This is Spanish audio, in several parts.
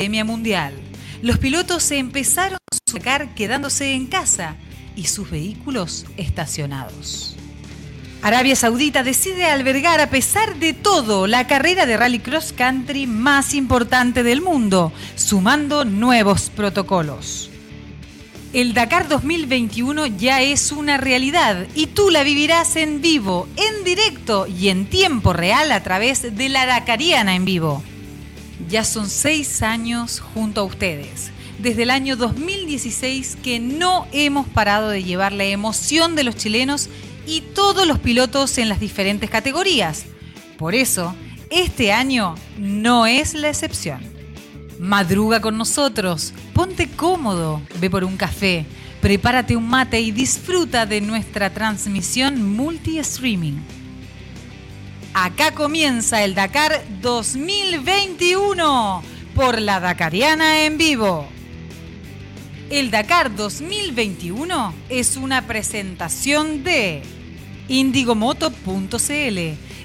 Pandemia mundial. Los pilotos se empezaron a sacar quedándose en casa y sus vehículos estacionados. Arabia Saudita decide albergar, a pesar de todo, la carrera de rally cross country más importante del mundo, sumando nuevos protocolos. El Dakar 2021 ya es una realidad y tú la vivirás en vivo, en directo y en tiempo real a través de la Dakariana en vivo. Ya son seis años junto a ustedes. Desde el año 2016 que no hemos parado de llevar la emoción de los chilenos y todos los pilotos en las diferentes categorías. Por eso, este año no es la excepción. Madruga con nosotros, ponte cómodo, ve por un café, prepárate un mate y disfruta de nuestra transmisión multi-streaming. Acá comienza el Dakar 2021 por la Dakariana en vivo. El Dakar 2021 es una presentación de indigomoto.cl,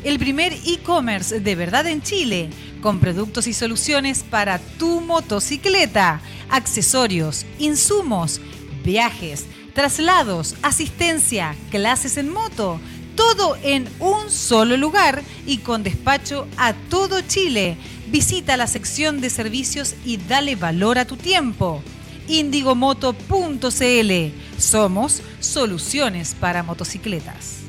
el primer e-commerce de verdad en Chile, con productos y soluciones para tu motocicleta, accesorios, insumos, viajes, traslados, asistencia, clases en moto todo en un solo lugar y con despacho a todo Chile. Visita la sección de servicios y dale valor a tu tiempo. Indigomoto.cl. Somos soluciones para motocicletas.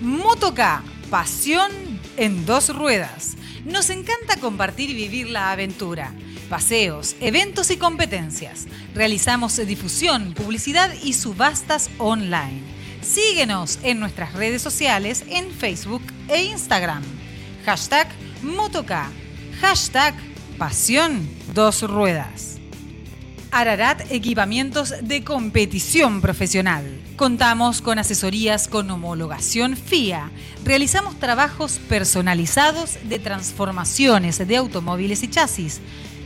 Motoca, pasión en dos ruedas. Nos encanta compartir y vivir la aventura. Paseos, eventos y competencias. Realizamos difusión, publicidad y subastas online Síguenos en nuestras redes sociales en Facebook e Instagram. Hashtag Motoca. Hashtag Pasión Dos Ruedas. Ararat Equipamientos de Competición Profesional. Contamos con asesorías con homologación FIA. Realizamos trabajos personalizados de transformaciones de automóviles y chasis.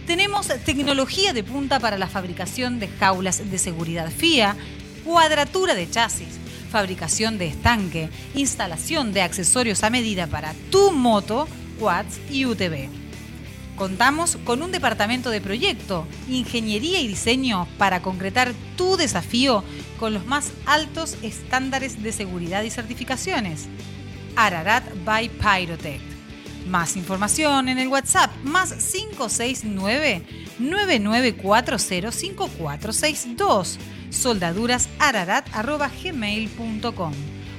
Tenemos tecnología de punta para la fabricación de jaulas de seguridad FIA, cuadratura de chasis fabricación de estanque, instalación de accesorios a medida para tu moto, quads y UTV. Contamos con un departamento de proyecto, ingeniería y diseño para concretar tu desafío con los más altos estándares de seguridad y certificaciones. Ararat by Pyrotech. Más información en el WhatsApp más 569 9940 5462 soldadurasararat.gmail.com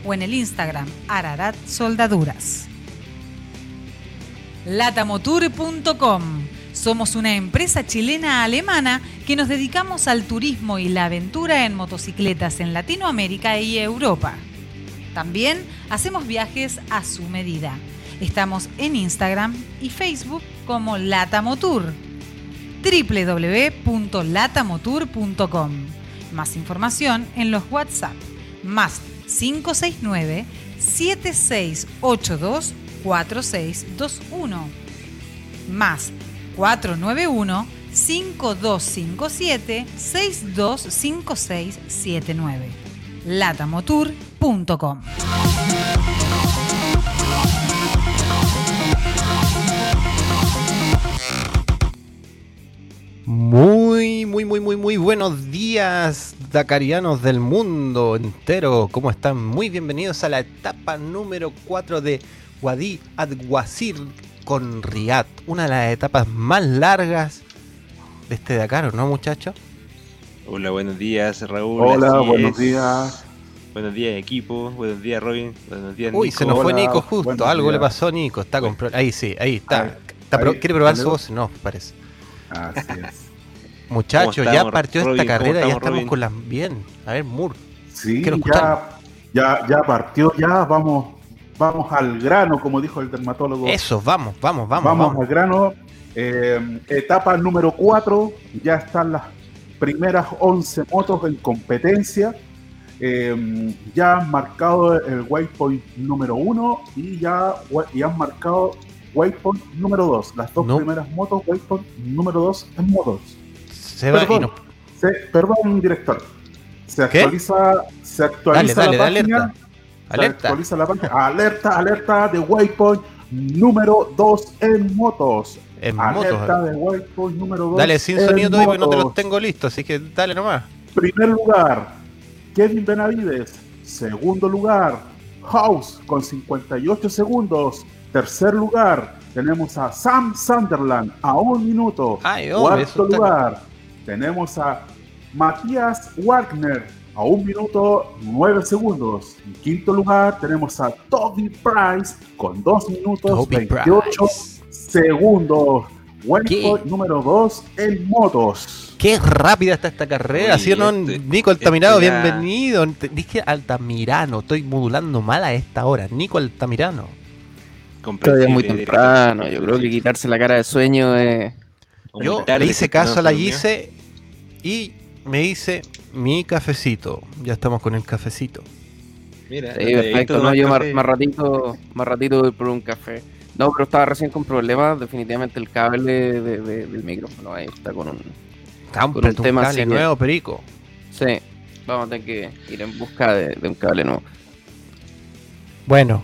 o en el Instagram Ararat Soldaduras. Latamotour.com Somos una empresa chilena-alemana que nos dedicamos al turismo y la aventura en motocicletas en Latinoamérica y Europa. También hacemos viajes a su medida. Estamos en Instagram y Facebook como Latamotour www.latamotour.com más información en los WhatsApp. Más 569 7682 4621 más 491 5257 625679 latamotour.com Muy, muy, muy, muy, muy buenos días, Dakarianos del mundo entero. ¿Cómo están? Muy bienvenidos a la etapa número 4 de Wadi Adwasir con Riyad. Una de las etapas más largas de este Dakar, ¿no, muchachos? Hola, buenos días, Raúl. Hola, buenos días. Buenos días, equipo. Buenos días, Robin. Buenos días, Nico. Uy, se nos fue Nico justo. Algo le pasó a Nico. Está con Ahí sí, ahí está. ¿Quiere probar su voz? No, parece. Así es. Muchachos, ya partió esta carrera, ya estamos con las bien. A ver, Moore. Sí, ya, ya, ya partió, ya vamos, vamos al grano, como dijo el dermatólogo. Eso, vamos, vamos, vamos. Vamos, al grano. Eh, etapa número 4, ya están las primeras 11 motos en competencia. Eh, ya han marcado el waypoint número 1 y ya y han marcado waypoint número 2. Las dos primeras motos, waypoint número 2 en motos. Se va perdón, perdón, director. Se actualiza, se actualiza la página. Alerta. actualiza la página. Alerta, alerta de waypoint número 2 en motos. en motos. Alerta de Waypoint número 2. Dale sin sonido todavía porque no te los tengo listos, así que dale nomás. Primer lugar, Kevin Benavides. Segundo lugar, House con 58 segundos. Tercer lugar, tenemos a Sam Sunderland a un minuto. Ay, hombre, eso Cuarto lugar, tenemos a Matías Wagner a un minuto 9 segundos. En quinto lugar, tenemos a Toby Price con 2 minutos Toby 28 Price. segundos. Waypoint número 2 en motos. Qué rápida está esta carrera, ¿sí o no? este- Nico Altamirano, este bienvenido. Te- Dije Altamirano, estoy modulando mal a esta hora. Nico Altamirano. Todavía es muy temprano. Yo creo que quitarse la cara de sueño es. Yo le hice caso a la. Gise y me hice mi cafecito. Ya estamos con el cafecito. Mira, Sí, perfecto. No, yo más, ratito, más ratito voy por un café. No, pero estaba recién con problemas. Definitivamente el cable de- de- del micrófono ahí está con un. Cómprate un un tema cable así que- nuevo, Perico. Sí, vamos a tener que ir en busca de, de un cable nuevo. Bueno,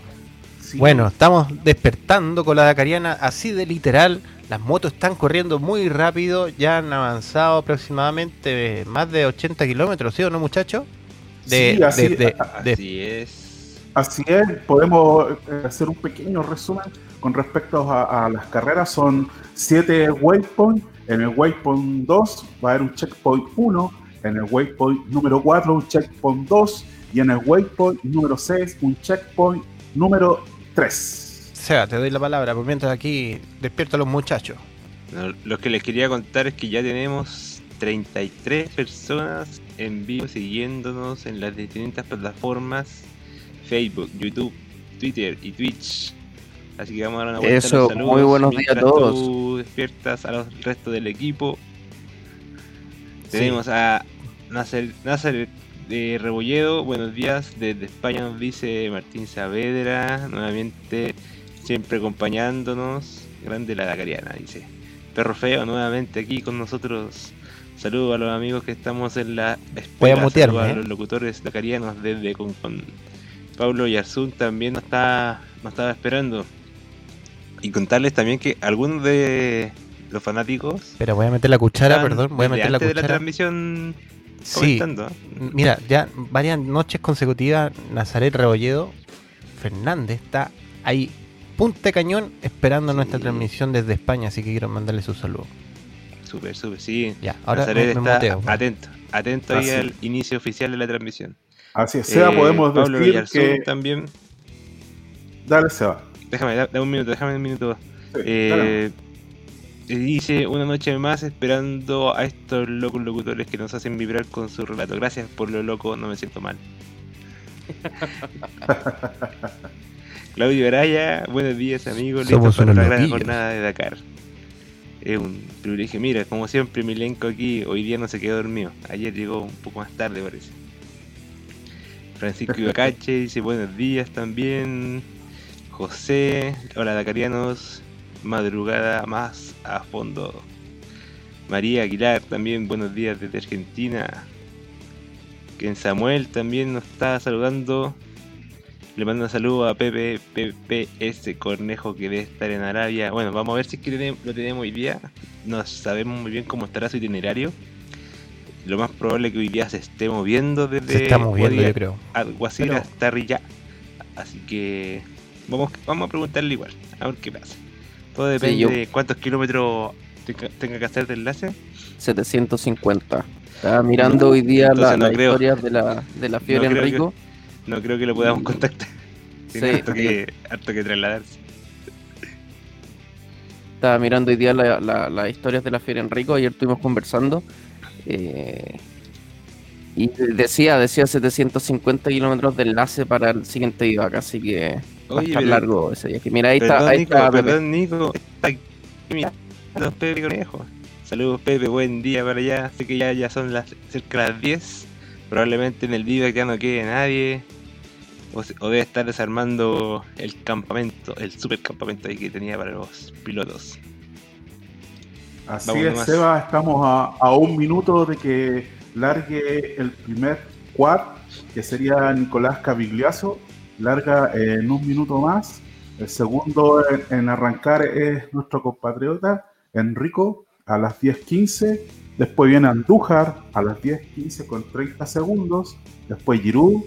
Sí. bueno, estamos despertando con la Dakariana así de literal. Las motos están corriendo muy rápido, ya han avanzado aproximadamente más de 80 kilómetros, ¿sí o no, muchachos? De, Sí, así- de- de- de- Así es. Así es, podemos eh, hacer un pequeño resumen con respecto a, a las carreras. Son 7 waypoints. En el waypoint 2 va a haber un checkpoint 1. En el waypoint número 4 un checkpoint 2. Y en el waypoint número 6 un checkpoint número 3. Seba, te doy la palabra, por mientras aquí despierto a los muchachos. No, lo que les quería contar es que ya tenemos 33 personas en vivo siguiéndonos en las distintas plataformas Facebook, YouTube, Twitter y Twitch. Así que vamos a dar una vuelta Eso, a los saludos muy buenos días a todos. tú despiertas a los restos del equipo. Sí. Tenemos a Nasser, Nasser de Rebolledo, buenos días, desde España nos dice Martín Saavedra, nuevamente siempre acompañándonos, grande la Dakariana, dice. Perro Feo nuevamente aquí con nosotros. Saludos a los amigos que estamos en la espera. Voy a mutearme, saludos ¿eh? a los locutores dakarianos desde Concon. Pablo Yarzún también nos está nos estaba esperando. Y contarles también que algunos de los fanáticos Pero voy a meter la cuchara, perdón, voy a meter la antes de la cuchara. transmisión Sí. ¿eh? mira, ya varias noches consecutivas, Nazaret Rebolledo Fernández está ahí, punta de cañón, esperando Sí. nuestra transmisión desde España, así que quiero mandarle su saludo. Súper, súper, sí. Ya, ahora me, me está muteo. atento, atento ahí Así. al inicio oficial de la transmisión. Así es, Seba, Eh, podemos Pablo decir que. también. Dale, Seba. Déjame, da, da un minuto, déjame un minuto. Sí. Eh, dice una noche más esperando a estos locos locutores que nos hacen vibrar con su relato. Gracias por lo loco, no me siento mal. Claudio Araya, buenos días amigos, listos para unos la gran jornada de Dakar. Es un privilegio. Mira, como siempre, mi elenco aquí hoy día no se quedó dormido. Ayer llegó un poco más tarde, parece. Francisco Ibacache dice buenos días también. José, hola Dakarianos, madrugada más a fondo. María Aguilar también, buenos días desde Argentina. Ken Samuel también nos está saludando. Le mando un saludo a Pepe PPS Cornejo que debe estar en Arabia. Bueno, vamos a ver si es que lo tenemos hoy día. No sabemos muy bien cómo estará su itinerario. Lo más probable es que hoy día se esté moviendo desde Se está moviendo, Wadi yo creo. Alguacil Pero- hasta Riyadh. Así que vamos, vamos a preguntarle igual, a ver qué pasa. Todo depende yo- de cuántos kilómetros tenga, tenga que hacer de enlace. 750. Estaba mirando hoy día Entonces la- no las historias de la, de la fiebre que- Enrico. No creo que lo podamos contactar. Tiene Sí, harto, que, harto que trasladarse. Estaba mirando hoy día la- la- las historias de la Fiera Enrico, ayer estuvimos conversando. eh, y decía, decía 750 kilómetros de enlace para el siguiente vivac, así que va a Oye, estar pero- largo ese viaje. Mira, ahí Perdón, está, ahí Nico, está Pepe. perdón, Nico. Está aquí mirando Pepe Conejo. Saludos, Pepe. Buen día para allá. Sé que ya, ya son las cerca de las 10. Probablemente en el día ya no quede nadie. O, o debe estar desarmando el campamento, el super campamento ahí que tenía para los pilotos. Así Vamos es, nomás. Seba, estamos a, a un minuto de que largue el primer quad, que sería Nicolás Cavigliazo. Larga en un minuto más. El segundo en, en arrancar es nuestro compatriota Enrico a las 10.15. Después viene Andújar a las 10.15 con 30 segundos. Después Giroud,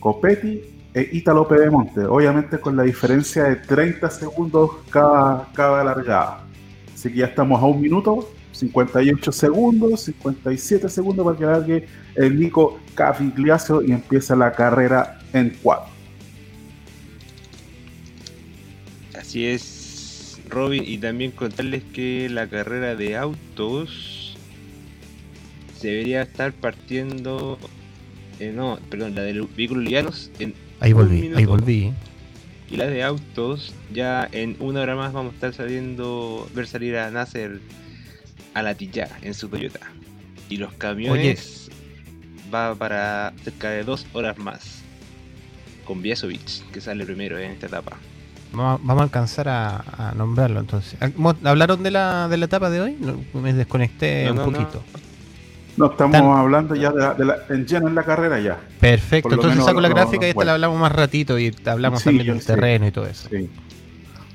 Copetti e Ítalo Pedemonte. Obviamente con la diferencia de 30 segundos cada, cada largada. Así que ya estamos a un minuto, 58 segundos, 57 segundos para que largue el Nico Cafigliazo y empieza la carrera en 4. Así es, Robin, y también contarles que la carrera de autos debería estar partiendo. Eh, no, perdón, la de los vehículos livianos en Ahí volví, ahí volví. Y la de autos, ya en una hora más vamos a estar saliendo, ver salir a Nasser a la Tilla en su Toyota. Y los camiones va para cerca de dos horas más. Con Biasovic, que sale primero en esta etapa. Vamos a, alcanzar a, a nombrarlo entonces. Ah, ¿mo- ¿Hablaron de la, de la etapa de hoy? Me desconecté No, un no. poquito. No, estamos Tan- hablando ya de la, de la- en lleno en la carrera ya. Perfecto, entonces saco la gráfica y esta la hablamos más ratito y hablamos Sí, también del terreno y todo eso. Sí.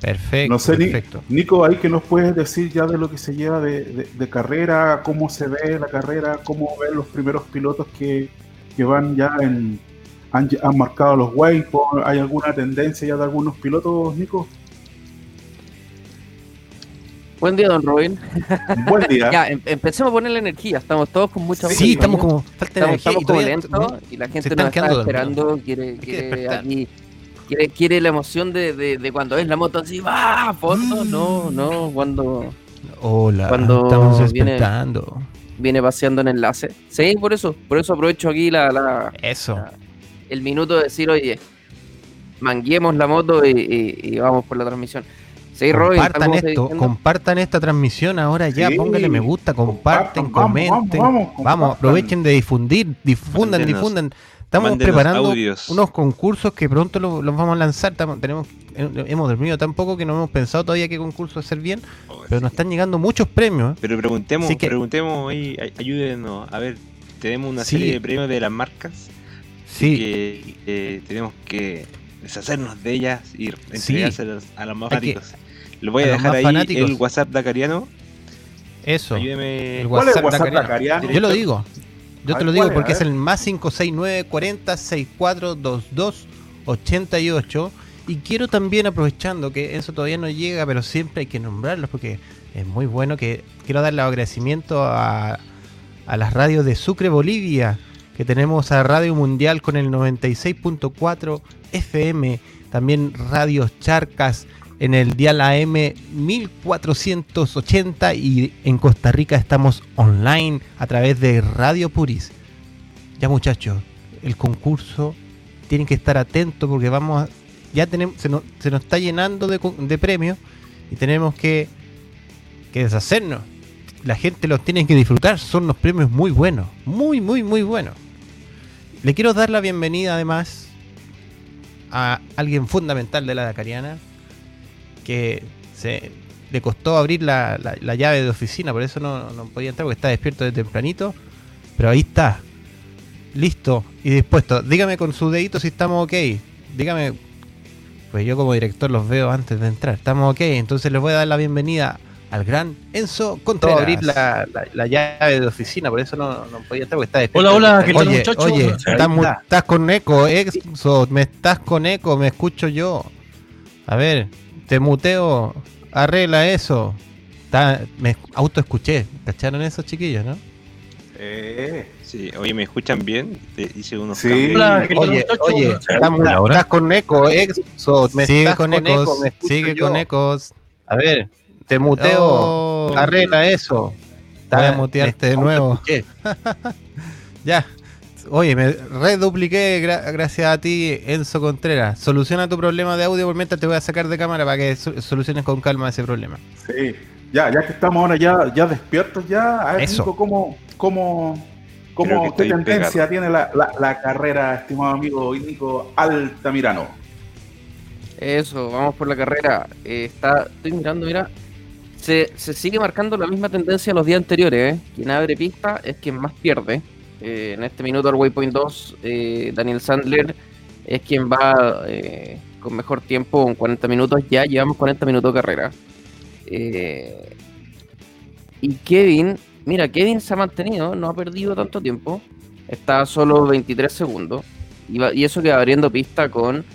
Perfecto, No sé, perfecto. Nico, ahí que nos puedes decir ya de lo que se lleva de, de- de carrera, cómo se ve la carrera, cómo ven los primeros pilotos que, que van ya en. Han, han marcado los waypoints, ¿hay alguna tendencia ya de algunos pilotos, Nico? Buen día, don Robin. Buen día. Ya, em- empecemos a ponerle energía. Estamos todos con mucha Sí, estamos como falta de Estamos, energía estamos y como todavía- lentos y la gente nos está esperando. Quiere, quiere, aquí, quiere, quiere la emoción de, de, de cuando es la moto así, ¡va! a fondo. No, no, cuando Hola, Cuando estamos viene- despertando. viene paseando en enlace. Sí, por eso, por eso aprovecho aquí la, la- Eso. el minuto de decir, oye, manguemos la moto y, y- y vamos por la transmisión. Sí, Robin, compartan ¿algo esto, compartan esta transmisión ahora ya, Sí, pónganle me gusta, comparten, vamos, comenten. vamos, Vamos, vamos, compartan. aprovechen de difundir, difundan, Mándenos- difundan. Estamos mándenos preparando audios. unos concursos que pronto lo- los vamos a lanzar. Estamos- tenemos, eh, hemos dormido tan poco que no hemos pensado todavía qué concurso hacer bien, Oh, pero sí. nos están llegando muchos premios. ¿eh? Pero preguntemos, que- preguntemos ahí, ay- ayúdenos. A ver, tenemos una Sí. serie de premios de las marcas Sí, que eh, tenemos que deshacernos de ellas y entregárselas a los más fanáticos. Les voy a, dejar ahí fanáticos. el WhatsApp dacariano. eso. Ayúdeme. El ¿Cuál es WhatsApp WhatsApp Dacariano. Dacariano? Yo lo digo. Yo te lo digo porque es el más 569 40 64 22 88. Y quiero también, aprovechando que eso todavía no llega, pero siempre hay que nombrarlos porque es muy bueno que quiero darle agradecimiento a, a las radios de Sucre, Bolivia, que tenemos a Radio Mundial con el 96.4 FM, también Radios Charcas en el dial AM 1480 y en Costa Rica estamos online a través de Radio Puris. Ya muchachos, el concurso tienen que estar atentos porque vamos a, ya tenemos se nos, se nos está llenando de, de premios y tenemos que, que deshacernos. La gente los tiene que disfrutar, son unos premios muy buenos, muy muy muy buenos. Le quiero dar la bienvenida además a alguien fundamental de la Dakariana que se le costó abrir la, la- la llave de oficina, por eso no, no podía entrar porque está despierto de tempranito. Pero ahí está, listo y dispuesto. Dígame con su dedito si estamos ok. Dígame, pues yo como director los veo antes de entrar. Estamos ok, entonces les voy a dar la bienvenida al gran Enzo Contreras. abrir la, la- la llave de oficina, por eso no, no podía entrar porque está despierto. Hola, hola, ¿qué tal, Oye, muchachos? oye, estás con eco, Enzo, me estás con eco, me escucho yo. A ver, te muteo, arregla eso. Está, me autoescuché, ¿cacharon esos chiquillos, no? Eh, Sí, oye, ¿me escuchan bien? Te hice unos Sí. cambios. Hola, ¿qué tal, Oye, oye, Ahora. estás con eco, Exo, me sigue estás con con ecos, eco, me escucho sigue yo. con ecos. a ver, te muteo, Oh, arregla eso. Voy a mutearte de nuevo. Ya. Oye, me redupliqué gra- gracias a ti, Enzo Contreras. Soluciona tu problema de audio por mientras te voy a sacar de cámara para que so- soluciones con calma ese problema. Sí, ya, ya que estamos ahora ya, ya despiertos ya, a ver, Eso. Nico, ¿cómo, cómo, cómo qué tendencia tiene la, la, la carrera, estimado amigo Nico Altamirano? Eso, vamos por la carrera. Eh, está, estoy mirando, mira. Se, se sigue marcando la misma tendencia a los días anteriores. ¿eh? Quien abre pista es quien más pierde. Eh, en este minuto al Waypoint 2, eh, Daniel Sandler es quien va eh, con mejor tiempo, con 40 minutos. Ya llevamos 40 minutos de carrera. y Kevin, mira, Kevin se ha mantenido, no ha perdido tanto tiempo. Está solo 23 segundos. Y, eso que va abriendo pista con,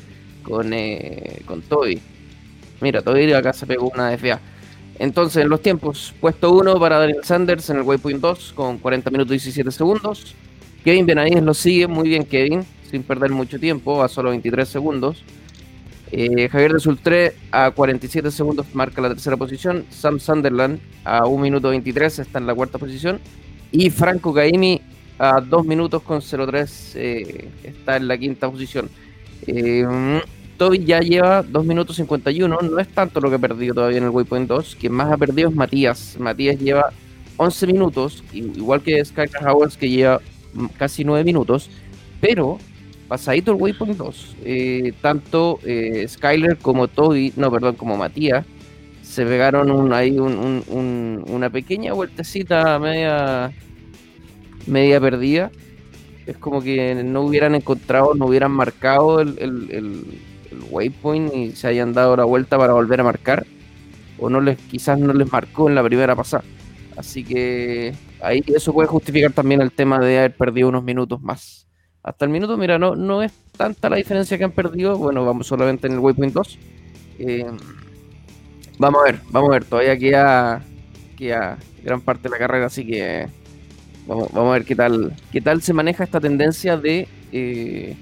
con, con Toby. Mira, Toby acá se pegó una FA. Entonces, en los tiempos, puesto 1 para Daniel Sanders en el Waypoint 2 con 40 minutos y 17 segundos. Kevin Benavides lo sigue muy bien, Kevin, sin perder mucho tiempo, a solo 23 segundos. Eh, Javier de Sultré a 47 segundos marca la tercera posición. Sam Sunderland a 1 minuto 23 está en la cuarta posición. Y Franco Gaimi a 2 minutos con 03 eh, está en la quinta posición. Eh, Toby ya lleva 2 minutos 51, no es tanto lo que ha perdido todavía en el Waypoint 2, quien más ha perdido es Matías. Matías lleva 11 minutos, igual que Skyler Howells que lleva casi 9 minutos, pero pasadito el Waypoint 2, eh, tanto eh, Skyler como Toby, no, perdón, como Matías, se pegaron ahí una pequeña vueltecita media, media perdida. Es como que no hubieran encontrado, no hubieran marcado el waypoint y se hayan dado la vuelta para volver a marcar. O no les, quizás no les marcó en la primera pasada. Así que ahí eso puede justificar también el tema de haber perdido unos minutos más. Hasta el minuto, mira, no, no es tanta la diferencia que han perdido. Bueno, vamos solamente en el waypoint 2. Eh, vamos a ver, vamos a ver. Todavía queda, queda gran parte de la carrera, así que vamos, vamos a ver qué tal, qué tal se maneja esta tendencia de eh,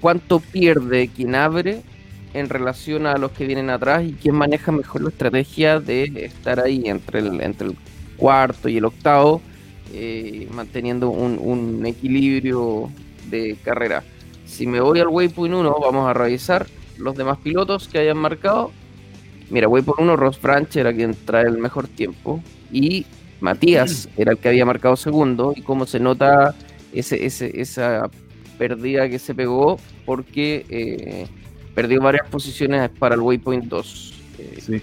cuánto pierde quien abre en relación a los que vienen atrás y quién maneja mejor la estrategia de estar ahí entre el, entre el cuarto y el octavo, eh, manteniendo un, equilibrio de carrera. Si me voy al Waypoint 1, vamos a revisar los demás pilotos que hayan marcado. Mira, Waypoint 1, Ross Branch era quien trae el mejor tiempo y Matías era el que había marcado segundo y como se nota ese, ese, esa perdida que se pegó porque eh, perdió varias posiciones para el Waypoint 2. Eh, sí.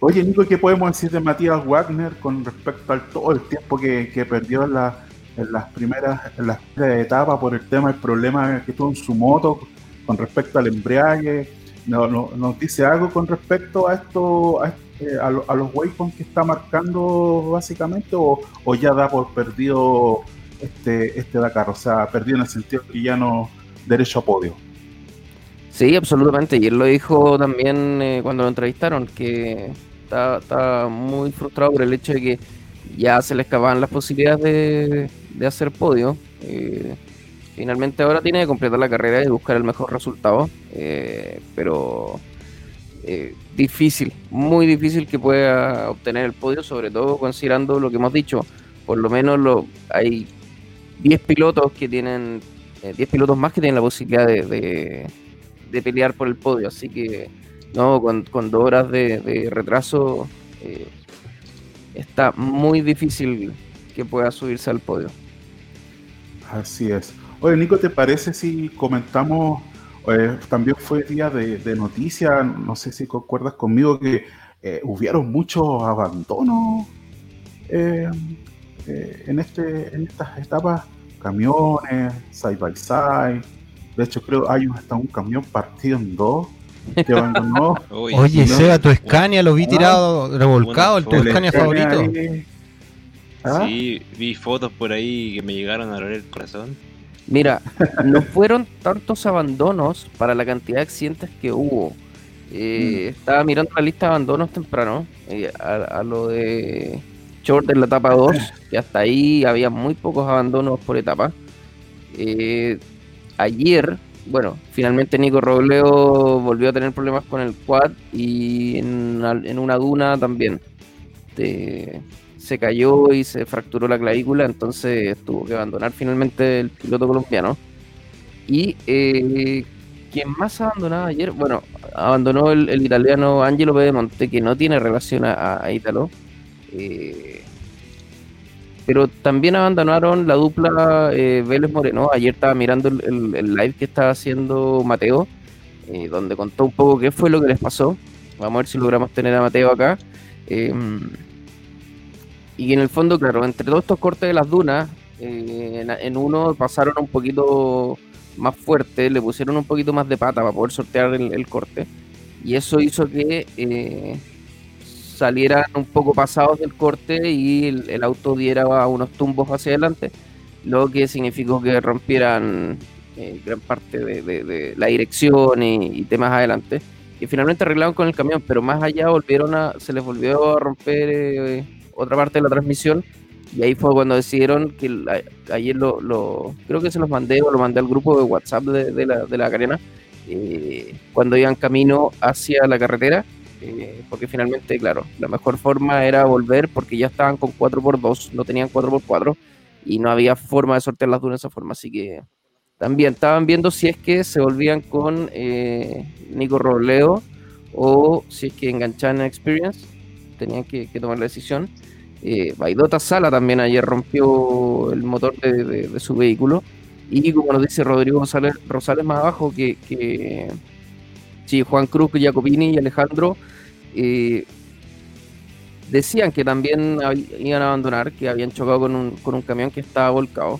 Oye, Nico, ¿qué podemos decir de Matías Wagner con respecto al todo el tiempo que, perdió en, las primeras en las etapas por el tema del problema que tuvo en su moto con respecto al embrague? ¿No, nos dice algo con respecto a esto, a, este, los waypoints que está marcando básicamente o ya da por perdido este, este Dakar. O sea, perdió en el sentido que ya no derecho a podio. Sí, absolutamente. Y él lo dijo también eh, cuando lo entrevistaron, que está, muy frustrado por el hecho de que ya se le escapaban las posibilidades de, hacer podio. Eh, finalmente ahora tiene que completar la carrera y buscar el mejor resultado. Eh, pero difícil, muy difícil que pueda obtener el podio, sobre todo considerando lo que hemos dicho. Por lo menos lo, hay 10 pilotos que tienen, 10 eh, pilotos más que tienen la posibilidad de, de, pelear por el podio. Así que, no, con, dos horas de, retraso, eh, está muy difícil que pueda subirse al podio. Así es. Oye, Nico, ¿te parece si comentamos? Eh, también fue día de, de noticias, no sé si concuerdas conmigo que hubieron muchos abandonos en, este, en estas etapas camiones, side by side. De hecho, creo hay hasta un camión partido en dos. Que abandonó. Oye, Seba, tu Scania lo vi ah. tirado, revolcado, el tu Scania favorito. ¿Ah? Sí, vi fotos por ahí que me llegaron a doler el corazón. Mira, no fueron tantos abandonos para la cantidad de accidentes que hubo. Eh, mm. Estaba mirando la lista de abandonos temprano, eh, a, lo de short en la etapa 2, que hasta ahí había muy pocos abandonos por etapa. Eh, ayer, bueno, finalmente Nico Robleo volvió a tener problemas con el quad y en, una duna también. se cayó y se fracturó la clavícula, entonces tuvo que abandonar finalmente el piloto colombiano. Y eh, quien más abandonaba ayer, bueno, abandonó el, italiano Angelo Pedemonte, que no tiene relación a, a Italo. Eh, pero también abandonaron la dupla eh, Vélez Moreno. Ayer estaba mirando el, live que estaba haciendo Mateo, eh, donde contó un poco qué fue lo que les pasó. Vamos a ver si logramos tener a Mateo acá. Em, y en el fondo, claro, entre todos estos cortes de las dunas, en, uno pasaron un poquito más fuerte, le pusieron un poquito más de pata para poder sortear el, corte. Y eso hizo que salieran un poco pasados del corte y el, auto diera unos tumbos hacia adelante, lo que significó que rompieran eh, gran parte de, la dirección y, temas adelante. Y finalmente arreglaron con el camión, pero más allá volvieron a, se les volvió a romper eh, otra parte de la transmisión y ahí fue cuando decidieron que ayer lo, creo que se los mandé o lo mandé al grupo de WhatsApp de, la, de la carena, eh, cuando iban camino hacia la carretera, eh, porque finalmente, claro, la mejor forma era volver porque ya estaban con 4x2, no tenían 4x4 y no había forma de sortearlas de esa forma, así que también estaban viendo si es que se volvían con eh, Nico Robledo o si es que enganchaban en Experience, tenían que tomar la decisión. Eh, Baidota Sala también ayer rompió el motor de, su vehículo. Y como nos dice Rodrigo Rosales, Rosales más abajo, que, que Juan Cruz, Jacopini y Alejandro eh, decían que también iban a abandonar, que habían chocado con un, con un camión que estaba volcado.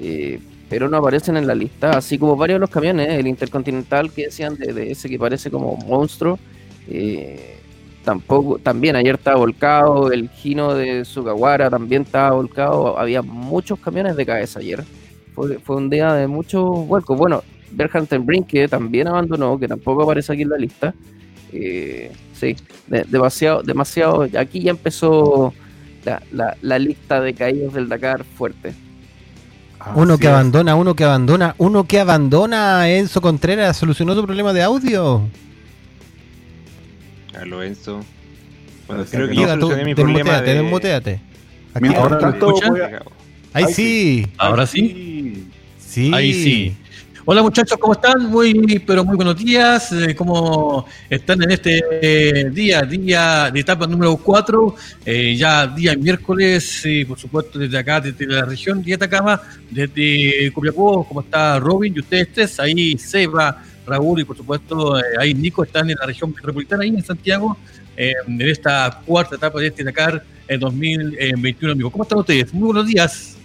Eh, pero no aparecen en la lista, así como varios de los camiones, el Intercontinental que decían de, ese que parece como monstruo. Eh, tampoco, también ayer estaba volcado, el Gino de Sugawara también estaba volcado, había muchos camiones de cabeza ayer. Fue, fue un día de muchos vuelcos. Bueno, Berhanten Brink que también abandonó, que tampoco aparece aquí en la lista. Eh, sí, demasiado, demasiado. Aquí ya empezó la, lista de caídos del Dakar fuerte. uno que abandona, uno que abandona, uno que abandona, Enzo Contreras, ¿solucionó tu problema de audio? a lo Enzo. Bueno, creo que yo solucioné mi problema de... desmuteate. Aquí ahora tanto, Ahí sí. Ahora sí. Sí. Ahí sí. Hola muchachos, ¿cómo están? Muy, pero muy buenos días. Eh, ¿Cómo están en este eh, día, día de etapa número 4? Eh, ya día miércoles, y por supuesto desde acá, desde la región de Atacama, desde Copiapó, ¿cómo está Robin y ustedes tres? Ahí Seba, Raúl y por supuesto eh, ahí Nico están en la región metropolitana, ahí en Santiago, eh, en esta cuarta etapa de este Dakar en 2021, amigo. ¿Cómo están ustedes? Muy buenos días.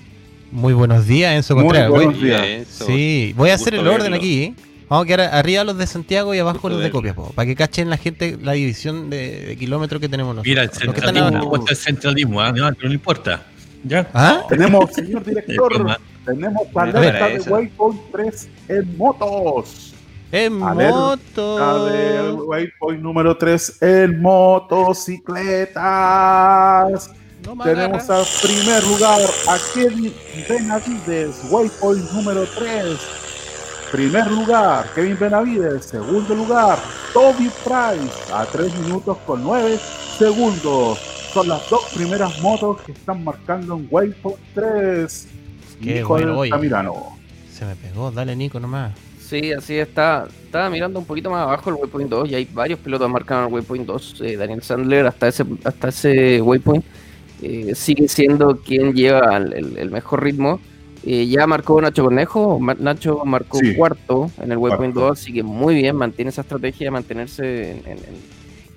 Muy buenos días, Enzo Contreras. Muy buenos días. Sí, voy a hacer el orden aquí. ¿eh? Vamos a quedar arriba los de Santiago y abajo los de Copiapó, para que cachen la gente la división de, kilómetros que tenemos nosotros. Mira, el centralismo, el centralismo, ¿ah? no, no importa. ¿Ya? ¿Ah? Tenemos, señor director, tenemos paleta de Waypoint 3 en motos. En moto. Waypoint número 3 en motocicletas. Tenemos al primer lugar a Kevin Benavides, Waypoint número 3. Primer lugar, Kevin Benavides. Segundo lugar, Toby Price, a 3 minutos con 9 segundos. Son las dos primeras motos que están marcando en Waypoint 3. Qué Nico bueno, Tamirano. Se me pegó, dale Nico nomás. Sí, así está. Estaba mirando un poquito más abajo el waypoint 2 y hay varios pilotos marcados en el waypoint 2. Eh, Daniel Sandler hasta ese, hasta ese waypoint eh, sigue siendo quien lleva el, mejor ritmo. Eh, ya marcó Nacho Cornejo, Nacho marcó cuarto en el waypoint 2, así que muy bien, mantiene esa estrategia de mantenerse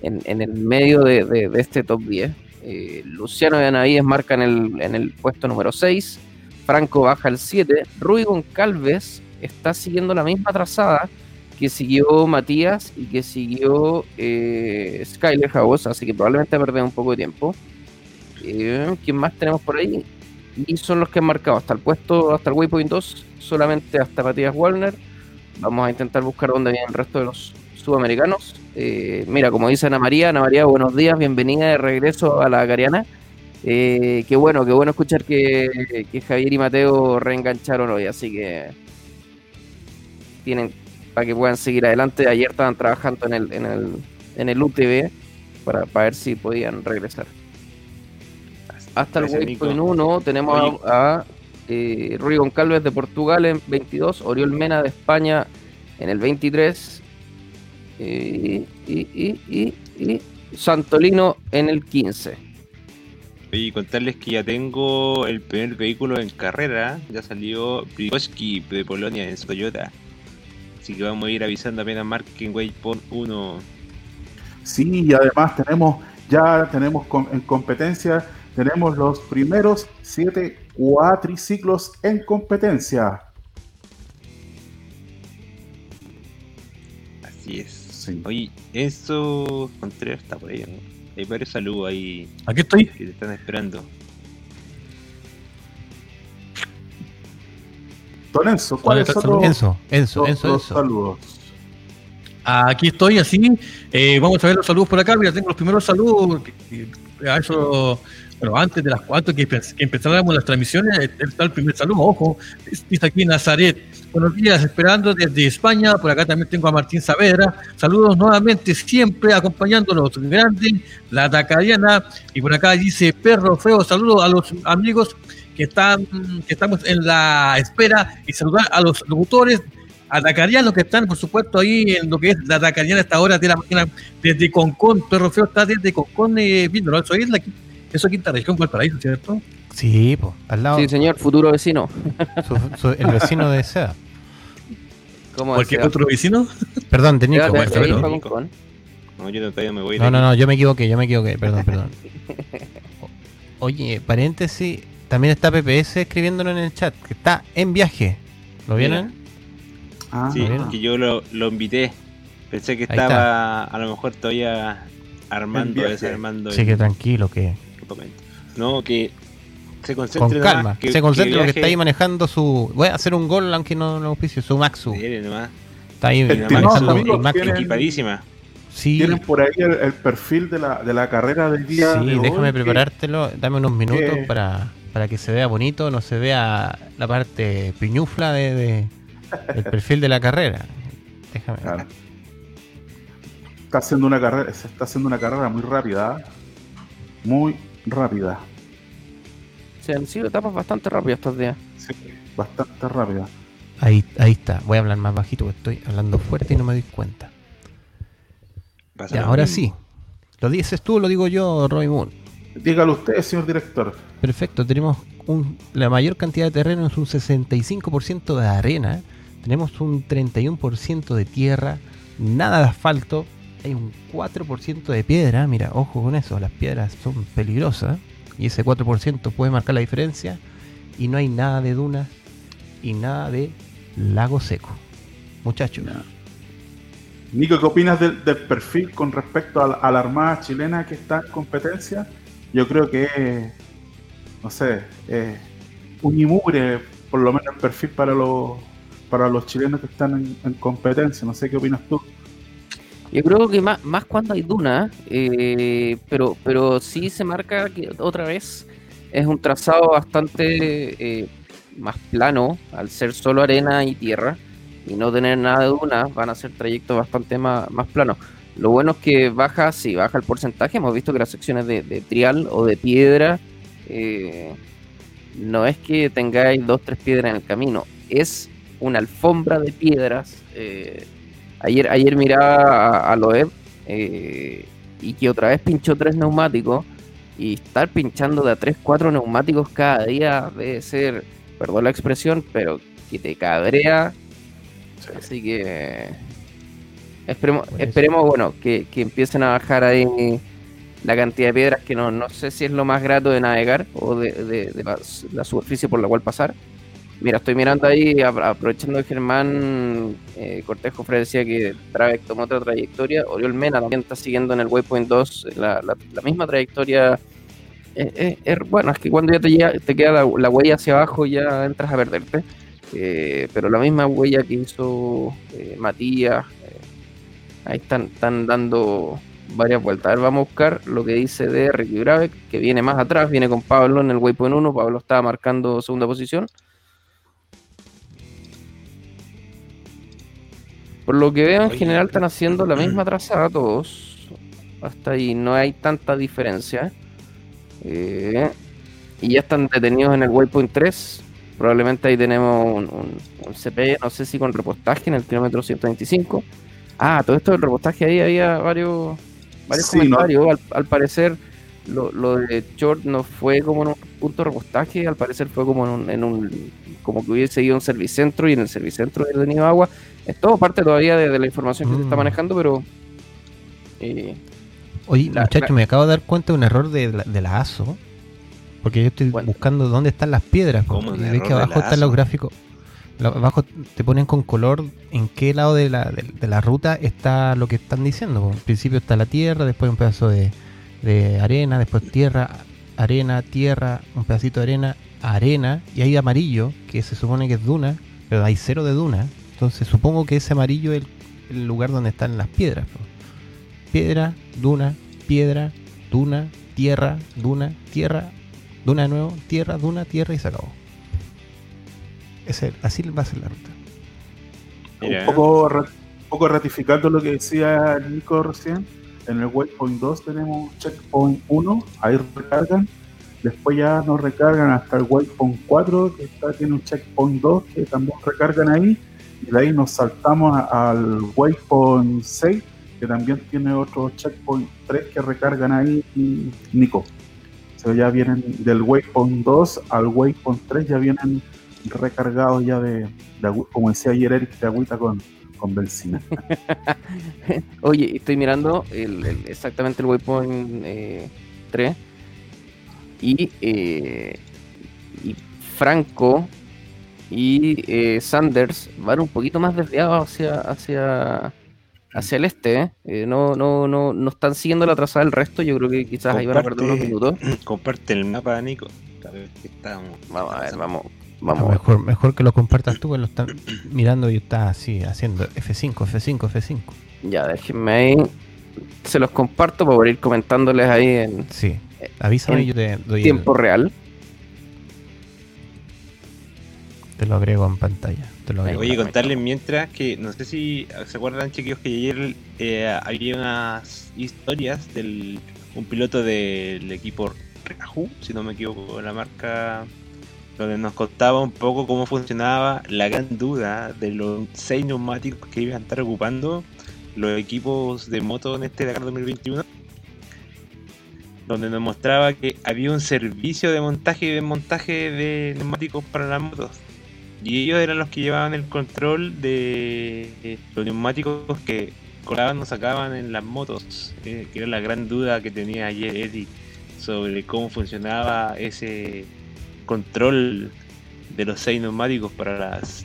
en, el medio de, este top 10. Luciano Benavides marca en el, en el puesto número 6, Franco baja al 7, Rui Goncalves está siguiendo la misma trazada que siguió Matías y que siguió eh, Skyler House, así que probablemente perder un poco de tiempo. Eh, ¿Quién más tenemos por ahí? Y son los que han marcado hasta el puesto, hasta el Waypoint 2, solamente hasta Matías Wallner. Vamos a intentar buscar dónde vienen el resto de los sudamericanos. Eh, mira, como dice Ana María, Ana María, buenos días, bienvenida de regreso a la Cariana. Eh, qué bueno, qué bueno escuchar que, que Javier y Mateo reengancharon hoy, así que tienen para que puedan seguir adelante. Ayer estaban trabajando en el, en el, en el UTV para, ver si podían regresar. Hasta el waypoint 1 tenemos a, eh, Rui Goncalves de Portugal en 22, Oriol Mena de España en el 23 y, y, y, Santolino en el 15. Y contarles que ya tengo el primer vehículo en carrera, ya salió Brikoski de Polonia en Toyota. Así que vamos a ir avisando apenas marquen Waypoint 1. Sí, y además tenemos, ya tenemos en competencia, tenemos los primeros siete cuatriciclos en competencia. Así es. Sí. Oye, Enzo Contreras está por ahí, ¿no? Hay varios saludos ahí. Aquí estoy. Que te están esperando. Don Enzo, ¿cuáles son los, Enzo, Enzo, Enzo, saludos? Aquí estoy, así. Eh, vamos a ver los saludos por acá. Mira, tengo los primeros saludos. A eso, bueno, antes de las cuatro que, que empezáramos las transmisiones, está el primer saludo. Ojo, dice aquí Nazaret. Buenos días, esperando desde España. Por acá también tengo a Martín Saavedra. Saludos nuevamente, siempre acompañándonos. Grande, la Tacariana. Y por acá dice Perro Feo. Saludos a los amigos que están que estamos en la espera y saludar a los locutores atacarianos que están, por supuesto, ahí en lo que es la atacariana esta hora de la mañana desde Concón. Perro Feo está desde Concón, eh, viendo, Eso es la, eso quinta región, Valparaíso, ¿cierto? Sí, pues, al lado. Sí, señor, futuro vecino. el vecino de SEA. ¿Cómo ¿Cualquier otro vecino? Perdón, de Nico. No, yo todavía me voy. No, no, no, yo me equivoqué, yo me equivoqué, perdón, perdón. Oye, paréntesis, también está PPS escribiéndolo en el chat, que está en viaje. ¿Lo vieron? Ah, sí, que yo lo, lo, invité. Pensé que estaba a lo mejor todavía armando, desarmando. Sí, que tranquilo, que. No, que se concentre. Con calma, que, se concentre porque está ahí manejando su. Voy a hacer un gol, aunque no lo auspicio, su Maxu. Está ahí manejando el Maxu. Equipadísima. Sí. Tienen por ahí el, perfil de la, de la carrera del día. Sí, déjame preparártelo, dame unos minutos para, para que se vea bonito, no se vea la parte piñufla de, de el perfil de la carrera. Déjame. Está haciendo una carrera, se está haciendo una carrera muy rápida, muy rápida. Se han sido etapas bastante rápidas estos días. Sí, bastante rápidas. Ahí, ahí está. Voy a hablar más bajito porque estoy hablando fuerte y no me doy cuenta. Ya, ahora sí. ¿Lo dices tú o lo digo yo, Roy Moon? Dígalo usted, señor director. Perfecto, tenemos la mayor cantidad de terreno es un 65% de arena, tenemos un 31% de tierra, nada de asfalto, hay un 4% de piedra, mira, ojo con eso, las piedras son peligrosas y ese 4% puede marcar la diferencia y no hay nada de dunas y nada de lago seco. Muchachos. Nico, ¿qué opinas del, perfil con respecto a la, Armada chilena que está en competencia? Yo creo que, no sé, eh, un imugre, por lo menos el perfil para los, para los chilenos que están en competencia. No sé qué opinas tú. Yo creo que más, más cuando hay dunas, eh, pero, pero sí se marca que otra vez es un trazado bastante eh, más plano, al ser solo arena y tierra, y no tener nada de dunas, van a ser trayectos bastante más, más planos. Lo bueno es que baja, sí, baja el porcentaje. Hemos visto que las secciones de, trial o de piedra eh, no es que tengáis dos, tres piedras en el camino, es una alfombra de piedras Ayer, ayer miraba a, Loeb eh, y que otra vez pinchó tres neumáticos y estar pinchando de a tres, cuatro neumáticos cada día debe ser, perdón la expresión, pero que te cabrea. Así que esperemos, esperemos bueno, que, empiecen a bajar ahí la cantidad de piedras que no, no sé si es lo más grato de navegar o de, la, superficie por la cual pasar. Mira, estoy mirando ahí, aprovechando que Germán eh, Cortejo decía que Travek tomó otra trayectoria. Oriol Mena también está siguiendo en el Waypoint 2 la, misma trayectoria. Eh, eh, bueno, es que cuando ya te, te queda la, huella hacia abajo ya entras a perderte. pero la misma huella que hizo Matías, ahí están, están dando varias vueltas. A ver, vamos a buscar lo que dice de Ricky Gravek, que viene más atrás, viene con Pablo en el Waypoint 1. Pablo estaba marcando segunda posición. Por lo que veo, en general están haciendo la misma trazada todos. Hasta ahí no hay tanta diferencia. Eh, y ya están detenidos en el waypoint 3. Probablemente ahí tenemos un, un, CP, no sé si con repostaje en el kilómetro 125. Ah, todo esto del repostaje ahí había varios, varios comentarios. Al, parecer, lo, de Short no fue como en un punto de repostaje, al parecer fue como en un, en un como que hubiese ido a un servicentro y en el servicentro hubiera tenido agua es todo parte todavía de, la información que se está mm. manejando, pero. Eh, Oye, muchachos, me acabo de dar cuenta de un error de la, ASO. Porque yo estoy buscando dónde están las piedras. y ves que abajo están los gráficos. abajo te ponen con color en qué lado de la, de, la ruta está lo que están diciendo. En principio está la tierra, después un pedazo de, de arena, después tierra, arena, tierra, un pedacito de arena, arena, y hay amarillo, que se supone que es duna, pero hay cero de duna. Entonces supongo que ese amarillo es el, lugar donde están las piedras. Piedra, duna, piedra, duna, tierra, duna, tierra, duna de nuevo, tierra, duna, tierra y se acabó. así va a ser la ruta. Un poco, poco ratificando lo que decía Nico recién, en el waypoint 2 tenemos checkpoint 1, ahí recargan, después ya nos recargan hasta el waypoint 4, que está, tiene un checkpoint 2 que también recargan ahí, y de ahí nos saltamos al waypoint 6, que también tiene otro checkpoint 3 que recargan ahí, Nico. O sea, ya vienen del waypoint 2 al waypoint 3, ya vienen recargados ya de, como decía ayer Eric, de agüita con, con benzina. Oye, estoy mirando exactamente el waypoint 3 eh, y, eh, y Franco y eh, Sanders van un poquito más desviados hacia hacia hacia el este, no, no, no, no están siguiendo la trazada del resto, yo creo que quizás ahí van a perder unos minutos. Comparte el mapa, Nico. Vamos a ver, vamos, mejor, mejor que lo compartas tú, que lo están mirando y estás así haciendo F5, F5, F5. Ya, déjenme ahí. Se los comparto para ir comentándoles ahí en. Sí, avísame y yo te doy. Tiempo real. Te lo agrego en pantalla. Te lo Oye, contarles mientras que no sé si se acuerdan, chiquillos, que ayer eh, había unas historias del un piloto del equipo Raju, si no me equivoco, la marca donde nos contaba un poco cómo funcionaba la gran duda de los seis neumáticos que iban a estar ocupando los equipos de moto en este Dakar 2021 donde nos mostraba que había un servicio de montaje y desmontaje de neumáticos para las motos. Y ellos eran los que llevaban el control de los neumáticos que colaban o sacaban en las motos eh, que era la gran duda que tenía ayer Eddie sobre cómo funcionaba ese control de los seis neumáticos para las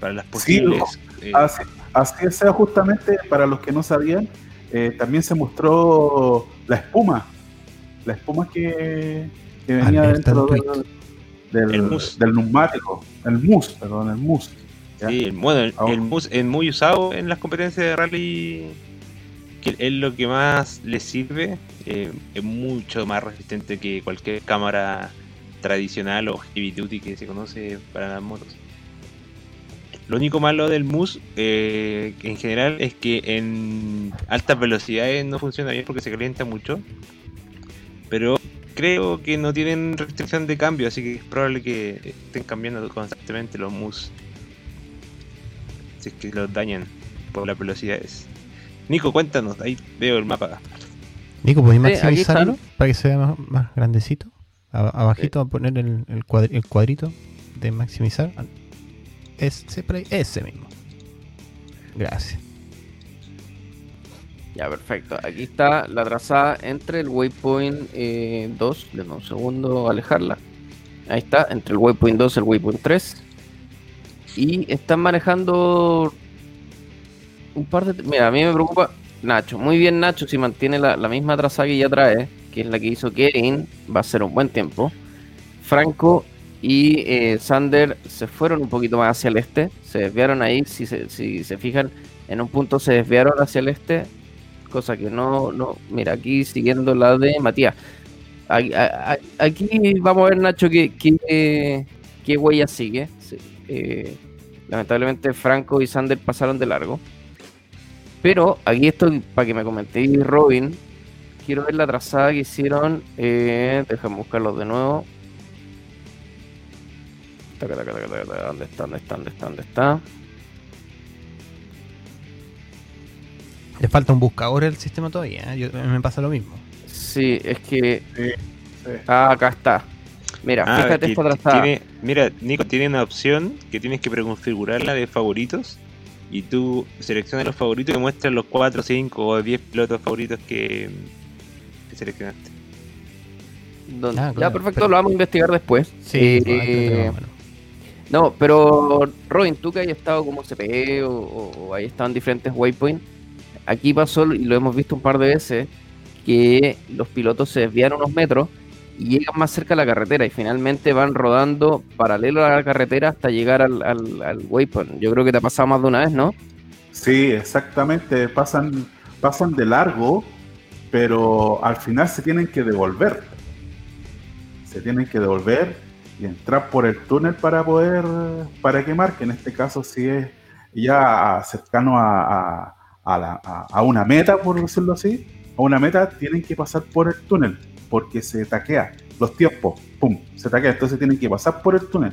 para las posibles. Eh, así, sea justamente para los que no sabían, eh, también se mostró la espuma, la espuma que, venía dentro del, del, neumático, el mus, perdón, el mus. Sí, el, el, mus es muy usado en las competencias de rally es lo que más le sirve. Eh, es mucho más resistente que cualquier cámara tradicional o heavy duty que se conoce para las motos. Lo único malo del MUS eh, en general es que en altas velocidades no funciona bien porque se calienta mucho. Pero creo que no tienen restricción de cambio, así que es probable que estén cambiando constantemente los MUS. Si es que los dañan por las velocidades. Nico, cuéntanos, ahí veo el mapa. Nico, ¿podéis maximizarlo para que se vea más, grandecito? abajito a poner el, el, cuadrito de maximizar. Ese, ese mismo. Gracias. Ya, perfecto. Aquí está la trazada entre el waypoint 2. Eh, Le doy un segundo alejarla. Ahí está, entre el waypoint 2 y el waypoint 3. Y están manejando un par de. Mira, a mí me preocupa Nacho. Muy bien, Nacho, si mantiene la, misma trazada que ya trae, que es la que hizo Kevin, va a ser un buen tiempo. Franco y eh, Sander se fueron un poquito más hacia el este, se desviaron ahí, si se, si se fijan, en un punto se desviaron hacia el este, cosa que no, no, mira, aquí siguiendo la de Matías. Aquí, vamos a ver, Nacho, qué, qué, huella sigue. Eh, lamentablemente Franco y Sander pasaron de largo. Pero aquí estoy, para que me comentéis, Robin, quiero ver la trazada que hicieron. Eh, déjame buscarlos de nuevo. ¿Dónde está? ¿Dónde está? ¿Dónde está? ¿Dónde está? Le falta un buscador al sistema todavía. ¿eh? me pasa lo mismo. Sí, es que. Ah, acá está. Mira, ah, fíjate esta trazada. mira, Nico tiene una opción que tienes que preconfigurarla de favoritos y tú seleccionas los favoritos y muestras los 4, 5 o 10 pilotos favoritos que, seleccionaste. Ah, ya, perfecto, lo vamos a investigar después. Sí, eh, No, pero Robin, tú que hayas estado como CPE o, o, estado en diferentes waypoints, aquí pasó, y lo hemos visto un par de veces, que los pilotos se desvían unos metros llegan más cerca a la carretera y finalmente van rodando paralelo a la carretera hasta llegar al, al, waypoint. Yo creo que te ha pasado más de una vez, ¿no? Sí, exactamente. Pasan, pasan de largo, pero al final se tienen que devolver. Se tienen que devolver y entrar por el túnel para poder, para quemar, que en este caso sí es ya cercano a, a, una meta, por decirlo así, a una meta, tienen que pasar por el túnel, porque se taquea los tiempos, pum, se taquea, entonces tienen que pasar por el túnel.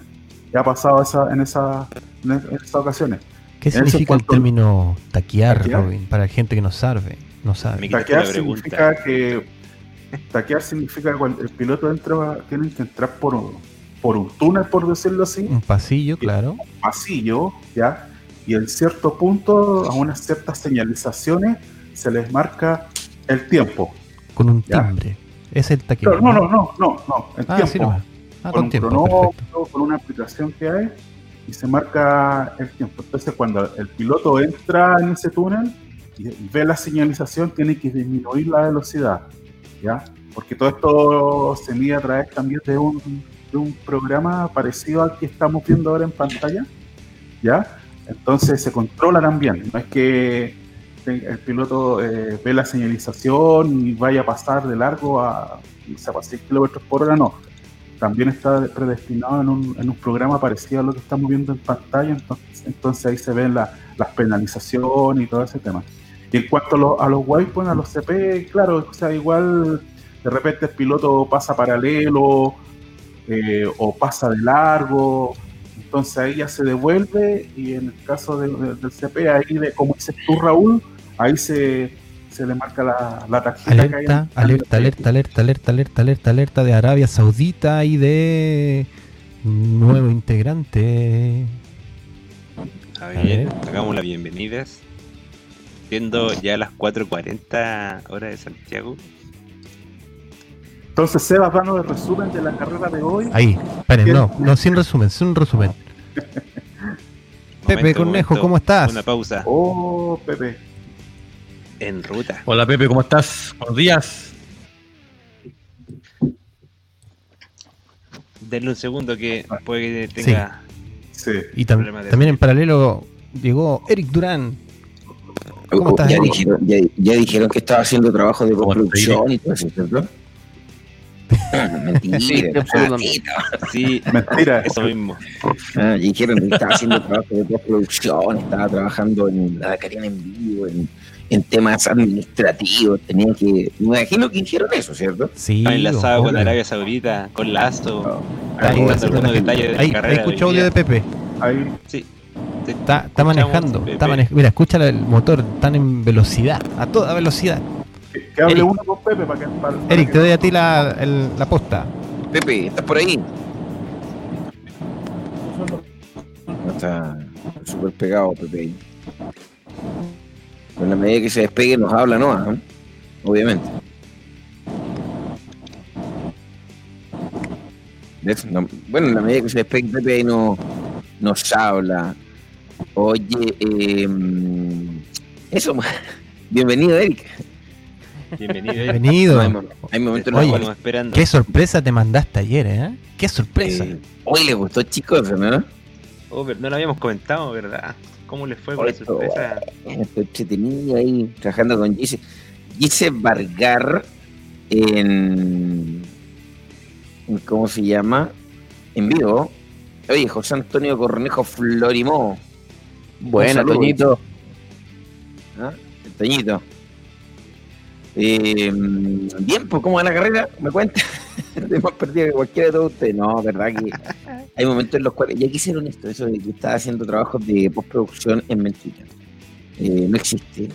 Ya ha pasado esa, en, esa, en esas ocasiones. ¿Qué significa el término taquear, Robin, para la gente que no sabe? No sabe. Taquear significa que taquear significa que el piloto entra, tienen que entrar por un, por un túnel, por decirlo así. Un pasillo, claro. Un pasillo, ¿ya? Y en cierto punto, a unas ciertas señalizaciones, se les marca el tiempo. Con un timbre. Es el taquero. No, no, no, no, no, el ah, tiempo. Ah, con, tiempo, con una aplicación que hay, y se marca el tiempo. Entonces, cuando el piloto entra en ese túnel y ve la señalización, tiene que disminuir la velocidad, ¿ya? Porque todo esto se mide a través también de un de un programa parecido al que estamos viendo ahora en pantalla, ¿ya? Entonces se controla también, no es que el piloto eh, ve la señalización y vaya a pasar de largo a, o 6 kilómetros por hora, no. También está predestinado en un, en un, programa parecido a lo que estamos viendo en pantalla, entonces, entonces ahí se ven las penalizaciones y todo ese tema. Y en cuanto a, los waypoints, a los CP, claro, o sea, igual de repente el piloto pasa paralelo eh, o pasa de largo, entonces ahí ya se devuelve y en el caso del CP, ahí de como dices tú Raúl, ahí se, se le marca la, la tarjeta. Alerta, alerta, alerta, alerta, alerta, alerta, alerta, alerta de Arabia Saudita y de nuevo integrante. A ver, hagamos las bienvenidas. Siendo ya las 4.40 horas de Santiago. Entonces, Sebas, danos el resumen de la carrera de hoy. Ahí, esperen, no, no, sin resumen, sin resumen. Pepe Cornejo, ¿cómo estás? Una pausa. Oh, Pepe. En ruta. Hola, Pepe, ¿cómo estás? Buenos días. Denle un segundo que puede que tenga. Sí. Y también en paralelo llegó Eric Durán. ¿Cómo uh, estás, ya, dijeron, ya, dijeron que estaba haciendo trabajo de construcción y todo eso, ¿cierto? Mentira, sí, mentira. Eso mismo. Ah, dijeron que estaba haciendo trabajo de postproducción, estaba trabajando en la Carina en vivo, en, en, temas administrativos. Tenía que. Me imagino que hicieron eso, ¿cierto? Sí. Enlazado con Arabia Saudita, con Lazo. Ahí, ahí, ahí escuchó audio de Pepe. Ahí. Sí. Está, está manejando. Está Mira, escucha el motor, están en velocidad, a toda velocidad. Que, hable uno con Pepe para que. Eric, te doy a ti la, la posta. Pepe, ¿estás por ahí? Está súper pegado, Pepe. En la medida que se despegue, nos habla, ¿no? Obviamente. bueno, en la medida que se despegue, Pepe ahí no, nos habla. Oye, eh, eso, bienvenido, Eric. Bienvenido. Hay, momentos Oye, esperando. Qué sorpresa te mandaste ayer, ¿eh? Qué sorpresa. Eh, hoy le gustó, chicos, ¿no? Oh, no lo habíamos comentado, ¿verdad? ¿Cómo le fue con la sorpresa? Estoy entretenido ahí trabajando con Gise. Gise Vargar en, ¿Cómo se llama? En vivo. Oye, José Antonio Cornejo Florimó. Buena, Toñito. ¿Ah? Toñito. Eh, bien, pues, ¿cómo va la carrera? ¿Me cuenta? Hemos perdido que cualquiera de todos ustedes. No, verdad que hay momentos en los cuales, ya quisieron esto, eso de que estaba haciendo trabajos de postproducción en mentira. Eh, no existe.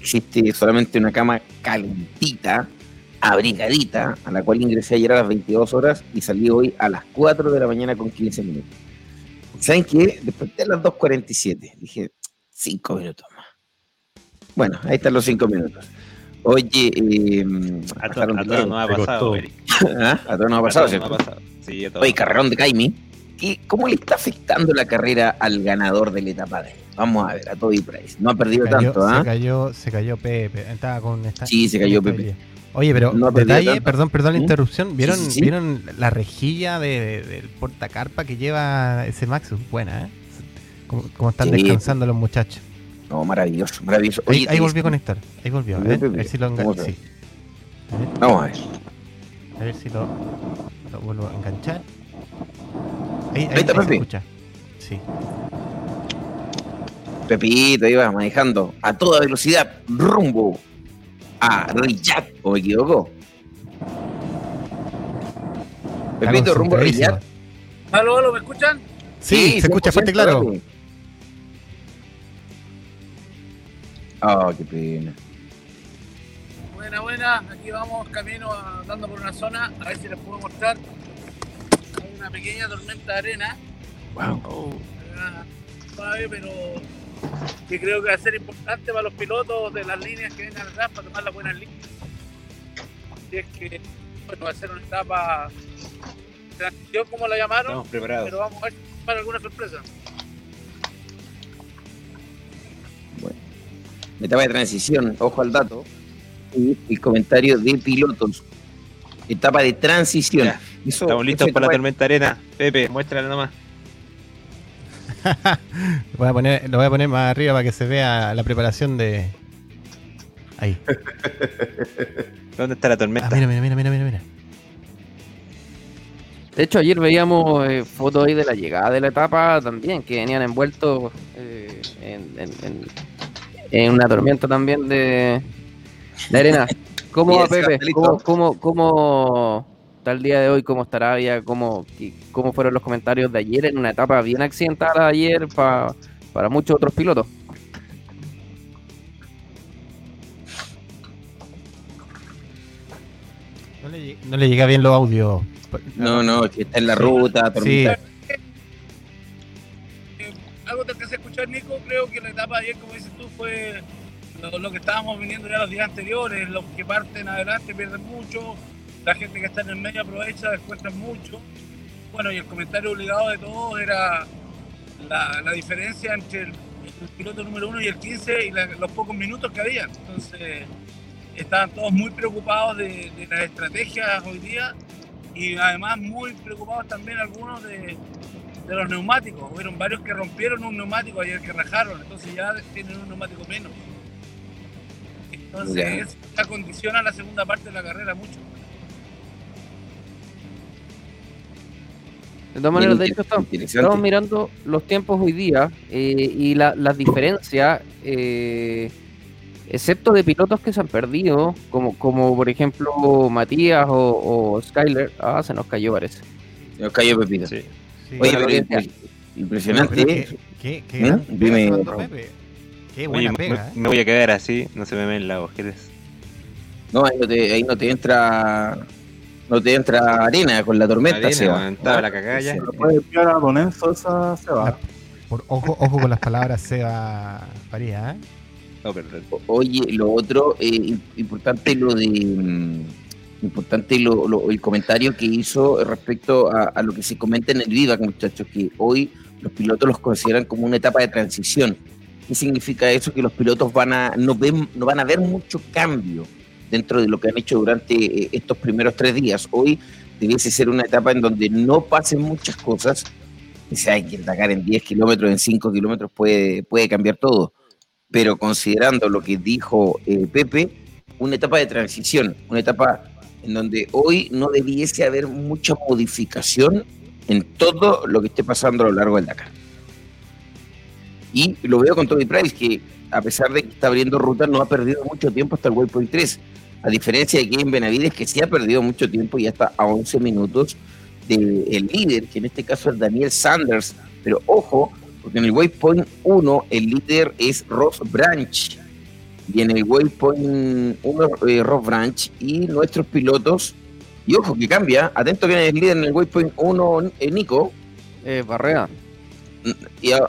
Existe solamente una cama calentita, abrigadita, a la cual ingresé ayer a las 22 horas y salí hoy a las 4 de la mañana con 15 minutos. ¿Saben qué? Desperté a las 2.47. Dije, 5 minutos más. Bueno, ahí están los 5 minutos. Oye, eh, a, todos no ha pasado, ¿Ah? A todos no ha pasado, ¿cierto? Sí, a Oye, carrerón de Kaimi. ¿cómo le está afectando la carrera al ganador de la etapa de Vamos a ver, a Toby Price. No ha perdido tanto, ¿ah? Se cayó, se cayó Pepe. Estaba con esta, sí, se cayó Pepe. Oye, pero detalle, perdón, perdón la ¿Mm? interrupción. ¿Vieron, ¿vieron la rejilla de, del portacarpa que lleva ese Maxus? Buena, ¿eh? Como, están descansando los muchachos. No, maravilloso, maravilloso. ahí, volvió a conectar. Ahí volvió. A ver, a ver si lo engancha. Sí. Vamos a ver. A ver si lo, lo vuelvo a enganchar. Ahí, ahí, ahí, está, se escucha. Sí. Pepito iba manejando a toda velocidad rumbo a Riyadh, ¿o me equivoco? Pepito, rumbo a Riyadh. ¿Aló, aló, me escuchan? Sí, se escucha fuerte claro. Ah, qué pena. Buena, buena. Aquí vamos camino andando por una zona. A ver si les puedo mostrar. Hay una pequeña tormenta de arena. Wow. Oh. pero que creo que va a ser importante para los pilotos de las líneas que vengan atrás para tomar las buenas líneas. Y es que bueno, va a ser una etapa de transición, como la llamaron. Estamos preparados. Pero vamos a ver si para alguna sorpresa. Etapa de transición, ojo al dato. Y el comentario de pilotos. Etapa de transición. Estamos listos para la tormenta arena. Pepe, muéstrala nomás. voy a poner, lo voy a poner más arriba para que se vea la preparación de. Ahí. ¿Dónde está la tormenta? Ah, mira, mira, mira, mira, mira. De hecho, ayer veíamos eh, fotos ahí de la llegada de la etapa también, que venían envueltos eh, en, una tormenta también de, de arena. ¿Cómo va, Pepe? ¿Cómo, cómo, cómo el día de hoy, cómo estará ya, cómo, cómo fueron los comentarios de ayer en una etapa bien accidentada ayer para muchos otros pilotos. No le, llega bien los audios. No, no, que está en la ruta, sí. Algo te escuchar, Nico, creo que la etapa de ayer, como dices tú, fue lo, que estábamos viniendo ya los días anteriores, los que parten adelante pierden mucho, la gente que está en el medio aprovecha, descuentan mucho. Bueno, y el comentario obligado de todos era la, diferencia entre el, piloto número 1 y el 15 y los pocos minutos que había. Entonces, estaban todos muy preocupados de, las estrategias hoy día y además muy preocupados también algunos de, los neumáticos. Hubieron varios que rompieron un neumático ayer que rajaron, entonces ya tienen un neumático menos. Entonces, eso condiciona la segunda parte de la carrera mucho. De todas maneras, de hecho, estamos, mirando los tiempos hoy día eh, y las diferencias, eh, excepto de pilotos que se han perdido, como, como por ejemplo Matías o, Skyler. Ah, se nos cayó, parece. Se nos cayó Pepito. Sí. Oye, pero impresionante. ¿Qué, qué, ¿Mm? Dime, qué buena pega, me, voy a quedar así, no se me ven las ojeras. No, ahí no te, ahí no te entra no te entra arena con la tormenta. se va. la cagada ya. Se puede enviar a Don Enzo, esa se va. por, ojo, ojo con las palabras Seba Faría, ¿eh? No, Oye, lo otro, eh, importante lo de mm, importante lo, el comentario que hizo respecto a, lo que se comenta en el Vivac, muchachos, que hoy los pilotos los consideran como una etapa de transición. ¿Qué significa eso? Que los pilotos van a no, ven, no van a ver mucho cambio dentro de lo que han hecho durante eh, estos primeros tres días. Hoy debiese ser una etapa en donde no pasen muchas cosas. Si hay que atacar en 10 kilómetros, en 5 kilómetros puede, puede cambiar todo. Pero considerando lo que dijo eh, Pepe, una etapa de transición, una etapa en donde hoy no debiese haber mucha modificación en todo lo que esté pasando a lo largo del Dakar. Y lo veo con Tony Price, que a pesar de que está abriendo rutas, no ha perdido mucho tiempo hasta el Waypoint 3. A diferencia de en Benavides, que sí ha perdido mucho tiempo y hasta a 11 minutos del líder, que en este caso es Daniel Sanders. Pero ojo, porque en el Waypoint 1 el líder es Ross Branch. Y en el Waypoint 1 eh, Ross Branch y nuestros pilotos. Y ojo que cambia, atento que el líder en el Waypoint 1 eh, Nico. Eh, Barrea. Mm,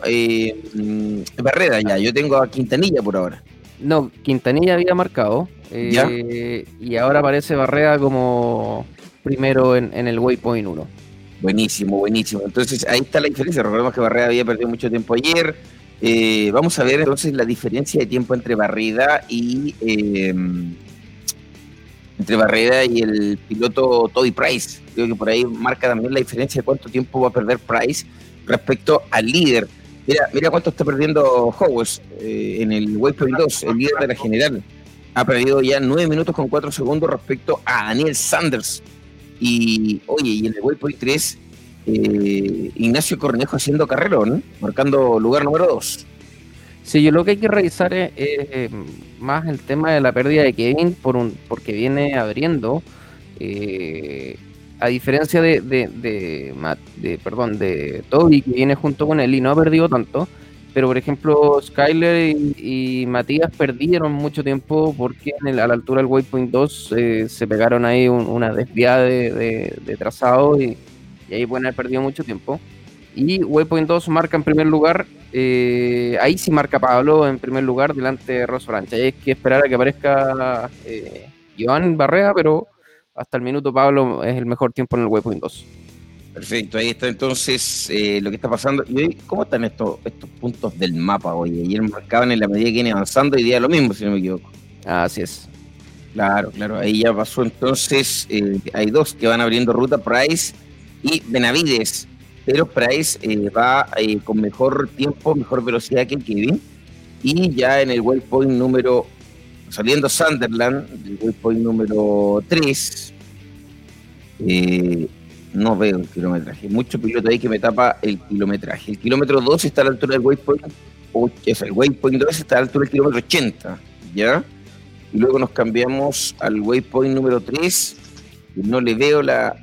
eh, mm, Barrera ya, yo tengo a Quintanilla por ahora. No, Quintanilla había marcado. Eh, y ahora aparece Barrea como primero en, el Waypoint 1. Buenísimo, buenísimo. Entonces ahí está la diferencia. Recordemos que Barreda había perdido mucho tiempo ayer. Eh, vamos a ver entonces la diferencia de tiempo entre Barreda y eh, entre Barreda y el piloto Toby Price. Creo que por ahí marca también la diferencia de cuánto tiempo va a perder Price respecto al líder. Mira, mira cuánto está perdiendo Howes eh, en el Waypoint 2, el líder de la general. Ha perdido ya 9 minutos con 4 segundos respecto a Daniel Sanders. Y oye, y en el Waypoint 3, eh, Ignacio Cornejo haciendo carrerón, marcando lugar número 2. Sí, yo lo que hay que revisar es, eh, más el tema de la pérdida de Kevin por un, porque viene abriendo. Eh, a diferencia de, perdón, de Toby, que viene junto con él y no ha perdido tanto, pero por ejemplo Skyler y, Matías perdieron mucho tiempo porque a la altura del Waypoint 2 eh, se pegaron ahí una desviada de, trazado y, ahí pueden haber perdido mucho tiempo. Y Waypoint 2 marca en primer lugar, eh, ahí sí marca Pablo en primer lugar delante de Ross Branch. Hay que esperar a que aparezca eh, Joan Barrea, pero hasta el minuto Pablo es el mejor tiempo en el Waypoint 2. Perfecto, ahí está entonces eh, lo que está pasando. ¿Y hoy cómo están estos, estos puntos del mapa hoy? Ayer marcaban en la medida que viene avanzando y día lo mismo, si no me equivoco. Así es. Claro, claro, ahí ya pasó entonces. Eh, hay dos que van abriendo ruta, Price y Benavides. Pero Price eh, va con mejor tiempo, mejor velocidad que Kevin. Y ya en el waypoint número, saliendo Sunderland, el waypoint número 3, eh, no veo el kilometraje. Mucho piloto ahí que me tapa el kilometraje. El kilómetro 2 está a la altura del waypoint, o, el waypoint 2 está a la altura del kilómetro 80, ¿ya? Y luego nos cambiamos al waypoint número 3, y no le veo la,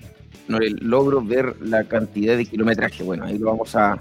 no le logro ver la cantidad de kilometraje. Bueno, ahí lo vamos a,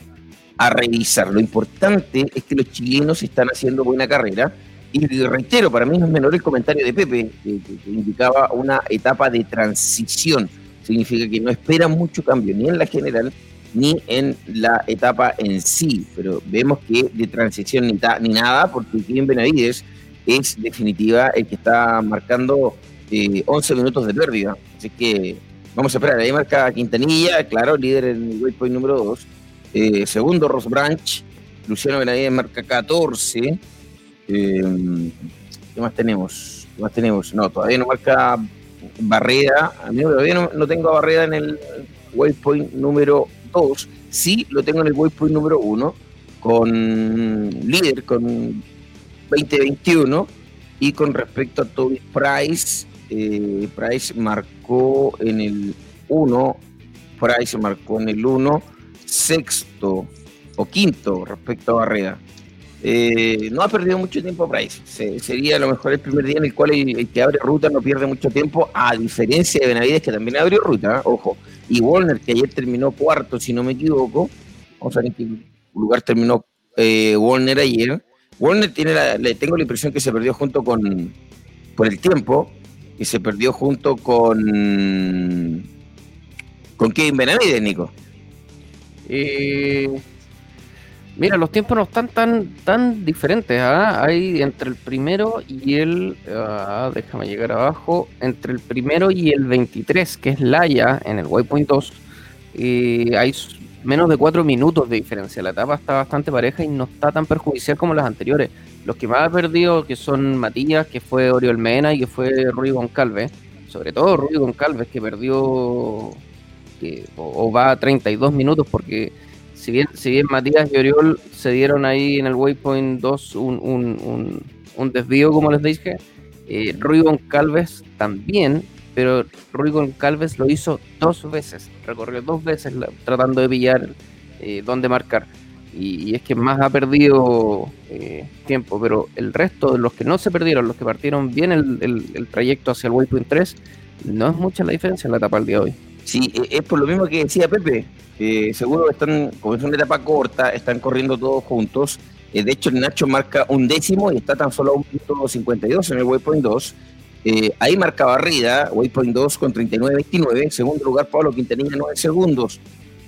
a revisar. Lo importante es que los chilenos están haciendo buena carrera. Y reitero, para mí no es menor el comentario de Pepe, que indicaba una etapa de transición significa que no espera mucho cambio ni en la general ni en la etapa en sí, pero vemos que de transición ni, ni nada, porque Kevin Benavides es definitiva el que está marcando 11 eh, minutos de pérdida. Así que vamos a esperar. Ahí marca Quintanilla, claro, líder en el waypoint número 2. Eh, segundo, Ross Branch. Luciano Benavides marca 14. Eh, ¿Qué más tenemos? ¿Qué más tenemos? No, todavía no marca Barreda, a mí todavía no, tengo a Barreda en el waypoint número 2, sí lo tengo en el waypoint número 1, con líder, con 2021, y con respecto a Toby Price, eh, Price marcó en el 1, Price marcó en el 1, sexto o quinto respecto a Barreda. Eh, no ha perdido mucho tiempo Price. sería a lo mejor el primer día en el cual el, que abre ruta no pierde mucho tiempo, a diferencia de Benavides, que también abrió ruta, ojo. Y Warner, que ayer terminó cuarto, si no me equivoco. Vamos a ver en qué lugar terminó eh, Warner ayer. Warner tiene la, le tengo la impresión que se perdió junto con, por el tiempo, que se perdió junto con, con Kevin Benavides, Nico. Eh, Mira, los tiempos no están tan, tan diferentes. ¿ah? Hay entre el primero y el. Ah, déjame llegar abajo. Entre el primero y el 23, que es Laia en el Waypoint 2. hay menos de 4 minutos de diferencia. La etapa está bastante pareja y no está tan perjudicial como las anteriores. Los que más han perdido, que son Matías, que fue Oriol Mena y que fue Rui Goncalves. Sobre todo Rui Goncalves, que perdió. Que, o va a 32 minutos porque si bien, si bien Matías y Oriol se dieron ahí en el Waypoint 2 un, desvío, como les dije, eh, Rui Calves también, pero Rui Calves lo hizo dos veces, recorrió dos veces tratando de pillar eh, dónde marcar. Y, es que más ha perdido eh, tiempo, pero el resto de los que no se perdieron, los que partieron bien el, el trayecto hacia el Waypoint 3, no es mucha la diferencia en la etapa del día de hoy. Sí, e, es por lo mismo que decía Pepe. Eh, seguro están, como es una etapa corta, están corriendo todos juntos. Eh, de hecho, el Nacho marca un décimo y está tan solo a un punto 52 en el Waypoint 2. Eh, ahí marca Barrida, Waypoint 2 con 39-29. Segundo lugar, Pablo Quintanilla, 9 segundos.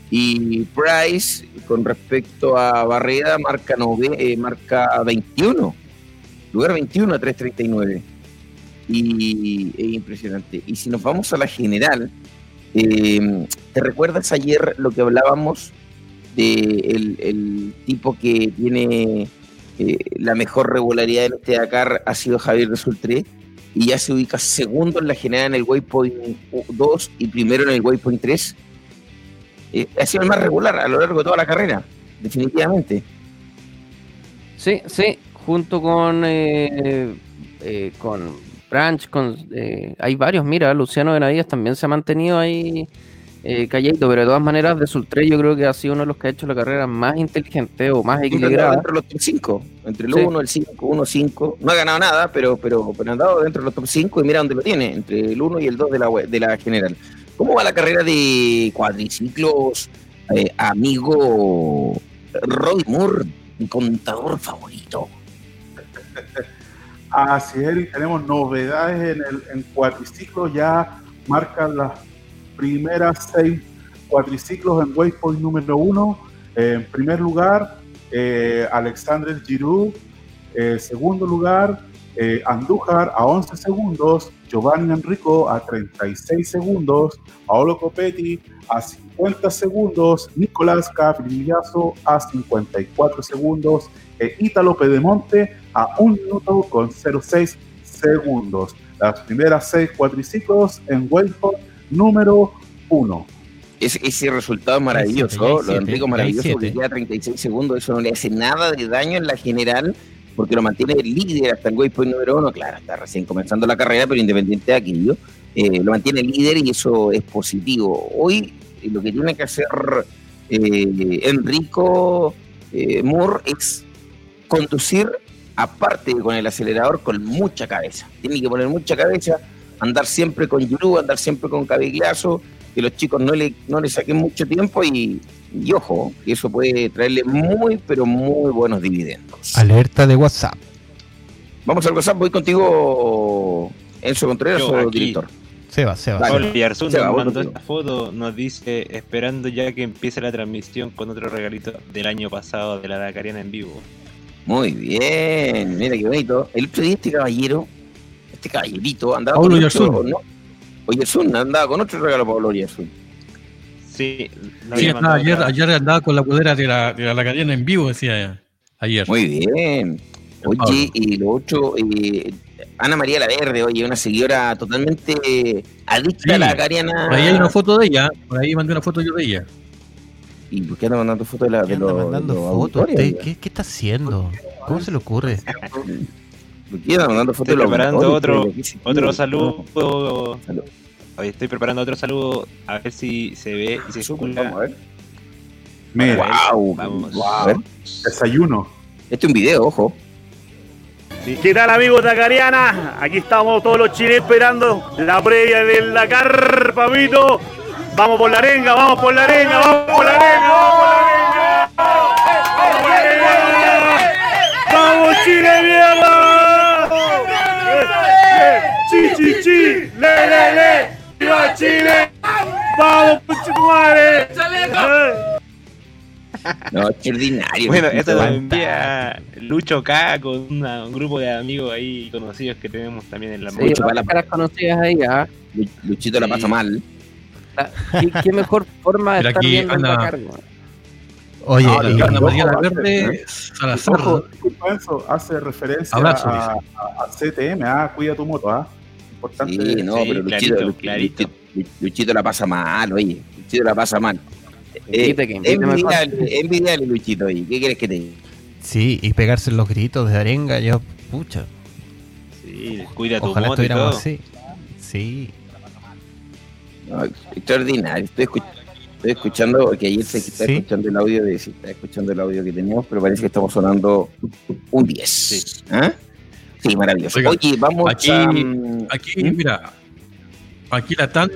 Y Price, con respecto a Barrida, marca, 9, marca 21. Lugar 21 a 3.39. Y es impresionante. Y si nos vamos a la general, Eh, ¿Te recuerdas ayer lo que hablábamos de el, tipo que tiene eh, la mejor regularidad en este Dakar ha sido Javier de Sultré y ya se ubica segundo en la general en el Waypoint 2 y primero en el Waypoint 3? Eh, ha sido el más regular a lo largo de toda la carrera, definitivamente. Sí, sí, junto con, eh, eh, con Branch, con, hay varios, mira, Luciano Benavides también se ha mantenido ahí calladito, pero de todas maneras de Sultre yo creo que ha sido uno de los que ha hecho la carrera más inteligente o más equilibrada. Entre los top 5, entre el 1, el 5, 1, 5, no ha ganado nada, pero, pero, pero ha andado dentro de los top 5 y mira dónde lo tiene, entre el 1 y el 2 de la, de la general. ¿Cómo va la carrera de cuadriciclos, eh, amigo Roy Moore, contador favorito? Así es, tenemos novedades en, el, en ya marcan las primeras seis cuadriciclos en Waypoint número uno. en primer lugar, eh, Alexander Giroud. En segundo lugar, eh, Andújar a 11 segundos. Giovanni Enrico a 36 segundos, Paolo Copetti a 50 segundos, Nicolás Caprillazo a 54 segundos e Ítalo Pedemonte a 1 minuto con 06 segundos. Las primeras seis cuadriciclos en Waypoint número 1. Ese, ese, resultado es maravilloso, lo de Enrico maravilloso, porque queda 36 segundos, eso no le hace nada de daño en la general porque lo mantiene líder hasta el waypoint número uno, claro, está recién comenzando la carrera, pero independiente de aquello, eh, lo mantiene líder y eso es positivo. Hoy eh, lo que tiene que hacer eh, Enrico Moore es conducir, aparte con el acelerador, con mucha cabeza. Tiene que poner mucha cabeza, andar siempre con Yuru, andar siempre con Cabiglazo, que los chicos no le, no le saquen mucho tiempo y, y ojo, que eso puede traerle muy, pero muy buenos dividendos. Alerta de WhatsApp. Vamos al WhatsApp, voy contigo, Enzo Contreras o director. Seba, Seba. Paul Arzun nos mandó esta foto, nos dice, esperando ya que empiece la transmisión con otro regalito del año pasado de la Dakariana en vivo. Muy bien, mira qué bonito. El otro día este caballero, este caballerito, andaba Pablo con otro, ¿no? Oye, andaba con otro regalo Pablo Yarzun. Sí, ayer, ayer andaba con la poder de la, de la cadena en vivo, decía ayer. Muy bien. Oye, y lo otro, eh, Ana María La Verde, oye, una seguidora totalmente adicta a la cariana. Por ahí hay una foto de ella, por ahí mandé una foto yo de ella. ¿Y por qué anda mandando fotos de la de los, mandando fotos? ¿Qué, ¿Qué, está haciendo? ¿Cómo se le ocurre? ¿Por qué anda mandando fotos de los preparando otro, otro saludo. Salud. Hoy estoy preparando otro saludo a ver si se ve y se escucha. Vamos a ver. Mira, wow, vamos. Wow. Desayuno. Este es un video, ojo. ¿Qué tal amigos de Acariana? Aquí estamos todos los chiles esperando la previa del Dakar, papito. Vamos por la arenga, vamos por la arenga, vamos por la arenga, vamos por la arenga. ¡Vamos Chile, mierda! ¡Chi, chi, chi! ¡Le, le, le! ¡Viva Chile! ¡Vamos, madre! No, extraordinario. Bueno, esto lo envía Lucho K con un grupo de amigos ahí conocidos que tenemos también en la sí, Lucho, las caras conocidas ahí, ¿ah? Luchito la pasa mal. ¿Qué, ¿Qué, mejor forma de estar viendo anda... la carga? Oye, no, y Ana María La Verde, Salazar. Eso hace referencia a, a, a, CTM, ah, cuida tu moto, ah. Sí, no, pero Luchito, Luchito, la pasa mal, oye. Luchito la pasa mal. Eh, envidiable, Luchito, oye. ¿Qué quieres que te diga? Sí, y pegarse los gritos de arenga, yo, pucha. Sí, cuida tu Ojalá estuviéramos así. Sí. No, extraordinario. Estoy, estoy escuchando, porque ayer se está escuchando el audio de, se está escuchando el audio que teníamos, pero parece que estamos sonando un 10. Sí. ¿Ah? Sí, maravilloso. Oye, vamos aquí, a... Aquí, ¿Mm? mira, aquí la TAN,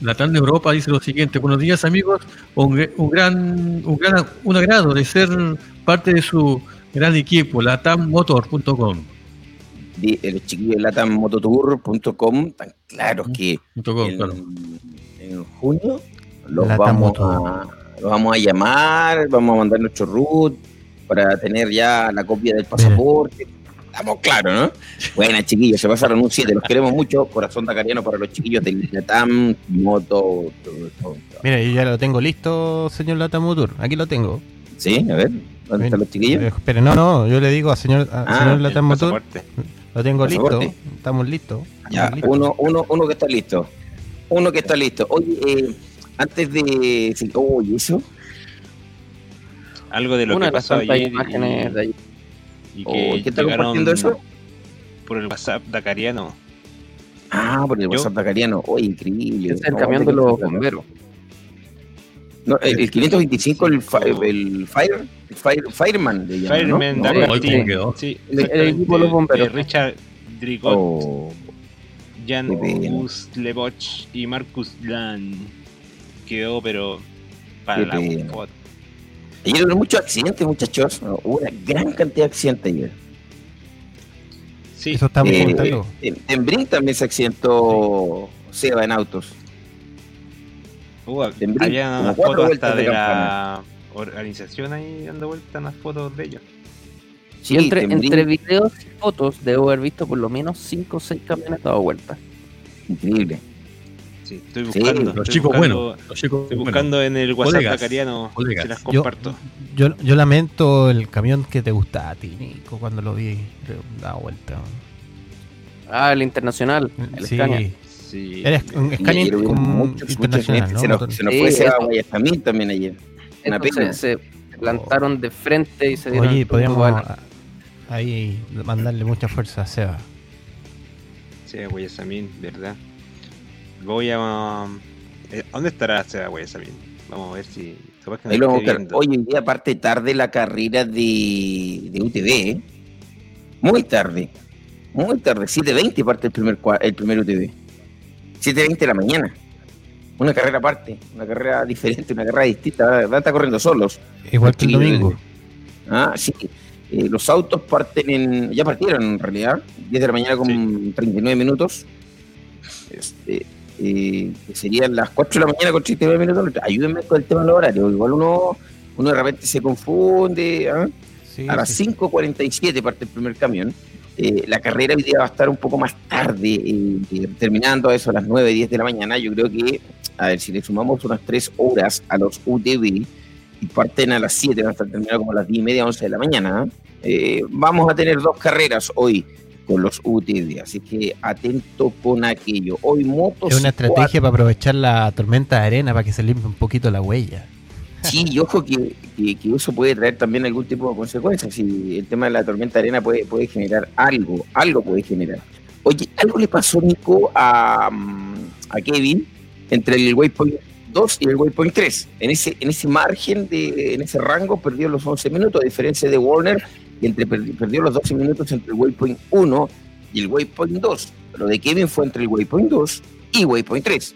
la TAN de Europa dice lo siguiente. Buenos días, amigos. Un, gran, un gran un agrado de ser parte de su gran equipo, latammotor.com. Los chiquillos de latammototour.com, tan claros que en, junio los vamos, a, los vamos a llamar, vamos a mandar nuestro root para tener ya la copia del pasaporte. Estamos claros, ¿no? Buenas, chiquillos, se pasaron un 7, los queremos mucho. Corazón tacariano para los chiquillos del Latam, Moto, todo, todo. Mira, yo ya lo tengo listo, señor Latamutur. Aquí lo tengo. Sí, a ver, ¿dónde están los chiquillos? Eh, Pero no, no, yo le digo a señor, a Ah, señor pasaporte. lo tengo listo. Estamos listos. Ya, estamos listos. uno, uno, uno que está listo. Uno que está listo. Oye, eh, antes de. Oye, eso. Algo de lo Una que de pasó ayer imágenes y, de ayer. Y Oh, que ¿Qué está compartiendo eso? por el WhatsApp dakariano. Ah, por el Yo- WhatsApp Dacariano. Oye, increíble. Es el No, camión hombre, de los bomberos. No, el, el 525, el, fi- el Fire, el Fire, Fireman. le llaman, ¿no? Fireman No, hoy quedó. Sí, El- el equipo de los bomberos. de Richard Drigot, Oh, Jan Leboch y Marcus Lan. Quedó, pero para Qué la foto. Ayer hubo muchos accidentes, muchachos. No, Hubo una gran cantidad de accidentes ayer. Sí, Eso estamos Eh, comentando. En, en Brink también se accidentó Seba en autos. hubo, en Brin- había fotos vueltas hasta de de la organización ahí dando vueltas en las fotos de ellos. Sí, entre, entre videos y fotos debo haber visto por lo menos 5 o 6 camiones dado vuelta. Increíble. Sí, estoy Sí, buscando. Los estoy chicos buscando- buenos. Los chicos Estoy buscando en el WhatsApp colegas. se las Yo- comparto. Yo, yo lamento el camión que te gustaba a ti, Nico, cuando lo vi daba vuelta. Ah, el internacional, el sí, Scania. Sí. era un Scania internacional. ¿no? se, nos, se nos Sí, fue Seba eso. Guayasamín también ayer. Una Entonces pena. se plantaron de frente y se dieron Oye, podríamos a- ahí mandarle mucha fuerza a Seba. Seba Guayasamín, ¿verdad? Voy a. eh, ¿Dónde estará Seba Guayasamín? Vamos a ver si. que Ahí lo vamos a buscar. Hoy en día parte tarde la carrera de, de UTV. ¿eh? Muy tarde. Muy tarde. 7.20 parte el primer, el primer UTV. 7.20 de la mañana. Una carrera aparte. Una carrera diferente, una carrera distinta. Van a estar corriendo solos. Igual que el Sí, domingo. Ah, sí. Eh, los autos parten en. Ya partieron en realidad. 10 de la mañana con 39 minutos. Este, eh, que serían las 4 de la mañana con 39 minutos. Ayúdenme con el tema de los horarios. Igual uno, uno de repente se confunde. ¿ah? Sí, A las sí. 5.47 parte el primer camión. Eh, la carrera hoy día va a estar un poco más tarde, eh, eh, terminando a eso a las 9, 10 de la mañana. Yo creo que, a ver, si le sumamos unas 3 horas a los UTV y parten a las 7, van a estar terminados como a las 10 y media, 11 de la mañana. eh, vamos a tener dos carreras hoy con los UTV, así que atento con aquello. Hoy motos. Es una estrategia para aprovechar la tormenta de arena para que se limpie un poquito la huella. Sí, y ojo que, que- que eso puede traer también algún tipo de consecuencias. Si el tema de la tormenta de arena puede, puede generar algo, algo puede generar. Oye, algo le pasó, Nico, a, mm, a Kevin entre el Waypoint 2 y el Waypoint 3. En ese, en ese margen, de, en ese rango, perdió los 11 minutos, a diferencia de Warner, que entre, perdi- perdió los 12 minutos entre el Waypoint 1 y el Waypoint 2. Lo de Kevin fue entre el Waypoint 2 y Waypoint 3.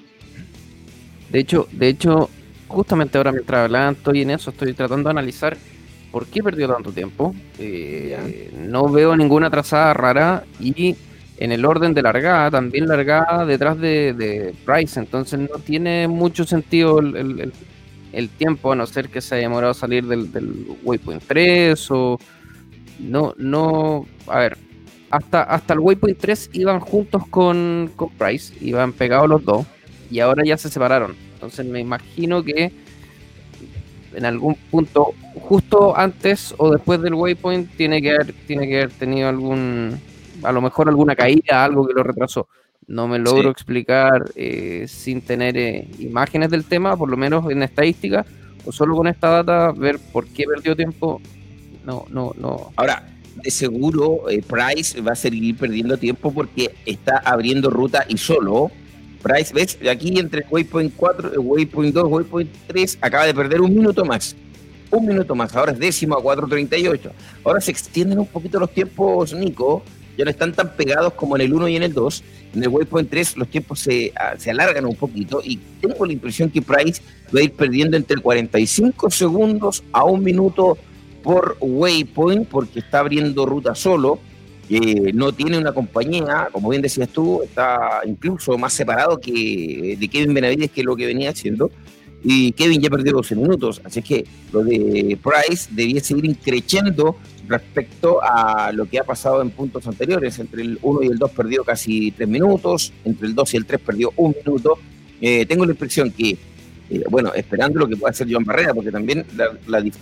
De hecho, de hecho, justamente ahora mientras hablaban estoy en eso, estoy tratando de analizar por qué perdió tanto tiempo. Eh, no veo ninguna trazada rara y en el orden de largada, también largada detrás de, de Price, entonces no tiene mucho sentido el, el- el- el tiempo, a no ser que se haya demorado a salir del, del Waypoint 3 o no, no, a ver, hasta, hasta el Waypoint 3 iban juntos con, con Price, iban pegados los dos y ahora ya se separaron. Entonces me imagino que en algún punto, justo antes o después del waypoint, tiene que haber, tiene que haber tenido algún, a lo mejor alguna caída, algo que lo retrasó. No me logro Sí. explicar eh, sin tener eh, imágenes del tema, por lo menos en estadística, o solo con esta data, ver por qué perdió tiempo. No, no, no. Ahora, de seguro eh, Price va a seguir perdiendo tiempo porque está abriendo ruta y solo. Price, ¿ves? Aquí entre Waypoint 4, el Waypoint 2, Waypoint 3, acaba de perder un minuto más. Un minuto más. Ahora es décimo a 4.38. Ahora se extienden un poquito los tiempos, Nico. Ya no están tan pegados como en el 1 y en el 2. En el Waypoint 3 los tiempos se, ah, se alargan un poquito y tengo la impresión que Price va a ir perdiendo entre 45 segundos a un minuto por Waypoint porque está abriendo ruta solo, eh, no tiene una compañía, como bien decías tú, está incluso más separado que de Kevin Benavides que lo que venía haciendo. Y Kevin ya perdió 12 minutos, así que lo de Price debía seguir increciendo respecto a lo que ha pasado en puntos anteriores. Entre el 1 y el 2 perdió casi 3 minutos, entre el 2 y el 3 perdió un minuto. Eh, tengo la impresión que, eh, bueno, esperando lo que pueda hacer Joan Barrera, porque también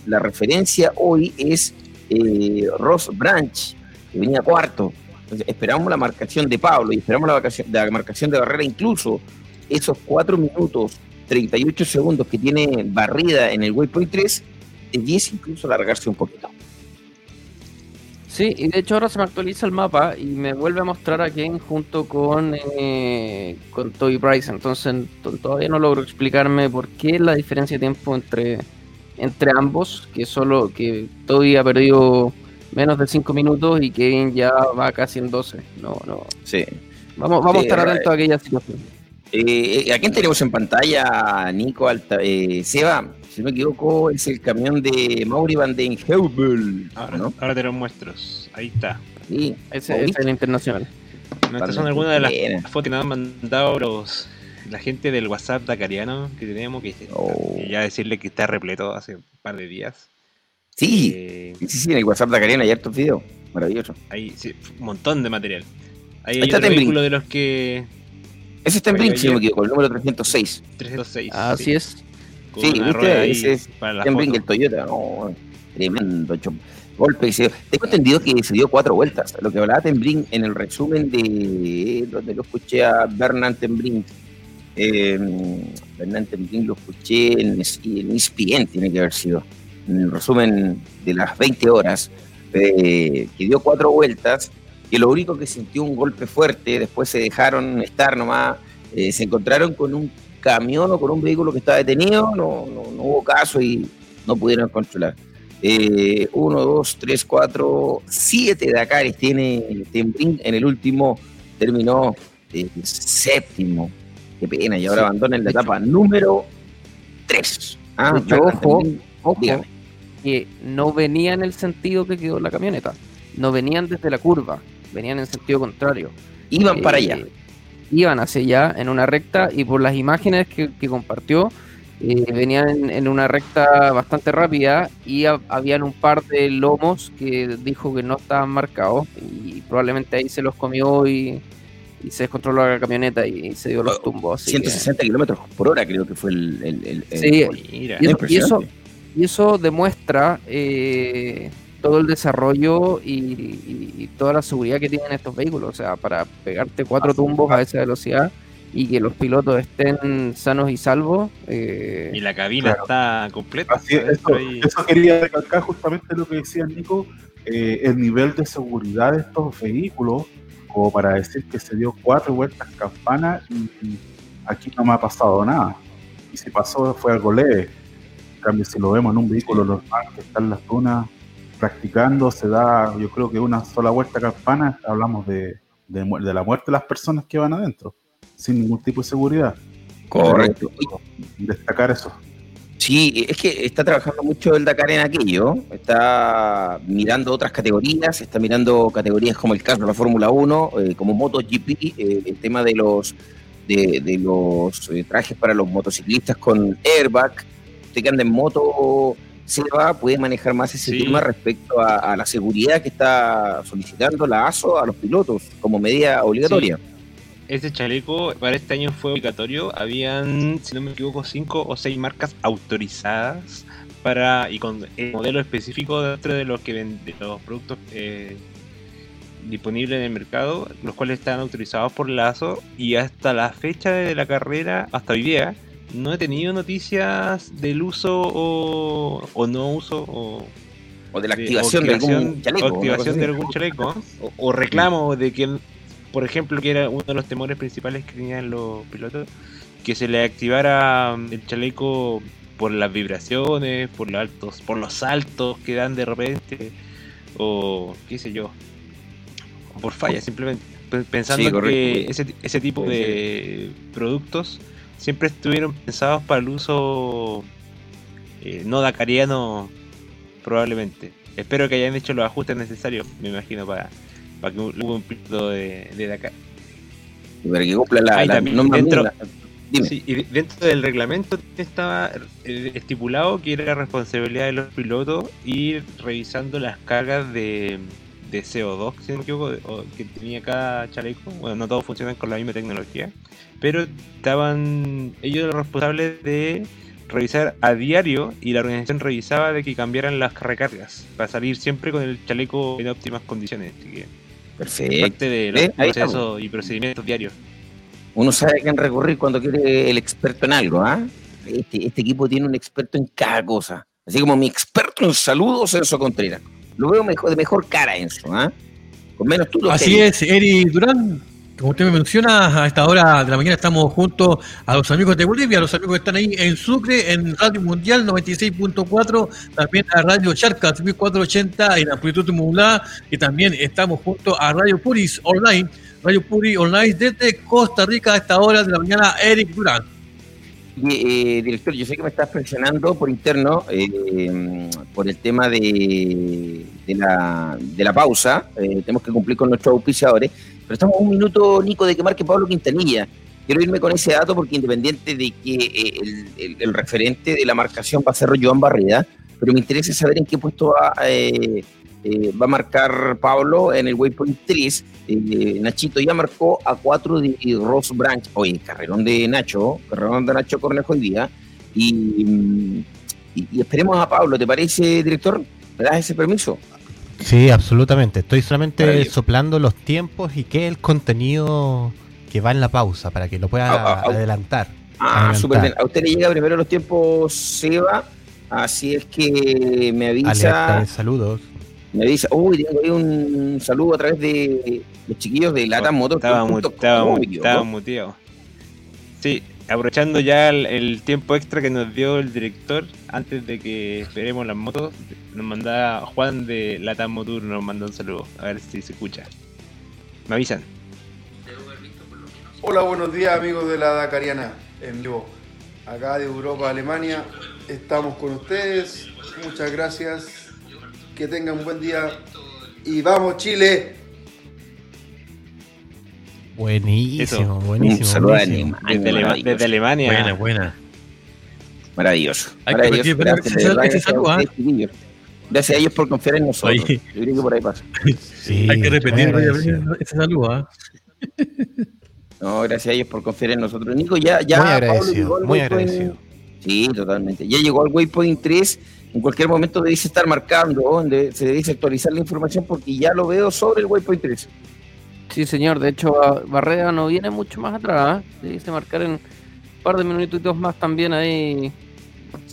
la, referencia hoy es eh, Ross Branch, que venía cuarto. Esperamos la marcación de Pablo y esperamos la, la marcación de Barrera, incluso esos 4 minutos 38 segundos que tiene barrida en el waypoint 3, debiese incluso alargarse un poquito. Sí, y de hecho ahora se me actualiza el mapa y me vuelve a mostrar a Ken junto con, eh, con Toby Bryce. Entonces todavía no logro explicarme por qué la diferencia de tiempo entre, entre ambos, que solo que Toby ha perdido menos de 5 minutos y Kevin ya va casi en 12. No, no. Sí. Vamos, vamos a estar atentos a aquella situación. Eh, ¿A quién tenemos en pantalla, Nico Alta? Eh, Seba, si no me equivoco, es el camión de Mauri Van den Heuvel. Ahora, ahora te lo muestro. Ahí está. Sí, ese es el internacional. estas son algunas de las fotos que nos han mandado los, la gente del WhatsApp dacariano que tenemos, que, oh. ya decirle que está repleto hace un par de días. Sí, eh, sí, sí, en el WhatsApp dacariano hay hartos videos. Maravilloso. Hay un montón de material. Ahí hay otro vehículo de los que... Ese está en Blink, si no me equivoco, el número 306. 306. Así es. Sí, ¿viste? Ese es el Toyota. tremendo golpe. Tengo entendido que se dio cuatro vueltas. Lo que hablaba Tembrin en el resumen de donde lo escuché a Bernard Tembrin. Eh, Bernard Tembrin lo escuché en, en ESPN, tiene que haber sido. En el resumen de las 20 horas, eh, que dio cuatro vueltas, que lo único que sintió un golpe fuerte, después se dejaron estar nomás, eh, se encontraron con un camión o con un vehículo que estaba detenido, no, no, hubo caso y no pudieron controlar. Eh, uno, dos, tres, cuatro, siete Dakares tiene Tembrin. En el último terminó eh, séptimo. Qué pena, y ahora abandona en la etapa número tres. Ah, ojo, ojo que no venía en el sentido que quedó la camioneta. No venían desde la curva, venían en sentido contrario. Iban para allá. Iban hacia allá en una recta y por las imágenes que, compartió eh, venían en, una recta bastante rápida y habían un par de lomos que dijo que no estaban marcados y probablemente ahí se los comió y, se descontroló la camioneta y se dio los tumbos. 160 kilómetros por hora creo que fue el... sí, y, eso, y, eso, demuestra... Eh, todo el desarrollo y, toda la seguridad que tienen estos vehículos. O sea, para pegarte cuatro tumbos a esa velocidad y que los pilotos estén sanos y salvos. Eh, y la cabina está completa. eso, quería recalcar justamente lo que decía Nico, eh, el nivel de seguridad de estos vehículos, como para decir que se dio cuatro vueltas campana y, aquí no me ha pasado nada. Y si pasó fue algo leve. En cambio, si lo vemos en un vehículo normal que está en las dunas, practicando se da, yo creo que una sola vuelta campana, hablamos de, de, la muerte de las personas que van adentro, sin ningún tipo de seguridad. Correcto. Destacar eso. Sí, es que está trabajando mucho el Dakar en aquello, está mirando otras categorías, está mirando categorías como el caso de la Fórmula 1, eh, como MotoGP, eh, el tema de los de, los eh, trajes para los motociclistas con airbag, usted que anda en moto Silva puede manejar más ese tema respecto a, la seguridad que está solicitando la ASO a los pilotos como medida obligatoria. Ese chaleco para este año fue obligatorio. Habían, si no me equivoco, cinco o seis marcas autorizadas para y con el modelo específico dentro de los que venden los productos eh, disponibles en el mercado, los cuales están autorizados por la ASO y hasta la fecha de la carrera, hasta hoy día, no he tenido noticias del uso o, no uso o, o de la activación de, algún chaleco. O activación de algún chaleco. O, reclamo de que, por ejemplo, que era uno de los temores principales que tenían los pilotos, que se le activara mm, el chaleco por las vibraciones, por los altos, por los saltos que dan de repente, o qué sé yo, o por fallas, simplemente pensando que ese, ese tipo de productos siempre estuvieron pensados para el uso eh, no dacariano, probablemente. Espero que hayan hecho los ajustes necesarios, me imagino, para, para que hubo un piloto de, de Dakar. Para que cumpla la, dentro, Sí, y dentro del reglamento estaba eh, estipulado que era responsabilidad de los pilotos ir revisando las cargas de, de CO2, si no me equivoco, que tenía cada chaleco. Bueno, no todos funcionan con la misma tecnología, pero estaban ellos responsables de revisar a diario y la organización revisaba de que cambiaran las recargas para salir siempre con el chaleco en óptimas condiciones. Así que Perfecto. parte de los procesos y procedimientos diarios. Uno sabe a quién recurrir cuando quiere el experto en algo, ¿ah? Este, este, equipo tiene un experto en cada cosa. Así como mi experto en saludos, Enzo Contreras. Lo veo mejor, de mejor cara, Enzo, ¿ah? Con menos tú Así es, Eri Durán. Como usted me menciona, a esta hora de la mañana estamos junto a los amigos de Bolivia, los amigos que están ahí en Sucre, en Radio Mundial 96.4, también a Radio Charca 1480 en amplitud modulada, y también estamos junto a Radio Puris Online Radio Puri Online desde Costa Rica a esta hora de la mañana, Eric Durán. Eh, director, yo sé que me estás presionando por interno eh, por el tema de, de, la, de la pausa. Eh, tenemos que cumplir con nuestros auspiciadores. Pero estamos un minuto, Nico, de que marque Pablo Quintanilla. Quiero irme con ese dato porque independiente de que el, el, referente de la marcación va a ser Joan Barrida, pero me interesa saber en qué puesto va eh, va a marcar Pablo en el waypoint 3. Eh, Nachito ya marcó a 4 de Ross Branch. Oye, carrerón de Nacho, carrerón de Nacho Cornejo hoy día. Y, esperemos a Pablo, ¿te parece, director? ¿Me das ese permiso? Sí, absolutamente. Estoy solamente soplando los tiempos y qué el contenido que va en la pausa para que lo pueda ah, ah, ah. adelantar. Ah, súper bien. A usted le llega primero los tiempos, Seba. Así es que me avisa. saludos me dice, uy, tengo ahí un saludo a través de los chiquillos de Lata Motor. Estaba, estaba, muteado. Sí, aprovechando ya el, tiempo extra que nos dio el director antes de que esperemos las motos, nos manda Juan de Lata Motor, nos manda un saludo, a ver si se escucha. Me avisan. Hola, buenos días amigos de la Dakariana en vivo. Acá de Europa, Alemania, estamos con ustedes. Muchas gracias que tengan un buen día y vamos Chile. Buenísimo, buenísimo. Saludos desde, Alemania. Buena, buena. Maravilloso. Hay que gracias, gracias a ellos por confiar en nosotros. Yo creo que por ahí pasa. Sí, Hay que repetir ese saludo. ¿ah? No, gracias a ellos por confiar en nosotros. Nico, ya, ya. Muy agradecido, muy agradecido. Sí, totalmente. Ya llegó al Waypoint 3 en cualquier momento debes estar marcando, donde se debe actualizar la información porque ya lo veo sobre el waypoint 3. Sí, señor, de hecho Barrera no viene mucho más atrás, ¿eh? se dice marcar en un par de minutitos más también ahí.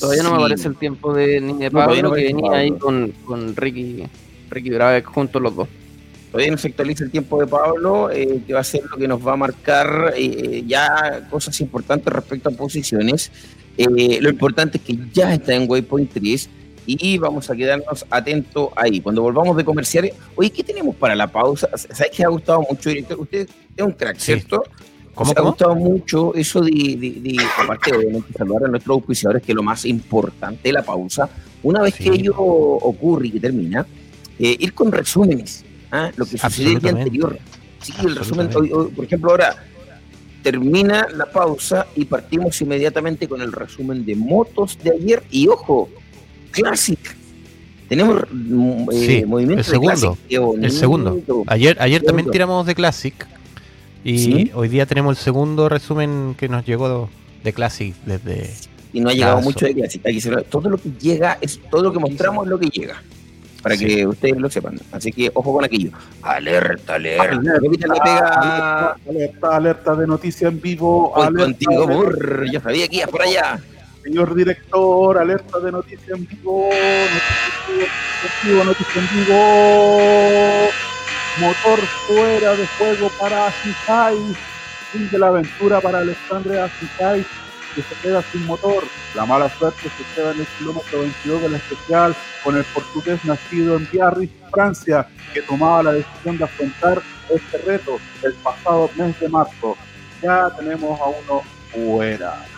Todavía no me aparece el tiempo de ni de Pablo que venía ahí con, con Ricky, Ricky Brave juntos los dos. Todavía no se actualiza el tiempo de Pablo, eh, que va a ser lo que nos va a marcar eh, ya cosas importantes respecto a posiciones. Eh, lo importante es que ya está en Waypoint 3 y vamos a quedarnos atentos ahí. Cuando volvamos de comerciales, oye, ¿qué tenemos para la pausa? ¿Sabes que ha gustado mucho, director? Usted es un crack, ¿cierto? ¿Cómo, ha gustado mucho eso de, de, aparte obviamente saludar a nuestros auspiciadores, que es lo más importante de la pausa. Una vez que ello ocurre y que termina, eh, ir con resúmenes, ¿ah? lo que sucedió el día anterior. Sí, el resumen, por ejemplo, ahora termina la pausa y partimos inmediatamente con el resumen de motos de ayer. Y ojo, Classic. Tenemos mm, eh, movimiento el segundo, El segundo. Ayer, ayer también tiramos de Classic. Y hoy día tenemos el segundo resumen que nos llegó de Classic desde. Y no ha llegado mucho de Classic. Todo lo que llega, es todo lo que mostramos es lo que llega para que ustedes lo sepan. Así que ojo con aquello. Alerta, alerta. Alerta, alerta, alerta de noticia en vivo. Alerta, contigo, burr. Yo sabía que ibas por allá. Señor director, alerta de noticia en vivo. Noticia en vivo, noticia en vivo. Motor fuera de juego para Asisai. Fin de la aventura para Alexandre Asisai que se queda sin motor. La mala suerte se queda en el kilómetro 22 del especial con el portugués nacido en Biarritz, Francia, que tomaba la decisión de afrontar este reto el pasado mes de marzo. Ya tenemos a uno fuera.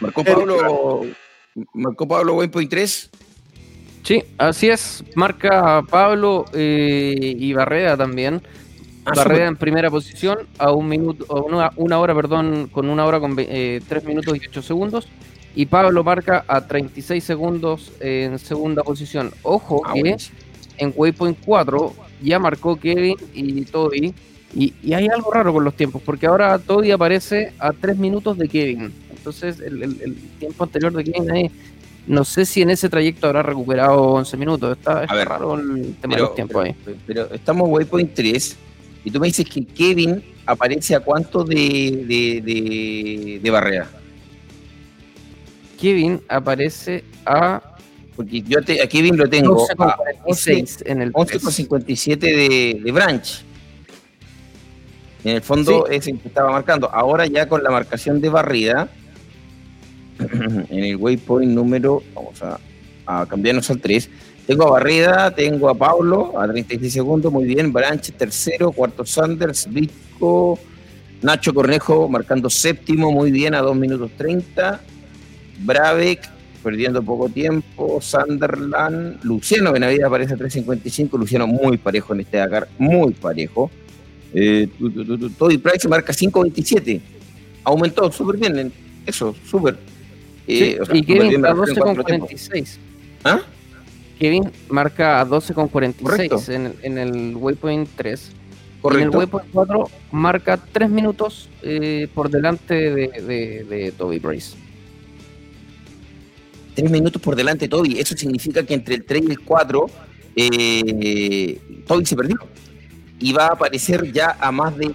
Marcó Pablo, marcó Pablo Waypoint 3. Sí, así es. Marca Pablo eh, y Barrera también. Ah, Barrera en primera posición a un minuto, una, una hora, perdón, con una hora con eh, 3 minutos y 8 segundos. Y Pablo marca a 36 segundos en segunda posición. Ojo ah, que en Waypoint 4 ya marcó Kevin y Toby. Y, y, hay algo raro con los tiempos, porque ahora Toby aparece a 3 minutos de Kevin. Entonces el, el, tiempo anterior de Kevin ahí, no sé si en ese trayecto habrá recuperado 11 minutos. Está, ver, raro el tema de los tiempos ahí. Pero estamos Waypoint 3 y tú me dices que Kevin aparece a cuánto de, de, barrera. Kevin aparece a. Porque yo a Kevin lo tengo a 11, en el 11,57 de, de Branch. En el fondo es el que estaba marcando. Ahora ya con la marcación de barrida, en el waypoint número, vamos a, cambiarnos al 3, tengo a Barreda, tengo a Pablo a 36 segundos, muy bien. Branche tercero, cuarto Sanders, Vico, Nacho Cornejo marcando séptimo, muy bien, a 2 minutos 30. Bravek perdiendo poco tiempo. Sunderland, Luciano Benavides aparece a 3.55. Luciano muy parejo en este Dakar, muy parejo. Eh, Toby Price marca 5.27. Aumentó súper bien, eso, súper. Eh, y Kevin a 12.46. ¿Ah? Kevin marca a 12,46 en, en el waypoint 3. Correcto. En el waypoint 4 marca 3 minutos eh, por delante de, de, Toby Brace. 3 minutos por delante de Toby. Eso significa que entre el 3 y el 4 eh, Toby se perdió. Y va a aparecer ya a más de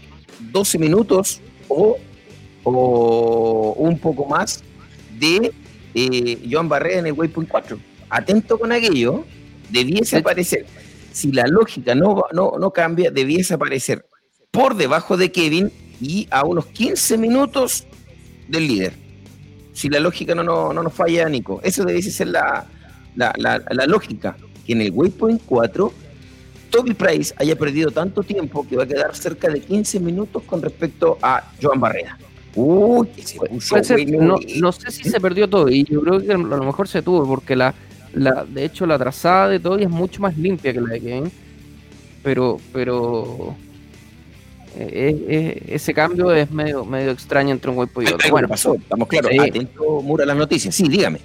12 minutos o, o un poco más de eh, Joan Barrera en el waypoint 4 atento con aquello, debiese aparecer, si la lógica no, no, no cambia, debiese aparecer por debajo de Kevin y a unos 15 minutos del líder. Si la lógica no, no, nos falla, Nico. Eso debiese ser la, la, la, lógica. Que en el Waypoint 4, Toby Price haya perdido tanto tiempo que va a quedar cerca de 15 minutos con respecto a Joan Barrera. Uy, se puso no, no, sé si se perdió todo y yo creo que a lo mejor se tuvo porque la, la, de hecho, la trazada de Toby es mucho más limpia que la de Kevin. Pero, pero eh, ese cambio es medio, medio extraño entre un hueco y otro. Bueno, pasó, estamos claros. Atento, Mura, las noticias. Sí, dígame.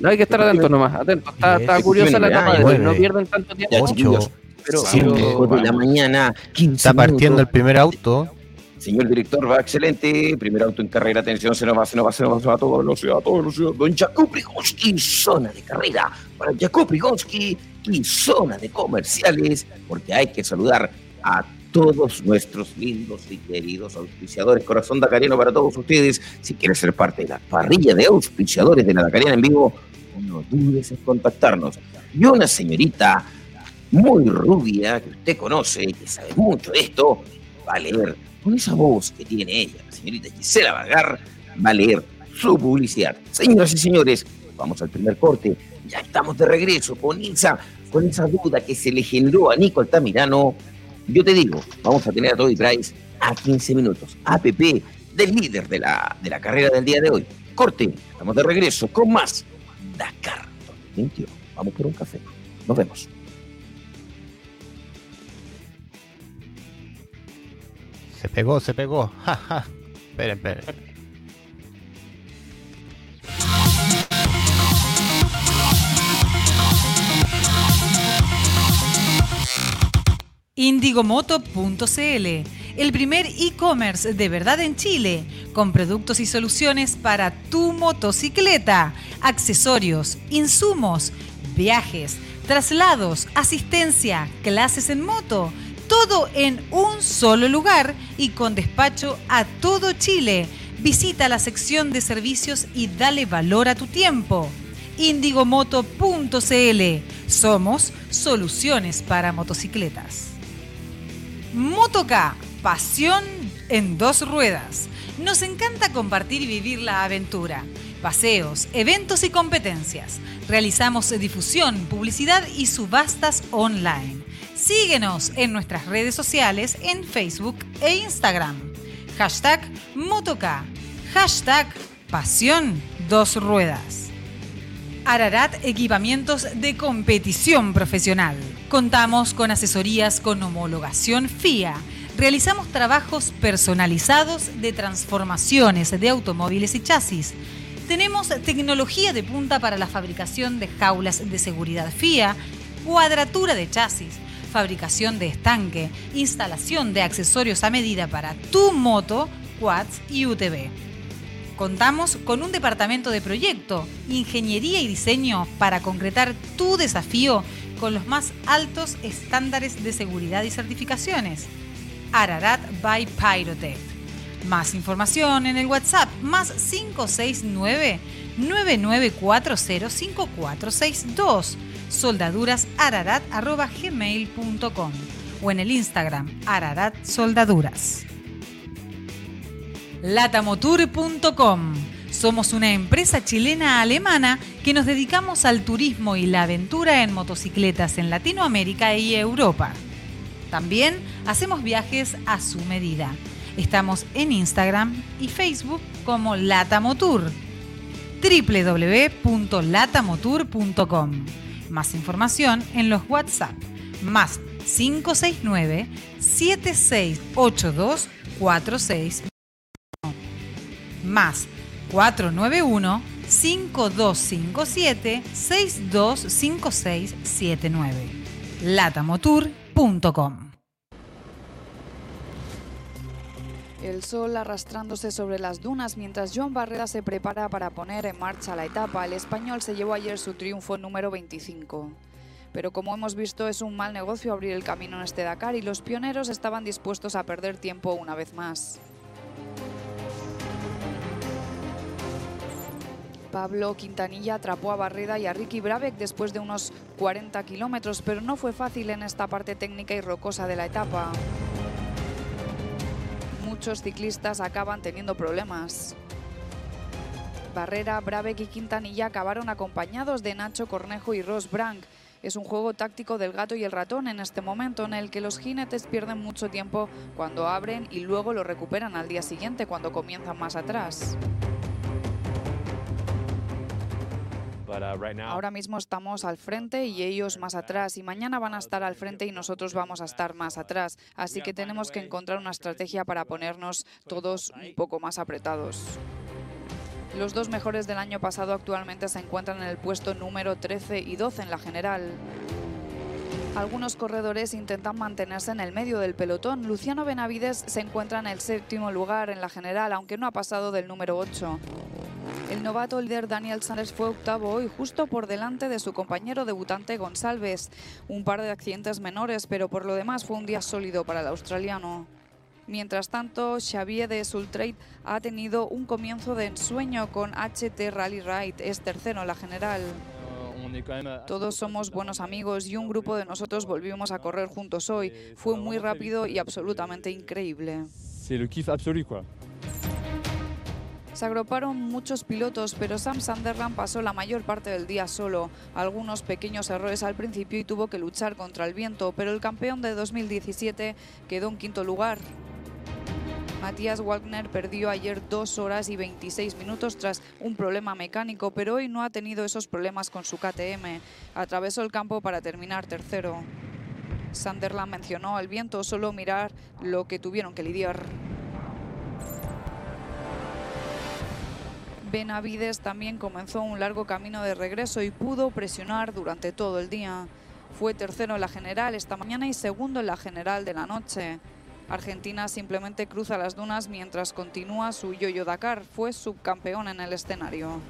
No hay que estar atento nomás, atento. Está, está curiosa la etapa de no pierden tanto tiempo. Pero, pero, de la mañana, 15 Está partiendo el primer auto. Señor director, va excelente. Primer auto en carrera, atención, se nos va, se nos va, se nos va a toda velocidad, a toda velocidad. Don Jakub Prigonski, zona de carrera. Para Jakub Prigonski y zona de comerciales, porque hay que saludar a todos nuestros lindos y queridos auspiciadores. Corazón Dacariano para todos ustedes. Si quieres ser parte de la parrilla de auspiciadores de la Dacariana en vivo, no dudes en contactarnos. Y una señorita muy rubia que usted conoce, que sabe mucho de esto, va a leer con esa voz que tiene ella, la señorita Gisela Vagar, va a leer su publicidad. Señoras y señores, vamos al primer corte. Ya estamos de regreso con esa, con esa duda que se le generó a Nico Altamirano. Yo te digo, vamos a tener a Toby Price a 15 minutos. APP del líder de la, de la carrera del día de hoy. Corte, estamos de regreso con más Dakar 2021. Vamos por un café. Nos vemos. Se pegó, se pegó. Ja, Esperen, esperen. Indigomoto.cl, el primer e-commerce de verdad en Chile, con productos y soluciones para tu motocicleta, accesorios, insumos, viajes, traslados, asistencia, clases en moto todo en un solo lugar y con despacho a todo Chile. Visita la sección de servicios y dale valor a tu tiempo. Indigomoto.cl Somos soluciones para motocicletas. Motoca, pasión en dos ruedas. Nos encanta compartir y vivir la aventura. Paseos, eventos y competencias. Realizamos difusión, publicidad y subastas online. Síguenos en nuestras redes sociales en Facebook e Instagram. Hashtag Motoca. Hashtag Pasión Dos Ruedas. Ararat Equipamientos de Competición Profesional. Contamos con asesorías con homologación FIA. Realizamos trabajos personalizados de transformaciones de automóviles y chasis. Tenemos tecnología de punta para la fabricación de jaulas de seguridad FIA, cuadratura de chasis, fabricación de estanque, instalación de accesorios a medida para tu moto, quads y UTV. Contamos con un departamento de proyecto, ingeniería y diseño para concretar tu desafío con los más altos estándares de seguridad y certificaciones. Ararat by Pyrotech. Más información en el WhatsApp más 569 99405462 soldadurasararat.gmail.com o en el Instagram ararat soldaduras. Somos una empresa chilena-alemana que nos dedicamos al turismo y la aventura en motocicletas en Latinoamérica y Europa. También hacemos viajes a su medida. Estamos en Instagram y Facebook como Latamotour. www.latamotour.com. Más información en los WhatsApp. Más 569 7682 46 más 491-5257-625679. latamotour.com El sol arrastrándose sobre las dunas mientras John Barrera se prepara para poner en marcha la etapa. El español se llevó ayer su triunfo número 25. Pero como hemos visto es un mal negocio abrir el camino en este Dakar y los pioneros estaban dispuestos a perder tiempo una vez más. Pablo Quintanilla atrapó a Barreda y a Ricky Brabeck después de unos 40 kilómetros, pero no fue fácil en esta parte técnica y rocosa de la etapa. Muchos ciclistas acaban teniendo problemas. Barrera, Brabeck y Quintanilla acabaron acompañados de Nacho Cornejo y Ross Brank. Es un juego táctico del gato y el ratón en este momento en el que los jinetes pierden mucho tiempo cuando abren y luego lo recuperan al día siguiente cuando comienzan más atrás. Ahora mismo estamos al frente y ellos más atrás y mañana van a estar al frente y nosotros vamos a estar más atrás. Así que tenemos que encontrar una estrategia para ponernos todos un poco más apretados. Los dos mejores del año pasado actualmente se encuentran en el puesto número 13 y 12 en la general. Algunos corredores intentan mantenerse en el medio del pelotón. Luciano Benavides se encuentra en el séptimo lugar en la general, aunque no ha pasado del número 8. El novato líder Daniel Sanders fue octavo hoy, justo por delante de su compañero debutante González. Un par de accidentes menores, pero por lo demás fue un día sólido para el australiano. Mientras tanto, Xavier de Sultrade ha tenido un comienzo de ensueño con HT Rally Ride, es tercero en la general. Todos somos buenos amigos y un grupo de nosotros volvimos a correr juntos hoy. Fue muy rápido y absolutamente increíble. Se agruparon muchos pilotos, pero Sam Sunderland pasó la mayor parte del día solo. Algunos pequeños errores al principio y tuvo que luchar contra el viento, pero el campeón de 2017 quedó en quinto lugar. Matías Wagner perdió ayer 2 horas y 26 minutos tras un problema mecánico, pero hoy no ha tenido esos problemas con su KTM. Atravesó el campo para terminar tercero. Sunderland mencionó al viento solo mirar lo que tuvieron que lidiar. Benavides también comenzó un largo camino de regreso y pudo presionar durante todo el día. Fue tercero en la general esta mañana y segundo en la general de la noche. Argentina simplemente cruza las dunas mientras continúa su Yoyo Dakar. Fue subcampeón en el escenario.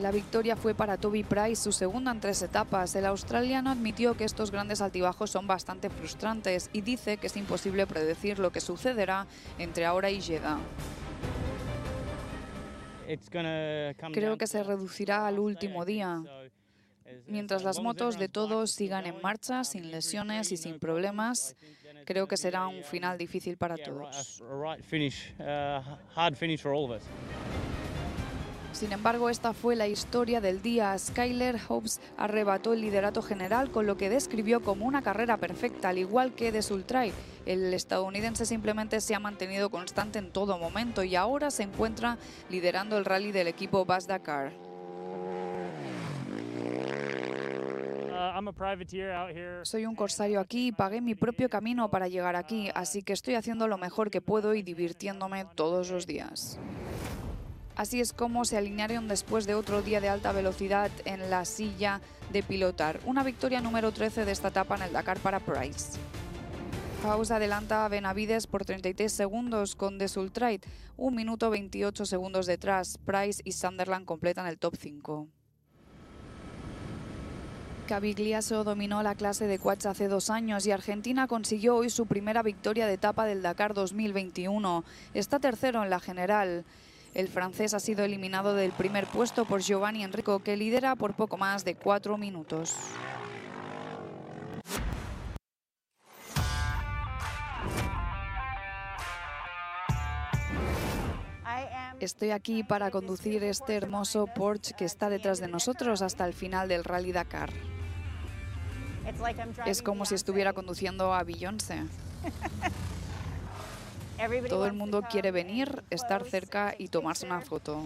La victoria fue para Toby Price, su segunda en tres etapas. El australiano admitió que estos grandes altibajos son bastante frustrantes y dice que es imposible predecir lo que sucederá entre ahora y Jeddah. Creo que se reducirá al último día. Mientras las motos de todos sigan en marcha, sin lesiones y sin problemas, creo que será un final difícil para todos. Sin embargo, esta fue la historia del día. Skyler Hobbs arrebató el liderato general con lo que describió como una carrera perfecta, al igual que de Sultray. El estadounidense simplemente se ha mantenido constante en todo momento y ahora se encuentra liderando el rally del equipo Bas Dakar. Uh, Soy un corsario aquí y pagué mi propio camino para llegar aquí, así que estoy haciendo lo mejor que puedo y divirtiéndome todos los días. Así es como se alinearon después de otro día de alta velocidad en la silla de pilotar. Una victoria número 13 de esta etapa en el Dakar para Price. House adelanta a Benavides por 33 segundos con The Sultrite, un minuto 28 segundos detrás. Price y Sunderland completan el top 5. Cavigliaso dominó la clase de quads hace dos años y Argentina consiguió hoy su primera victoria de etapa del Dakar 2021. Está tercero en la general. El francés ha sido eliminado del primer puesto por Giovanni Enrico, que lidera por poco más de cuatro minutos. Estoy aquí para conducir este hermoso Porsche que está detrás de nosotros hasta el final del Rally Dakar. Es como si estuviera conduciendo a Beyoncé. Todo el mundo quiere venir, estar cerca y tomarse una foto.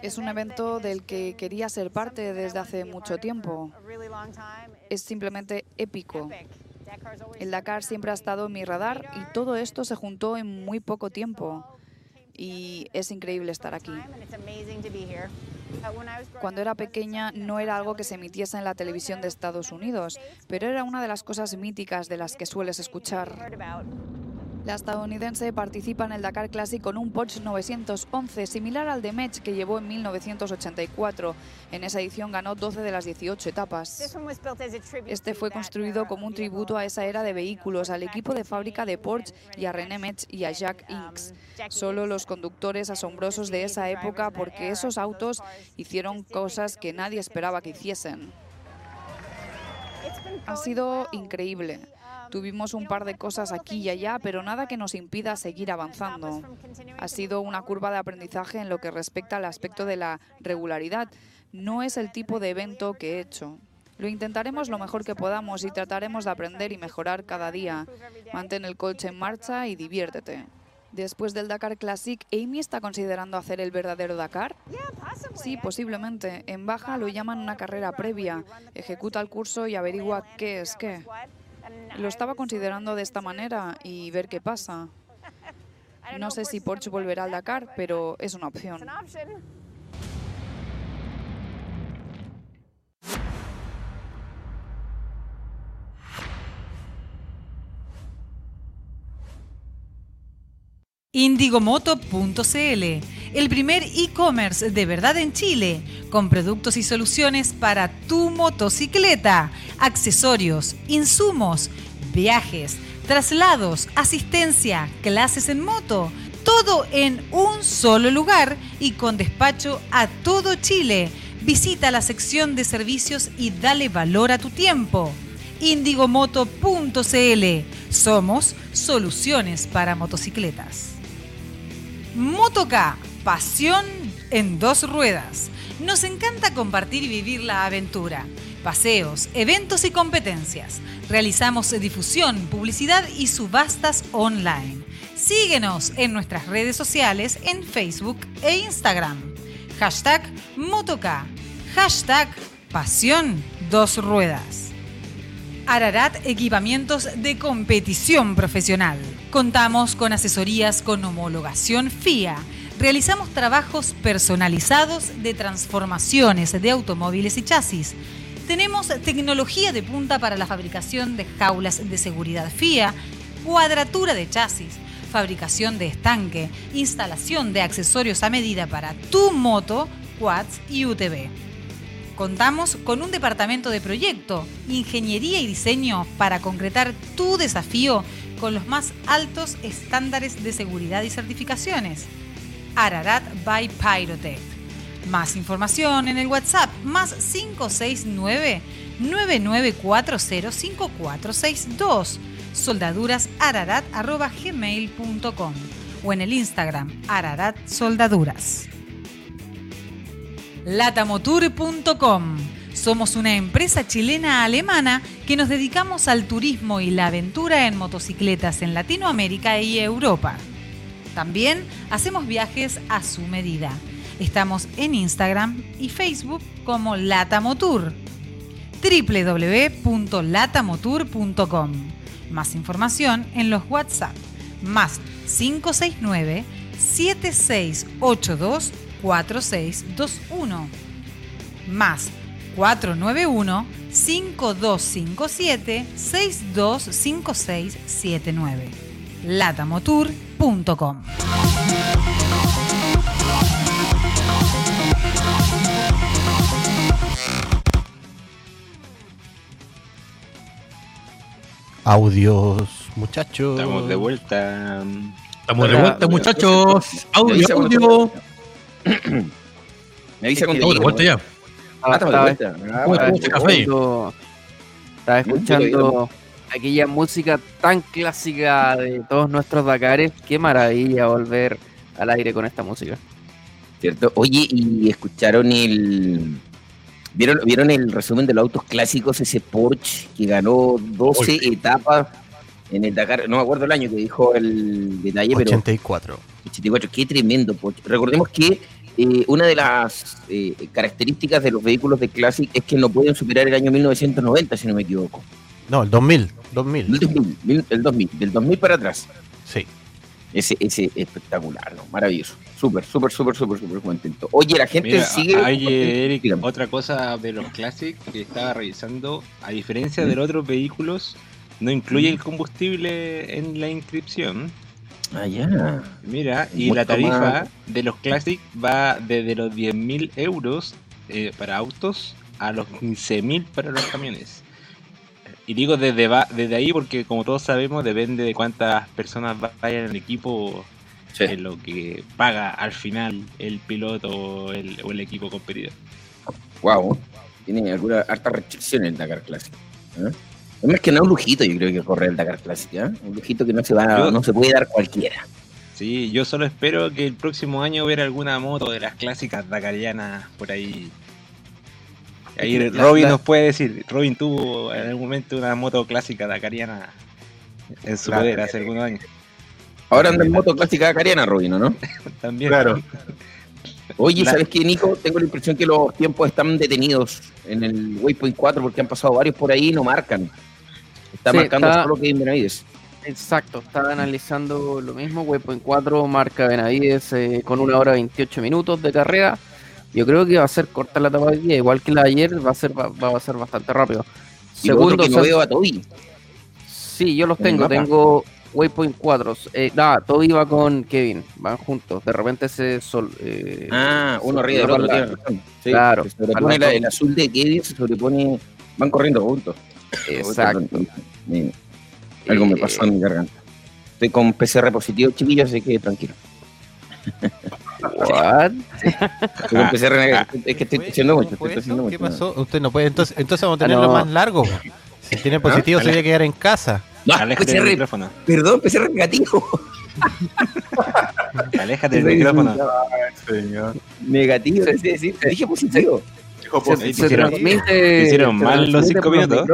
Es un evento del que quería ser parte desde hace mucho tiempo. Es simplemente épico. El Dakar siempre ha estado en mi radar y todo esto se juntó en muy poco tiempo. Y es increíble estar aquí. Cuando era pequeña no era algo que se emitiese en la televisión de Estados Unidos, pero era una de las cosas míticas de las que sueles escuchar. La estadounidense participa en el Dakar Classic con un Porsche 911, similar al de Metz que llevó en 1984. En esa edición ganó 12 de las 18 etapas. Este fue construido como un tributo a esa era de vehículos, al equipo de fábrica de Porsche y a René Metz y a Jacques Inks. Solo los conductores asombrosos de esa época porque esos autos hicieron cosas que nadie esperaba que hiciesen. Ha sido increíble. Tuvimos un par de cosas aquí y allá, pero nada que nos impida seguir avanzando. Ha sido una curva de aprendizaje en lo que respecta al aspecto de la regularidad. No es el tipo de evento que he hecho. Lo intentaremos lo mejor que podamos y trataremos de aprender y mejorar cada día. Mantén el coche en marcha y diviértete. Después del Dakar Classic, ¿Amy está considerando hacer el verdadero Dakar? Sí, posiblemente. En Baja lo llaman una carrera previa. Ejecuta el curso y averigua qué es qué. Lo estaba considerando de esta manera y ver qué pasa. No sé si Porsche volverá al Dakar, pero es una opción. Indigomoto.cl, el primer e-commerce de verdad en Chile, con productos y soluciones para tu motocicleta, accesorios, insumos, viajes, traslados, asistencia, clases en moto, todo en un solo lugar y con despacho a todo Chile. Visita la sección de servicios y dale valor a tu tiempo. Indigomoto.cl. Somos soluciones para motocicletas. Motoca, pasión en dos ruedas. Nos encanta compartir y vivir la aventura. Paseos, eventos y competencias. Realizamos difusión, publicidad y subastas online. Síguenos en nuestras redes sociales en Facebook e Instagram. Hashtag Motoca. Hashtag Pasión Dos Ruedas. Ararat Equipamientos de Competición Profesional. Contamos con asesorías con homologación FIA. Realizamos trabajos personalizados de transformaciones de automóviles y chasis. Tenemos tecnología de punta para la fabricación de jaulas de seguridad FIA, cuadratura de chasis, fabricación de estanque, instalación de accesorios a medida para tu moto, quads y UTV. Contamos con un departamento de proyecto, ingeniería y diseño para concretar tu desafío con los más altos estándares de seguridad y certificaciones. Ararat by Pyrotech. Más información en el WhatsApp más 569 99405462 soldadurasararat.gmail.com o en el Instagram Ararat Soldaduras. Somos una empresa chilena-alemana que nos dedicamos al turismo y la aventura en motocicletas en Latinoamérica y Europa. También hacemos viajes a su medida. Estamos en Instagram y Facebook como Latamotour. www.latamotour.com. Más información en los WhatsApp más 569 7682 4621 más 491-5257-625679. latamotour.com. Audios, muchachos. Estamos de vuelta. Estamos de vuelta, muchachos. Audio, audio. Me avisa Estamos de vuelta ya. Ah, estaba, estaba de vuelta. ¿Cómo Ah, escuchando- estaba escuchando aquella música tan clásica de todos nuestros Dakares. Qué maravilla volver al aire con esta música. ¿Cierto? Oye, ¿y escucharon el... ¿Vieron, ¿Vieron el resumen de los autos clásicos? Ese Porsche que ganó 12 etapas en el Dakar. No me acuerdo el año que dijo el detalle, pero 84. 84. Qué tremendo Porsche. Recordemos que eh, una de las eh, características de los vehículos de Classic es que no pueden superar el año 1990, si no me equivoco. No, el 2000. 2000. El 2000, mil- el 2000, del 2000 para atrás. Sí. Ese, ese espectacular, ¿no? Maravilloso. Súper, súper, súper, súper, súper contento. Oye, la gente Mira, sigue. oye, Eric, Dígame. otra cosa de los Classic que estaba revisando, a diferencia de los otros vehículos, no incluye el combustible en la inscripción. Ah, ya. Mira, y Mucho la tarifa más. de los Classic va desde los 10.000 euros eh, para autos a los 15.000 para los camiones. Y digo desde, va- desde ahí porque como todos sabemos depende de cuántas personas va- vayan en el equipo Sí. es lo que paga al final el piloto o el, o el equipo competidor. Wow. Tiene alguna harta restricción el Dakar Classic. ¿eh? Es más que no un lujito, yo creo que corre el Dakar Classic. ¿eh? Un lujito que no se va, Yo- no se puede dar cualquiera. Sí, yo solo espero que el próximo año ver alguna moto de las clásicas dakarianas por ahí. Ahí La- Robin la- nos puede decir, Robin tuvo en algún momento una moto clásica dakariana en su Claro. poder hace algunos años. Ahora anda en moto clásica dakariana, Robino, ¿no? También. Claro. Oye, La- ¿sabes qué, Nico? Tengo la impresión que los tiempos están detenidos en el Waypoint 4 porque han pasado varios por ahí y no marcan. Está Sí, marcando está- solo Kevin Benavides. Exacto, estaba analizando lo mismo. Waypoint 4 marca Benavides eh, con una hora 28 minutos de carrera. Yo creo que va a ser corta la etapa de día, igual que la de ayer, va a ser, va, va a ser bastante rápido. Y lo otro Segundo, que no veo a Toby. Sí, yo los tengo. Tengo Waypoint 4. Eh, nada, Toby va con Kevin. Van juntos. De repente se sol. eh, Ah, uno arriba del otro, sobrepone tiene razón. Sí, Claro. se sobrepone la- el azul de Kevin, se sobrepone. Van corriendo juntos. Exacto. Me- algo me pasó en mi garganta. Estoy con PCR positivo, chiquillos, así que tranquilo. What? Estoy con PCR negativo. Es que estoy haciendo mucho. ¿Qué mucho. pasó? Usted no puede. Entonces, entonces vamos a Ah, tenerlo no. más largo. Si tiene positivo, ¿Ah? se debe quedar en casa. No, Aléjate del micrófono. perdón, PCR negativo. Aléjate del micrófono. Señor. Negativo, sí, sí, sí. Dije positivo. Dijo Se, positivo. se hicieron- transmite. hicieron se mal los cinco minutos.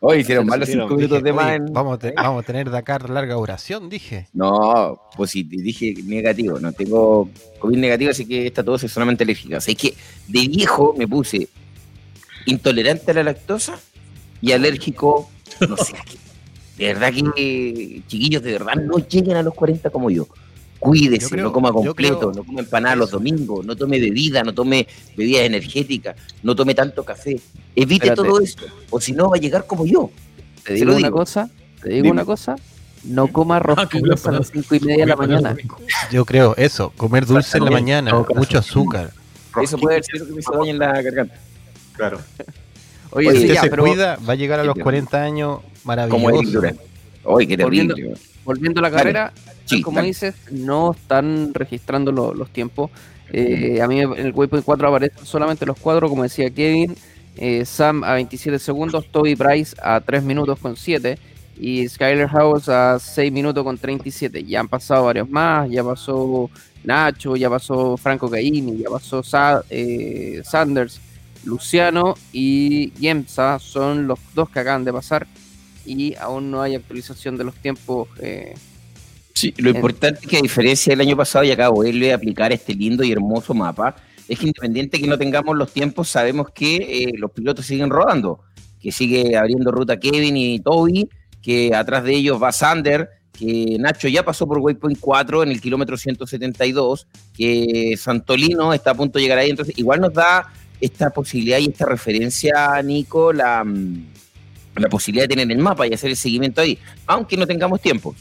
Hoy hicieron Se mal los cinco minutos de más. vamos, a te- vamos a tener Dakar larga duración, dije. No, positivo, dije negativo, no tengo COVID negativo, así que esta tos es solamente alérgica. O sea, es que de viejo me puse intolerante a la lactosa y alérgico, no sé a qué. De verdad que, chiquillos, de verdad no lleguen a los 40 como yo. Cuídese, creo- no coma completo, creo- no coma empanada los domingos, no tome bebida, no tome bebidas energéticas, no tome tanto café. Evite Espérate. todo esto, o si no va a llegar como yo. Te digo una digo. cosa. Te digo Dime. una cosa. No coma Ah, rosquillas a las cinco y media de la mañana. Yo creo eso, comer dulce en la mañana, mucho azúcar. Eso puede ser que me hizo daño en la garganta. Claro. Oye, Si usted ya, se pero cuida, va a llegar a los pero- 40 años Como maravilloso. Durán. Uy, qué Volviendo- terrible. volviendo a la Dale. carrera, Sí, como dale. dices, no están registrando lo- los tiempos. Eh, a mí en el Waypoint 4 aparecen solamente los cuadros, como decía Kevin. eh, Sam a 27 segundos, Toby Price a 3 minutos con 7 y Skyler House a 6 minutos con 37. Ya han pasado varios más, ya pasó Nacho, ya pasó Franco Caini, ya pasó eh, Sanders, Luciano y Yemsa son los dos que acaban de pasar y aún no hay actualización de los tiempos. Eh, sí, lo importante es que a diferencia del año pasado y acá vuelve a aplicar este lindo y hermoso mapa, es que independiente que no tengamos los tiempos, sabemos que eh, los pilotos siguen rodando, que sigue abriendo ruta Kevin y Toby, que atrás de ellos va Sander, que Nacho ya pasó por Waypoint 4 en el kilómetro 172, que Santolino está a punto de llegar ahí, entonces igual nos da esta posibilidad y esta referencia, Nico, la, mm, la posibilidad de tener el mapa y hacer el seguimiento ahí, aunque no tengamos tiempo.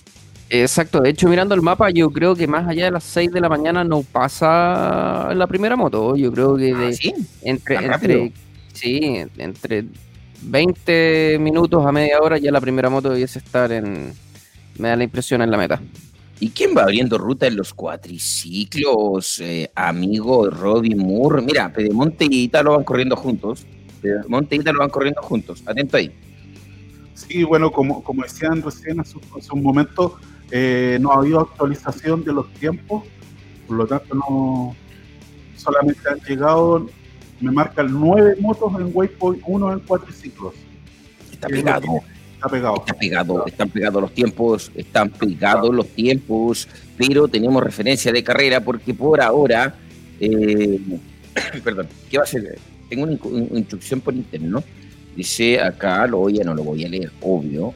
Exacto, de hecho mirando el mapa yo creo que más allá de las 6 de la mañana no pasa la primera moto, yo creo que de, ¿Ah, entre, entre, sí, entre 20 minutos a media hora ya la primera moto debiese estar en, me da la impresión en la meta. ¿Y quién va abriendo ruta en los cuatriciclos, eh, amigo Robin Moore? Mira, Pedemonte y Italo van corriendo juntos. Pedemonte y Italo van corriendo juntos. Atento ahí. Sí, bueno, como, como decían recién hace, un momento, eh, no ha habido actualización de los tiempos, por lo tanto no solamente han llegado, me marcan nueve motos en Waypoint, uno en cuatriciclos. Está pegado. Está pegado. Está pegado, están pegados los tiempos, están pegados los tiempos, pero tenemos referencia de carrera porque por ahora, eh, perdón, ¿qué va a ser? Tengo una, instrucción por internet, ¿no? Dice acá, lo voy a, no lo voy a leer, obvio.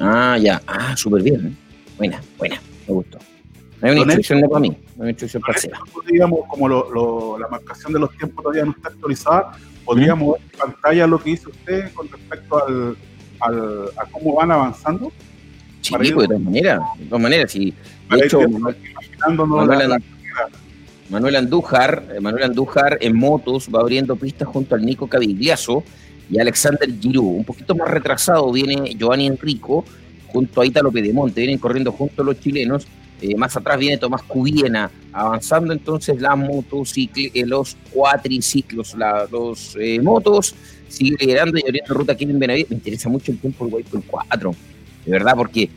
Ah, ya, ah, súper bien. Buena, buena, me gustó. No hay una instrucción de para mí, no hay una instrucción parcial. Digamos, como lo, la marcación de los tiempos todavía no está actualizada, podríamos ver en pantalla lo que dice usted con respecto al, al a cómo van avanzando. Sí, pues, de todas maneras, de todas maneras, sí. De hecho, Manuel, Andújar, eh, Manuel Andújar en motos va abriendo pistas junto al Nico Cavigliazo y Alexander Giroud. Un poquito más retrasado viene Giovanni Enrico junto a Italo Pedemonte, vienen corriendo juntos los chilenos eh, más atrás viene Tomás Cubiena avanzando entonces la motocicl eh, los cuatriciclos, los eh, motos, sigue liderando y abriendo ruta Kevin Benavides. Me interesa mucho el tiempo del Waypoint 4, de verdad, porque,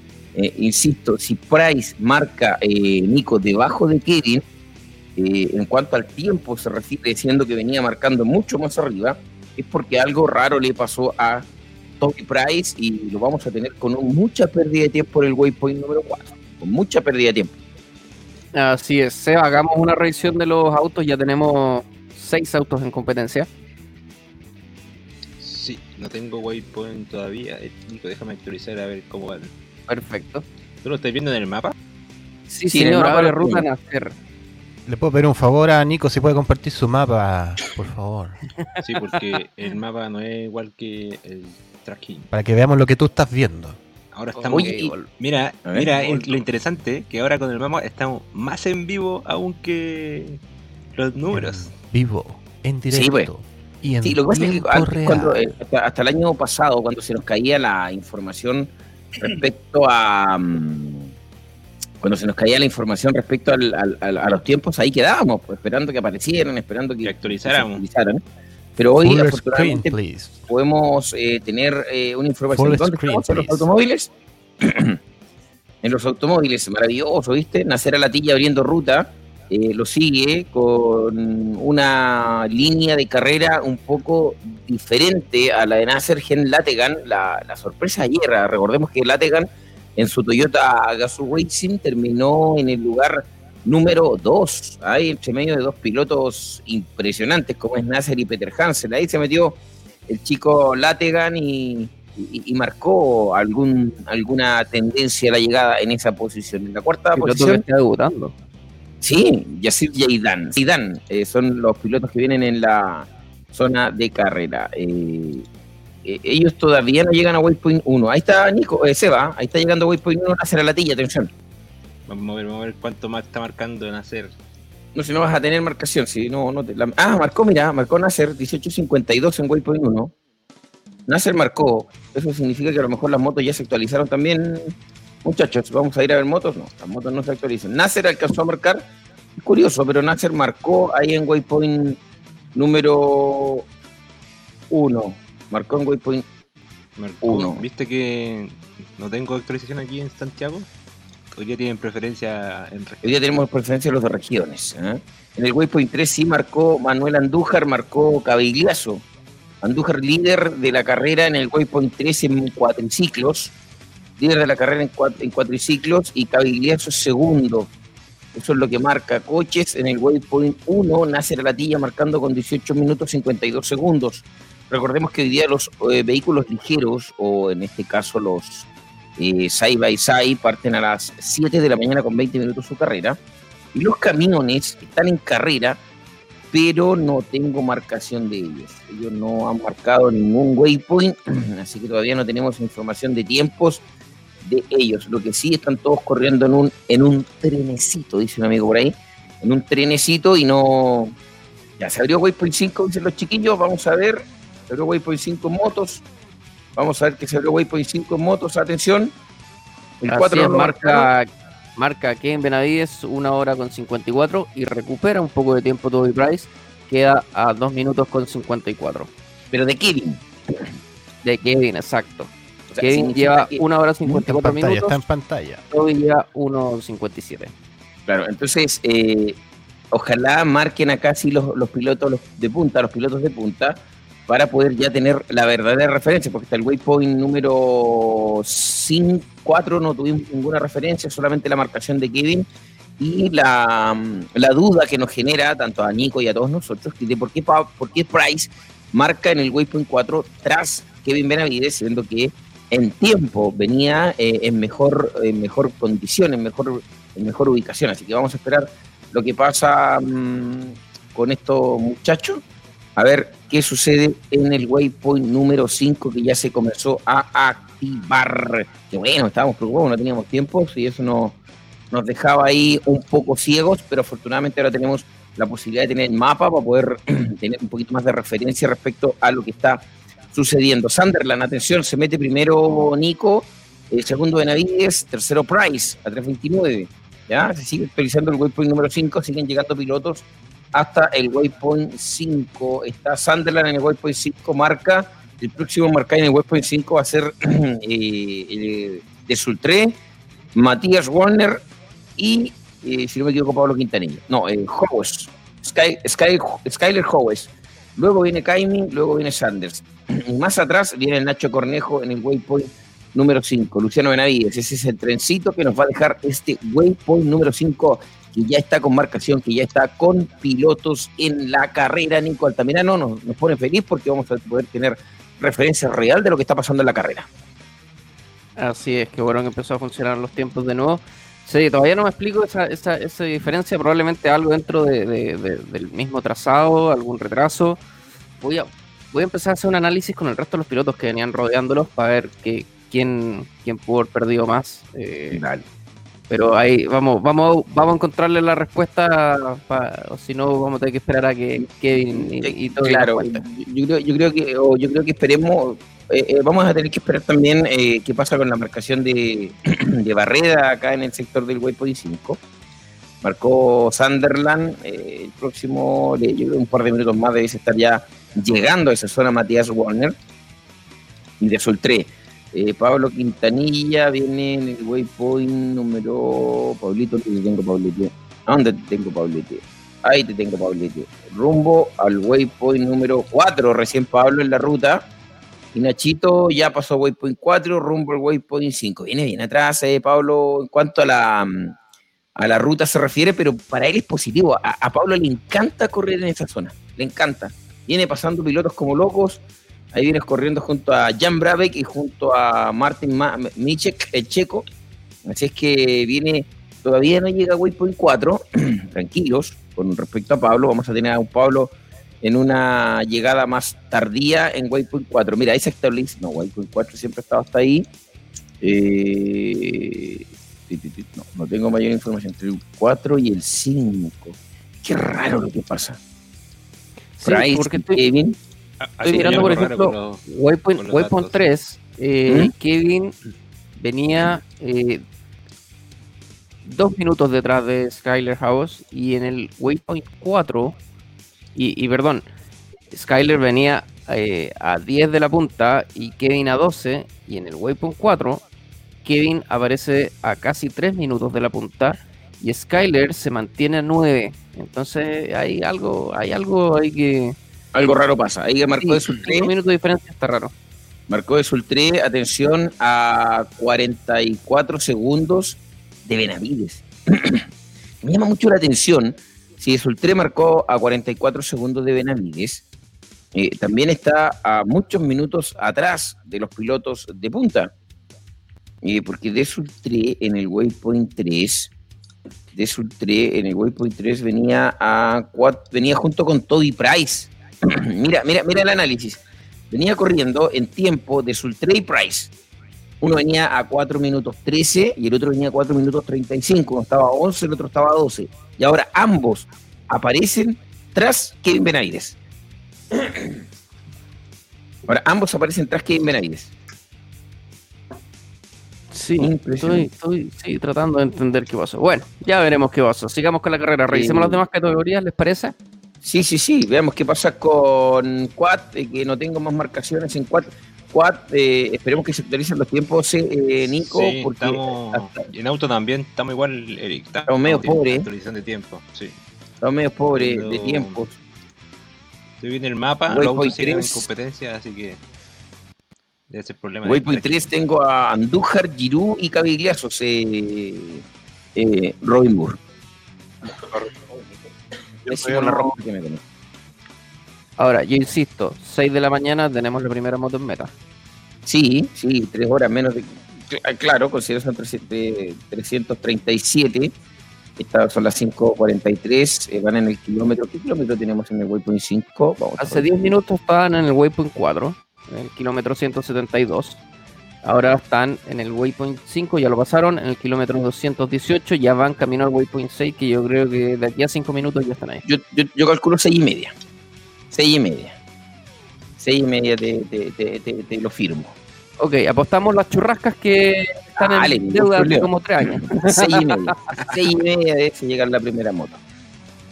insisto, si Price marca Nico debajo de Kevin, en cuanto al tiempo se refiere siendo que venía marcando mucho más arriba, es porque algo raro le pasó a Tommy Price y lo vamos a tener con mucha pérdida de tiempo en el waypoint número 4 con mucha pérdida de tiempo. Así es, Seba, hagamos una revisión de los autos, ya tenemos seis autos en competencia. Sí, no tengo waypoint todavía, eh, Nico, déjame actualizar a ver cómo van. Perfecto. ¿Tú lo estás viendo en el mapa? Sí, sí señor, abre ruta nacer. ¿Le puedo pedir un favor a Nico si puede compartir su mapa, por favor? Sí, porque el mapa no es igual que el tracking. Para que veamos lo que tú estás viendo. Ahora estamos. mira, mira lo interesante que ahora con el mapa estamos más en vivo aún que los números. vivo, en directo. Sí, pues. Y en sí, lo que pasa es que cuando, eh, hasta, el año pasado, cuando se nos caía la información respecto a. Mm, cuando se nos caía la información respecto al, a los tiempos, ahí quedábamos, pues, esperando que aparecieran, esperando que, actualizaran. Pero hoy, afortunadamente, podemos eh, tener eh, una información. ¿Dónde estamos? En los automóviles. en los automóviles, maravilloso, ¿viste? Nacer a la tilla abriendo ruta. Eh, lo sigue con una línea de carrera un poco diferente a la de Nasser Gen Lategan. La, la sorpresa ayer, recordemos que Lategan en su Toyota Gazoo Racing terminó en el lugar número 2. Hay entre medio de dos pilotos impresionantes como es Nasser y Peter Hansen. Ahí se metió el chico Lategan y, marcó algún, alguna tendencia a la llegada en esa posición. En la cuarta posición. está debutando. Sí, Yacir Yaidan. Zidane eh, son los pilotos que vienen en la zona de carrera. Eh, eh, ellos todavía no llegan a Waypoint 1. Ahí está Nico, Seba, ahí está llegando a Waypoint 1 a hacer la latilla, atención. Vamos a ver, vamos a ver cuánto más está marcando Nacer. No, si no vas a tener marcación, si no, no te, Ah, marcó, mira, marcó Nacer 18.52 en Waypoint 1. Nasser marcó. Eso significa que a lo mejor las motos ya se actualizaron también. Muchachos, vamos a ir a ver motos. No, las motos no se actualizan. Nasser alcanzó a marcar. curioso, pero Nasser marcó ahí en Waypoint número 1. Marcó en Waypoint Uno. ¿Viste que no tengo actualización aquí en Santiago? Hoy día tienen preferencia en regiones. Hoy día tenemos preferencia los de regiones. ¿eh? En el Waypoint 3 sí marcó Manuel Andújar, marcó Cabigliazo. Andújar líder de la carrera en el Waypoint 3 en cuatriciclos. Líder de la carrera en, en cuatriciclos y Cabigliazo segundo. Eso es lo que marca Coches en el Waypoint 1. Nace Latilla marcando con 18 minutos 52 segundos. Recordemos que hoy día los eh, vehículos ligeros, o en este caso los eh, side by side, parten a las 7 de la mañana con 20 minutos su carrera. Y los camiones están en carrera, pero no tengo marcación de ellos. Ellos no han marcado ningún waypoint, así que todavía no tenemos información de tiempos de ellos. Lo que sí están todos corriendo en un, en un trenecito, dice un amigo por ahí, en un trenecito y no... Ya se abrió Waypoint 5, dicen los chiquillos, vamos a ver se abrió Waypoint 5 motos. Vamos a ver que se abrió Waypoint 5 motos. Atención. El 4 marca, marca Kevin Benavides una hora con 54 y recupera un poco de tiempo Toby Price. Queda a 2 minutos con 54. Pero de Kevin. De Kevin, exacto. Kevin lleva una hora 54 minutos. Está en pantalla. Toby lleva 1.57. Claro, entonces eh, ojalá marquen acá sí los, los pilotos de punta, los pilotos de punta, para poder ya tener la verdadera referencia, porque hasta el waypoint número 5, 4 no tuvimos ninguna referencia, solamente la marcación de Kevin y la, la, duda que nos genera tanto a Nico y a todos nosotros de por qué, por qué Price marca en el waypoint 4 tras Kevin Benavides, siendo que en tiempo venía eh, en, mejor, mejor condición, en mejor, mejor ubicación. Así que vamos a esperar lo que pasa mm, con estos muchachos a ver qué sucede en el waypoint número 5 que ya se comenzó a activar. Que bueno, estábamos preocupados, no teníamos tiempo y eso nos, nos dejaba ahí un poco ciegos, pero afortunadamente ahora tenemos la posibilidad de tener el mapa para poder tener un poquito más de referencia respecto a lo que está sucediendo. Sunderland, atención, se mete primero Nico, el segundo Benavides, tercero Price a 3.29. ¿ya? Se sigue actualizando el waypoint número 5, siguen llegando pilotos hasta el waypoint 5. Está Sunderland en el waypoint 5, marca. El próximo marca en el waypoint 5 va a ser eh, de Sultré, Matías Warner y, eh, si no me equivoco, Pablo Quintanilla. No, eh, Howes, Sky, Skyler Howes. Luego viene Kaimi, luego viene Sanders. Más atrás viene Nacho Cornejo en el waypoint número 5. Luciano Benavides, ese es el trencito que nos va a dejar este waypoint número 5 que ya está con marcación, que ya está con pilotos en la carrera. Nico Altamirano nos, nos pone feliz porque vamos a poder tener referencia real de lo que está pasando en la carrera. Así es, que bueno que empezó a funcionar los tiempos de nuevo. Sí, todavía no me explico esa, esa, esa diferencia, probablemente algo dentro de, del mismo trazado, algún retraso. Voy a, voy a empezar a hacer un análisis con el resto de los pilotos que venían rodeándolos para ver que, quién, quién pudo haber perdido más. Eh, pero ahí vamos, vamos, vamos a encontrarle la respuesta, o si no vamos a tener que esperar a que Kevin y, todo. Claro, yo creo, yo creo que, yo creo que esperemos, eh, eh, vamos a tener que esperar también eh, qué pasa con la marcación de, de Barreda acá en el sector del Waypoint 5. Marcó Sunderland, el próximo, yo creo un par de minutos más debe estar ya llegando a esa zona Matías Warner y de Sol 3. Eh, Pablo Quintanilla viene en el waypoint número. Pablito, te tengo Pablito. ¿A dónde te tengo Pablito? Ahí te tengo Pablito. Rumbo al waypoint número 4. Recién Pablo en la ruta. Y Nachito ya pasó waypoint 4, rumbo al waypoint 5. Viene bien atrás, eh, Pablo, en cuanto a la, a la ruta se refiere, pero para él es positivo. A, a Pablo le encanta correr en esa zona. Le encanta. Viene pasando pilotos como locos Ahí vienes corriendo junto a Jan Brabeck y junto a Martin Michek, el checo. Así es que viene, todavía no llega a Waypoint 4, tranquilos, con respecto a Pablo. Vamos a tener a un Pablo en una llegada más tardía en Waypoint 4. Mira, ahí se establece. No, Waypoint 4 siempre ha estado hasta ahí. Eh, no, no tengo mayor información entre el 4 y el 5. Qué raro lo que pasa. Sí, porque Kevin, Estoy mirando, por ejemplo, Waypoint, 3. Eh, ¿Mm? Kevin venía eh, dos minutos detrás de Skyler House y en el Waypoint 4, y, perdón, Skyler venía eh, a 10 de la punta y Kevin a 12. Y en el Waypoint 4, Kevin aparece a casi 3 minutos de la punta y Skyler se mantiene a 9. Entonces hay algo, hay algo ahí que. Algo raro pasa. Ahí marcó de Sultré. Un minuto de diferencia está raro. Marcó de Sultré, atención, a 44 segundos de Benavides. Me llama mucho la atención. Si Sultré marcó a 44 segundos de Benavides, eh, también está a muchos minutos atrás de los pilotos de punta. Eh, porque de Sultré en el Waypoint 3 de Sultré en el Waypoint 3 venía a venía junto con Toby Price. mira, mira, mira el análisis. Venía corriendo en tiempo de Sultré y Price. Uno venía a 4 minutos 13 y el otro venía a 4 minutos 35. Uno estaba a 11, el otro estaba a 12. Y ahora ambos aparecen tras Kevin Benavides. Ahora ambos aparecen tras Kevin Benavides. Sí, estoy, tratando de entender qué pasó. Bueno, ya veremos qué pasó. Sigamos con la carrera. Revisemos las demás categorías, ¿les parece? Sí, sí, sí. Veamos qué pasa con Quad, eh, que no tengo más marcaciones en Quad. Quad, eh, esperemos que se actualicen los tiempos, eh, Nico. porque En auto también estamos igual, Eric. Estamos, medio pobres. Actualización de tiempo, sí. Estamos medio pobres de tiempos. Estoy viendo el mapa, los autos siguen en competencia, así que ese problema. Waypoint 3 tengo a Andújar, Giroud y Eh, eh, Robin Moore. Ahora, yo insisto, 6 de la mañana tenemos la primera moto en meta. Sí, sí, 3 horas menos de. Claro, considero son 337. Estas son las 5.43, eh, van en el kilómetro. ¿Qué kilómetro tenemos en el Waypoint 5? Hace 10 minutos estaban en el Waypoint 4 en el kilómetro 172. Ahora están en el waypoint 5, ya lo pasaron, en el kilómetro 218, ya van camino al waypoint 6, que yo creo que de aquí a 5 minutos ya están ahí. Yo, yo, calculo 6 y media. 6 y media. 6 y media te, lo firmo. Ok, apostamos las churrascas que están en deuda hace como 3 años. 6 y media. 6 y media de llegar la primera moto.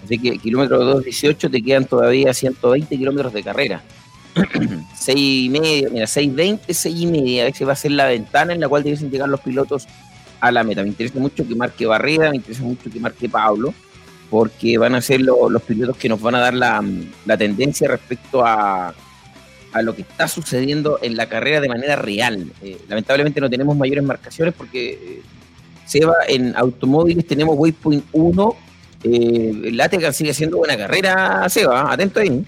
Así que kilómetro 218 te quedan todavía 120 kilómetros de carrera. 6 y media, mira, 6.20, 6 y media, a veces va a ser la ventana en la cual deben llegar los pilotos a la meta. Me interesa mucho que marque Barrera, me interesa mucho que marque Pablo, porque van a ser los pilotos que nos van a dar la, tendencia respecto a, lo que está sucediendo en la carrera de manera real. Eh, lamentablemente no tenemos mayores marcaciones porque eh, Seba, en automóviles tenemos Waypoint 1, eh, sigue haciendo buena carrera, Seba, atento ahí.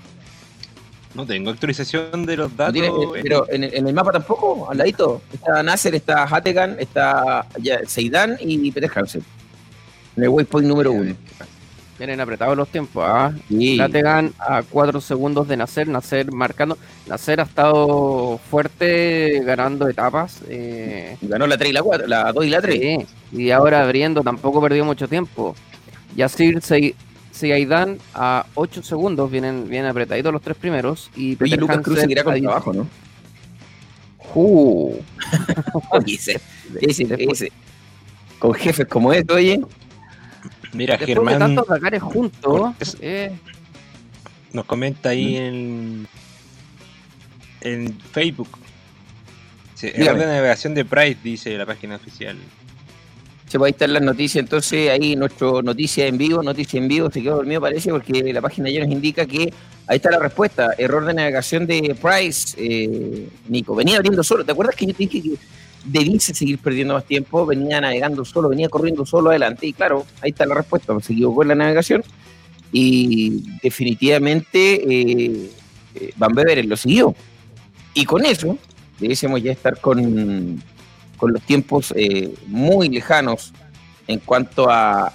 No tengo actualización de los datos. pero en el, mapa tampoco, al ladito. Está Nasser, está Hategan, está Seidan y Peter Hansen. En el waypoint número uno. Vienen apretados los tiempos. ¿ah? Hategan a 4 segundos de Nasser. Nasser marcando. Nasser ha estado fuerte ganando etapas. Eh. Ganó la 3 y la 4, la 2 y la 3. Sí. Y ahora abriendo tampoco perdió mucho tiempo. Yacir dan a 8 segundos, vienen, vienen apretaditos los tres primeros. Y Peter Lucas Cruz seguirá con trabajo, ¿no? Uh. ese, ese, Con jefes como este, oye. Mira, Después Germán. De tantos Dakares juntos. Eh. Nos comenta ahí en, en Facebook. Sí, de navegación de Pride, dice la página oficial. Se puede estar las noticias, entonces ahí nuestro noticia en vivo, noticia en vivo, se quedó dormido parece porque la página ya nos indica que ahí está la respuesta, error de navegación de Price, eh, Nico, venía abriendo solo, ¿te acuerdas que yo te dije que debíse seguir perdiendo más tiempo? Venía navegando solo, venía corriendo solo adelante. Y claro, ahí está la respuesta, se equivocó en la navegación. Y definitivamente eh, eh Van Beveren lo siguió. Y con eso debiésemos ya estar con con los tiempos eh, muy lejanos en cuanto a,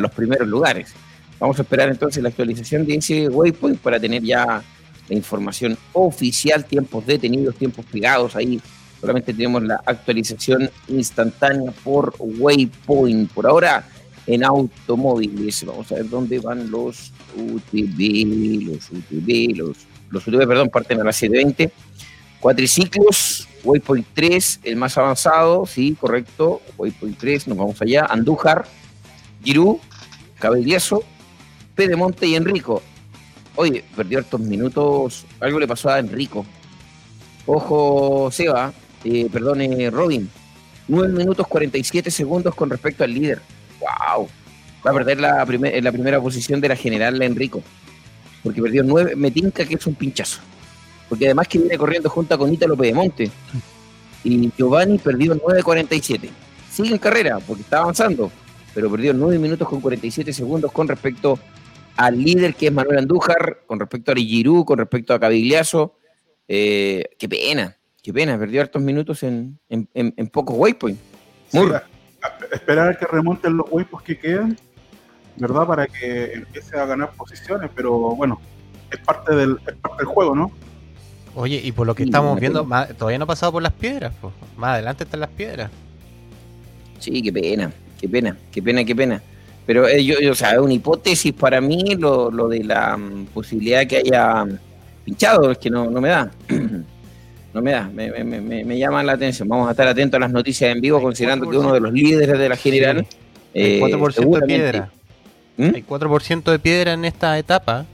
los primeros lugares. Vamos a esperar entonces la actualización de ese waypoint para tener ya la información oficial, tiempos detenidos, tiempos pegados ahí. Solamente tenemos la actualización instantánea por waypoint. Por ahora, en automóviles. Vamos a ver dónde van los UTV, los UTV, los, los UTV, perdón, parten a las 720. Cuatriciclos, Waypoint 3, el más avanzado, sí, correcto. Waypoint 3, nos vamos allá. Andújar, Girú, Cabellieso, Pedemonte y Enrico. Oye, perdió estos minutos. Algo le pasó a Enrico. Ojo, Seba, eh, perdón, eh, Robin. 9 minutos 47 segundos con respecto al líder. ¡Wow! Va a perder la, la primera posición de la general Enrico. Porque perdió 9. Me tinca que es un pinchazo. Porque además que viene corriendo junto con Ítalo Pedemonte. Y Giovanni perdió 9.47. Sigue en carrera porque está avanzando. Pero perdió 9 minutos con 47 segundos con respecto al líder que es Manuel Andújar, con respecto a Giroud, con respecto a Cavigliazo. Eh, qué pena, qué pena, perdió hartos minutos en, en, en, pocos waypoints. esperar a que remonten los waypoints que quedan, ¿verdad? Para que empiece a ganar posiciones, pero bueno, es parte del, es parte del juego, ¿no? Oye, y por lo que estamos viendo, todavía no ha pasado por las piedras, más adelante están las piedras. Sí, qué pena, qué pena, qué pena, qué pena. Pero eh, yo, o sea, es una hipótesis para mí lo, lo de la mm, posibilidad que haya pinchado, es que no, no me da. no me da, me, me, me, me, llama la atención. Vamos a estar atentos a las noticias en vivo, considerando que uno de los líderes de la general. Hay 4% de piedra. ¿Mm? Hay 4% de piedra en esta etapa.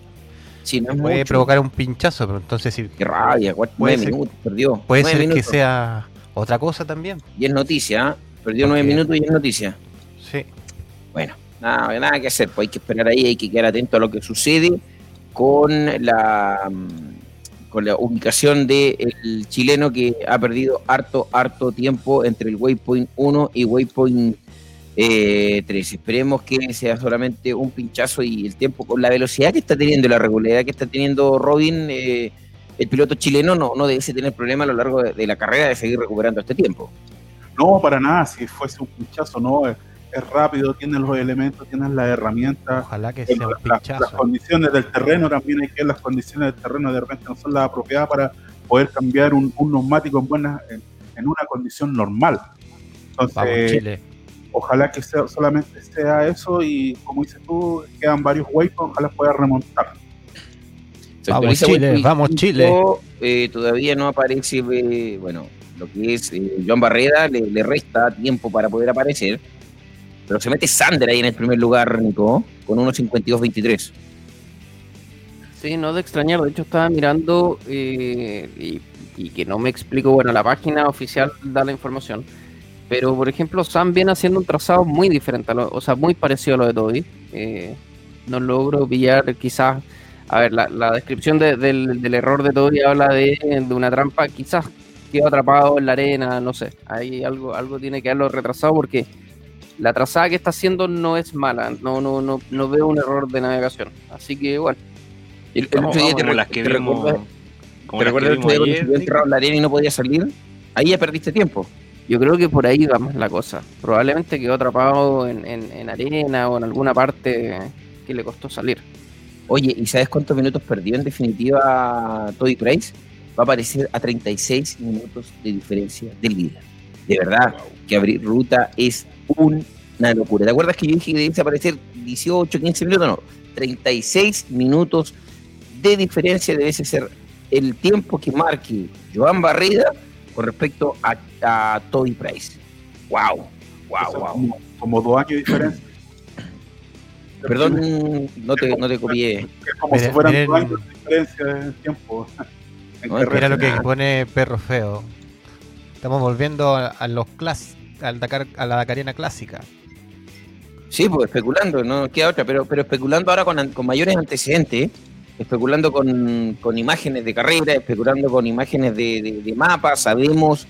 Sí, no puede provocar un pinchazo, pero entonces sí. Qué rabia, puede ser, minutos, perdió. Puede ser que sea otra cosa también. Y es noticia, ¿eh? perdió nueve minutos y es noticia. Sí. Bueno, nada, nada que hacer, pues hay que esperar ahí, hay que quedar atento a lo que sucede con la con la ubicación del chileno que ha perdido harto, harto tiempo entre el waypoint 1 y waypoint eh, 3. Esperemos que sea solamente un pinchazo y el tiempo, con la velocidad que está teniendo, la regularidad que está teniendo Robin, eh, el piloto chileno no, no debe tener problema a lo largo de, de, la carrera de seguir recuperando este tiempo. No, para nada, si fuese un pinchazo, no es rápido, tiene los elementos, tiene las herramientas. Ojalá que sea un pinchazo. Las, condiciones del terreno también hay que las condiciones del terreno de repente no son las apropiadas para poder cambiar un, neumático en buena en, una condición normal. Entonces, ojalá que sea, solamente sea eso y como dices tú, quedan varios huecos, ojalá pueda remontar. Vamos Chile, vamos Chile. Eh, todavía no aparece, eh, bueno, lo que es eh, Joan Barreda, le, le, resta tiempo para poder aparecer. Pero se mete Sander ahí en el primer lugar, Nico, con 1.52.23. Sí, no de extrañar. De hecho, estaba mirando eh, y, que no me explico. Bueno, la página oficial da la información. Pero, por ejemplo, Sam viene haciendo un trazado muy diferente, o sea, muy parecido a lo de Toby. Eh, no logro pillar quizás. A ver, la, descripción del, error de Toby habla de, de, una trampa, quizás quedó atrapado en la arena, no sé. Ahí algo, algo tiene que haberlo retrasado porque la trazada que está haciendo no es mala, no, no, no, no veo un error de navegación. Así que bueno. El, otro día te, las que vimos, ¿te recuerdas el otro día cuando en la arena y no podía salir? Ahí ya perdiste tiempo. Yo creo que por ahí va más la cosa. Probablemente quedó atrapado en, en, arena o en alguna parte que le costó salir. Oye, ¿y sabes cuántos minutos perdió en definitiva Toby Price? Va a aparecer a 36 minutos de diferencia del líder. De verdad, que abrir ruta es una locura. ¿Te acuerdas que yo dije que debe aparecer 18, 15 minutos? No, 36 minutos de diferencia debe ser el tiempo que marque Joan Barrida con respecto a, a Toby Price. ¡Wow! ¡Wow! wow. Como, dos años de diferencia. Perdón, no te, no te copié. Es como si fueran dos años de diferencia de tiempo. Mira lo que pone Perro Feo. Estamos volviendo a, los clásicos al Dakar, a la Dakariana clásica. Sí, pues especulando, no queda otra, pero, pero especulando ahora con, con mayores antecedentes, especulando con, con, imágenes de carrera, especulando con imágenes de, de, mapas, sabemos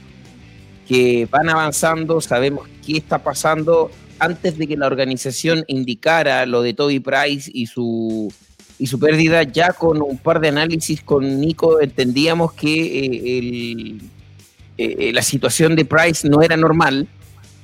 que van avanzando, sabemos qué está pasando. Antes de que la organización indicara lo de Toby Price y su, y su pérdida, ya con un par de análisis con Nico entendíamos que eh, el, eh, eh, la situación de Price no era normal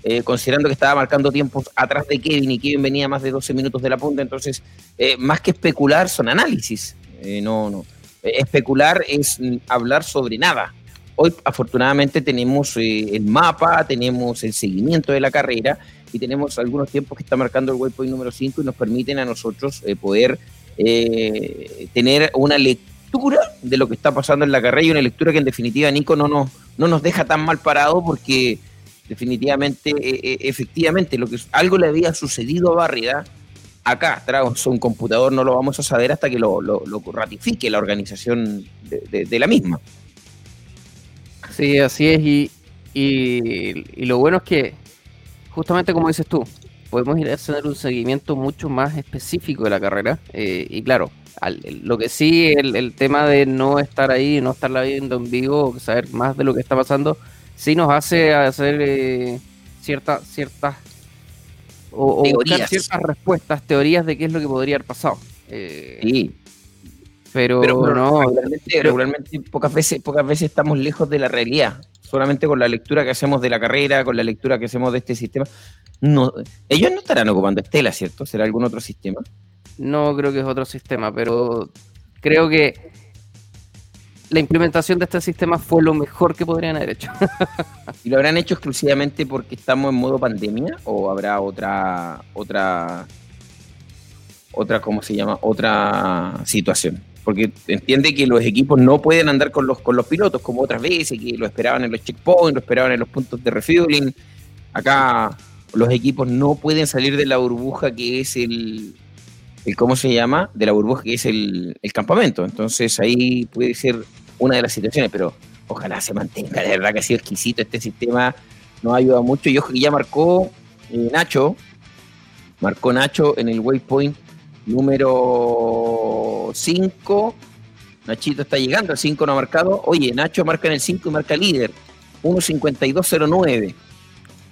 eh, considerando que estaba marcando tiempos atrás de Kevin y Kevin venía más de 12 minutos de la punta, entonces eh, más que especular son análisis. Eh, no, no. especular es hablar sobre nada. Hoy afortunadamente tenemos el mapa, tenemos el seguimiento de la carrera y tenemos algunos tiempos que está marcando el waypoint número 5 y nos permiten a nosotros poder tener una lectura de lo que está pasando en la carrera y una lectura que en definitiva Nico no nos, no nos deja tan mal parado porque definitivamente, eh, eh, efectivamente, lo que algo le había sucedido a Barrida acá, tras un computador, no lo vamos a saber hasta que lo, ratifique la organización de, la misma. Sí, así es. Y, y, lo bueno es que, justamente como dices tú, podemos ir a hacer un seguimiento mucho más específico de la carrera. Eh, y claro, lo que sí, el, el, tema de no estar ahí, no estarla viendo en vivo, saber más de lo que está pasando, sí nos hace hacer eh, ciertas o, buscar ciertas respuestas, teorías de qué es lo que podría haber pasado. Eh, sí. Pero, no, regularmente, pocas veces, pocas veces estamos lejos de la realidad. Solamente con la lectura que hacemos de la carrera, con la lectura que hacemos de este sistema. No, ellos no estarán ocupando Estela, ¿cierto? ¿Será algún otro sistema? No creo que es otro sistema, pero creo que la implementación de este sistema fue lo mejor que podrían haber hecho. ¿Y lo habrán hecho exclusivamente porque estamos en modo pandemia o habrá otra otra otra cómo se llama otra situación? Porque entiende que los equipos no pueden andar con los con los pilotos como otras veces que lo esperaban en los checkpoints, lo esperaban en los puntos de refueling. Acá los equipos no pueden salir de la burbuja que es el el cómo se llama, de la burbuja que es el, campamento. Entonces ahí puede ser una de las situaciones, pero ojalá se mantenga. De verdad que ha sido exquisito este sistema, nos ayuda mucho. Y ojo que ya marcó eh, Nacho, marcó Nacho en el waypoint número 5. Nachito está llegando, el 5 no ha marcado. Oye, Nacho marca en el 5 y marca líder. 1.5209.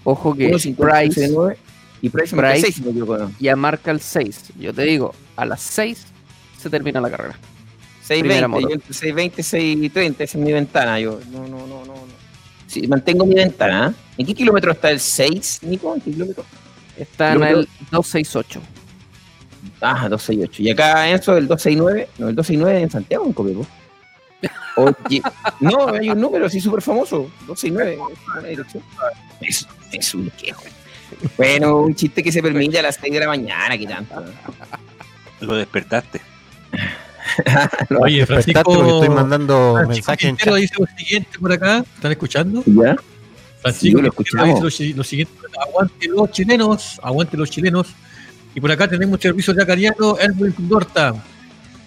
Ojo que Price, y Price, marca 6, Ya marca el 6. Yo te digo, a las 6 se termina la carrera. 6.20, 6.20, 6.30, esa es mi ventana. Yo no, no, no, no. Sí, mantengo mi ventana. ¿eh? ¿En qué kilómetro está el 6, Nico? ¿En qué kilómetro? Está en el 268. Ah, 268. Y acá Enzo, el 269. No, el 269 en Santiago, en Copiapó. Oye, no, hay un número así súper famoso. 269. Es, es un quejo. Bueno, un chiste que se permite a las 6 de la mañana, ¿qué tanto? Lo despertaste. Oye, Francisco, estoy mandando mensajes en chat. dice lo siguiente por acá, ¿están escuchando? ¿Ya? Francisco lo escuchamos. dice lo, siguiente, aguante los chilenos, aguante los chilenos. Y por acá tenemos servicio de acariano, Edwin Dorta.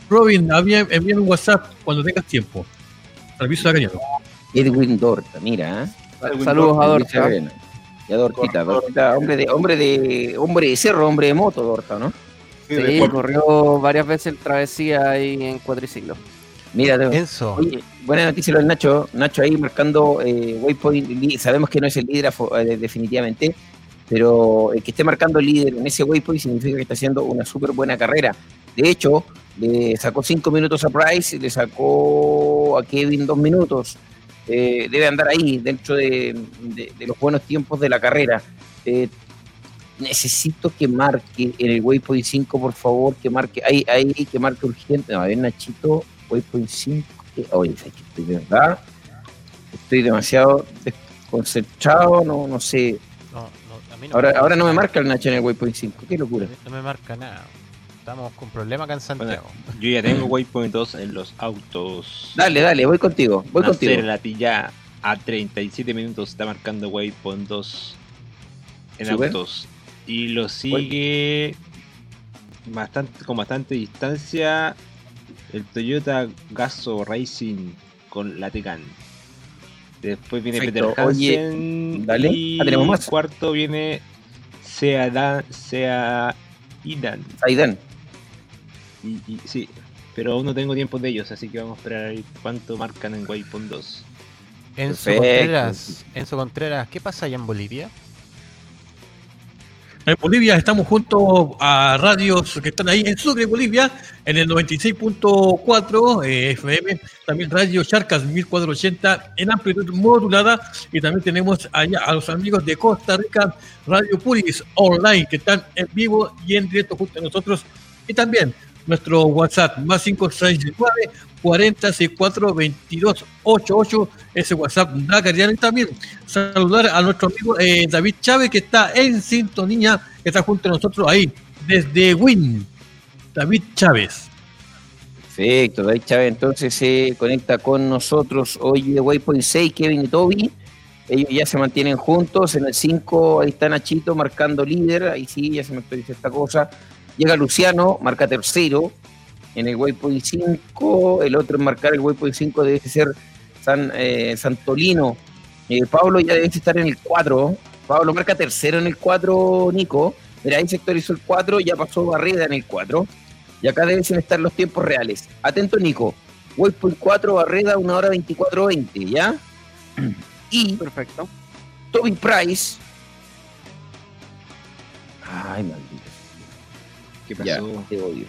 Robin, envíame un WhatsApp cuando tengas tiempo. Servicio de acariano. Edwin Dorta, mira. ¿eh? Saludos a Dorta. Ya Dortita, Dortita, hombre de, hombre de, hombre de cerro, hombre de moto, Dorta, ¿no? Sí, corrió varias veces el travesía ahí en cuadriciclo. Mira, Enzo. Oye, buena noticia lo del Nacho. Nacho ahí marcando eh, waypoint. Sabemos que no es el líder eh, definitivamente, pero el que esté marcando líder en ese waypoint significa que está haciendo una súper buena carrera. De hecho, le sacó cinco minutos a Price, le sacó a Kevin dos minutos. Eh, debe andar ahí dentro de, los buenos tiempos de la carrera. Eh, necesito que marque en el Waypoint 5, por favor, que marque, ahí, ahí, que marque urgente. a ver, Nachito, Waypoint 5. Oye, estoy de verdad, estoy demasiado desconcentrado, no, no sé. ahora, ahora no me marca el Nacho en el Waypoint 5, qué locura. No me marca nada. Estamos con problemas acá en Santiago. yo ya tengo Waypoint 2 en los autos. Dale, dale, voy contigo. Voy contigo. La ya a 37 minutos está marcando Waypoint 2 en autos. Y lo sigue bastante, con bastante distancia el Toyota Gaso Racing con la Tecan. Después viene Peter Hansen. dale. Y ah, más. cuarto viene Sea, Sea Idan. Aidan sí, pero aún no tengo tiempo de ellos, así que vamos a esperar a ver cuánto marcan en Waypoint 2. Enzo Contreras, Enzo Contreras, ¿qué pasa allá en Bolivia? En Bolivia estamos junto a radios que están ahí en Sucre, Bolivia, en el 96.4 eh, FM, también Radio Charcas 1480 en amplitud modulada y también tenemos allá a los amigos de Costa Rica, Radio Puris Online, que están en vivo y en directo junto a nosotros y también nuestro WhatsApp, más 569 4064 2288, ese WhatsApp da Cariano. También saludar a nuestro amigo eh, David Chávez, que está en sintonía, que está junto a nosotros ahí, desde Win. David Chávez. Perfecto, David Chávez entonces se conecta con nosotros hoy de Waypoint 6, Kevin y Toby. Ellos ya se mantienen juntos. En el 5, ahí está Nachito marcando líder. Ahí sí, ya se me actualiza esta cosa. Llega Luciano, marca tercero en el waypoint 5. El otro en marcar el waypoint 5 debe ser San, eh, Santolino. Eh, Pablo ya debe estar en el 4. Pablo marca tercero en el 4, Nico. Mira, ahí sectorizó el 4, ya pasó Barreda en el 4. Y acá deben estar los tiempos reales. Atento, Nico. Waypoint 4, Barreda, 1 hora 24.20, ¿ya? Y. Perfecto. Toby Price. Ay, maldito. ¿Qué pasó? te odio.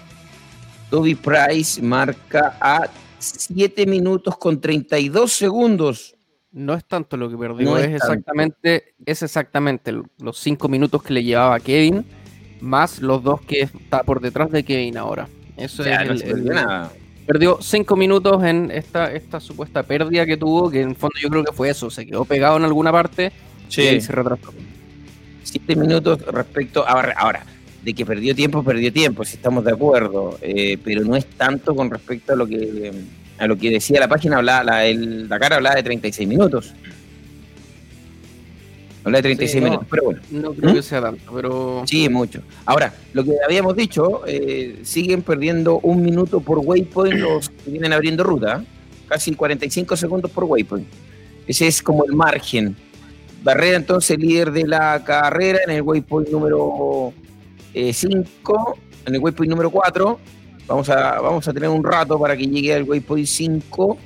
Toby Price marca a 7 minutos con 32 segundos. No es tanto lo que perdió, es, exactamente, es exactamente los 5 minutos que le llevaba a Kevin, más los dos que está por detrás de Kevin ahora. Eso es el, nada. Perdió 5 minutos en esta, esta supuesta pérdida que tuvo, que en el fondo yo creo que fue eso, se quedó pegado en alguna parte y se retrasó. 7 minutos respecto a ahora de que perdió tiempo, perdió tiempo, si estamos de acuerdo, eh, pero no es tanto con respecto a lo que a lo que decía la página, hablaba, la, el Dakar hablaba de 36 minutos. Habla de 36 minutos, pero bueno. No creo que ¿Mm? sea tanto, pero... Sí, mucho. Ahora, lo que habíamos dicho, eh, siguen perdiendo un minuto por waypoint los que vienen abriendo ruta, casi 45 segundos por waypoint. Ese es como el margen. Barrera entonces líder de la carrera en el waypoint número 5, eh, en el waypoint número 4. Vamos a, vamos a tener un rato para que llegue al waypoint 5.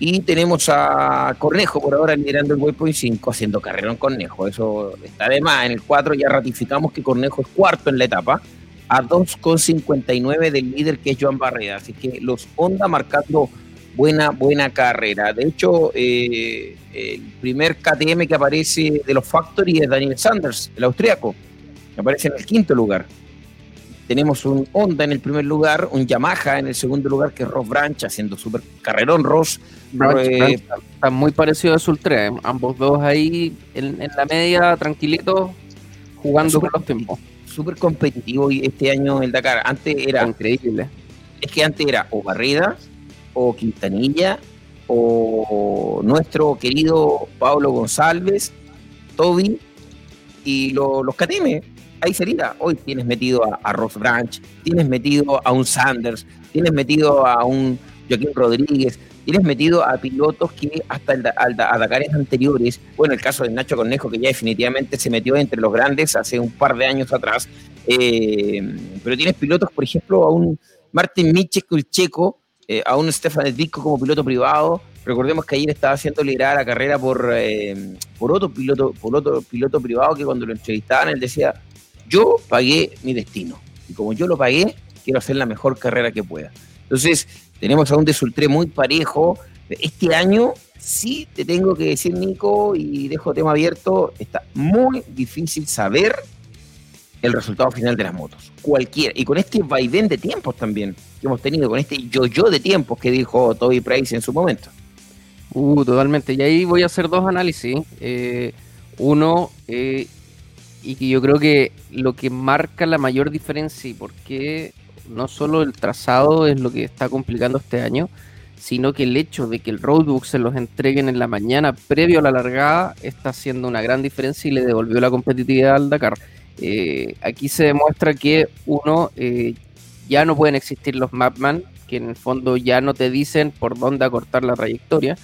Y tenemos a Cornejo por ahora liderando el waypoint 5, haciendo carrera en Cornejo. Eso está de más. En el 4 ya ratificamos que Cornejo es cuarto en la etapa, a 2,59 del líder que es Joan Barrera. Así que los Honda marcando buena, buena carrera. De hecho, eh, el primer KTM que aparece de los Factory es Daniel Sanders, el austriaco aparece en el quinto lugar. Tenemos un Honda en el primer lugar, un Yamaha en el segundo lugar, que es Ross Branch, haciendo súper carrerón. Ross eh, está muy parecido a Sultra, ¿eh? ambos dos ahí en, la media, tranquilitos, jugando con los tiempos. Súper competitivo este año el Dakar. Antes era. Increíble. Es que antes era o o Quintanilla, o nuestro querido Pablo González, Toby y los KTM hay sería. Hoy tienes metido a, Ross Branch, tienes metido a un Sanders, tienes metido a un Joaquín Rodríguez, tienes metido a pilotos que hasta el, a Dakares anteriores, bueno, el caso de Nacho Cornejo, que ya definitivamente se metió entre los grandes hace un par de años atrás, eh, pero tienes pilotos, por ejemplo, a un Martin Michek, el checo, eh, a un Stefan Disco como piloto privado. Recordemos que ayer estaba haciendo liderar la carrera por, eh, por, otro piloto, por otro piloto privado que cuando lo entrevistaban él decía, yo pagué mi destino. Y como yo lo pagué, quiero hacer la mejor carrera que pueda. Entonces, tenemos a un Desultré muy parejo. Este año, sí te tengo que decir, Nico, y dejo tema abierto, está muy difícil saber el resultado final de las motos. Cualquiera. Y con este vaivén de tiempos también que hemos tenido, con este yo-yo de tiempos que dijo Toby Price en su momento. Uh, totalmente. Y ahí voy a hacer dos análisis. Eh, uno, eh, y que yo creo que lo que marca la mayor diferencia y por qué no solo el trazado es lo que está complicando este año, sino que el hecho de que el roadbook se los entreguen en la mañana previo a la largada está haciendo una gran diferencia y le devolvió la competitividad al Dakar. Eh, aquí se demuestra que uno eh, ya no pueden existir los mapman, que en el fondo ya no te dicen por dónde acortar la trayectoria,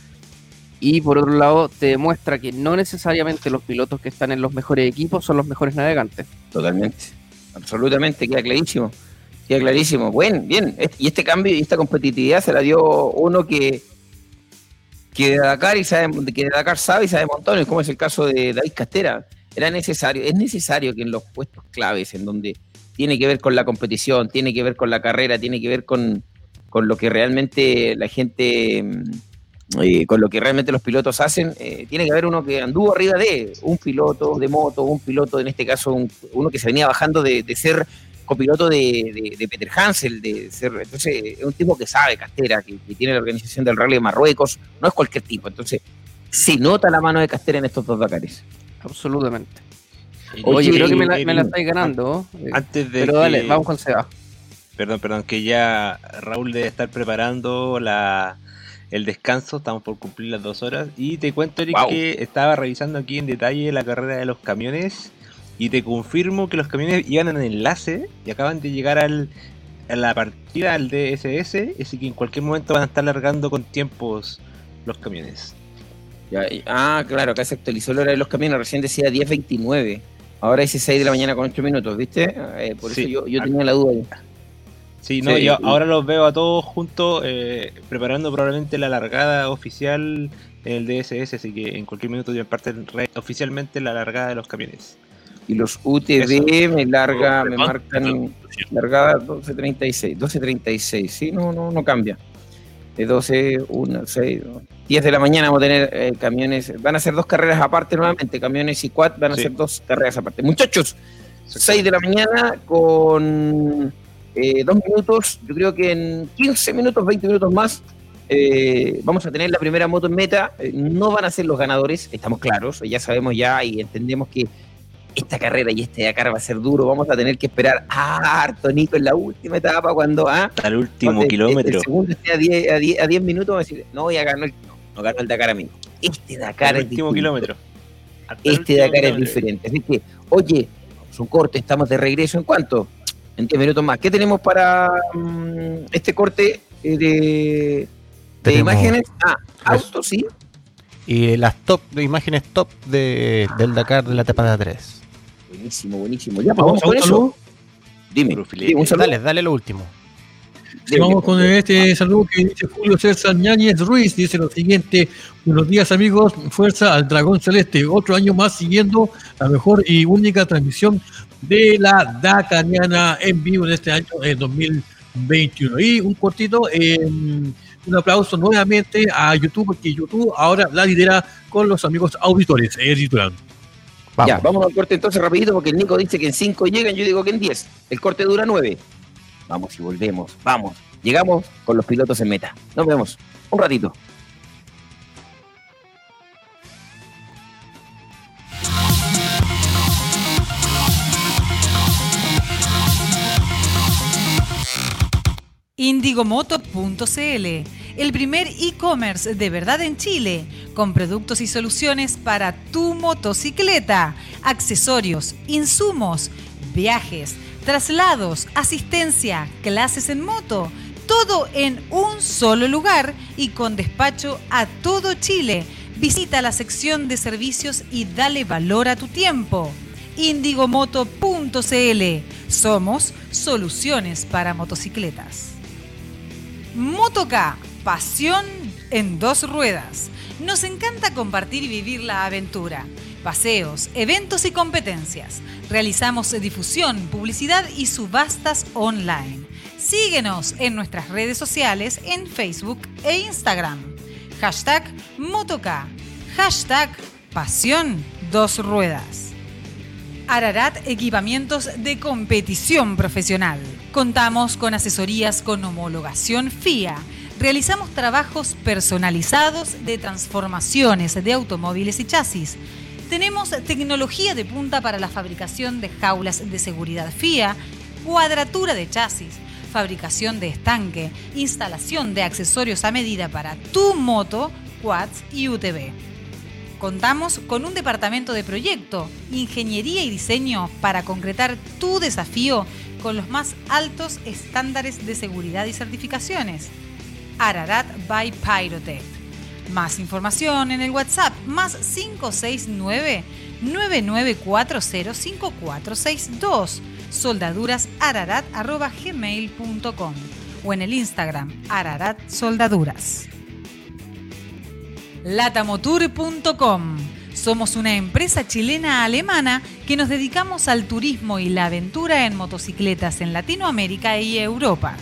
y por otro lado, te demuestra que no necesariamente los pilotos que están en los mejores equipos son los mejores navegantes. Totalmente, absolutamente, queda clarísimo. Queda clarísimo. Bueno, bien, y este cambio y esta competitividad se la dio uno que, que de Dakar y sabe, que de Dakar sabe y sabe montones, como es el caso de David Castera. Era necesario, es necesario que en los puestos claves, en donde tiene que ver con la competición, tiene que ver con la carrera, tiene que ver con, con lo que realmente la gente mm, eh, con lo que realmente los pilotos hacen, eh, tiene que haber uno que anduvo arriba de un piloto de moto, un piloto, en este caso, uno que se venía bajando de, ser copiloto de, de, Peter Hansel, de ser, entonces es un tipo que sabe Castera, que, tiene la organización del Rally de Marruecos, no es cualquier tipo, entonces se nota la mano de Castera en estos dos Dakares. Absolutamente. Oye, creo que me la, me estáis ganando. Antes de pero dale, vamos con Seba. Perdón, perdón, que ya Raúl debe estar preparando la, el descanso, estamos por cumplir las dos horas. Y te cuento, Eric, que estaba revisando aquí en detalle la carrera de los camiones Y te confirmo que los camiones iban en enlace y acaban de llegar al, a la partida al DSS, así que en cualquier momento van a estar largando con tiempos los camiones. ah, claro, acá se actualizó la hora de los camiones, recién decía 10.29. Ahora dice 6 de la mañana con 8 minutos, ¿viste? Eh, por eso yo, yo tenía la duda ahí. Sí, no, yo ahora los veo a todos juntos eh, preparando probablemente la largada oficial en el DSS, así que en cualquier minuto ya parten oficialmente la largada de los camiones. Y los UTV me larga, me marcan largada 12.36, 12.36, sí, no, no, no cambia. De 12, 1, 6, 10 de la mañana vamos a tener eh, camiones, van a ser dos carreras aparte nuevamente, camiones y quad van a ser dos carreras aparte. Muchachos, 6 de la mañana con eh, dos minutos, yo creo que en 15 minutos, 20 minutos más, eh, vamos a tener la primera moto en meta. Eh, no van a ser los ganadores, estamos claros, ya sabemos ya y entendemos que esta carrera y este Dakar va a ser duro. Vamos a tener que esperar a harto, Nico, en la última etapa, cuando. Ah, Al último kilómetro. El, segundo esté a 10, a 10, a 10 minutos, vamos a decir, no, ya ganó el, no ganó el Dakar, amigo. Este Dakar el último kilómetro. este Dakar es diferente. Así que, oye, su corte, estamos de regreso. ¿En cuánto? En 10 minutos más. ¿Qué tenemos para mm, este corte eh, de, imágenes? Ah, autos, sí. Y las top, de imágenes top de, del Dakar de la de 3. Buenísimo, buenísimo. Ya, vamos con eso. Dime, dime dale, dale lo último. vamos con este saludo que dice Julio César Ñáñez Ruiz. Dice lo siguiente: Buenos días, amigos. Fuerza al Dragón Celeste. Otro año más siguiendo la mejor y única transmisión de la Dakariana en vivo en este año en 2021. Y un cortito, un aplauso nuevamente a YouTube, porque YouTube ahora la lidera con los amigos auditores. Vamos. Ya, vamos al corte entonces rapidito, porque el Nico dice que en 5 llegan, yo digo que en 10. El corte dura 9. Vamos y volvemos, vamos. Llegamos con los pilotos en meta. Nos vemos. Un ratito. Indigomoto.cl, el primer e-commerce de verdad en Chile, con productos y soluciones para tu motocicleta, accesorios, insumos, viajes, traslados, asistencia, clases en moto, todo en un solo lugar y con despacho a todo Chile. Visita la sección de servicios y dale valor a tu tiempo. Indigomoto.cl. Somos soluciones para motocicletas. Motoca, pasión en dos ruedas. Nos encanta compartir y vivir la aventura. Paseos, eventos y competencias. Realizamos difusión, publicidad y subastas online. Síguenos en nuestras redes sociales en Facebook e Instagram. Hashtag Motoca. Hashtag Pasión Dos Ruedas. Ararat Equipamientos de Competición Profesional. Contamos con asesorías con homologación FIA. Realizamos trabajos personalizados de transformaciones de automóviles y chasis. Tenemos tecnología de punta para la fabricación de jaulas de seguridad FIA, cuadratura de chasis, fabricación de estanque, instalación de accesorios a medida para tu moto, quads y UTV. Contamos con un departamento de proyecto, ingeniería y diseño para concretar tu desafío con los más altos estándares de seguridad y certificaciones. Ararat by Pyrotech. Más información en el WhatsApp más 569 99405462 soldadurasararat.gmail.com o en el Instagram ararat soldaduras latamotour.com. Somos una empresa chilena-alemana que nos dedicamos al turismo y la aventura en motocicletas en Latinoamérica y Europa.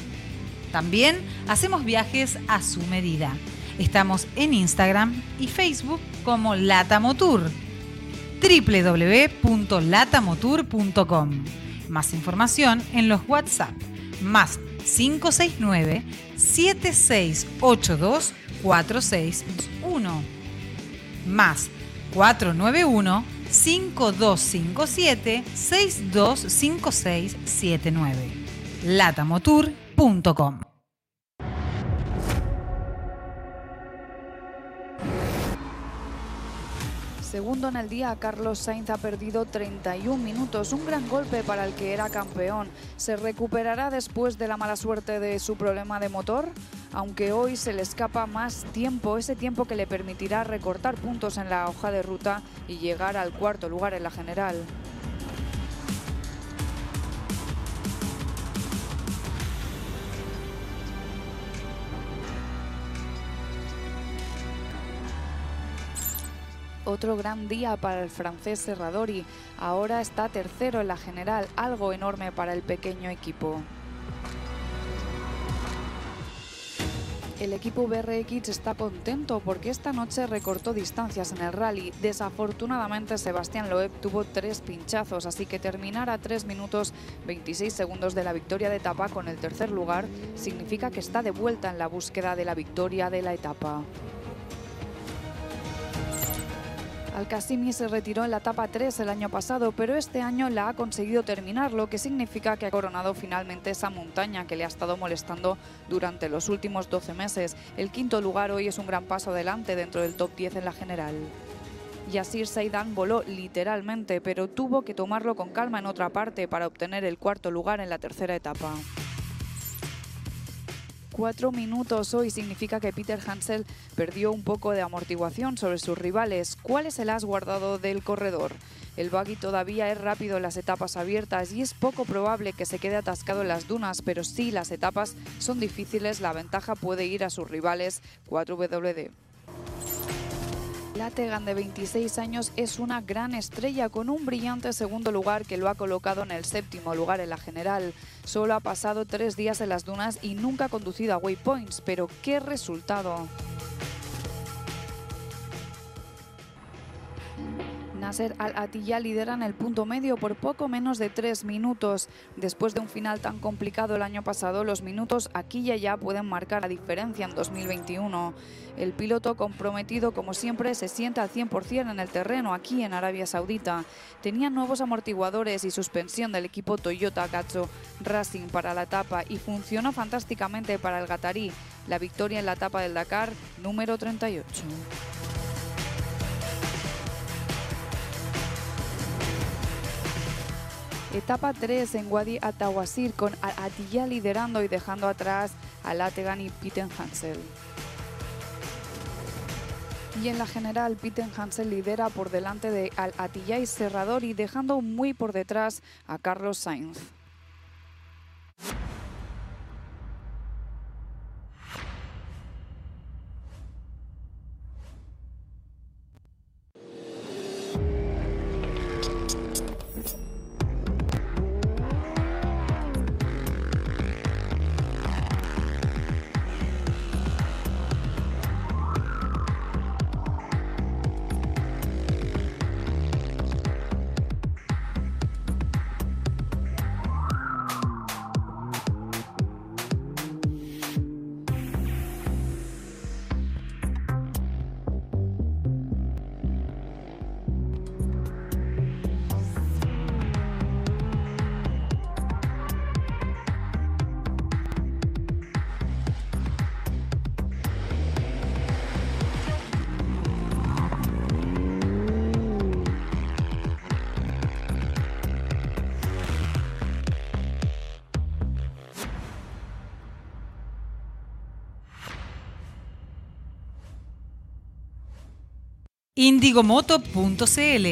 También hacemos viajes a su medida. Estamos en Instagram y Facebook como Latamotour. www.latamotour.com. Más información en los WhatsApp más 569 7682 461 más 491 5257 625679 latamotour.com Segundo en el día, Carlos Sainz ha perdido 31 minutos, un gran golpe para el que era campeón. ¿Se recuperará después de la mala suerte de su problema de motor? Aunque hoy se le escapa más tiempo, ese tiempo que le permitirá recortar puntos en la hoja de ruta y llegar al cuarto lugar en la general. Otro gran día para el francés Serradori. Ahora está tercero en la general, algo enorme para el pequeño equipo. El equipo BRX está contento porque esta noche recortó distancias en el rally. Desafortunadamente Sebastián Loeb tuvo tres pinchazos, así que terminar a 3 minutos 26 segundos de la victoria de etapa con el tercer lugar significa que está de vuelta en la búsqueda de la victoria de la etapa. Al-Qasimi se retiró en la etapa 3 el año pasado, pero este año la ha conseguido terminar, lo que significa que ha coronado finalmente esa montaña que le ha estado molestando durante los últimos 12 meses. El quinto lugar hoy es un gran paso adelante dentro del top 10 en la general. Yasir Saidan voló literalmente, pero tuvo que tomarlo con calma en otra parte para obtener el cuarto lugar en la tercera etapa. Cuatro minutos hoy significa que Peter Hansel perdió un poco de amortiguación sobre sus rivales. ¿Cuál es el as guardado del corredor? El buggy todavía es rápido en las etapas abiertas y es poco probable que se quede atascado en las dunas, pero si las etapas son difíciles, la ventaja puede ir a sus rivales 4WD. Lategan de 26 años es una gran estrella con un brillante segundo lugar que lo ha colocado en el séptimo lugar en la general. Solo ha pasado tres días en las dunas y nunca ha conducido a waypoints, pero qué resultado. Nasser Al-Attiyah lidera en el punto medio por poco menos de tres minutos. Después de un final tan complicado el año pasado, los minutos aquí y allá pueden marcar la diferencia en 2021. El piloto comprometido, como siempre, se sienta al 100% en el terreno aquí en Arabia Saudita. Tenía nuevos amortiguadores y suspensión del equipo Toyota Gazzo Racing para la etapa y funcionó fantásticamente para el Gatarí. La victoria en la etapa del Dakar número 38. Etapa 3 en Wadi Atawasir con Atiyah liderando y dejando atrás a Lategan y Pitten Hansel. Y en la general, Pitten Hansel lidera por delante de Al Atiyah y Serrador y dejando muy por detrás a Carlos Sainz. Indigomoto.cl,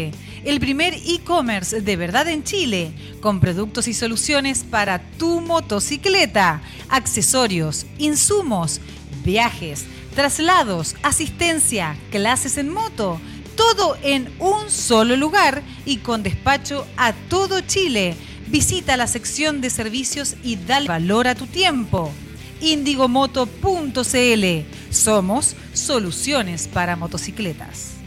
el primer e-commerce de verdad en Chile, con productos y soluciones para tu motocicleta, accesorios, insumos, viajes, traslados, asistencia, clases en moto, todo en un solo lugar y con despacho a todo Chile. Visita la sección de servicios y dale valor a tu tiempo. Indigomoto.cl. Somos soluciones para motocicletas.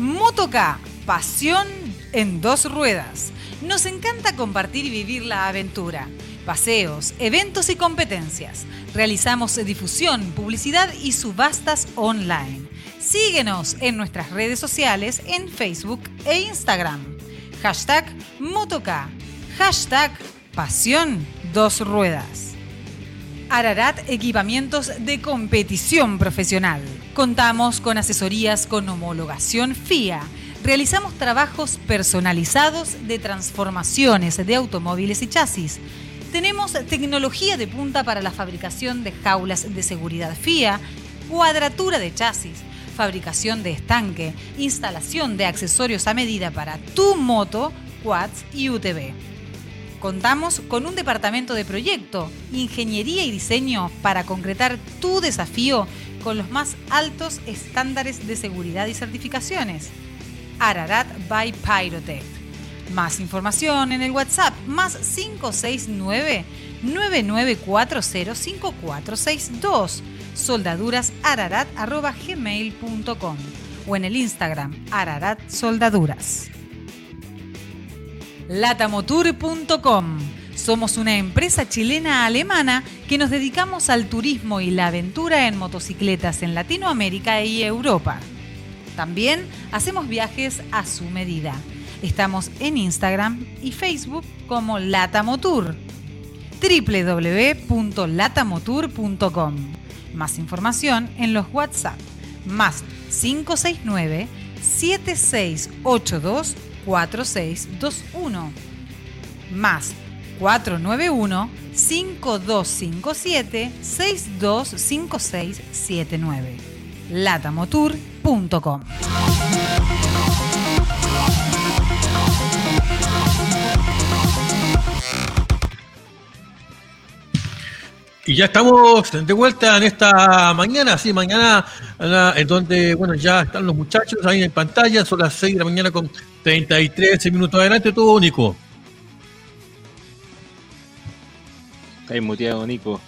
Motoca, pasión en dos ruedas. Nos encanta compartir y vivir la aventura. Paseos, eventos y competencias. Realizamos difusión, publicidad y subastas online. Síguenos en nuestras redes sociales en Facebook e Instagram. Hashtag Motoca. Hashtag Pasión Dos Ruedas. Ararat Equipamientos de Competición Profesional. Contamos con asesorías con homologación FIA. Realizamos trabajos personalizados de transformaciones de automóviles y chasis. Tenemos tecnología de punta para la fabricación de jaulas de seguridad FIA, cuadratura de chasis, fabricación de estanque, instalación de accesorios a medida para tu moto, quads y UTV. Contamos con un departamento de proyecto, ingeniería y diseño para concretar tu desafío con los más altos estándares de seguridad y certificaciones. Ararat by Pyrotech. Más información en el WhatsApp más 569 99405462 soldadurasararat.gmail.com o en el Instagram Ararat Soldaduras latamotour.com. Somos una empresa chilena-alemana que nos dedicamos al turismo y la aventura en motocicletas en Latinoamérica y Europa. También hacemos viajes a su medida. Estamos en Instagram y Facebook como Latamotour. www.latamotour.com. Más información en los WhatsApp más 569 7682 4621 más 491 5257 625679 latamotour.com Y ya estamos de vuelta en esta mañana, sí, mañana en donde, bueno, ya están los muchachos ahí en pantalla, son las 6 de la mañana con 33 minutos adelante, todo Nico. Está muteado, Nico.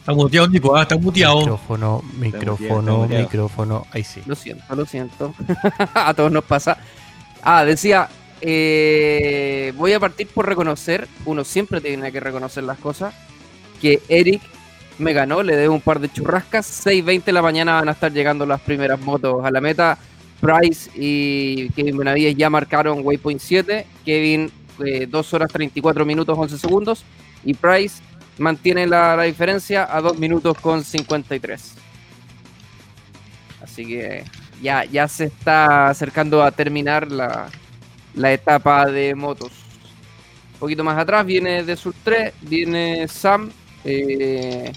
Está muteado, Nico, ah, está muteado. Micrófono, micrófono, micrófono, ahí sí. Lo siento, lo siento. a todos nos pasa. Ah, decía, eh, voy a partir por reconocer, uno siempre tiene que reconocer las cosas, que Eric me ganó, le debo un par de churrascas, 6.20 de la mañana van a estar llegando las primeras motos a la meta. Price y Kevin Benavides ya marcaron Waypoint 7. Kevin 2 eh, horas 34 minutos 11 segundos. Y Price mantiene la, diferencia a 2 minutos con 53. Así que ya, ya se está acercando a terminar la, etapa de motos. Un poquito más atrás viene de Sur 3, viene Sam. Eh,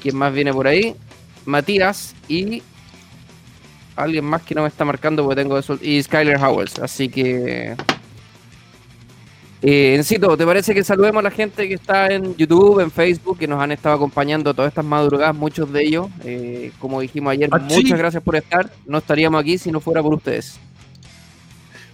¿Quién más viene por ahí? Matías y alguien más que no me está marcando porque tengo eso. Y Skyler Howells. Así que. Eh, Encito, ¿te parece que saludemos a la gente que está en YouTube, en Facebook, que nos han estado acompañando todas estas madrugadas, muchos de ellos? Eh, como dijimos ayer, ah, muchas gracias por estar. No estaríamos aquí si no fuera por ustedes.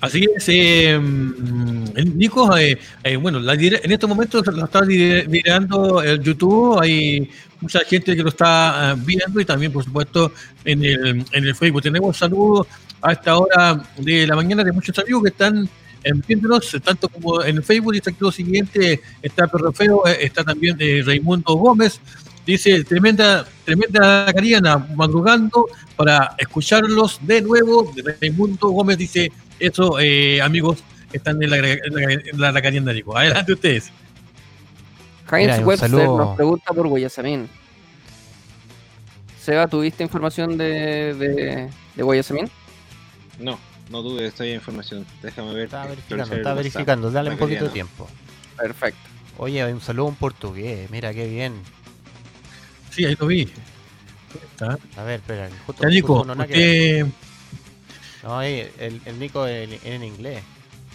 Así es, eh, mm, Nico, eh, eh, bueno, en estos momentos lo está liderando el YouTube, hay mucha gente que lo está ah, viendo y también, por supuesto, en el, en el Facebook. Tenemos saludos a esta hora de la mañana de muchos amigos que están viéndonos, tanto como en el Facebook, dice aquí lo siguiente, está Perro Feo, está también Raimundo Gómez, dice, tremenda, tremenda cariana, madrugando para escucharlos de nuevo, Raimundo Gómez dice, eso, eh, amigos, están en la, en la, en Nico. Adelante ustedes. Heinz Webster nos pregunta por Guayasamín. Seba, ¿tuviste información de, de, de Guayasamín? No, no tuve, estoy en información. Déjame ver. Está verificando, está verificando, dale un poquito de tiempo. Perfecto. Oye, un saludo en portugués, mira qué bien. Sí, ahí lo vi. A ver, espera, justo, Nico, no, el, el Nico en, en inglés.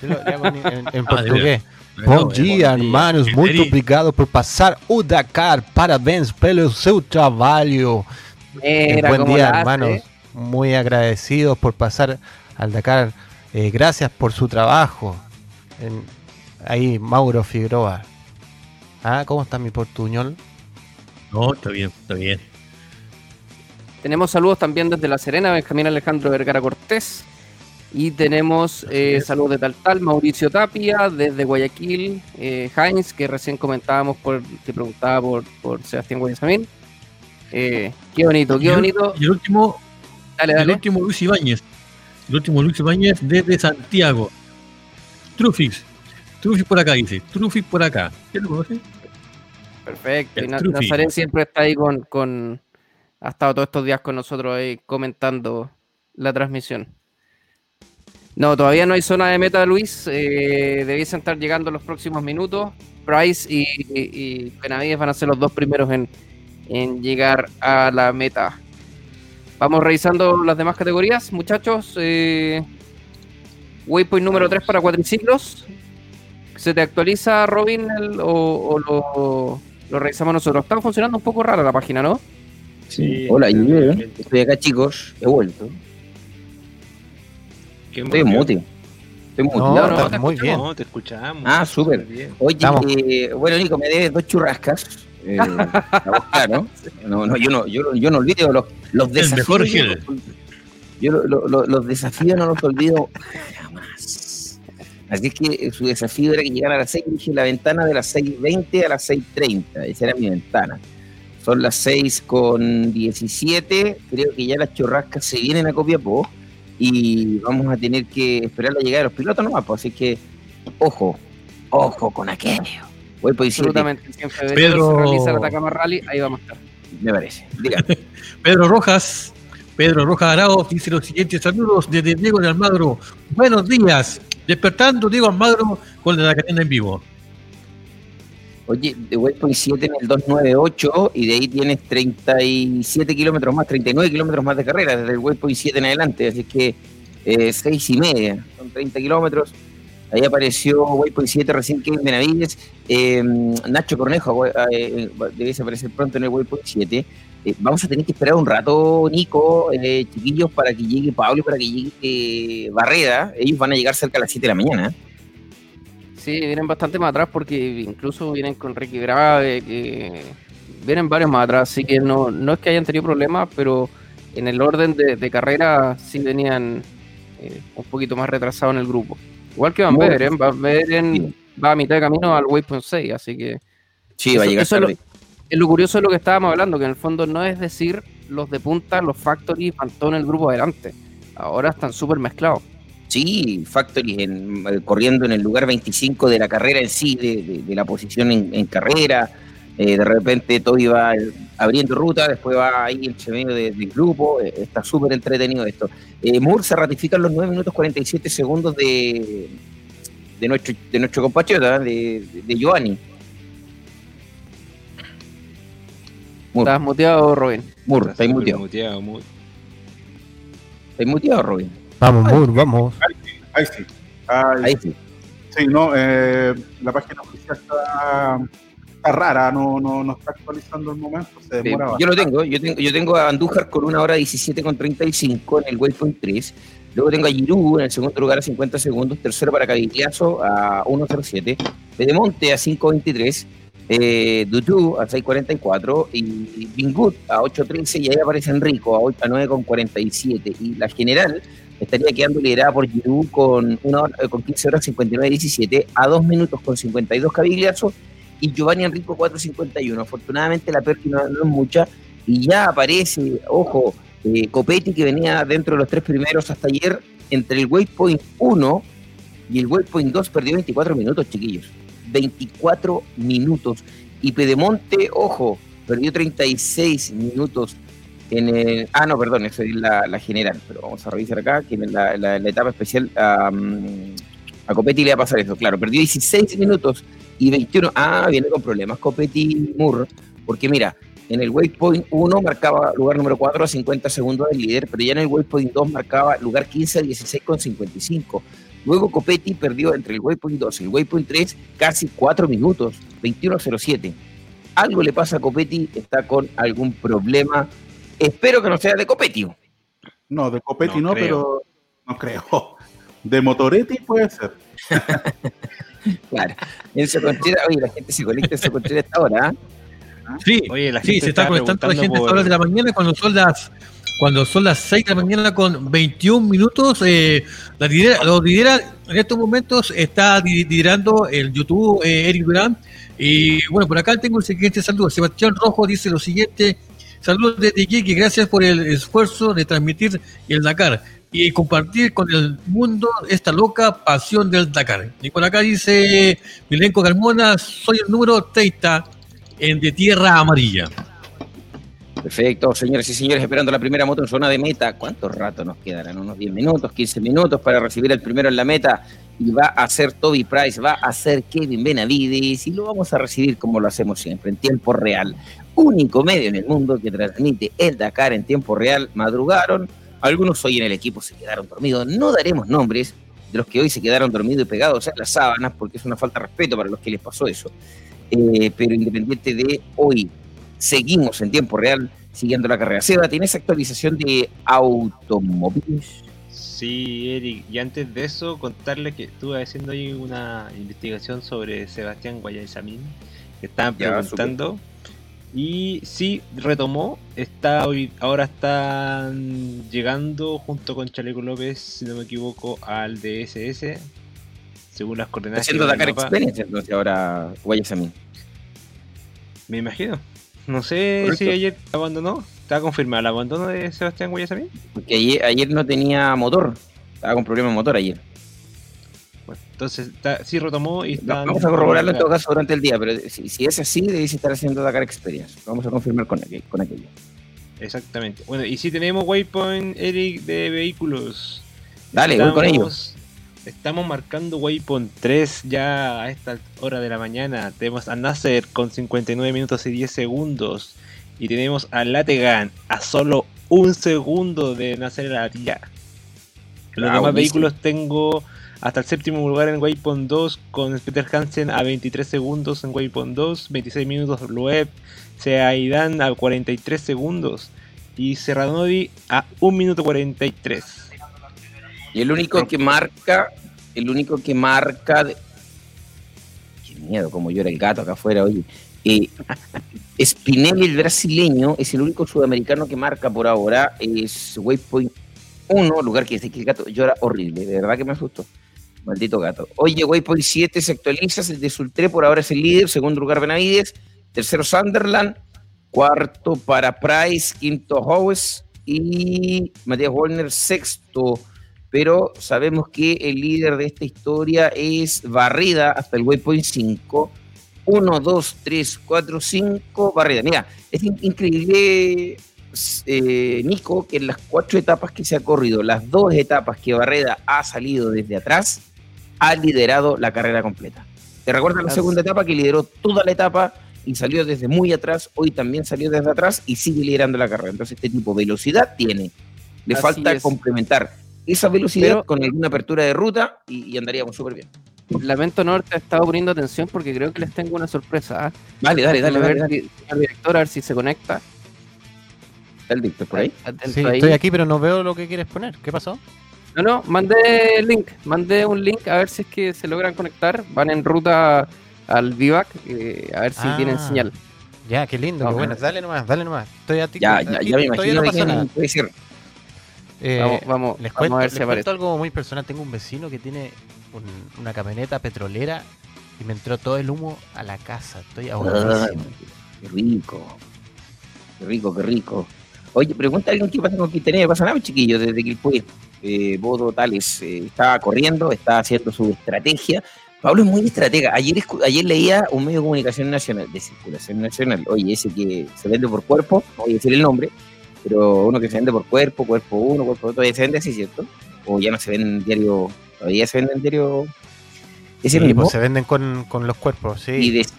Yo lo hago en, en, en ah, portugués. Bom dia, hermanos. Muito obrigado por passar o Dakar. Parabéns pelo seu trabalho. Mira, buen día, hermanos. Muy agradecidos por pasar al Dakar. Eh, gracias por su trabajo. En, ahí, Mauro Figueroa. Ah, ¿cómo está mi portuñol? No, está bien, está bien. Tenemos saludos también desde La Serena, Benjamín Alejandro Vergara Cortés. Y tenemos eh, saludos de Tal Tal, Mauricio Tapia, desde Guayaquil, eh, Heinz, que recién comentábamos, por, que preguntaba por, por Sebastián Guayasamín. Eh, qué bonito, qué bonito. Y el último, dale, dale. el último Luis Ibáñez. El último Luis Ibáñez desde Santiago. Trufix. Trufix por acá, dice. Trufix por acá. ¿Qué lo conoce? Perfecto. Y Nazaret siempre está ahí con, con. Ha estado todos estos días con nosotros ahí comentando la transmisión. No, todavía no hay zona de meta, Luis. Eh, debiesen estar llegando los próximos minutos. Price y, y, Benavides van a ser los dos primeros en, llegar a la meta. Vamos revisando las demás categorías, muchachos. Eh, waypoint número 3 para cuatriciclos. ¿Se te actualiza, Robin, o, lo, lo, revisamos nosotros? Está funcionando un poco rara la página, ¿no? Sí. Hola, estoy acá, chicos. He vuelto. Estoy muti. Estoy muti. No, no, no muy bien. Te escuchamos. Ah, súper. Oye, eh, bueno, Nico, me debes dos churrascas. Eh, ¿no? No, no, yo no, yo, yo no olvido los, los desafíos. El mejor yo lo, lo, los desafíos no los olvido jamás. Así es que su desafío era que llegara a las 6, dije la ventana de las 6.20 a las 6.30. Esa era mi ventana. Son las 6 con 17. Creo que ya las churrascas se vienen a Copiapó y vamos a tener que esperar la llegada de los pilotos nomás, pues, así que ojo, ojo con aquello. Voy por Absolutamente, en febrero Pedro... se realiza el Atacama Rally, ahí vamos a estar. Me parece. Pedro Rojas, Pedro Rojas Arao dice los siguientes saludos desde Diego de Almagro. Buenos días, despertando Diego Almagro con la cadena en vivo. Oye, de Waypoint 7 en el 298 y de ahí tienes 37 kilómetros más, 39 kilómetros más de carrera desde el Waypoint 7 en adelante, así que eh, 6 y media, son 30 kilómetros. Ahí apareció Waypoint 7 recién que en Benavides. Eh, Nacho Cornejo eh, debe aparecer pronto en el Waypoint 7. Eh, vamos a tener que esperar un rato, Nico, chiquillos, para que llegue Pablo y para que llegue Barreda. Ellos van a llegar cerca a las 7 de la mañana. Sí, vienen bastante más atrás porque incluso vienen con Ricky Grave, que vienen varios más atrás, así que no, no es que hayan tenido problemas, pero en el orden de, carrera sí venían eh, un poquito más retrasados en el grupo. Igual que Van Beveren, Van Beveren va a mitad de camino al Waypoint 6, así que... Sí, va a llegar eso es, lo, curioso de lo que estábamos hablando, que en el fondo no es decir los de punta, los Factory, van todo en el grupo adelante. Ahora están súper mezclados. Sí, Factory en, eh, corriendo en el lugar 25 de la carrera en sí, de, la posición en, carrera. Eh, de repente todo iba abriendo ruta, después va ahí el medio del grupo. Eh, está súper entretenido esto. Moore se ratifica en los 9 minutos 47 segundos de, de, nuestro, de nuestro compatriota, de, de Giovanni. ¿Estás muteado, Robin? Moore, está muteado. muteado ¿Estás muteado, Robin? Vamos, Moore, vamos. Ahí, sí. Ahí, sí. Sí, no, eh, la página oficial está, está rara, no, no, no, está actualizando el momento, se demora Yo lo tengo, yo tengo, yo tengo a Andújar con una hora 17 con 35 en el Waypoint 3. Luego tengo a Giroud en el segundo lugar a 50 segundos, tercero para Cavigliazo a 1.07, Pedemonte a 5.23, eh, Dutu a 6.44 y Bingut a 8.13 y ahí aparece Enrico a, 8, a 9.47 y la general estaría quedando liderada por Giroud con, una eh, con 15 horas 59 17 a 2 minutos con 52 cabigliazos y Giovanni Enrico 4.51. Afortunadamente la pérdida no, es mucha y ya aparece, ojo, eh, Copetti que venía dentro de los tres primeros hasta ayer entre el waypoint 1 y el waypoint 2 perdió 24 minutos, chiquillos. 24 minutos. Y Pedemonte, ojo, perdió 36 minutos en el, ah, no, perdón, esa es la, general, pero vamos a revisar acá, que en la, la, etapa especial a Copetti le va a pasar eso. Claro, perdió 16 minutos y 21. Ah, viene con problemas Copetti Moore, porque mira, en el waypoint 1 marcaba lugar número 4 a 50 segundos del líder, pero ya en el waypoint 2 marcaba lugar 15 a 16 con 55. Luego Copetti perdió entre el waypoint 2 y el waypoint 3 casi 4 minutos, 21.07. Algo le pasa a Copetti, está con algún problema Espero que no sea de Copetti. No, de Copetti no, pero no creo. De Motoretti puede ser. claro. En Soconchera, oye, la gente se conecta en Soconchera a esta hora. ¿ah? Sí, oye, la gente se está, conectando la gente a esta hora de la mañana cuando son las cuando son las 6 de la mañana con 21 minutos. Eh, la lidera, lo lidera en estos momentos está liderando el YouTube eh, Eric Durán. Y bueno, por acá tengo el siguiente saludo. Sebastián Rojo dice lo siguiente Saludos desde Iquique, gracias por el esfuerzo de transmitir el Dakar y compartir con el mundo esta loca pasión del Dakar. Y por acá dice Milenco Carmona, soy el número 30 en de tierra amarilla. Perfecto, señores y señores, esperando la primera moto en zona de meta. ¿Cuánto rato nos quedarán? Unos 10 minutos, 15 minutos para recibir el primero en la meta. Y va a ser Toby Price, va a ser Kevin Benavides y lo vamos a recibir como lo hacemos siempre, en tiempo real. Único medio en el mundo que transmite el Dakar en tiempo real. Madrugaron, algunos hoy en el equipo se quedaron dormidos. No daremos nombres de los que hoy se quedaron dormidos y pegados en las sábanas porque es una falta de respeto para los que les pasó eso. Eh, pero independiente de hoy, seguimos en tiempo real siguiendo la carrera. Seba, ¿tienes actualización de automóviles? Sí, Eric, y antes de eso, contarle que estuve haciendo ahí una investigación sobre Sebastián Guayasamín, que estaban preguntando. Y sí, retomó, está hoy, ahora están llegando junto con Chaleco López, si no me equivoco, al DSS, según las coordenadas. Haciendo Dakar Experience entonces ahora Guayasamín. Me imagino. No sé si ayer abandonó. ¿Está confirmado el abandono de Sebastián Guayasamín? Porque ayer, ayer no tenía motor. Estaba con problemas de motor ayer. Entonces sí retomó y está. Vamos a corroborarlo en todo caso durante el día, pero si, es así, debéis estar haciendo Dakar Experience. Vamos a confirmar con, con aquello. Exactamente. Bueno, y si tenemos Waypoint, Eric, de vehículos. Dale, voy con ellos. Estamos marcando Waypoint 3 ya a esta hora de la mañana. Tenemos a Nasser con 59 minutos y 10 segundos. Y tenemos a Lategan a solo un segundo de Nasser a la Los demás vehículos tengo hasta el séptimo lugar en Waypoint 2 con Peter Hansen a 23 segundos en Waypoint 2, 26 minutos Loeb, Seaidan a 43 segundos y Serranovi a 1 minuto 43. Y el único que marca, el único que marca. Qué miedo, como llora el gato acá afuera, oye. Eh, Spinelli, el brasileño, es el único sudamericano que marca por ahora. Es Waypoint 1, lugar que dice que el gato llora horrible. De verdad que me asustó. Maldito gato. Oye, Waypoint 7 se actualiza. El de Sultre por ahora es el líder. Segundo lugar, Benavides. Tercero, Sunderland. Cuarto para Price. Quinto, Howes. Y Matías Wolner, sexto pero sabemos que el líder de esta historia es Barrida hasta el waypoint 5. 1, 2, 3, 4, 5, Barrida. Mira, es increíble, eh, Nico, que en las cuatro etapas que se ha corrido, las dos etapas que Barreda ha salido desde atrás, ha liderado la carrera completa. ¿Te recuerdas la segunda etapa que lideró toda la etapa y salió desde muy atrás? Hoy también salió desde atrás y sigue liderando la carrera. Entonces, este tipo de velocidad tiene. Le falta complementar esa velocidad con alguna apertura de ruta y, andaríamos súper bien. Lamento no haberte estado poniendo atención porque creo que les tengo una sorpresa. ¿ah? Dale, dale, dale. dale, director, a ver si se conecta. ¿Está el dictor por ahí? Sí, estoy aquí, pero no veo lo que quieres poner. ¿Qué pasó? No, no, mandé el link. Mandé un link a ver si es que se logran conectar. Van en ruta al Vivac, eh, a ver si tienen ah, señal. Ya, qué lindo, qué bueno. Dale nomás, dale nomás. Estoy a ti. Ya, ya, ya me imagino no que puede ser. Eh, vamos, vamos, les cuento, a ver si les algo muy personal. Tengo un vecino que tiene una camioneta petrolera y me entró todo el humo a la casa. Estoy ahogadísimo. qué rico. Qué rico, qué rico. Oye, pregunta alguien qué pasa con Quintanilla. Pasa nada, chiquillos, desde que el eh, Bodo Tales eh, está corriendo, está haciendo su estrategia. Pablo es muy estratega. Ayer, ayer leía un medio de comunicación nacional, de circulación nacional, oye, ese que se vende por cuerpo, no voy a decir el nombre, pero uno que se vende por cuerpo, cuerpo uno, cuerpo otro, ya se vende así, ¿cierto? O ya no se vende en diario, todavía se vende en diario ¿Es el mismo? Pues, se venden con, con, los cuerpos, sí.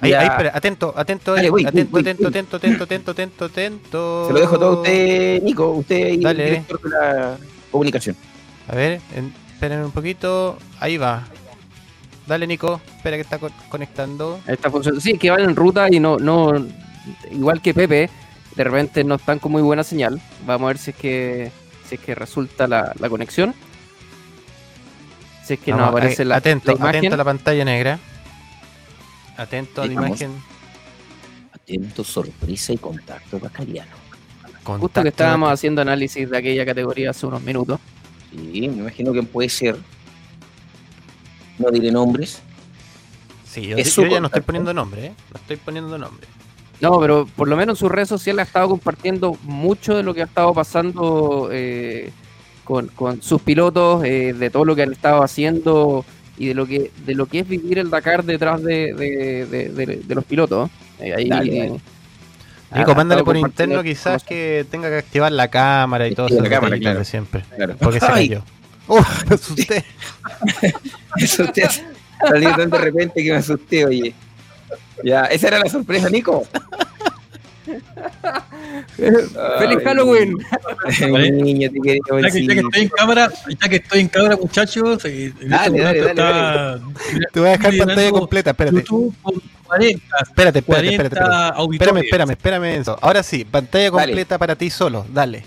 Y ahí, atento, atento, atento, atento, atento, atento, atento, atento, atento, Se lo dejo todo a usted, Nico, usted es el director de la comunicación. A ver, esperen un poquito, ahí va. Dale, Nico, espera que está conectando. Está funcionando. Sí, que van en ruta y no, no, igual que Pepe, de repente no están con muy buena señal. Vamos a ver si es que, si es que resulta la, conexión. Si es que no aparece la, atento, Atento a la pantalla negra. Atento a la imagen. Atento, sorpresa y contacto bacariano. Justo que estábamos haciendo análisis de aquella categoría hace unos minutos. Sí, me imagino que puede ser. No diré nombres. Sí, yo, ya no estoy poniendo nombre, ¿eh? No estoy poniendo nombre. No, pero por lo menos en sus redes sociales ha estado compartiendo mucho de lo que ha estado pasando eh, con, sus pilotos, eh, de todo lo que han estado haciendo y de lo que de lo que es vivir el Dakar detrás de, los pilotos. Ahí, Nico, ah, mándale por interno quizás que tenga que activar la cámara y todo eso. La cámara, claro. de siempre. Claro. Porque se cayó. ¡Uh! Me asusté. me asusté. Salió tan de repente que me asusté, oye. Ya, esa era la sorpresa, Nico. ¡Feliz Halloween! Niño, te ya, que, ya, que, estoy en cámara, ya que estoy en cámara, muchachos, eh, dale, dale, dale, dale, Te voy a dejar pantalla completa, espérate. YouTube 40, espérate, espérate, espérate, espérate. Espérame, espérame, espérame eso. Ahora sí, pantalla completa para ti solo, dale.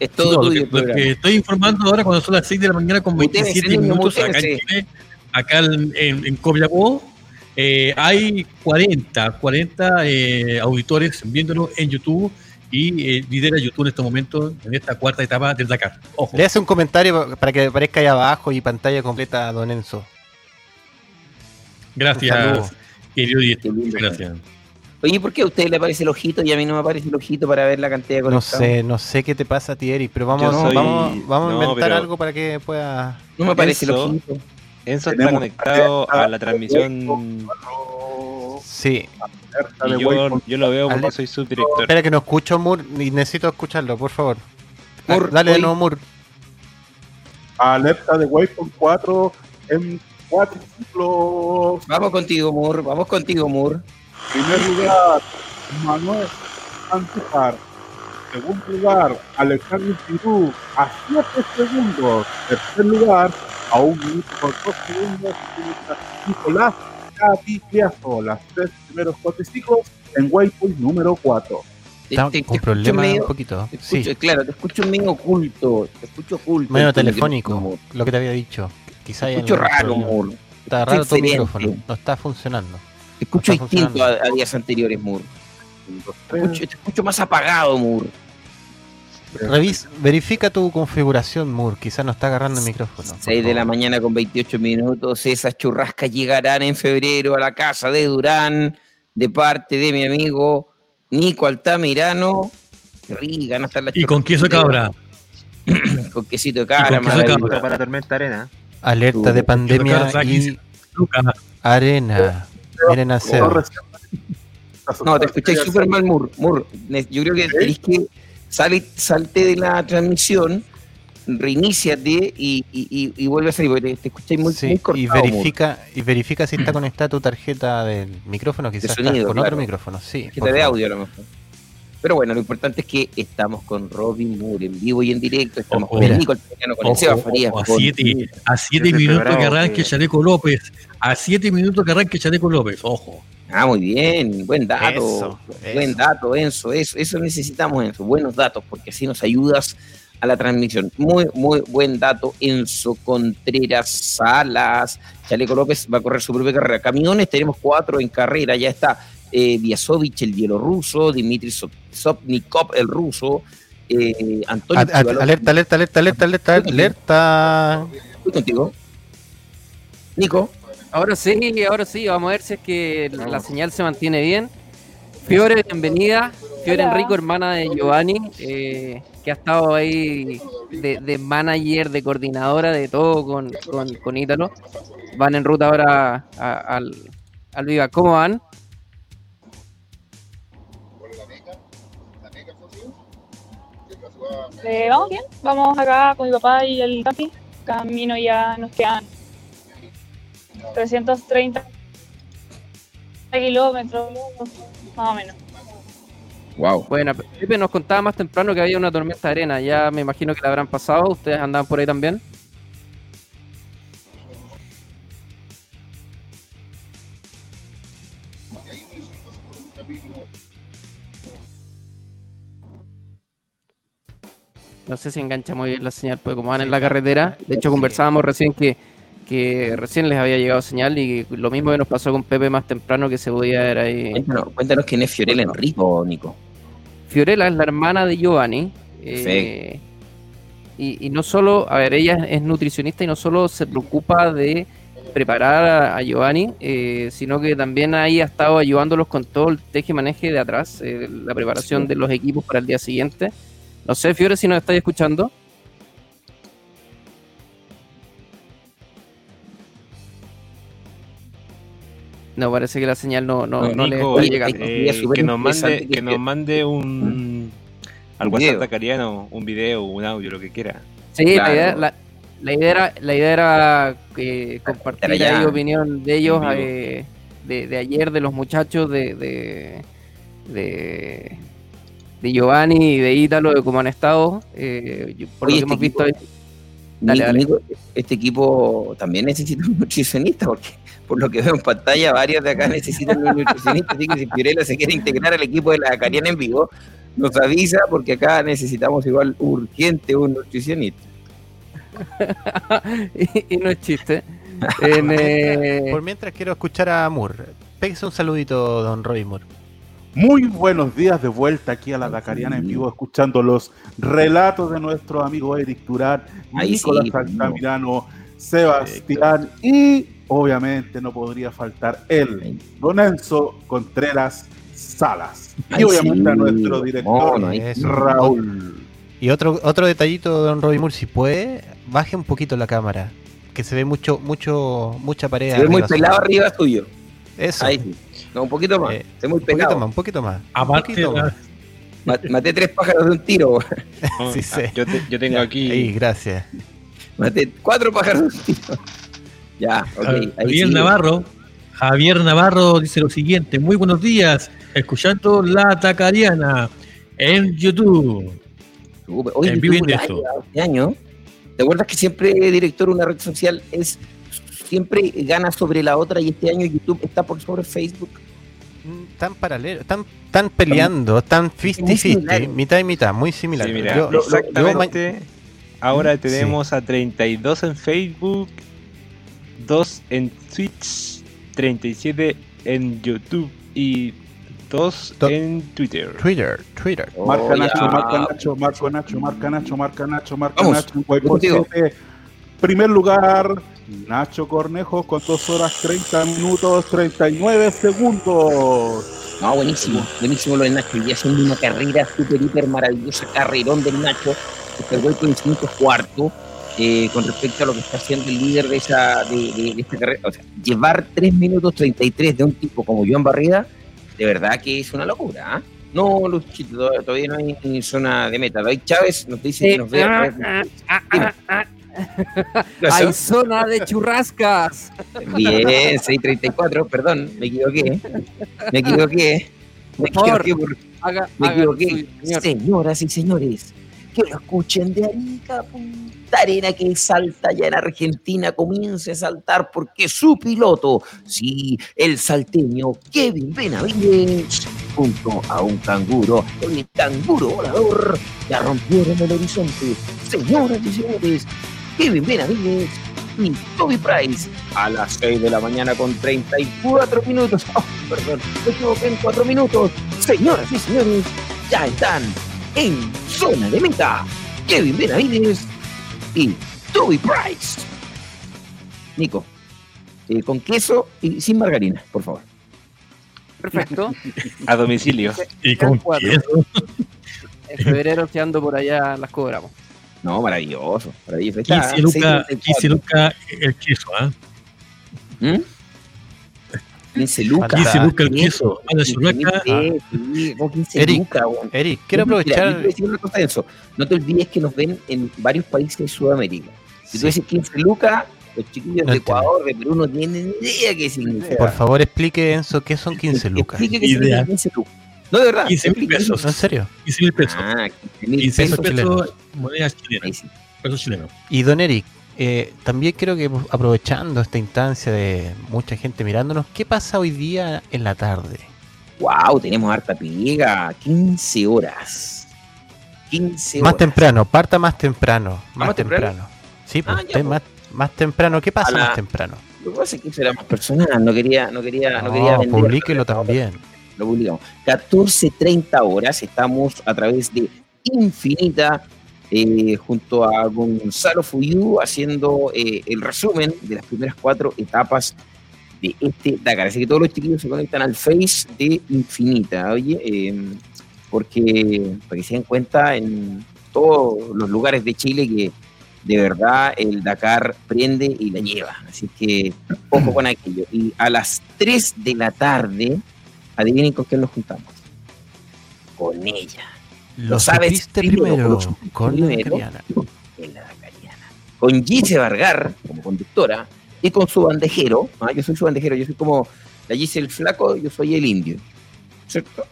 Es todo sí, tuyo. Lo que estoy informando ahora cuando son las 6 de la mañana con 27 minutos acá en Chile, acá en, en, en Copiapó, eh, hay 40, 40 eh, auditores viéndolo en YouTube y eh, lidera YouTube en este momento, en esta cuarta etapa del Dakar. Ojo. Le hace un comentario para que aparezca ahí abajo y pantalla completa a Don Enzo. Gracias, querido Gracias. Oye, ¿por qué a usted le aparece el ojito y a mí no me aparece el ojito para ver la cantidad de conectados? No sé, no sé qué te pasa a ti, Eric, pero vamos, vamos, vamos a inventar algo para que pueda... No me aparece el ojito. Enzo está conectado a la transmisión. Sí. Y yo, yo, lo veo porque soy subdirector. Espera que no escucho Mur y necesito escucharlo, por favor. Mur, Dale de nuevo Mur. Alerta de Waypoint 4 en 4 ciclos. Vamos contigo, Mur. Vamos contigo, Mur. Primer lugar, Manuel Antujar. Segundo lugar, Alexander Pirú a 7 segundos. Tercer lugar, a un minuto por dos segundos Nicolás Catipiazo, las tres primeros cuatriciclos en Waypoint número 4. Está te, un problema un poquito. sí. Claro, te escucho medio oculto. Te escucho oculto. Medio telefónico, lo que te había dicho. Quizá te escucho raro, amor. Está raro tu micrófono. No está funcionando. Te escucho distinto a, días anteriores, Moore. Te escucho, te escucho más apagado, Moore. Revis, verifica tu configuración, Moore. Quizás no está agarrando el micrófono. 6 de la mañana con 28 minutos. Esas churrascas llegarán en febrero a la casa de Durán, de parte de mi amigo Nico Altamirano. Y con queso cabra. con quesito de cabra, queso para Tormenta Arena. Alerta de pandemia y arena. Miren a hacer. No, te escucháis súper mal, Moore. Moore. Yo creo que tenéis que sale, salte de la transmisión, reiníciate y, y, y, vuelve a salir, porque te, escucháis muy, sí, muy Y verifica, y verifica si está conectada tu tarjeta del micrófono, quizás con otro micrófono, sí. Tarjeta de audio a lo mejor. Pero bueno, lo importante es que estamos con Robin Moore en vivo y en directo. Estamos con el Nico con el Seba Farías. A siete, a siete minutos que arranque Chaleco López. A siete minutos que arranque Chaleco López. Ojo. Ah, muy bien, buen dato. buen dato, Enzo. Eso, eso necesitamos, Enzo. Buenos datos, porque así nos ayudas a la transmisión. Muy, muy buen dato, Enzo Contreras Salas. Chaleco López va a correr su propia carrera. Camiones, tenemos cuatro en carrera. Ya está eh, Viasovich, el bielorruso, Dimitri Sopnikov, el ruso. Eh, Antonio. alerta, alerta, alerta, alerta, alerta, alerta. Estoy contigo. Nico. Ahora sí, ahora sí, vamos a ver si es que la señal se mantiene bien. Fiore, bienvenida. Fiore Enrico, hermana de Giovanni, eh, que ha estado ahí de, manager, de coordinadora, de todo con, con, Ítalo. Van en ruta ahora al, al Viva. ¿Cómo van? Eh, vamos bien, vamos acá con mi papá y el papi. Camino ya nos quedan 330 kilómetros, más o menos. Wow. Bueno, Pepe nos contaba más temprano que había una tormenta de arena. Ya me imagino que la habrán pasado. ¿Ustedes andaban por ahí también? No sé si engancha muy bien la señal, pues como van en la carretera. De hecho, conversábamos recién que que recién les había llegado señal y lo mismo que nos pasó con Pepe más temprano que se podía ver ahí. Cuéntanos, quién es Fiorella Enrico, Nico. Fiorella es la hermana de Giovanni. Eh, y, no solo, a ver, ella es nutricionista y no solo se preocupa de preparar a, Giovanni, eh, sino que también ahí ha estado ayudándolos con todo el teje maneje de atrás, eh, la preparación de los equipos para el día siguiente. No sé, Fiore, si nos estáis escuchando. No, parece que la señal no, no, No, no le está llegando. eh, que nos mande, que nos mande un al Un WhatsApp tacariano, un video, un audio, lo que quiera. Sí, Claro. la, idea, la, la idea era, la idea era que compartir ahí opinión de ellos eh, de, de ayer, de los muchachos de, de, de, de Giovanni y de Ítalo, de cómo han estado. eh, por Oye, lo que este hemos visto equipo- ahí. Dale. Nico, este equipo también necesita un nutricionista, porque por lo que veo en pantalla, varios de acá necesitan un nutricionista. Así que si Fiorella se quiere integrar al equipo de la Cariana en vivo, nos avisa, porque acá necesitamos igual urgente un nutricionista. y, y no es chiste. En, eh, Por mientras quiero escuchar a Moore. Pégase un saludito, don Roy Moore. Muy buenos días de vuelta aquí a la Dakariana en vivo, escuchando los relatos de nuestro amigo Eric Turán, Ahí Nicolás sí, pues, Altamirano, Sebastián y obviamente no podría faltar él, Don Enzo Contreras Salas. Y Ay, obviamente a nuestro director Eso. Raúl. Y otro, otro detallito, don Roy Moore, si puede, baje un poquito la cámara. Que se ve mucho, mucho, mucha pared. Se ve muy pelado arriba tuyo. Eso. Ahí sí. No, un poquito más. Eh, ve muy Un poquito más, un poquito más. un Aparte, poquito más. Ma- Maté tres pájaros de un tiro. No, Sí, ah, sí. Yo, te- yo tengo aquí Ahí, gracias. Maté cuatro pájaros de un tiro. Ya, ok. Ahí Javier. Navarro. Javier Navarro dice lo siguiente: Muy buenos días, escuchando la Tacariana en YouTube. Oye, En YouTube este año. ¿Te acuerdas que siempre director de una red social es siempre gana sobre la otra y este año YouTube está por sobre Facebook? Mm, Tan paralelo, están, están peleando, están 50-50, similares. mitad y mitad, muy similar. Sí, mira, Yo- yo ma- exactamente. ahora Sí. tenemos a 32 en Facebook, 2 en Twitch, 37 en YouTube y 2 Do- en Twitter. Twitter, Twitter. Marca Oh, Nacho, marca Nacho, marca Nacho, marca Nacho, marca Nacho, marca Nacho. en contigo. 7. Primer lugar, Nacho Cornejo con 2 horas 30 minutos 39 segundos. No, buenísimo, buenísimo lo de Nacho. Y haciendo una carrera súper, hiper maravillosa, carrerón del Nacho. que el con 5 cuarto eh, con respecto a lo que está haciendo el líder de esa de, de- de esta carrera. O sea, llevar 3 minutos 33 de un tipo como Joan Barrida, de verdad que es una locura. ¿ah? No, Luchito, todavía- todavía no hay ni zona de meta. David Chávez nos dice que nos ve. Dime. ¿Qué pasó? Hay zona de churrascas. Bien, 634, perdón, me equivoqué. Me equivoqué. Me Por equivoqué por- Haga, Me haga equivoqué. suyo, señor. Señoras y señores, que lo escuchen de Arica, Punta Arena, que salta ya en Argentina, comience a saltar porque su piloto, sí, el salteño Kevin Benavides, junto a un canguro, el canguro volador, ya rompieron el horizonte. Señoras y señores, Kevin Benavides y Toby Price a las 6 de la mañana con 34 minutos. Oh, perdón, me equivoqué en 4 minutos. Señoras y señores, ya están en zona de meta. Kevin Benavides y Toby Price. Nico, eh, con queso y sin margarina, por favor. Perfecto. A domicilio. Y con Cuatro. queso. En febrero, si ando por allá, las cobramos. No, maravilloso, maravilloso. Ahí está, 15 lucas 6.34. 15 lucas el queso, ¿ah? ¿Mm? 15 lucas. 15 lucas el queso. A la churrasca. sí, sí, como 15 Eric. Eric, quiero Mira, aprovechar. decir una cosa de eso. No te olvides que nos ven en varios países de Sudamérica. Si tú Sí. dices 15 lucas, los chiquillos No de entiendo. Ecuador, de Perú, no tienen idea qué significa. Por favor, explique, Enzo, ¿qué son 15 lucas? Explique qué significa 15 lucas. No, de verdad. 15 mil pesos. ¿En serio? 15 mil pesos. Ah, 15 mil 15 pesos. pesos chilenos. Y don Eric, eh, también creo que aprovechando esta instancia de mucha gente mirándonos, ¿qué pasa hoy día en la tarde? Wow, tenemos harta piega. 15 horas. 15 horas. Más temprano, parta más temprano. Más, ¿Más temprano? temprano? Sí, pues, Ah, ya, pues. más, más temprano. ¿Qué pasa la- más temprano? Lo que pasa es que eso era más personal. No quería, no quería, no, No, quería vender. publíquelo también. Lo publicamos. 14.30 horas, estamos a través de Infinita, eh, junto a Gonzalo Fuyú, haciendo eh, el resumen de las primeras cuatro etapas de este Dakar. Así que todos los chiquillos se conectan al Face de Infinita, oye, eh, porque para que se den cuenta en todos los lugares de Chile que de verdad el Dakar prende y la lleva. Así que ojo con aquello. Y a las 3 de la tarde, adivinen con quién nos juntamos. Con ella. Lo, sabes primero, con la Dakariana. Con Gise Vargar como conductora y con su bandejero. ¿ah? Yo soy su bandejero, yo soy como la Gise el flaco, yo soy el indio. ¿Cierto?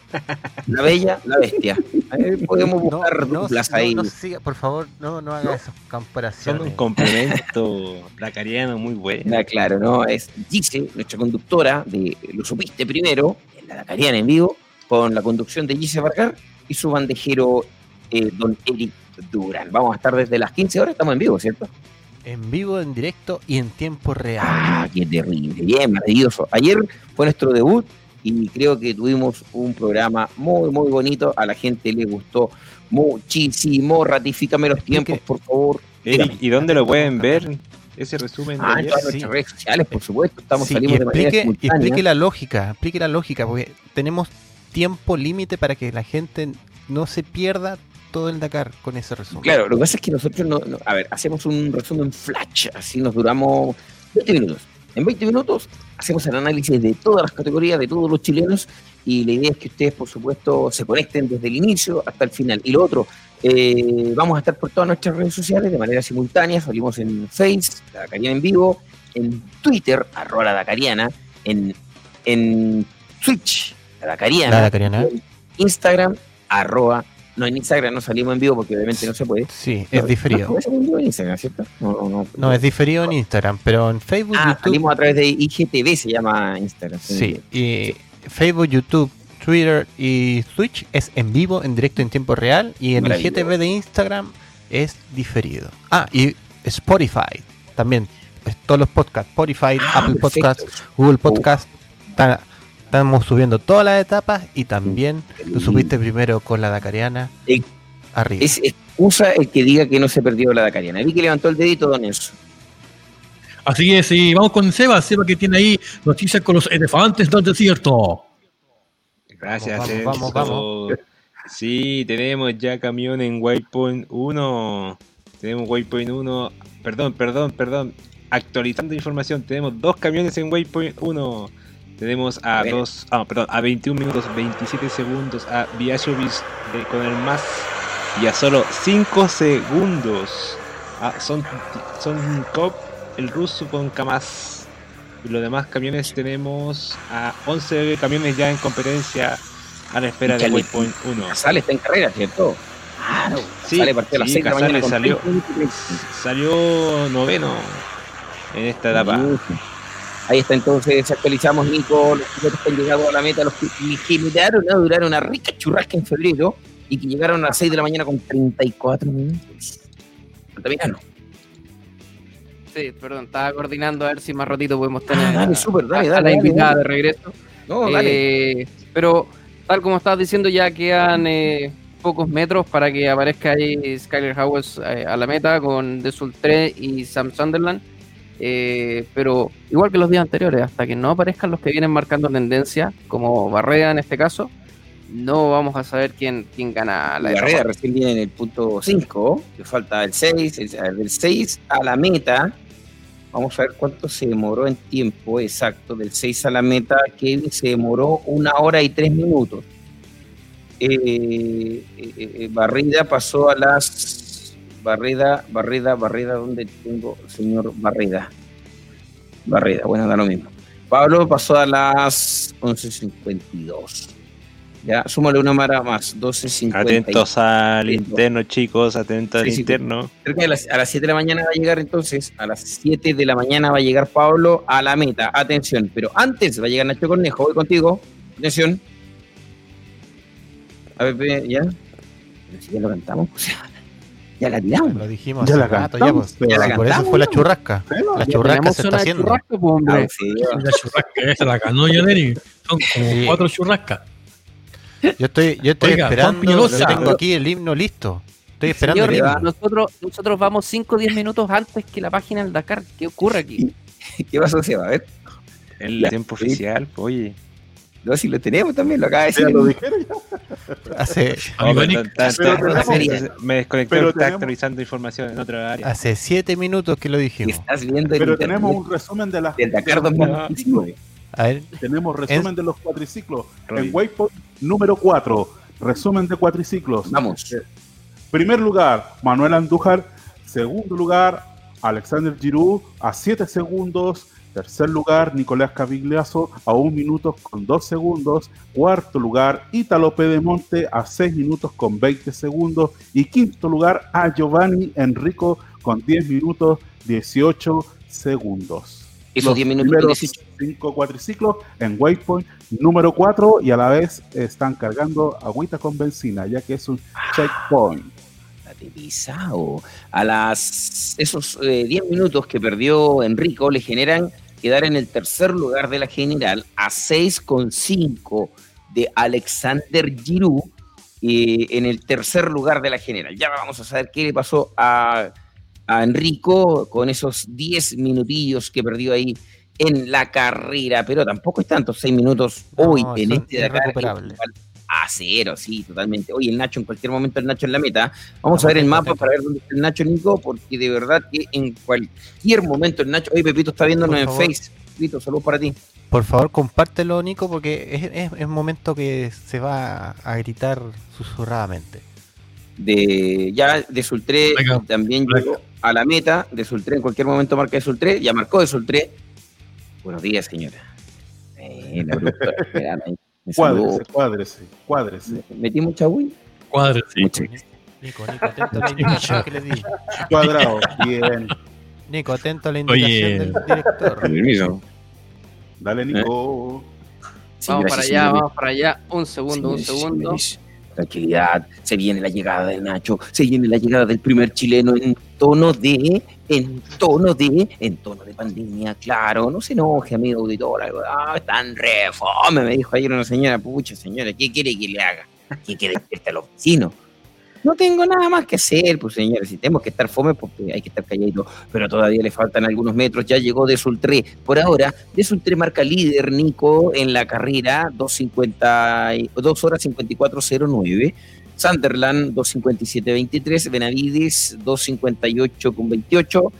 La bella, la bestia. podemos buscar no, duplas ahí. por favor, no, no haga esas comparaciones. Son un complemento lacariano muy bueno. Ah, claro, ¿no? Es Gise, nuestra conductora de Lo Supiste Primero, en la Lacariana en vivo, con la conducción de Gise Vargar y su bandejero eh, Don Eric Durán. Vamos a estar desde las 15 horas, estamos en vivo, ¿cierto? En vivo, en directo y en tiempo real. Ah, qué terrible, bien, maravilloso. Ayer fue nuestro debut y creo que tuvimos un programa muy, muy bonito. A la gente le gustó muchísimo. Ratifícame los tiempos, por favor. Eric, ¿y dónde lo pueden ver? Ese resumen ah, en todas nuestras redes sociales, por supuesto. Estamos saliendo de manera explique la lógica, explique la lógica, porque tenemos tiempo límite para que la gente no se pierda todo el Dakar con ese resumen. Claro, lo que pasa es que nosotros no, a ver, hacemos un resumen flash, así nos duramos 20 minutos. En 20 minutos hacemos el análisis de todas las categorías, de todos los chilenos, y la idea es que ustedes, por supuesto, se conecten desde el inicio hasta el final. Y lo otro, eh, vamos a estar por todas nuestras redes sociales de manera simultánea, salimos en Face, la Dacariana en vivo, en Twitter, arroba la Dacariana, en, en Twitch, la Dacariana, en Instagram, arroba no, en Instagram no salimos en vivo porque obviamente no se puede. Sí, es diferido. No, en Instagram, ¿cierto? No, no, no. es diferido en Instagram, pero en Facebook, ah, salimos a través de IGTV, se llama Instagram. Sí, y Facebook, YouTube, Twitter y Twitch es en vivo, en directo, en tiempo real. Y en IGTV de Instagram es diferido. Ah, y Spotify también. Todos los podcasts, Spotify, ah, Apple Podcasts, Google Podcasts. Estamos subiendo todas las etapas y también lo subiste primero con la Dakariana arriba. Es excusa el que diga que no se perdió la Dakariana. Vi que levantó el dedito, don Enzo. Así es, y vamos con Seba, Seba que tiene ahí noticias con los elefantes del desierto. Gracias, vamos, vamos, vamos, Sí, tenemos ya camión en Waypoint 1. Tenemos Waypoint 1. Perdón, perdón, perdón. Actualizando información, tenemos dos camiones en Waypoint 1. Tenemos a dos, ah, perdón, a 21 minutos 27 segundos a Viachovic con el más y a solo 5 segundos a Son, Son Cop, el ruso con Kamaz. Y los demás camiones tenemos a 11 camiones ya en competencia a la espera de Waypoint 1. Sale está en carrera, ¿cierto? Claro, sí, sale partió a las 6 de la salió, salió noveno en esta etapa. Ahí está entonces, actualizamos Nico, los pilotos que han llegado a la meta, los que, miraron a durar una rica churrasca en febrero y que llegaron a las 6 de la mañana con 34 minutos. Altamirano. Sí, perdón, estaba coordinando a ver si más ratito podemos tener ah, dale, super, dale, dale, la invitada de regreso. No. Eh, pero tal como estabas diciendo, ya quedan eh, pocos metros para que aparezca ahí Skyler Howes eh, a la meta con Desul 3 y Sam Sunderland. Eh, pero igual que los días anteriores, hasta que no aparezcan los que vienen marcando tendencia, como Barreda en este caso, no vamos a saber quién, quién gana la Barreda recién viene en el punto 5, que falta el 6, el, del 6 a la meta. Vamos a ver cuánto se demoró en tiempo exacto del 6 a la meta. Kevin se demoró una hora y tres minutos. Eh, eh, Barrida pasó a las Barreda, Barreda, Barreda, ¿dónde tengo señor Barreda? Barreda, bueno, da lo mismo. Pablo pasó a las 11.52. Ya, súmale una mara más, 12.50. Atentos al interno, chicos, atentos al interno. a las, a las 7 de la mañana va a llegar entonces, a las 7 de la mañana va a llegar Pablo a la meta. Atención, pero antes va a llegar Nacho Cornejo, voy contigo. Atención. A ver, ya. Si ya lo cantamos, o sea, ya la tiramos. Lo dijimos ya la rato, ya, pues, ya la por eso fue la churrasca. la churrasca se está haciendo. Churrasca, pues, hombre. Ah, sí, la churrasca esa la ganó ya Neri. Son como cuatro churrascas. Yo estoy, yo estoy Oiga, esperando, yo tengo aquí el himno listo. Estoy esperando Señor, el himno. Nosotros, nosotros vamos 5 o 10 minutos antes que la página del Dakar. ¿Qué ocurre aquí? ¿Qué pasó, Seba? A ver. El tiempo oficial, oye. No, si lo tenemos también, lo acaba de Ya decir. lo dijeron ya. Hace, me desconecté, está actualizando información en otra área. hace siete minutos que lo dijimos. Estás viendo el Pero internet tenemos un resumen de las. del Dakar de los 2019. A ver, Tenemos resumen de los cuatriciclos. Roy. En Waypoint número 4, resumen de cuatriciclos. Vamos. Primer lugar, Manuel Andújar. Segundo lugar, Alexander Giroud a 7 segundos. Tercer lugar, Nicolás Cavigliazo a 1 minuto con 2 segundos. Cuarto lugar, Ítalo Pedemonte a 6 minutos con 20 segundos. Y quinto lugar, a Giovanni Enrico con 10 minutos 18 segundos. Esos Los 10 minutos y primeros 18. cinco cuatriciclos en Waypoint número 4 y a la vez están cargando agüita con benzina, ya que es un checkpoint. Pisao. A las esos eh, 10 minutos que perdió Enrico le generan quedar en el tercer lugar de la general a 6,5 de Alexander Giroud eh, en el tercer lugar de la general. Ya vamos a saber qué le pasó a, a Enrico con esos 10 minutillos que perdió ahí en la carrera, pero tampoco es tanto, 6 minutos hoy No, en este Dakar. A cero, sí, totalmente. Oye, el Nacho, en cualquier momento el Nacho en la meta. Vamos a ver el mapa para ver dónde está el Nacho, Nico, porque de verdad que en cualquier momento el Nacho. Oye, Pepito está viéndonos en. Face. Pepito, saludos para ti. por favor, compártelo, Nico, porque es, es, es momento que se va a gritar susurradamente. De, ya de Sultré Venga, también venga. llegó a la meta. De Sultré en cualquier momento marca de Sultré. Ya marcó de Sultré. Buenos días, señora. Eh, la Cuádrese, cuádrese, cuádrese. Metí mucha Wii. Muchas Nico, Nico, atento a la indicación que le di. Cuadrado, bien. Nico, atento a la Oye. indicación del director. Permiso. Dale, Nico. Sí, vamos gracias, para allá, señor. vamos para allá. Un segundo, un segundo. Tranquilidad, se viene la llegada del Nacho, se viene la llegada del primer chileno en tono de, en tono de, en tono de pandemia, claro, no se enoje, amigo auditor, ah, están re fome, me dijo ayer una señora, pucha señora, ¿qué quiere que le haga? ¿Qué quiere que a los vecinos? No tengo nada más que hacer, pues señores, si tenemos que estar fome porque hay que estar calladito, pero todavía le faltan algunos metros, ya llegó de Sultré. Por ahora, de Sultré marca líder Nico en la carrera, 2.50 y- 2 horas 54.09. Sunderland 2.57.23, Benavides 2.58.28,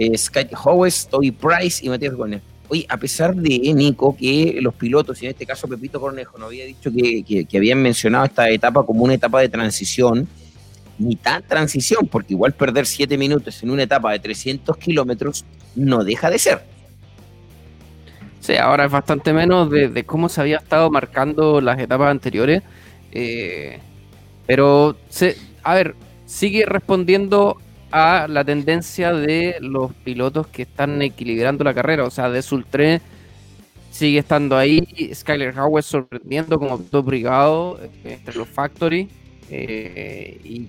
eh, Sky Howes, Toby Price y Matías Gómez. Oye, a pesar de Nico, que los pilotos, y en este caso Pepito Cornejo, no había dicho que, que- que habían mencionado esta etapa como una etapa de transición, ni tan transición, porque igual perder 7 minutos en una etapa de 300 kilómetros no deja de ser. Sí, ahora es bastante menos de, cómo se había estado marcando las etapas anteriores. eh, pero, se, a ver, sigue respondiendo a la tendencia de los pilotos que están equilibrando la carrera. O sea, de Sultré sigue estando ahí. Skyler Howard sorprendiendo como top brigado eh, entre los Factory. eh, y,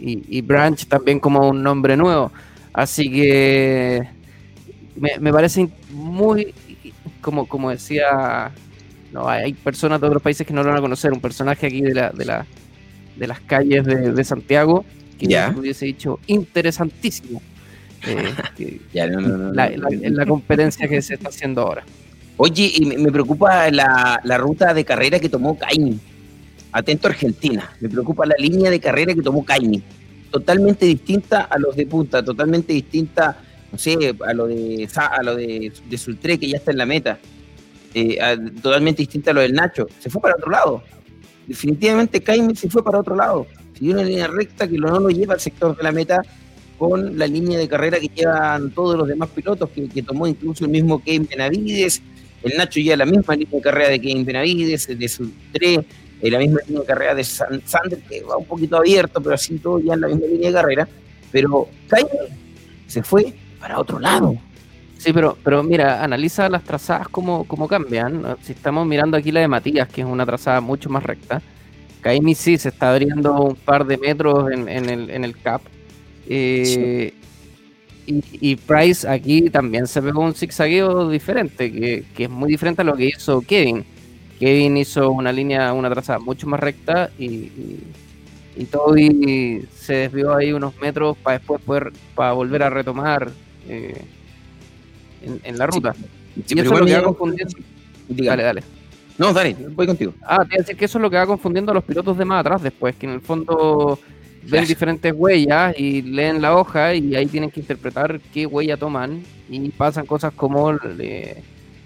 y- y Branch también como un nombre nuevo. Así que me, me parece muy, como, como decía, no, hay personas de otros países que no lo van a conocer, un personaje aquí de, la, de, la, de las calles de, de Santiago, que Ya. yo hubiese dicho interesantísimo. eh, que- Ya, no, no, no, la, competencia que se está haciendo ahora. Oye, y me, me preocupa la, la ruta de carrera que tomó Caimi. Atento Argentina. Me preocupa la línea de carrera que tomó Caimi. Totalmente distinta a los de punta, totalmente distinta, no sé, a lo de a lo de, de Sultré, que ya está en la meta. Eh, a- totalmente distinta a lo del Nacho. Se fue para otro lado. Definitivamente Caimi se fue para otro lado. Siguió una línea recta que no lo lleva al sector de la meta con la línea de carrera que llevan todos los demás pilotos, que, tomó incluso el mismo Kevin Benavides, el Nacho lleva la misma línea de carrera de Kevin Benavides, de su 3, la misma línea de carrera de San- Sander, que va un poquito abierto, pero así todo ya en la misma línea de carrera, pero Jaime se fue para otro lado. Sí, pero, pero mira, analiza las trazadas como, como cambian. Si estamos mirando aquí la de Matías, que es una trazada mucho más recta, Kaimi sí se está abriendo un par de metros en, en el, en el cap. Eh, y, y Price aquí también se pegó un zigzagueo diferente, que, que es muy diferente a lo que hizo Kevin. Kevin hizo una línea, una trazada mucho más recta y, y, y Toby se desvió ahí unos metros para después poder, para volver a retomar eh, en, en la ruta. Sí, y eso es lo que. Dale, dale. No, dale, voy contigo. Ah, te decir que eso es lo que va confundiendo a los pilotos de más atrás después, que en el fondo ven diferentes huellas y leen la hoja y ahí tienen que interpretar qué huella toman y pasan cosas como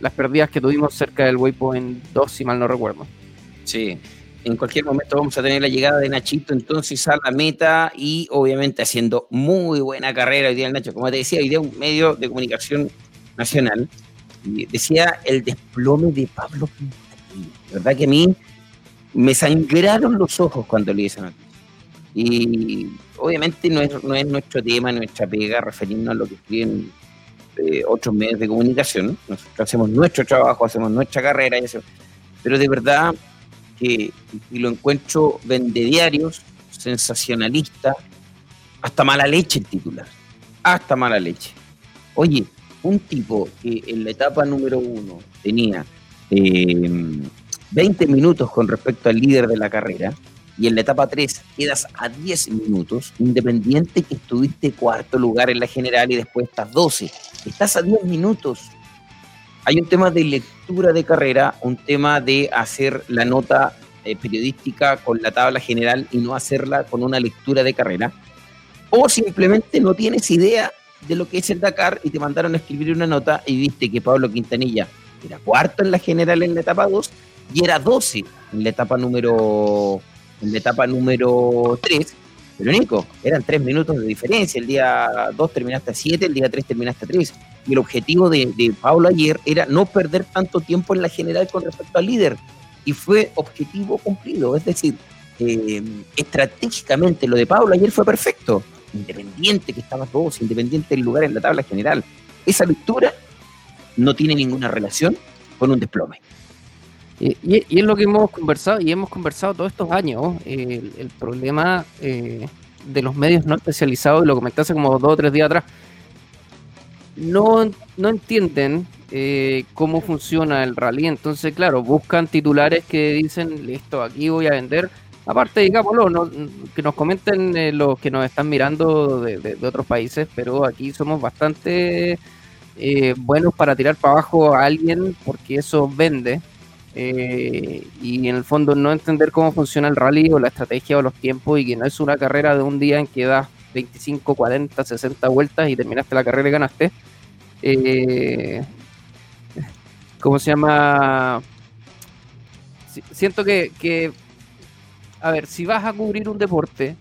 las pérdidas que tuvimos cerca del waypoint 2, si mal no recuerdo. Sí, en cualquier momento vamos a tener la llegada de Nachito entonces a la meta y obviamente haciendo muy buena carrera hoy día el Nacho. Como te decía, hoy día un medio de comunicación nacional decía el desplome de Pablo Quintanilla. La verdad que a mí me sangraron los ojos cuando leí esa noticia. Y obviamente no es, no es nuestro tema, nuestra pega, referirnos a lo que escriben eh, otros medios de comunicación. Nosotros hacemos nuestro trabajo, hacemos nuestra carrera, y pero de verdad que y lo encuentro vendediarios, sensacionalista, hasta mala leche el titular, hasta mala leche. Oye, un tipo que en la etapa número uno tenía 20 eh, minutos con respecto al líder de la carrera, y en la etapa 3 quedas a 10 minutos, independiente que estuviste cuarto lugar en la general y después estás 12, estás a 10 minutos. Hay un tema de lectura de carrera, un tema de hacer la nota eh, periodística con la tabla general y no hacerla con una lectura de carrera, o simplemente no tienes idea de lo que es el Dakar y te mandaron a escribir una nota y viste que Pablo Quintanilla era cuarto en la general en la etapa 2 y era 12 en la etapa número en la etapa número 3 pero Nico, eran tres minutos de diferencia. El día 2 terminaste a 7, el día 3 terminaste a 3. Y el objetivo de, Pablo ayer era no perder tanto tiempo en la general con respecto al líder. Y fue objetivo cumplido. Es decir, eh, estratégicamente lo de Pablo ayer fue perfecto. Independiente que estaba todos, independiente del lugar en la tabla general. Esa lectura no tiene ninguna relación con un desplome. Y, es lo que hemos conversado, y hemos conversado todos estos años, el, problema eh, de los medios no especializados, y lo comenté hace como dos o tres días atrás, no, no entienden eh, cómo funciona el rally, entonces claro, buscan titulares que dicen, listo, aquí voy a vender, aparte digámoslo, que nos comenten eh, los que nos están mirando de, de, otros países, pero aquí somos bastante buenos para tirar para abajo a alguien porque eso vende eh, y en el fondo no entender cómo funciona el rally o la estrategia o los tiempos y que no es una carrera de un día en que das 25, 40, 60 vueltas y terminaste la carrera y ganaste. Eh, ¿Cómo se llama? Siento que, a ver, si vas a cubrir un deporte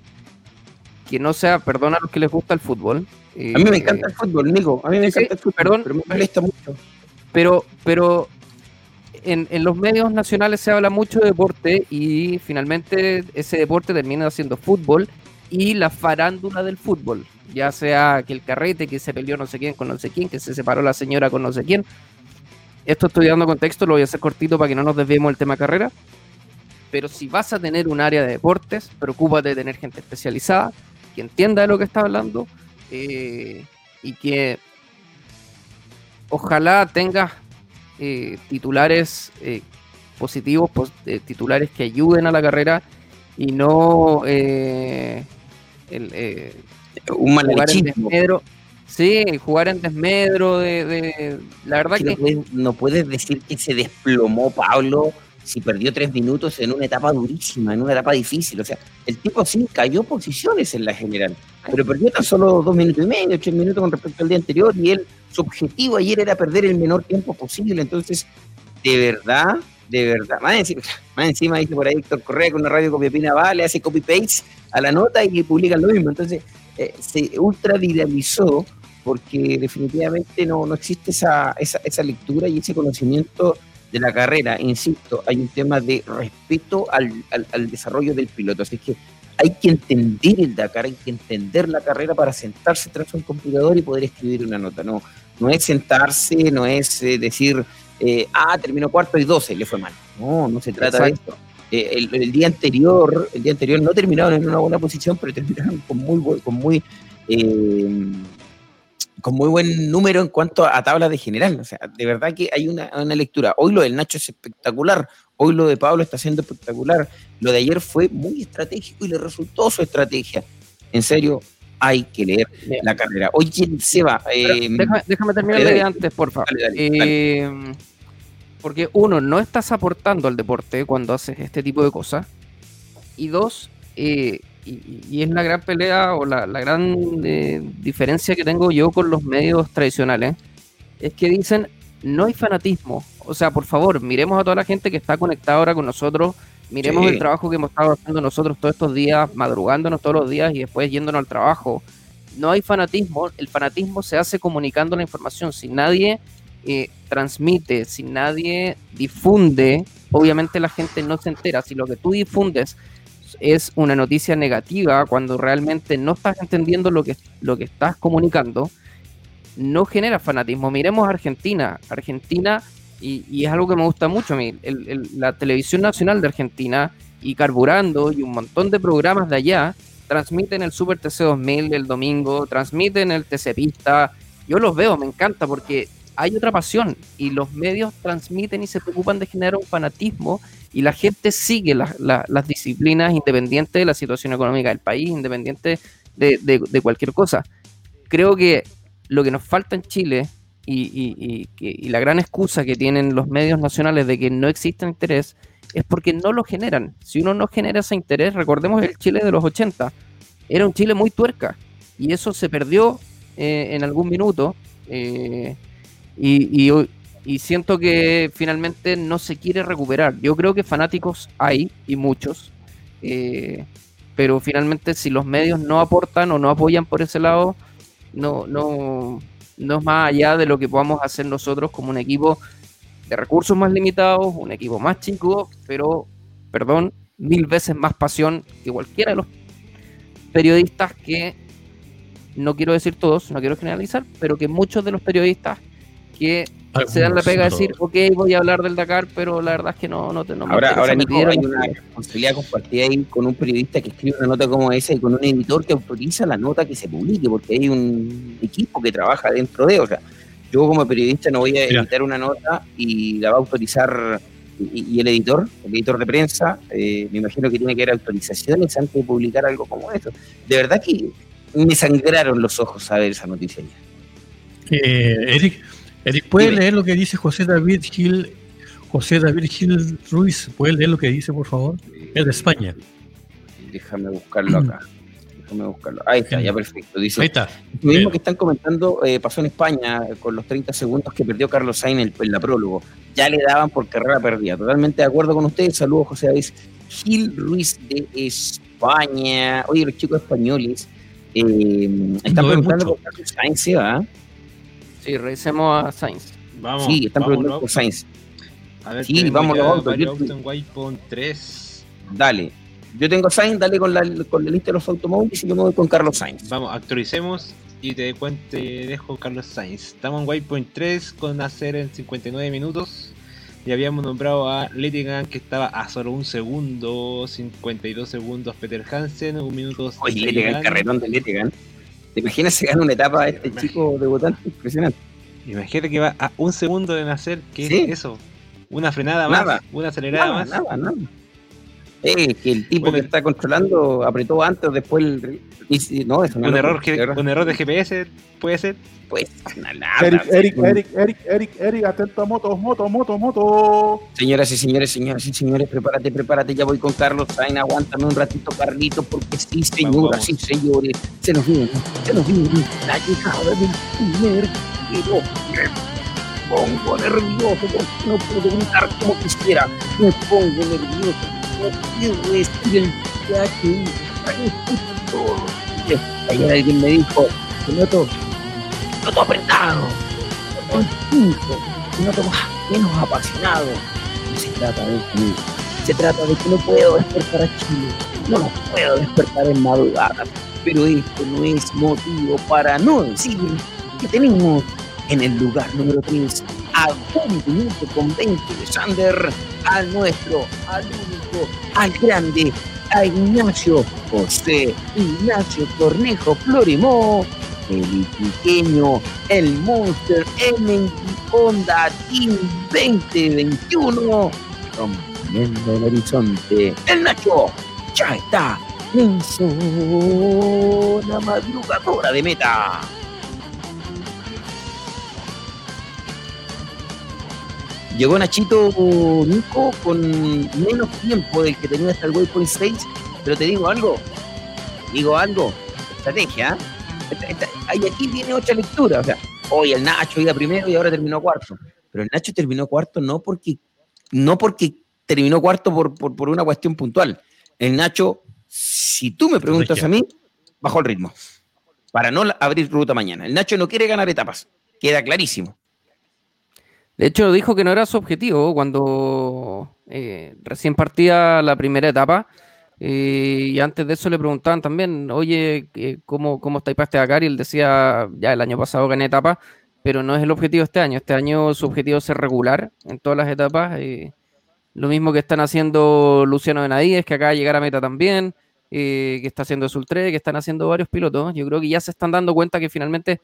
que no sea, perdona a los que les gusta el fútbol. a mí me encanta el fútbol, Nico. A mí me encanta el fútbol, perdón, pero me molesta mucho. Pero, pero en, los medios nacionales se habla mucho de deporte y finalmente ese deporte termina siendo fútbol y la farándula del fútbol, ya sea que el carrete, que se peleó no sé quién con no sé quién, que se separó la señora con no sé quién. Esto estoy dando contexto, lo voy a hacer cortito para que no nos desviemos del tema carrera. Pero si vas a tener un área de deportes, preocúpate de tener gente especializada, que entienda de lo que está hablando eh, y que ojalá tengas eh, titulares eh, positivos, eh, titulares que ayuden a la carrera y no el, un jugar en desmedro. Sí, jugar en desmedro de, la verdad que, no, puedes, decir que se desplomó Pablo si perdió tres minutos en una etapa durísima, en una etapa difícil. O sea, el tipo sí cayó posiciones en la general, pero perdió tan solo dos minutos y medio, tres minutos con respecto al día anterior y él su objetivo ayer era perder el menor tiempo posible. Entonces, de verdad, de verdad, más encima, más encima dice por ahí Héctor Correa con una radio copiapina va, le hace copy-paste a la nota y publican lo mismo. Entonces, eh, se ultra viralizó porque definitivamente no, no existe esa, esa, esa lectura y ese conocimiento de la carrera. Insisto, hay un tema de respeto al, al, al desarrollo del piloto. Así que hay que entender el Dakar, hay que entender la carrera para sentarse tras un computador y poder escribir una nota. No, no es sentarse, no es eh, decir, eh, ah, terminó cuarto y doce, le fue mal. No, no se trata de esto. Eh, el, día anterior, el día anterior no terminaron en una buena posición, pero terminaron con muy, con muy, con muy buen número en cuanto a, tabla de general. O sea, de verdad que hay una, una lectura. Hoy lo del Nacho es espectacular. Hoy lo de Pablo está siendo espectacular. Lo de ayer fue muy estratégico y le resultó su estrategia. En serio, hay que leer la carrera. Oye, Seba. Eh, déjame, déjame terminar de antes, por favor. Eh, Porque uno, no estás aportando al deporte cuando haces este tipo de cosas. Y dos, eh, y, es la gran pelea o la, gran eh, diferencia que tengo yo con los medios tradicionales, es que dicen, no hay fanatismo. O sea, por favor, miremos a toda la gente que está conectada ahora con nosotros, miremos el trabajo que hemos estado haciendo nosotros todos estos días, madrugándonos todos los días y después yéndonos al trabajo. No hay fanatismo, el fanatismo se hace comunicando la información. Si nadie eh, transmite, si nadie difunde, obviamente la gente no se entera. Si lo que tú difundes es una noticia negativa, cuando realmente no estás entendiendo lo que, lo que estás comunicando, no genera fanatismo. Miremos Argentina. Argentina, y, es algo que me gusta mucho a mí, la televisión nacional de Argentina y Carburando y un montón de programas de allá transmiten el Super TC 2000 el domingo, transmiten el TC Pista. Yo los veo, me encanta porque hay otra pasión y los medios transmiten y se preocupan de generar un fanatismo y la gente sigue las disciplinas independientes de la situación económica del país, independiente de, cualquier cosa. Creo que lo que nos falta en Chile y, la gran excusa que tienen los medios nacionales de que no existe interés es porque no lo generan. Si uno no genera ese interés, recordemos el Chile de los 80, era un Chile muy tuerca y eso se perdió eh, en algún minuto. Eh, y, y, siento que finalmente no se quiere recuperar. Yo creo que fanáticos hay y muchos, eh, pero finalmente si los medios no aportan o no apoyan por ese lado, no, no, no es más allá de lo que podamos hacer nosotros como un equipo de recursos más limitados, un equipo más chico, pero, perdón, mil veces más pasión que cualquiera de los periodistas que, no quiero decir todos, no quiero generalizar, pero que muchos de los periodistas que se dan la pega de decir, ok, voy a hablar del Dakar, pero la verdad es que no, no, no Ahora, ahora Nico, hay una responsabilidad compartida ahí con un periodista que escribe una nota como esa y con un editor que autoriza la nota que se publique, porque hay un equipo que trabaja dentro de, o sea, yo como periodista no voy a editar una nota y la va a autorizar y, el editor, el editor de prensa, eh, me imagino que tiene que haber autorizaciones antes de publicar algo como esto. De verdad que me sangraron los ojos a ver esa noticia. Eh, Eric, ¿puede leer lo que dice José David Gil, José David Gil Ruiz? ¿Puede leer lo que dice, por favor? Es de España. Déjame buscarlo acá. Déjame buscarlo. Ahí está, ya perfecto. Dice, Ahí está. Lo mismo que están comentando eh, pasó en España con los 30 segundos que perdió Carlos Sainz en, la prólogo. Ya le daban por carrera perdida. Totalmente de acuerdo con ustedes. Saludos, José David Gil Ruiz de España. Oye, los chicos españoles eh, están preguntando por Carlos Sainz, ¿sí, va? Sí, revisemos a Sainz. Vamos. Sí, están preguntando por Sainz. A ver, sí, vamos los autos. Yo... Waypoint 3. Dale. Yo tengo Sainz, dale con la, con la lista de los automóviles y yo me voy con Carlos Sainz. Vamos, actualicemos y te cuento, dejo Carlos Sainz. Estamos en Waypoint 3 con hacer en 59 minutos. Y habíamos nombrado a Lettigan que estaba a solo un segundo, 52 segundos Peter Hansen, un minuto. Oye, Lettigan, carrerón de Lettigan. ¿Te imaginas se gana una etapa a este chico debutante? Impresionante. Imagínate que va a un segundo de nacer, ¿qué es eso? Una frenada más, una acelerada más. Nada, nada. Eh, que el tipo que está controlando apretó antes o después el. No, es un, error, un error de GPS puede ser. Pues nada. Eric, Eric, Eric, Eric, Eric, Eric, atento a moto, moto, moto, moto. Señoras y señores, señoras y señores, prepárate, prepárate, ya voy con Carlos Sain, aguántame un ratito, Carlito, porque sí, señoras y señores, se nos viene, se nos viene la llegada del primer. Me pongo nervioso porque no puedo gritar como quisiera, me pongo nervioso, Ayer alguien me dijo, noto noto apretado, noto distinto, noto más, menos apasionado. No se trata de mí, se trata de que no puedo despertar a Chile, no lo puedo despertar en madrugada, pero esto no es motivo para no decir que tenemos en el lugar número 3 a un minuto con 20 de Sander, al nuestro, al al grande, a Ignacio José Ignacio Cornejo Florimó el pequeño, el Monster MG Honda Team 2021, rompiendo el horizonte. El Nacho ya está en zona madrugadora de meta. Llegó Nachito Nico con menos tiempo del que tenía hasta el Waypoint 6, pero te digo algo, digo algo, estrategia, ¿eh? y aquí tiene otra lectura, o sea, hoy el Nacho iba primero y ahora terminó cuarto, pero el Nacho terminó cuarto no porque, no porque terminó cuarto por, por, una cuestión puntual, el Nacho, si tú me preguntas a mí, bajó el ritmo, para no abrir ruta mañana, el Nacho no quiere ganar etapas, queda clarísimo. De hecho, dijo que no era su objetivo cuando eh, recién partía la primera etapa. Eh, y antes de eso le preguntaban también, oye, eh, ¿cómo, cómo estáis para este Dakar? Y él decía, ya el año pasado gané etapa, pero no es el objetivo este año. Este año su objetivo es ser regular en todas las etapas. lo mismo que están haciendo Luciano Benadíes, que acaba de llegar a meta también, que está haciendo Sultre, que están haciendo varios pilotos. Yo creo que ya se están dando cuenta que finalmente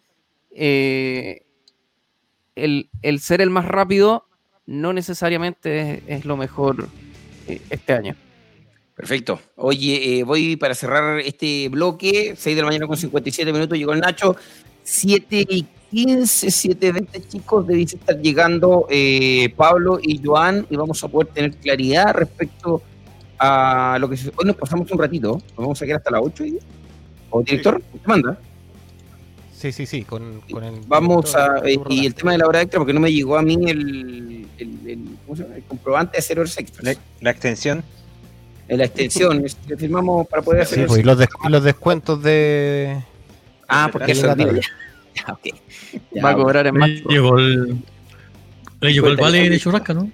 el, ser el más rápido no necesariamente es, lo mejor eh, este año. Perfecto. Oye, eh, voy para cerrar este bloque. 6 de la mañana con 57 minutos llegó el Nacho. 7 y 15, 7 20 chicos, deben estar llegando eh, Pablo y Joan y vamos a poder tener claridad respecto a lo que se... Hoy nos pasamos un ratito, nos vamos a quedar hasta las 8 ¿O director? ¿Qué manda? Sí, sí, sí, con, el... Vamos a... Eh, y el tema de la hora extra, porque no me llegó a mí el, el, ¿cómo se llama? el comprobante de hacer horas extras. La, extensión. La extensión, que firmamos para poder hacer... Sí, pues, y, los los descuentos de... Ah, porque eso es ya, okay. Va a cobrar en más. Llegó el... Le llegó el vale de churrasca, ¿no?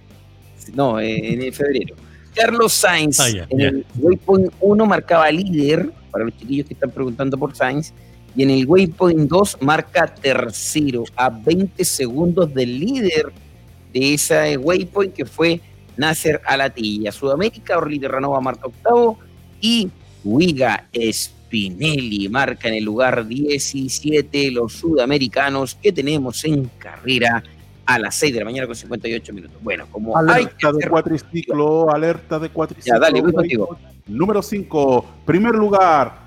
No, en febrero. Carlos Sainz, ah, en el Waypoint 1 marcaba líder, para los chiquillos que están preguntando por Sainz, y en el Waypoint 2 marca tercero a 20 segundos del líder de ese Waypoint que fue Nasser Alatilla. Sudamérica, Orly Terranova marca octavo y Wiga Spinelli marca en el lugar 17 los sudamericanos que tenemos en carrera a las 6 de la mañana con 58 minutos. Bueno, como alerta de cuatriciclo, alerta de cuatriciclo. Ya, dale, voy contigo. Número 5, primer lugar,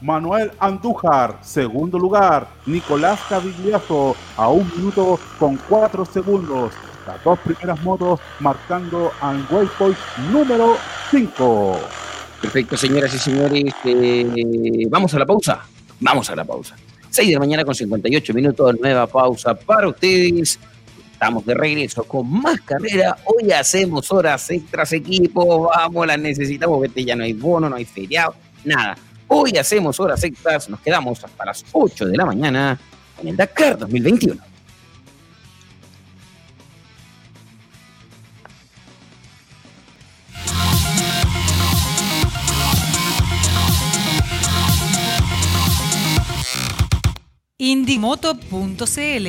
Manuel Andújar, segundo lugar, Nicolás Cavigliazo, a un minuto con cuatro segundos. Las dos primeras motos marcando al waypoint número 5. Perfecto, señoras y señores. Eh, vamos a la pausa. Vamos a la pausa. 6 de mañana con 58 minutos, nueva pausa para ustedes. Estamos de regreso con más carrera. Hoy hacemos horas extras, equipo. Vamos, las necesitamos. Vete, ya no hay bono, no hay feriado, nada. Hoy hacemos horas extras, nos quedamos hasta las 8 de la mañana en el Dakar 2021. Indimoto.cl,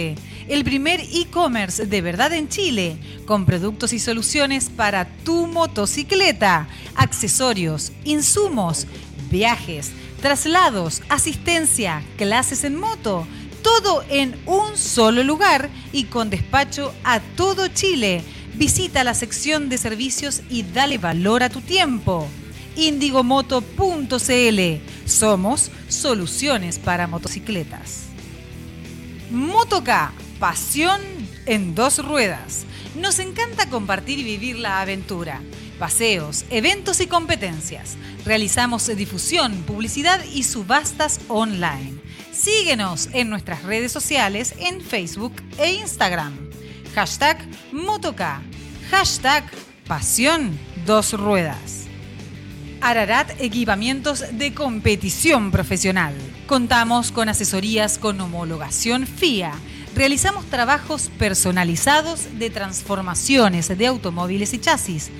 el primer e-commerce de verdad en Chile, con productos y soluciones para tu motocicleta, accesorios, insumos, viajes, traslados, asistencia, clases en moto, todo en un solo lugar y con despacho a todo Chile. Visita la sección de servicios y dale valor a tu tiempo. Indigomoto.cl Somos soluciones para motocicletas. Motoca, pasión en dos ruedas. Nos encanta compartir y vivir la aventura paseos, eventos y competencias. Realizamos difusión, publicidad y subastas online. Síguenos en nuestras redes sociales en Facebook e Instagram. Hashtag Motoca. Hashtag Pasión Dos Ruedas. Ararat Equipamientos de Competición Profesional. Contamos con asesorías con homologación FIA. Realizamos trabajos personalizados de transformaciones de automóviles y chasis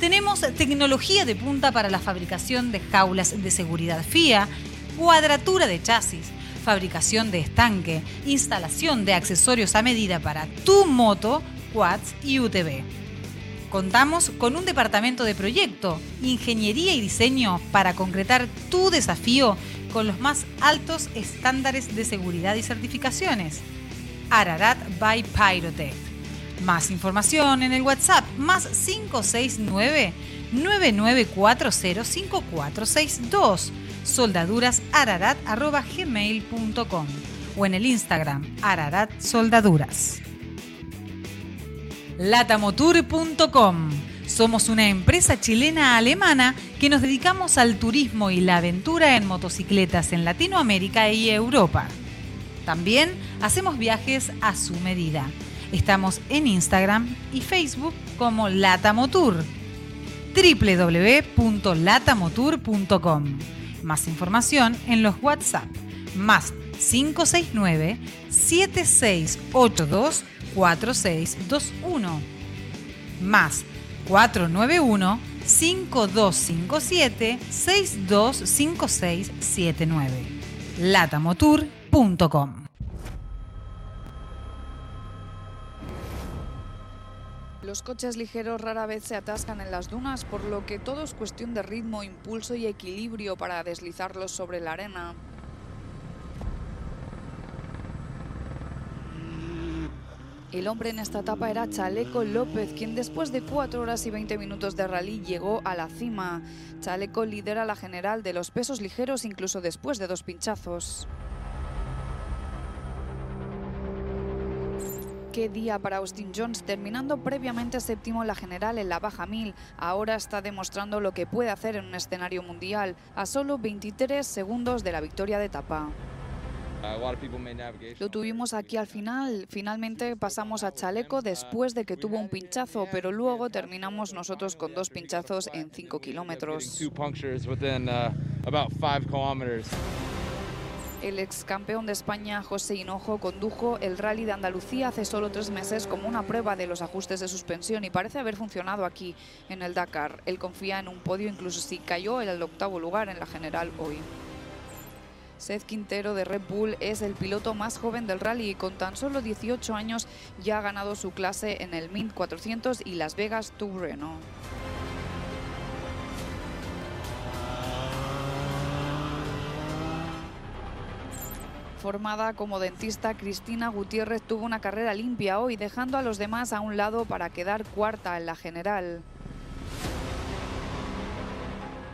tenemos tecnología de punta para la fabricación de jaulas de seguridad FIA, cuadratura de chasis, fabricación de estanque, instalación de accesorios a medida para tu moto, quads y UTV. Contamos con un departamento de proyecto, ingeniería y diseño para concretar tu desafío con los más altos estándares de seguridad y certificaciones. Ararat by Pyrotech. Más información en el WhatsApp más 569 99405462 soldadurasararat.gmail.com o en el Instagram Ararat Soldaduras. latamotour.com. Somos una empresa chilena alemana que nos dedicamos al turismo y la aventura en motocicletas en Latinoamérica y Europa. También hacemos viajes a su medida. Estamos en Instagram y Facebook como Latamotour www.latamotour.com. Más información en los WhatsApp. Más 569 7682 4621 más 491 5257 625679 latamotour.com Los coches ligeros rara vez se atascan en las dunas, por lo que todo es cuestión de ritmo, impulso y equilibrio para deslizarlos sobre la arena. El hombre en esta etapa era Chaleco López, quien después de 4 horas y 20 minutos de rally llegó a la cima. Chaleco lidera la general de los pesos ligeros incluso después de dos pinchazos. Qué día para Austin Jones, terminando previamente séptimo en la general en la baja 1000. Ahora está demostrando lo que puede hacer en un escenario mundial, a solo 23 segundos de la victoria de etapa. Lo tuvimos aquí al final. Finalmente pasamos a Chaleco después de que tuvo un pinchazo, pero luego terminamos nosotros con dos pinchazos en 5 kilómetros. El ex campeón de España, José Hinojo, condujo el rally de Andalucía hace solo tres meses como una prueba de los ajustes de suspensión y parece haber funcionado aquí en el Dakar. Él confía en un podio incluso si cayó en el octavo lugar en la general hoy. Seth Quintero de Red Bull es el piloto más joven del rally y con tan solo 18 años ya ha ganado su clase en el Mint 400 y Las Vegas Tour Renault. Formada como dentista, Cristina Gutiérrez tuvo una carrera limpia hoy, dejando a los demás a un lado para quedar cuarta en la general.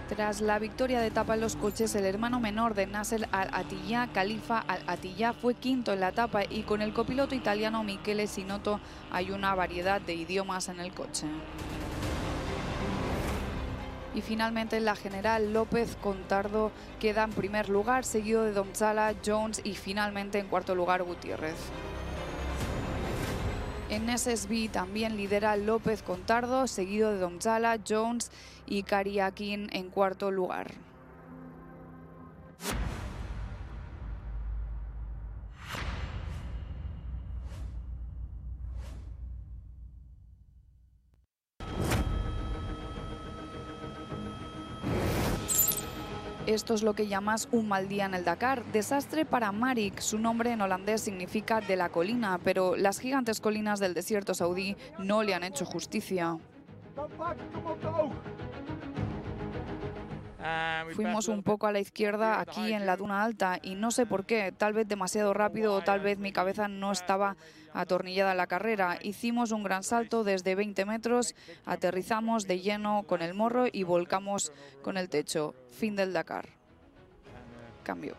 Tras la victoria de etapa en los coches, el hermano menor de Nasser Al-Attiyah, Khalifa Al-Attiyah, fue quinto en la etapa y con el copiloto italiano Michele Sinotto hay una variedad de idiomas en el coche. Y finalmente en la general López Contardo queda en primer lugar, seguido de Domzala, Jones y finalmente en cuarto lugar Gutiérrez. En SSB también lidera López Contardo, seguido de Domzala, Jones y Kariakin en cuarto lugar. Esto es lo que llamas un mal día en el Dakar. Desastre para Marik. Su nombre en holandés significa de la colina, pero las gigantes colinas del desierto saudí no le han hecho justicia. Fuimos un poco a la izquierda aquí en la duna alta y no sé por qué, tal vez demasiado rápido o tal vez mi cabeza no estaba atornillada en la carrera. Hicimos un gran salto desde 20 metros, aterrizamos de lleno con el morro y volcamos con el techo. Fin del Dakar. Cambio.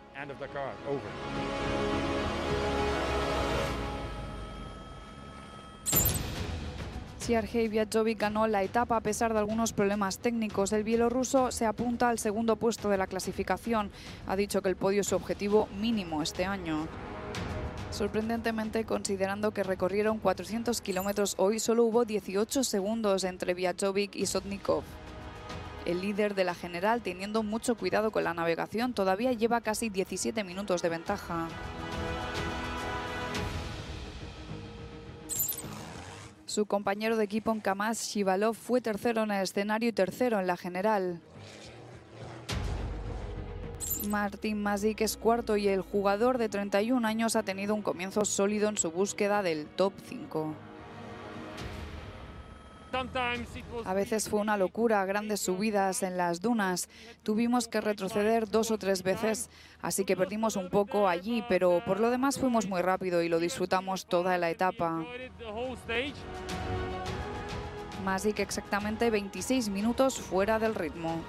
Sergei Viajovic ganó la etapa a pesar de algunos problemas técnicos. El bielorruso se apunta al segundo puesto de la clasificación. Ha dicho que el podio es su objetivo mínimo este año. Sorprendentemente, considerando que recorrieron 400 kilómetros hoy, solo hubo 18 segundos entre Viajovic y Sotnikov. El líder de la general, teniendo mucho cuidado con la navegación, todavía lleva casi 17 minutos de ventaja. Su compañero de equipo en Kamaz, Shivalov, fue tercero en el escenario y tercero en la general. Martín Mazik es cuarto y el jugador de 31 años ha tenido un comienzo sólido en su búsqueda del top 5. A veces fue una locura, grandes subidas en las dunas. Tuvimos que retroceder dos o tres veces, así que perdimos un poco allí, pero por lo demás fuimos muy rápido y lo disfrutamos toda la etapa. Mazik exactamente 26 minutos fuera del ritmo.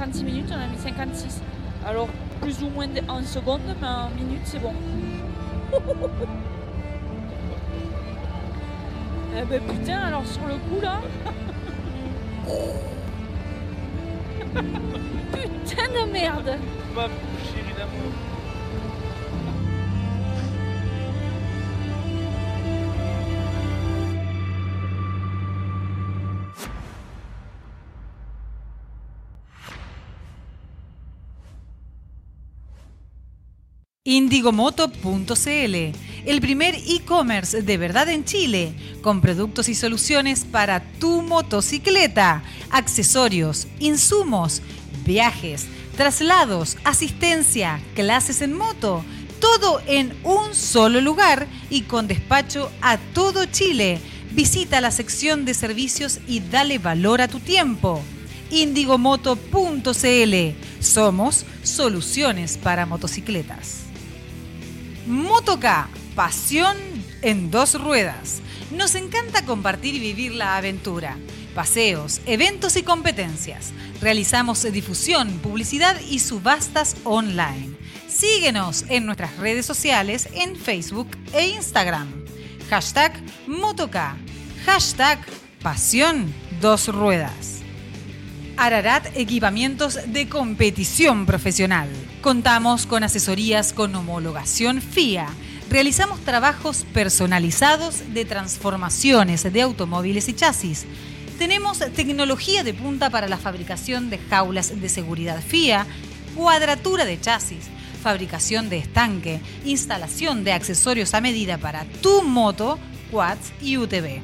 56 minutes, on a mis 56. Alors, plus ou moins en seconde, mais en minutes, c'est bon. eh ben putain, alors sur le coup là. putain de merde! Indigomoto.cl, el primer e-commerce de verdad en Chile, con productos y soluciones para tu motocicleta, accesorios, insumos, viajes, traslados, asistencia, clases en moto, todo en un solo lugar y con despacho a todo Chile. Visita la sección de servicios y dale valor a tu tiempo. Indigomoto.cl. Somos soluciones para motocicletas. Motoca, pasión en dos ruedas. Nos encanta compartir y vivir la aventura. Paseos, eventos y competencias. Realizamos difusión, publicidad y subastas online. Síguenos en nuestras redes sociales en Facebook e Instagram. Hashtag Motoca. Hashtag Pasión Dos Ruedas. Ararat Equipamientos de Competición Profesional. Contamos con asesorías con homologación FIA. Realizamos trabajos personalizados de transformaciones de automóviles y chasis. Tenemos tecnología de punta para la fabricación de jaulas de seguridad FIA, cuadratura de chasis, fabricación de estanque, instalación de accesorios a medida para tu moto, quads y UTV.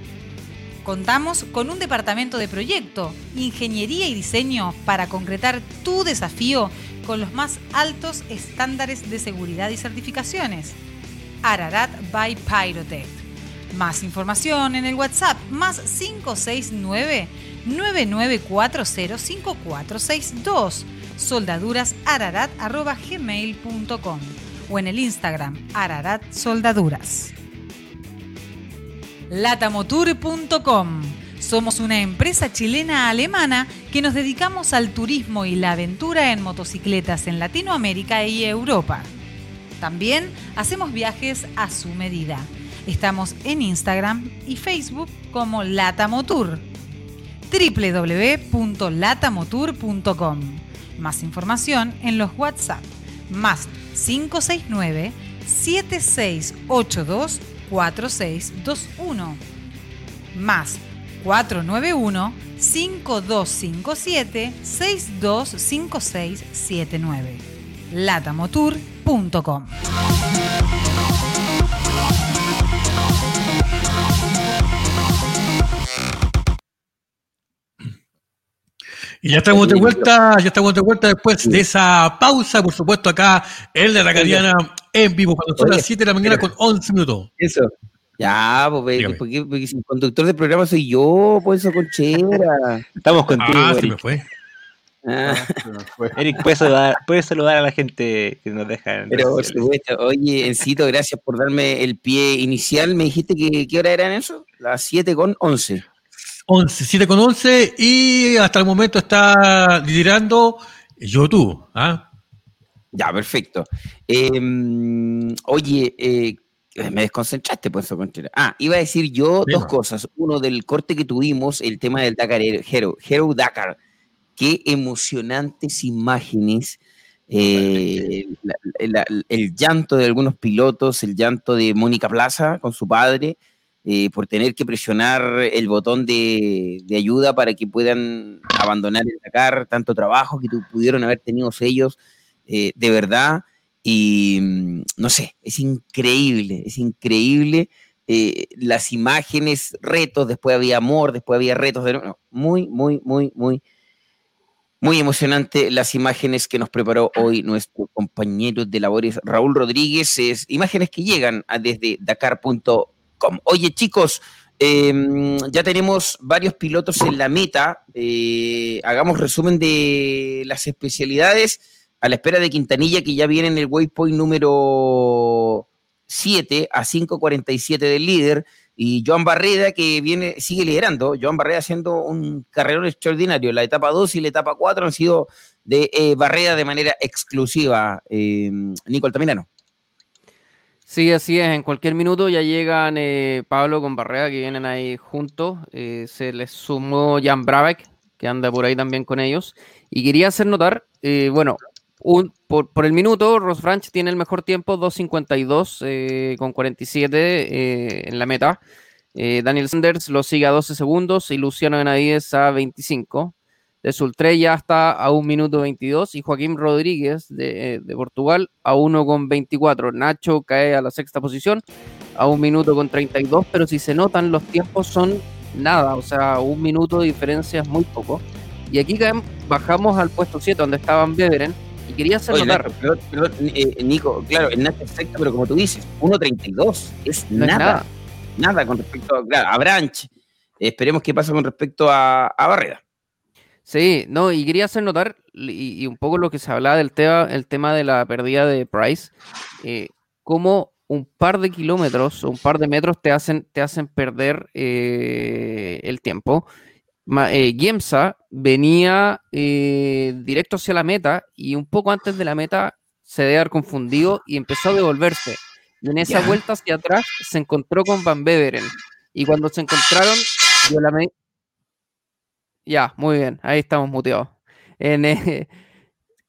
Contamos con un departamento de proyecto, ingeniería y diseño para concretar tu desafío con los más altos estándares de seguridad y certificaciones. Ararat by Pyrotech. Más información en el WhatsApp más 569 99405462 soldadurasararat.gmail.com o en el Instagram Ararat Soldaduras latamotour.com. Somos una empresa chilena-alemana que nos dedicamos al turismo y la aventura en motocicletas en Latinoamérica y Europa. También hacemos viajes a su medida. Estamos en Instagram y Facebook como Latamotour. www.latamotour.com. Más información en los WhatsApp más 569 7682 4621 más 491 5257 625679 latamotour.com Y ya estamos de vuelta, ya estamos de vuelta después de esa pausa, por supuesto, acá en la Cariana en vivo, cuando son las 7 de la mañana con 11 minutos. Eso. Ya, pues, porque, porque, si el conductor del programa soy yo, pues eso conchera. Estamos contigo. Ah, se me fue. Ah. Eric, ¿puedes saludar, puedes saludar a la gente que nos deja. Pero, por supuesto, oye, Encito, gracias por darme el pie inicial. Me dijiste que qué hora eran eso? Las 7 con 11. 11, 7 con 11 y hasta el momento está liderando YouTube. ¿ah? Ya, perfecto. Em, oye, eh, me desconcentraste por eso, Ah, iba a decir yo dos cosas. Uno, del corte que tuvimos, el tema del Dakar Hero, Hero Dakar. Qué emocionantes imágenes. Eh, el llanto de algunos pilotos, el llanto de Mónica Plaza con su padre, eh, por tener que presionar el botón de, ayuda para que puedan abandonar el Dakar, tanto trabajo que pudieron haber tenido ellos, eh, de verdad. Y mm, no sé, es increíble, es increíble eh, las imágenes, retos, después había amor, después había retos, de, muy, muy, muy, muy, muy emocionante las imágenes que nos preparó hoy nuestro compañero de labores Raúl Rodríguez, es imágenes que llegan desde Dakar.com Oye, chicos, em, ya tenemos varios pilotos en la meta. Eh, hagamos resumen de las especialidades a la espera de Quintanilla, que ya viene en el waypoint número 7 a 5.47 del líder. Y Joan Barreda, que viene, sigue liderando. Joan Barreda haciendo un carrerón extraordinario. La etapa 2 y la etapa 4 han sido de eh, Barreda de manera exclusiva. Eh, Nico Altamirano. Sí, así es. En cualquier minuto ya llegan eh, Pablo con Barrea, que vienen ahí juntos. Eh, se les sumó Jan Brabeck, que anda por ahí también con ellos. Y quería hacer notar, eh, bueno, por, el minuto, Ross Branch tiene el mejor tiempo, 2.52 con 47 en la meta. Daniel Sanders lo sigue a 12 segundos y Luciano Benavides a 25 de Sultré ya está a 1 minuto 22 y Joaquín Rodríguez de, Portugal a 1 con 24. Nacho cae a la sexta posición a 1 minuto con 32, pero si se notan los tiempos son nada, o sea, un minuto de diferencia es muy poco. Y aquí bajamos al puesto 7 donde estaban Beveren quería hacer notar. Eh, Nico, claro, el Nacho es pero como tú dices, 1.32 es, nada, nada. con respecto a, Branch. esperemos qué pasa con respecto a, a Barrera. Sí, no, y quería hacer notar, y, un poco lo que se hablaba del tema, el tema de la pérdida de Price, eh, como un par de kilómetros o un par de metros te hacen, te hacen perder eh, el tiempo. Eh, Giemsa venía directo hacia la meta y un poco antes de la meta se debe haber confundido y empezó a devolverse. Y en esa vuelta hacia atrás se encontró con Van Beveren. Y cuando se encontraron, dio la, ya, muy bien, ahí estamos muteados. En, eh,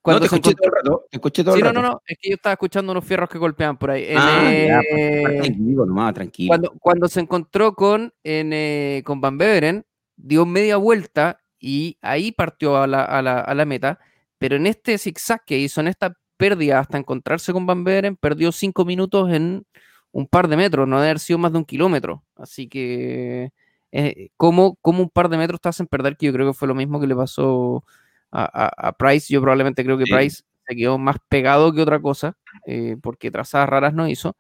cuando no, te escuché todo el rato. Te escuché todo sí, el rato. no, no, es que yo estaba escuchando unos fierros que golpeaban por ahí. ah, ya, pues, tranquilo, nomás, tranquilo. Cuando, cuando se encontró con, en, eh, con Van Beveren, dio media vuelta y ahí partió a la, a, la, a la, meta, pero en este zigzag que hizo, en esta pérdida hasta encontrarse con Van Beveren, perdió cinco minutos en un par de metros, no debe haber sido más de un kilómetro. Así que eh, como un par de metros te hacen perder, que yo creo que fue lo mismo que le pasó a, Price. Yo probablemente creo que Price se quedó más pegado que otra cosa, eh, porque trazadas raras no hizo.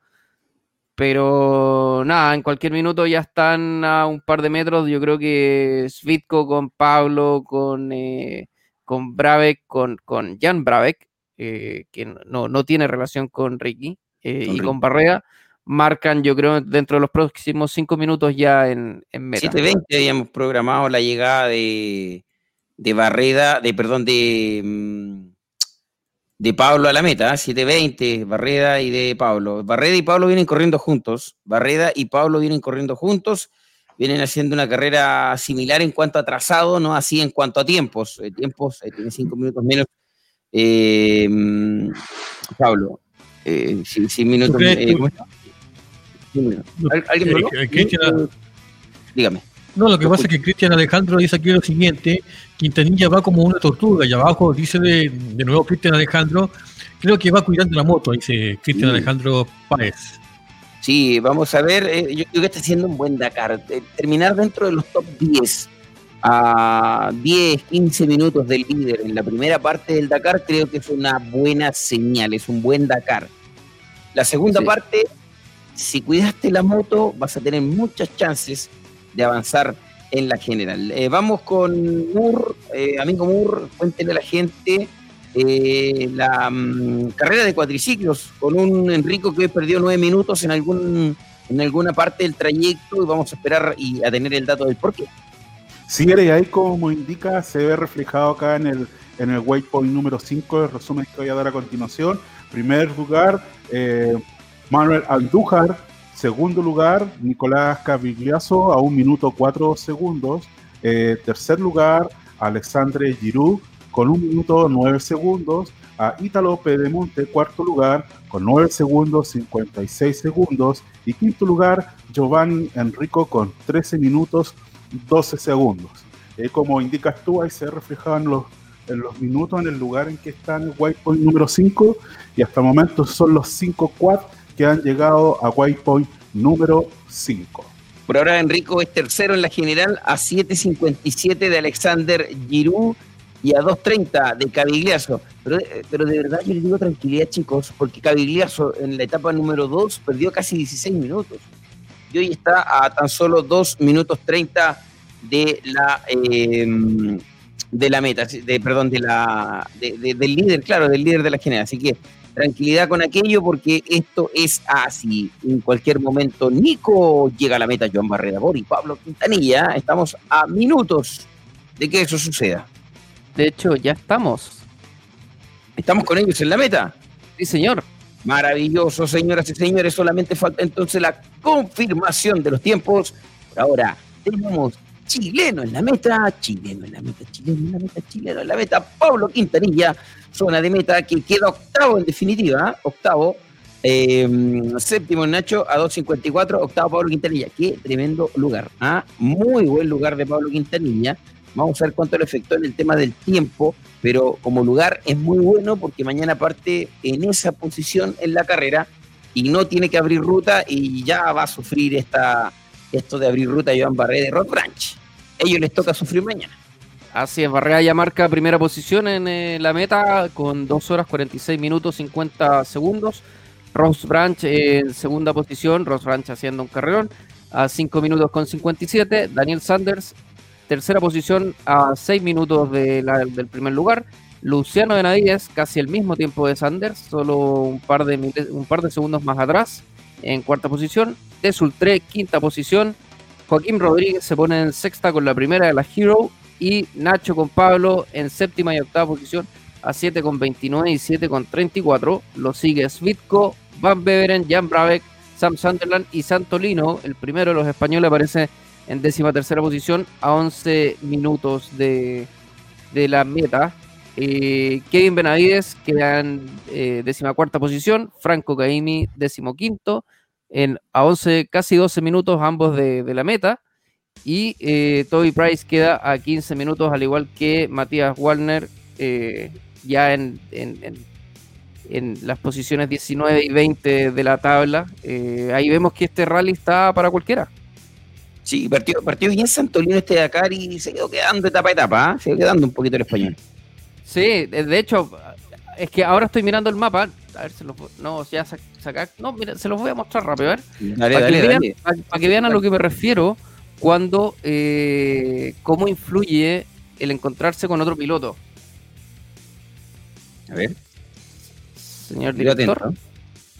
Pero nada, en cualquier minuto ya están a un par de metros. Yo creo que Svitko con Pablo, con, eh, con Brabeck, con, con Jan Brabeck, que no, no, tiene relación con Ricky, y con Barrea marcan, yo creo, dentro de los próximos cinco minutos ya en, en meta. 7.20 habíamos programado la llegada de, de Barreda, de perdón, de, mm, de Pablo a la meta, 7.20, ¿eh? Barreda y de Pablo. Barreda y Pablo vienen corriendo juntos, Barreda y Pablo vienen corriendo juntos, vienen haciendo una carrera similar en cuanto a trazado, no así en cuanto a tiempos. Eh, tiempos, eh, tiene cinco minutos menos. Mm, Pablo, eh, minutos. ¿Alguien Dígame. No, lo que pasa es que Cristian Alejandro dice aquí lo siguiente, Quintanilla va como una tortuga y abajo dice de, nuevo Cristian Alejandro, creo que va cuidando la moto, dice Cristian Alejandro Páez. Sí, vamos a ver, eh, yo creo que está haciendo un buen Dakar. Eh, terminar dentro de los top 10 a 10, 15 minutos del líder en la primera parte del Dakar, creo que es una buena señal, es un buen Dakar. La segunda parte, si cuidaste la moto, vas a tener muchas chances de avanzar en la general. Eh, vamos con Mur, eh, amigo Mur, cuéntenle a la gente eh, la mm, carrera de cuatriciclos con un Enrico que hoy perdió nueve minutos en algún en alguna parte del trayecto y vamos a esperar y a tener el dato del por qué. Sí, ahí como indica, se ve reflejado acá en el, en el waypoint número 5, el resumen que voy a dar a continuación. Primer lugar, Manuel Andújar. Segundo lugar, Nicolás Cavigliazo a un minuto cuatro segundos. Eh, tercer lugar, Alexandre Giroud con un minuto nueve segundos. A Ítalo Pedemonte, cuarto lugar, con 9 segundos 56 segundos. Y quinto lugar, Giovanni Enrico con 13 minutos 12 segundos. Eh, como indicas tú, ahí se reflejaban los, en los minutos en el lugar en que está en el waypoint número 5 y hasta el momento son los 5 quad que han llegado a waypoint número 5. Por ahora Enrico es tercero en la general a 7.57 de Alexander Giroud y a 2.30 de Cavigliazo. Pero, pero de verdad yo les digo tranquilidad chicos, porque Cavigliazo en la etapa número 2 perdió casi 16 minutos y hoy está a tan solo 2 minutos 30 de la em, de la meta, de, perdón, de la del líder, claro, del líder de la general. Así que tranquilidad con aquello porque esto es así. En cualquier momento Nico llega a la meta, Joan Barrera y Pablo Quintanilla. Estamos a minutos de que eso suceda. De hecho, ya estamos. ¿Estamos con ellos en la meta? Sí, señor. Maravilloso, señoras y señores. Solamente falta entonces la confirmación de los tiempos. Por ahora tenemos chileno en la meta, chileno en la meta, chileno en la meta, chileno en la meta. Pablo Quintanilla, zona de meta que queda octavo en definitiva, octavo. Em, séptimo Nacho a 2.54, octavo Pablo Quintanilla. Qué tremendo lugar. ¿ah? Muy buen lugar de Pablo Quintanilla. Vamos a ver cuánto le afectó en el tema del tiempo, pero como lugar es muy bueno porque mañana parte en esa posición en la carrera y no tiene que abrir ruta y ya va a sufrir esta, esto de abrir ruta Joan Barré de Rock Branch. Ellos les toca sufrir mañana. Así es, Barrea ya marca primera posición en eh, la meta con 2 horas 46 minutos 50 segundos. Ross Branch en segunda posición, Ross Branch haciendo un carrerón a 5 minutos con 57. Daniel Sanders tercera posición a 6 minutos de del primer lugar. Luciano Benavides, casi el mismo tiempo de Sanders, solo un par de, un par de segundos más atrás, en cuarta posición. De Sultré, quinta posición. Joaquín Rodríguez se pone en sexta con la primera de la Hero. Y Nacho con Pablo en séptima y octava posición a 7 con 29 y 7 con 34. Lo sigue Svitko, Van Beveren, Jan Brabeck, Sam Sunderland y Santolino. El primero de los españoles aparece en décima tercera posición a 11 minutos de, la meta. Eh, Kevin Benavides queda en eh, décima cuarta posición, Franco Caimi décimo quinto, en, a 11, casi 12 minutos ambos de, la meta. Y eh, Toby Price queda a 15 minutos, al igual que Matías Wallner, ya en, en, en, las posiciones 19 y 20 de la tabla. ahí vemos que este rally está para cualquiera. Sí, partió, partió bien Santolino este Dakar y se quedó quedando etapa a etapa, ¿eh? se quedó quedando un poquito el español. Sí, de hecho, es que ahora estoy mirando el mapa. A ver, se los, no, ya sacar. No, mira, se los voy a mostrar rápido, a ver. para, que vean, para, que vean a lo que me refiero cuando, eh, cómo influye el encontrarse con otro piloto. A ver. Señor director,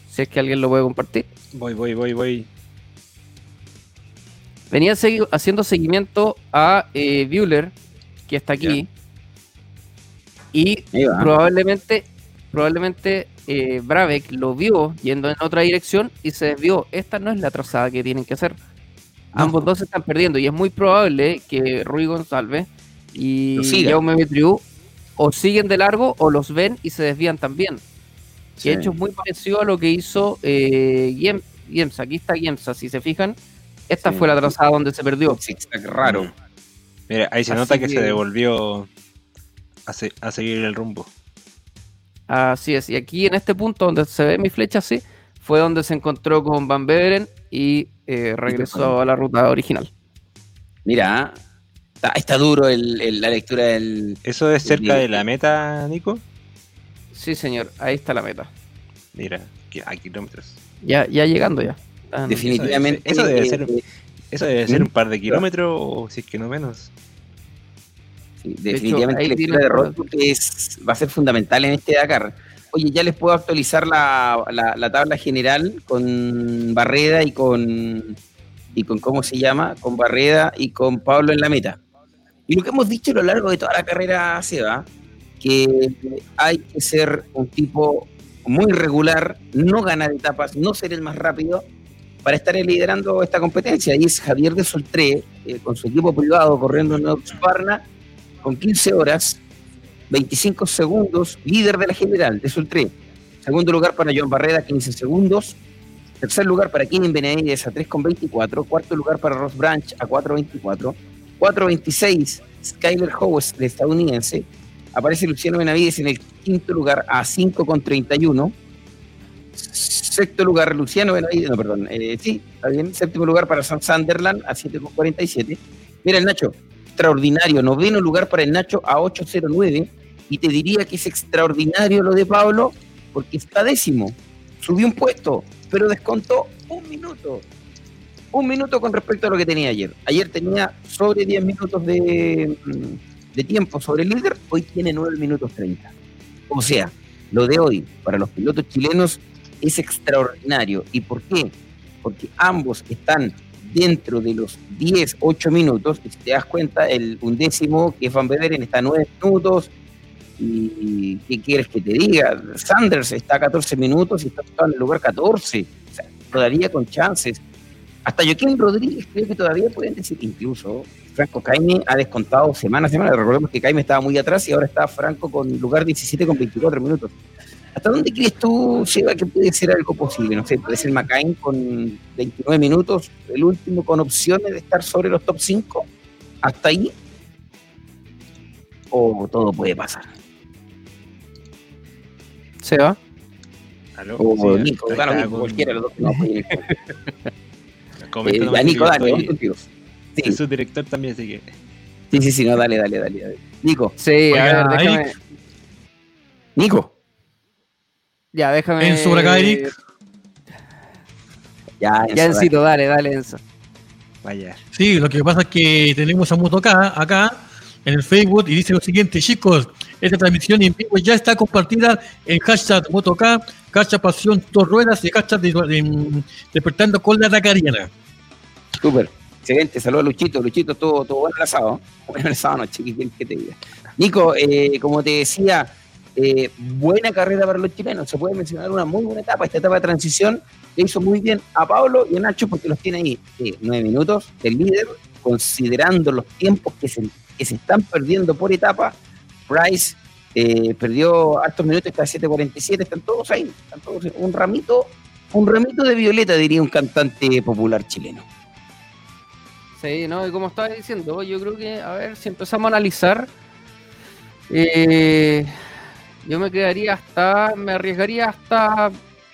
si es que alguien lo puede compartir. Voy, voy, voy, voy. Venía haciendo seguimiento a eh, Bueller, que está aquí. Y probablemente, probablemente eh, Brabeck lo vio yendo en otra dirección y se desvió. Esta no es la trazada que tienen que hacer. Ambos dos se están perdiendo y es muy probable que Rui González y Jaume Betriu o siguen de largo o los ven y se desvían también. De hecho es muy parecido a lo que hizo eh, Aquí está Giemsa, si se fijan esta fue la trazada donde se perdió. Sí, está raro. Mira, ahí se nota que, se devolvió a, seguir el rumbo. Así es. Y aquí en este punto donde se ve mi flecha así, fue donde se encontró con Van Beveren y eh, regresó a la ruta original. Mira, Está, duro la lectura del. ¿Eso es cerca de, la meta, Nico? Sí, señor, ahí está la meta. Mira, a kilómetros. Ya, ya llegando ya. Definitivamente. Eso debe, ser, eso debe ser un par de kilómetros o si es que no menos. Definitivamente la lectura de Rothbard va a ser fundamental en este Dakar. Oye, ya les puedo actualizar la, la, tabla general con Barreda y con y con cómo se llama, con Barreda y con Pablo en la meta. Y lo que hemos dicho a lo largo de toda la carrera Seba, que hay que ser un tipo muy regular, no ganar etapas, no ser el más rápido para estar liderando esta competencia. Y es Javier de Soltré, eh, con su equipo privado corriendo en Parna, con 15 horas, 25 segundos, líder de la general de Soltré. Segundo lugar para Joan Barreda, 15 segundos. Tercer lugar para Keenan Benavides a 3,24. Cuarto lugar para Ross Branch a 4,24. 4.26, Skyler Howes, el estadounidense. Aparece Luciano Benavides en el quinto lugar a 5.31. Sexto lugar, Luciano Benavides, no, perdón, eh, sí, está bien. Séptimo lugar para Sam Sunderland a 7.47. Mira el Nacho, extraordinario. Noveno lugar para el Nacho a 8.09. Y te diría que es extraordinario lo de Pablo porque está décimo. Subió un puesto, pero descontó un minuto un minuto con respecto a lo que tenía ayer. Ayer tenía sobre 10 minutos de, de tiempo sobre el líder, hoy tiene 9 minutos 30. O sea, lo de hoy para los pilotos chilenos es extraordinario. ¿Y por qué? Porque ambos están dentro de los 10, 8 minutos, y si te das cuenta, el undécimo, que es Van Beveren, está a 9 minutos, y, ¿qué quieres que te diga? Sanders está a 14 minutos y está en el lugar 14, o sea, todavía con chances. Hasta Joaquín Rodríguez creo que todavía pueden decir, incluso Franco Caime ha descontado semana a semana. Recordemos que Caime estaba muy atrás y ahora está Franco con lugar 17 con 24 minutos. ¿Hasta dónde crees tú, Seba, que puede ser algo posible? No sé, puede ser Macain con 29 minutos, el último con opciones de estar sobre los top 5. ¿Hasta ahí? ¿O todo puede pasar? ¿Seba? O Nico, claro, cualquiera de los dos. No, eh, Nico, dale, contigo. Sí. su director también, así que. Sí, sí, sí, no, dale, dale, dale. Nico. Sí, a ver, déjame. Nico. Ya, déjame. Enzo por acá, Eric. Ya, Enzo, ya Encito, dale, dale, Enzo. Vaya. Sí, lo que pasa es que tenemos a Moto acá, acá en el Facebook y dice lo siguiente, chicos, esta transmisión en vivo ya está compartida en hashtag MotoK, hashtag Pasión Dos Ruedas y hashtag de, Despertando con la Dakariana. Súper, excelente, saludos a Luchito, Luchito, todo, todo buen asado, buen asado noche, que te diga. Nico, eh, como te decía, eh, buena carrera para los chilenos, se puede mencionar una muy buena etapa, esta etapa de transición le hizo muy bien a Pablo y a Nacho porque los tiene ahí eh, nueve minutos, el líder, considerando los tiempos que se que se están perdiendo por etapa. Price eh, perdió hartos minutos, está a 7.47, están todos ahí, están todos un ramito, un ramito de violeta, diría un cantante popular chileno. Sí, ¿no? Y como estaba diciendo, yo creo que, a ver, si empezamos a analizar, eh, yo me quedaría hasta, me arriesgaría hasta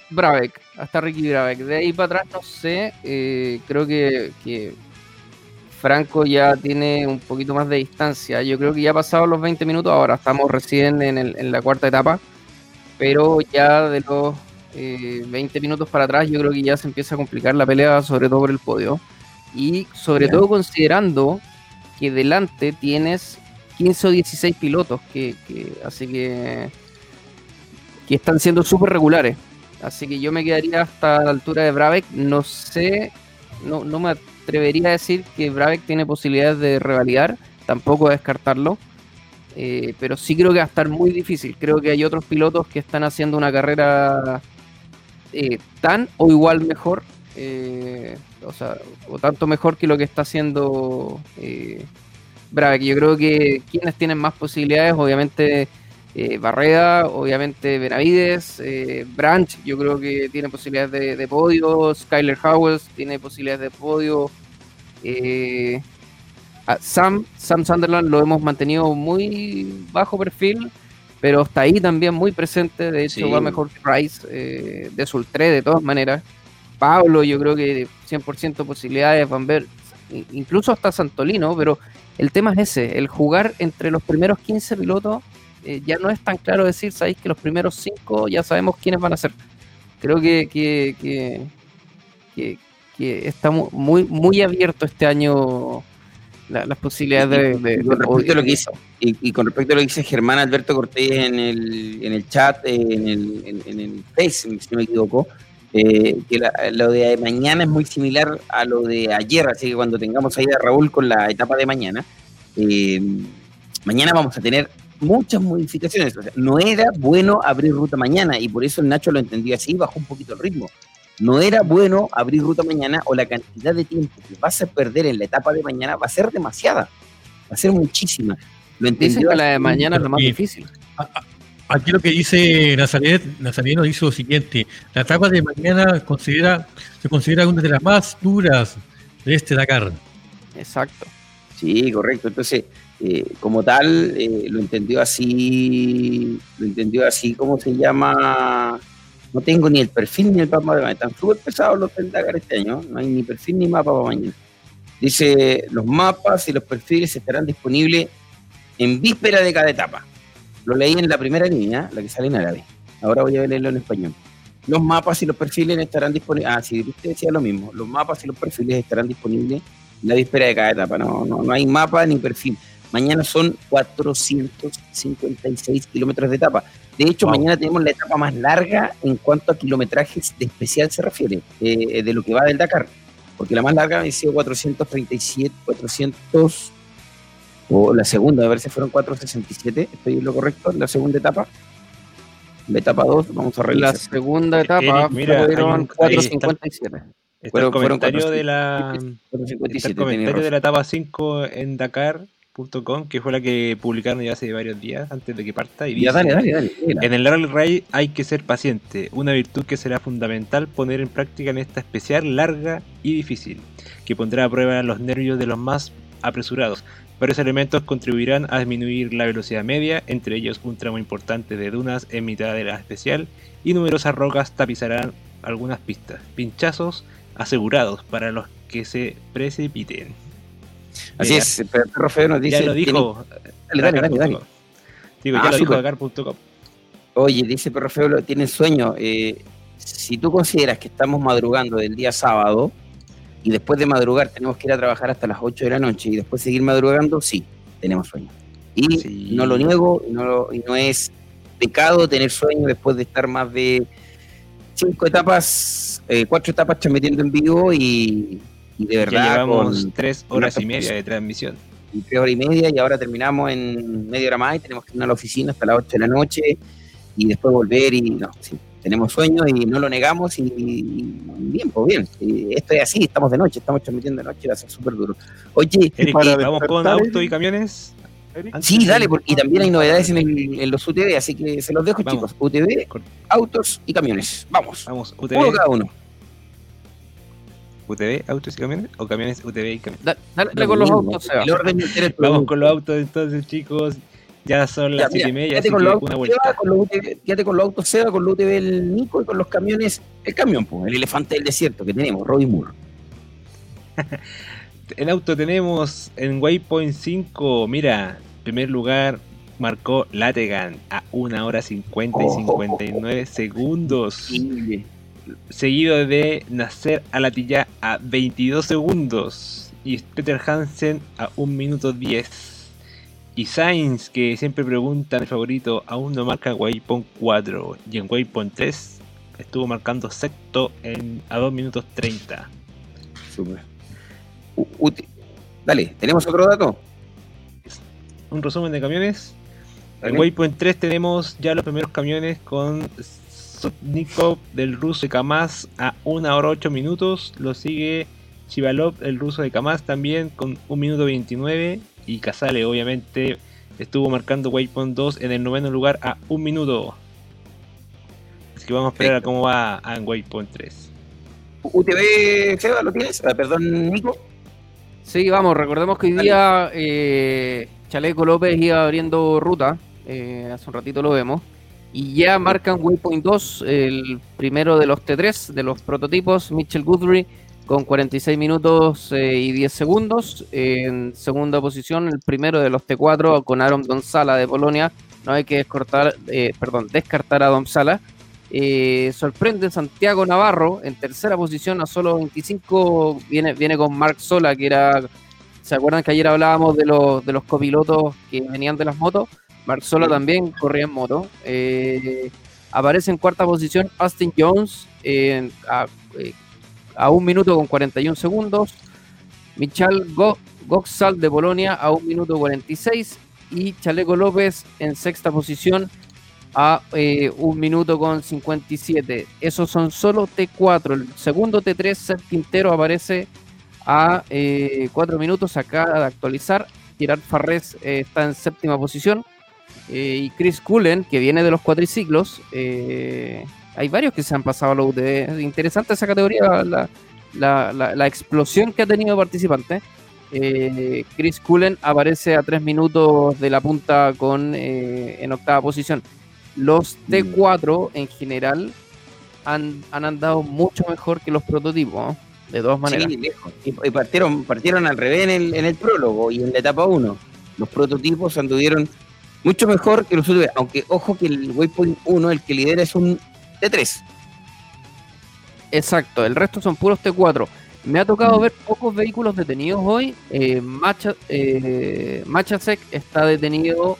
Brabeck, hasta Ricky Brabeck. De ahí para atrás, no sé, eh, creo que, que Franco ya tiene un poquito más de distancia. Yo creo que ya ha pasado los 20 minutos, ahora estamos recién en, la cuarta etapa, pero ya de los 20 eh, minutos para atrás yo creo que ya se empieza a complicar la pelea, sobre todo por el podio. Y sobre todo considerando que delante tienes 15 o 16 pilotos, que, así que, que están siendo súper regulares. Así que yo me quedaría hasta la altura de Brabeck. No sé, no, no me atrevería a decir que Brabeck tiene posibilidades de revalidar, tampoco descartarlo, eh, pero sí creo que va a estar muy difícil. Creo que hay otros pilotos que están haciendo una carrera eh, tan o igual mejor, eh, o sea, o tanto mejor que lo que está haciendo Brabeck. Yo creo que quienes tienen más posibilidades, obviamente eh, Barreda, obviamente Benavides, eh, Branch, yo creo que tiene posibilidades de, podio, Skyler Howells tiene posibilidades de podio, eh, Sam, Sam Sunderland lo hemos mantenido muy bajo perfil, pero está ahí también muy presente, de hecho va mejor que Price, de Sultré de todas maneras. Pablo, yo creo que 100% posibilidades, Van ver, incluso hasta Santolino, pero el tema es ese, el jugar entre los primeros 15 pilotos, eh, ya no es tan claro decir, sabéis que los primeros 5 ya sabemos quiénes van a ser. Creo que, que, que, que, está muy, muy abierto este año las posibilidades de, con respecto a lo que hizo y, con respecto a lo que dice Germán Alberto Cortés en el, en el chat eh, en el, en, el Face si no me equivoco eh, que lo de mañana es muy similar a lo de ayer, así que cuando tengamos ahí a Raúl con la etapa de mañana, eh, mañana vamos a tener muchas modificaciones. no era bueno abrir ruta mañana y por eso el Nacho lo entendió así, bajó un poquito el ritmo. No era bueno abrir ruta mañana o la cantidad de tiempo que vas a perder en la etapa de mañana va a ser demasiada, va a ser muchísima. Lo entendió. que la de mañana es lo más difícil. Aquí lo que dice Nazaret, Nazaret nos dice lo siguiente, la etapa de mañana considera, se considera una de las más duras de este Dakar. Exacto. Sí, correcto. Entonces, eh, como tal, eh, lo entendió así, lo entendió así, ¿cómo se llama? No tengo ni el perfil ni el mapa de mañana. Están súper pesados los del Dakar este año, no hay ni perfil ni mapa para mañana. Dice, los mapas y los perfiles estarán disponibles en víspera de cada etapa. Lo leí en la primera línea, la que sale en árabe. Ahora voy a leerlo en español. Los mapas y los perfiles estarán disponibles. Ah, sí, usted decía lo mismo. Los mapas y los perfiles estarán disponibles en la víspera de cada etapa. No, no, no hay mapa ni perfil. Mañana son 456 kilómetros de etapa. De hecho, mañana tenemos la etapa más larga en cuanto a kilometrajes de especial se refiere, eh, de lo que va del Dakar. Porque la más larga ha sido 437, 400 o la segunda, a ver si fueron 4.67, estoy en lo correcto, en la segunda etapa. La etapa 2, vamos a arreglar. La segunda etapa mira, fueron 4.57. Está el comentario de la el comentario de la etapa 5 en Que fue la que publicaron ya hace varios días antes de que parta. Y dice, dale, dale, dale, En el Rally Raid hay que ser paciente, una virtud que será fundamental poner en práctica en esta especial, larga y difícil, que pondrá a prueba los nervios de los más apresurados, Varios elementos contribuirán a disminuir la velocidad media, entre ellos un tramo importante de dunas en mitad de la especial y numerosas rocas tapizarán algunas pistas. Pinchazos asegurados para los que se precipiten. Así es, Perro Feo nos dice. Ya lo dijo. Dale, dale, dale, Digo, ya ah, lo dijo Dakar.com. Oye, dice Perro Feo, tiene sueño. Eh, si tú consideras que estamos madrugando del día sábado, y después de madrugar tenemos que ir a trabajar hasta las 8 de la noche y después seguir madrugando, sí, tenemos sueño. Y no lo niego, y no, y no es pecado tener sueño después de estar más de cinco etapas, eh, cuatro etapas transmitiendo en vivo y, de verdad. Ya llevamos tres horas y media de transmisión. Y tres horas y media y ahora terminamos en media hora más y tenemos que ir a la oficina hasta las 8 de la noche y después volver y no, sí, tenemos sueños y no lo negamos y, bien, pues bien, esto es así, estamos de noche, estamos transmitiendo de noche, va a ser súper duro. Oye, vamos con autos y camiones. Sí, dale, y también hay novedades en, los UTV, así que se los dejo, chicos. UTV, autos y camiones. Vamos. Vamos, UTV. Uno cada uno. UTV, autos y camiones, o camiones, UTV y camiones. dale, con los autos, Vamos con los autos entonces, chicos. Ya son las 7 y media, así con, una vuelta. con los quédate con los autos Seba, con los UTV el Nico y con los camiones, el camión, pues, el elefante del desierto que tenemos, Robin Moore. el auto tenemos en Waypoint 5, mira, primer lugar marcó Lategan a 1 hora 50 y 59 segundos. Seguido de Nacer Alatilla a 22 segundos. Y Peter Hansen a 1 minuto 10. Y Sainz, que siempre preguntan el favorito, aún no marca Waypoint 4. Y en Waypoint 3 estuvo marcando sexto en, a 2 minutos 30. Super. Dale, ¿tenemos otro dato? Un resumen de camiones. En Waypoint 3 tenemos ya los primeros camiones con Sotnikov del ruso de Kamaz a 1 hora 8 minutos. Lo sigue Chivalov, el ruso de Kamaz, también con 1 minuto 29 y Casale obviamente estuvo marcando Waypoint 2 en el noveno lugar a un minuto. Así que vamos a esperar a cómo va en Waypoint 3. UTV, Seba, ¿lo tienes? Ah, perdón, Nico. Sí, vamos, recordemos que hoy día eh, Chaleco López iba abriendo ruta, eh, hace un ratito lo vemos, y ya marcan Waypoint 2, el primero de los T3, de los prototipos, Mitchell Guthrie, con 46 minutos eh, y 10 segundos. En segunda posición, el primero de los T4 con Aaron Gonzala de Polonia. No hay que descartar, eh, perdón, descartar a Gonzala. Eh, sorprende Santiago Navarro en tercera posición a solo 25. Viene, viene con Mark Sola, que era. ¿Se acuerdan que ayer hablábamos de los, de los copilotos que venían de las motos? Mark Sola también corría en moto. aparece en cuarta posición Austin Jones a, a un minuto con 41 segundos. Michal Goxal de Bolonia a un minuto 46 y Chaleco López en sexta posición a eh, un minuto con 57. Esos son solo T4. El segundo T3, Seth Quintero, aparece a eh, 4 minutos acá de actualizar. Gerard Farrés eh, está en séptima posición. Eh, y Chris Cullen, que viene de los cuatriciclos, hay varios que se han pasado a la UTV. Interesante esa categoría, la, explosión que ha tenido participante. Eh, Chris Cullen aparece a tres minutos de la punta con eh, en octava posición. Los mm. T4 en general han, andado mucho mejor que los prototipos, de todas maneras. y, partieron, partieron al revés en el, en el prólogo y en la etapa 1. Los prototipos anduvieron mucho mejor que los UTV, aunque ojo que el Waypoint 1, el que lidera es un T3. Exacto, el resto son puros T4. Me ha tocado ver pocos vehículos detenidos hoy. Eh, Macha, eh, Machasek está detenido,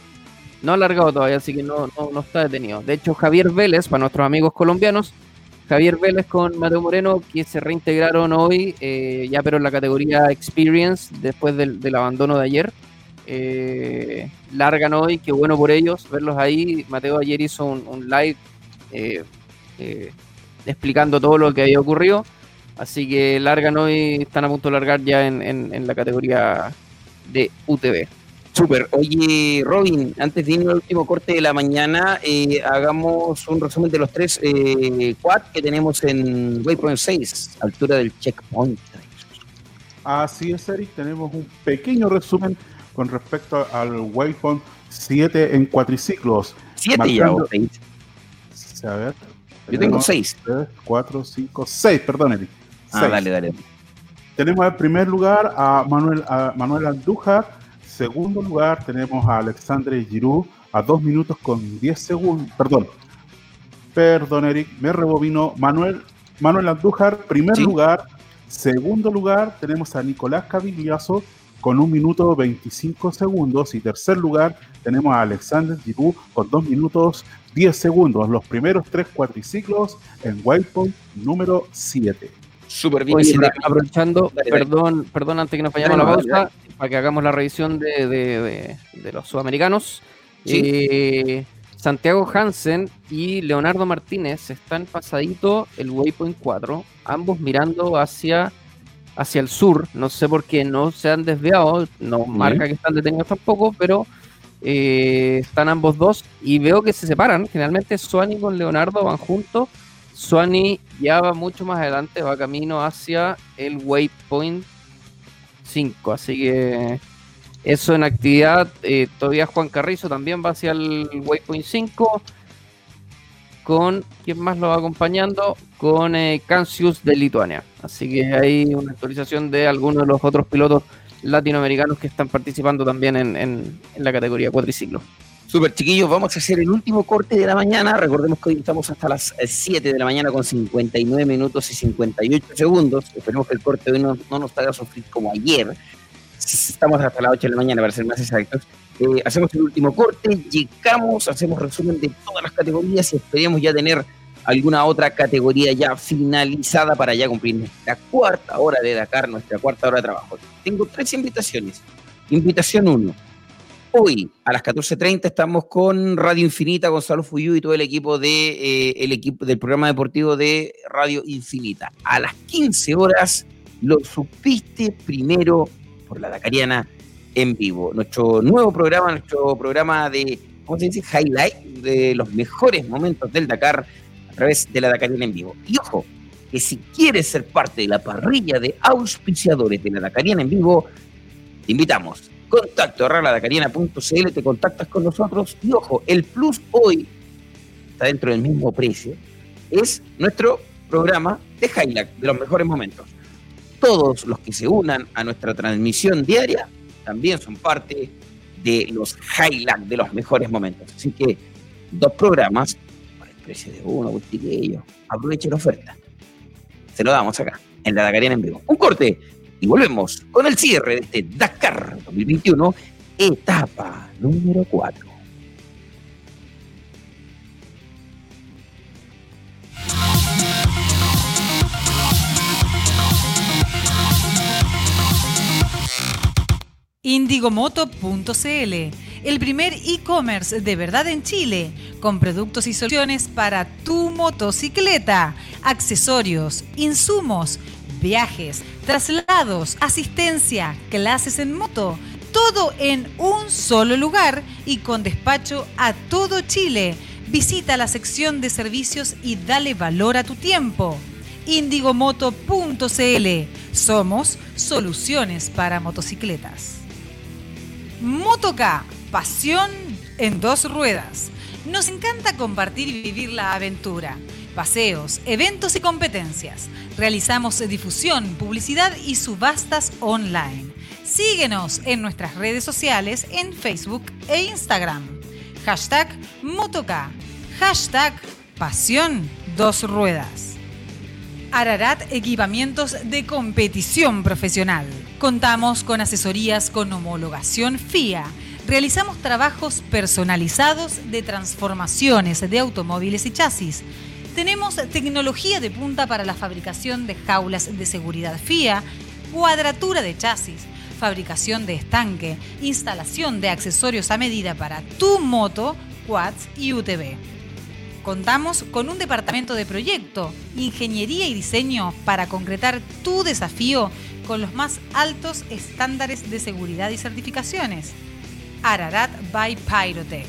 no ha alargado todavía, así que no, no, está detenido. De hecho, Javier Vélez, para nuestros amigos colombianos, Javier Vélez con Mateo Moreno, que se reintegraron hoy, eh, ya pero en la categoría Experience, después del, abandono de ayer. Eh, largan hoy, qué bueno por ellos verlos ahí. Mateo ayer hizo un, un live eh, explicando todo lo que había ocurrido. Así que largan hoy, están a punto de largar ya en, la categoría de UTV. Super. Oye, Robin, antes de irnos al último corte de la mañana, eh, hagamos un resumen de los tres eh, quad que tenemos en Waypoint 6, altura del checkpoint. Así es, Eric. Tenemos un pequeño resumen con respecto al Waypoint 7 en cuatriciclos. ¿Siete ya o A ver. Yo tengo seis. Tres, cuatro, cinco, seis, perdón, Eric. Ah, dale, dale. Tenemos en primer lugar a Manuel, a Manuel Andújar. Segundo lugar tenemos a Alexandre Giroud a dos minutos con diez segundos. Perdón. Perdón, Eric. Me rebobino. Manuel, Manuel Andújar, primer lugar. Segundo lugar tenemos a Nicolás Cavillazo con un minuto 25 segundos. Y tercer lugar tenemos a Alexander Giroud con dos minutos 10 segundos. Los primeros tres cuatriciclos en Waypoint número 7. Súper bien. aprovechando, perdón, perdón antes que nos vayamos a la pausa, para que hagamos la revisión de, los sudamericanos. Eh, Santiago Hansen y Leonardo Martínez están pasadito el Waypoint 4, ambos mirando hacia, hacia el sur. No sé por qué no se han desviado, no marca que están detenidos tampoco, pero eh, están ambos dos y veo que se separan. Generalmente Suani con Leonardo van juntos. Suani ya va mucho más adelante, va camino hacia el Waypoint 5. Así que eso en actividad. Eh, todavía Juan Carrizo también va hacia el Waypoint 5. Con, ¿quién más lo va acompañando? Con eh, Cancius de Lituania. Así que hay una actualización de algunos de los otros pilotos latinoamericanos que están participando también en, la categoría cuatriciclo. Super chiquillos, vamos a hacer el último corte de la mañana. Recordemos que hoy estamos hasta las 7 eh, de la mañana con 59 minutos y 58 segundos. Esperemos que el corte hoy no, nos haga sufrir como ayer. Estamos hasta las 8 de la mañana para ser más exactos. Eh, hacemos el último corte, llegamos, hacemos resumen de todas las categorías y esperemos ya tener alguna otra categoría ya finalizada para ya cumplir nuestra cuarta hora de Dakar, nuestra cuarta hora de trabajo. Tengo tres invitaciones. Invitación 1. Hoy a las 14.30 estamos con Radio Infinita, Gonzalo Fuyú y todo el equipo, de, eh, el equipo del programa deportivo de Radio Infinita. A las 15 horas lo supiste primero la Dakariana en vivo. Nuestro nuevo programa, nuestro programa de, ¿cómo se dice? Highlight de los mejores momentos del Dakar a través de la Dakariana en vivo. Y ojo, que si quieres ser parte de la parrilla de auspiciadores de la Dakariana en vivo, te invitamos. Contacto a dakariana.cl, te contactas con nosotros y ojo, el plus hoy está dentro del mismo precio, es nuestro programa de highlight, de los mejores momentos. Todos los que se unan a nuestra transmisión diaria también son parte de los highlights, de los mejores momentos. Así que dos programas por el precio de uno, chiquillo. Aproveche la oferta. Se lo damos acá, en la Dakariana en vivo. Un corte y volvemos con el cierre de este Dakar 2021, etapa número 4. Indigomoto.cl, el primer e-commerce de verdad en Chile, con productos y soluciones para tu motocicleta, accesorios, insumos, viajes, traslados, asistencia, clases en moto, todo en un solo lugar y con despacho a todo Chile. Visita la sección de servicios y dale valor a tu tiempo. Indigomoto.cl. Somos soluciones para motocicletas. Motoca, pasión en dos ruedas. Nos encanta compartir y vivir la aventura. Paseos, eventos y competencias. Realizamos difusión, publicidad y subastas online. Síguenos en nuestras redes sociales en Facebook e Instagram. Hashtag Motoca. Hashtag Pasión Dos Ruedas. Ararat Equipamientos de Competición Profesional. Contamos con asesorías con homologación FIA. Realizamos trabajos personalizados de transformaciones de automóviles y chasis. Tenemos tecnología de punta para la fabricación de jaulas de seguridad FIA, cuadratura de chasis, fabricación de estanque, instalación de accesorios a medida para tu moto, quads y UTV. Contamos con un departamento de proyecto, ingeniería y diseño para concretar tu desafío con los más altos estándares de seguridad y certificaciones. Ararat by Pyrotech.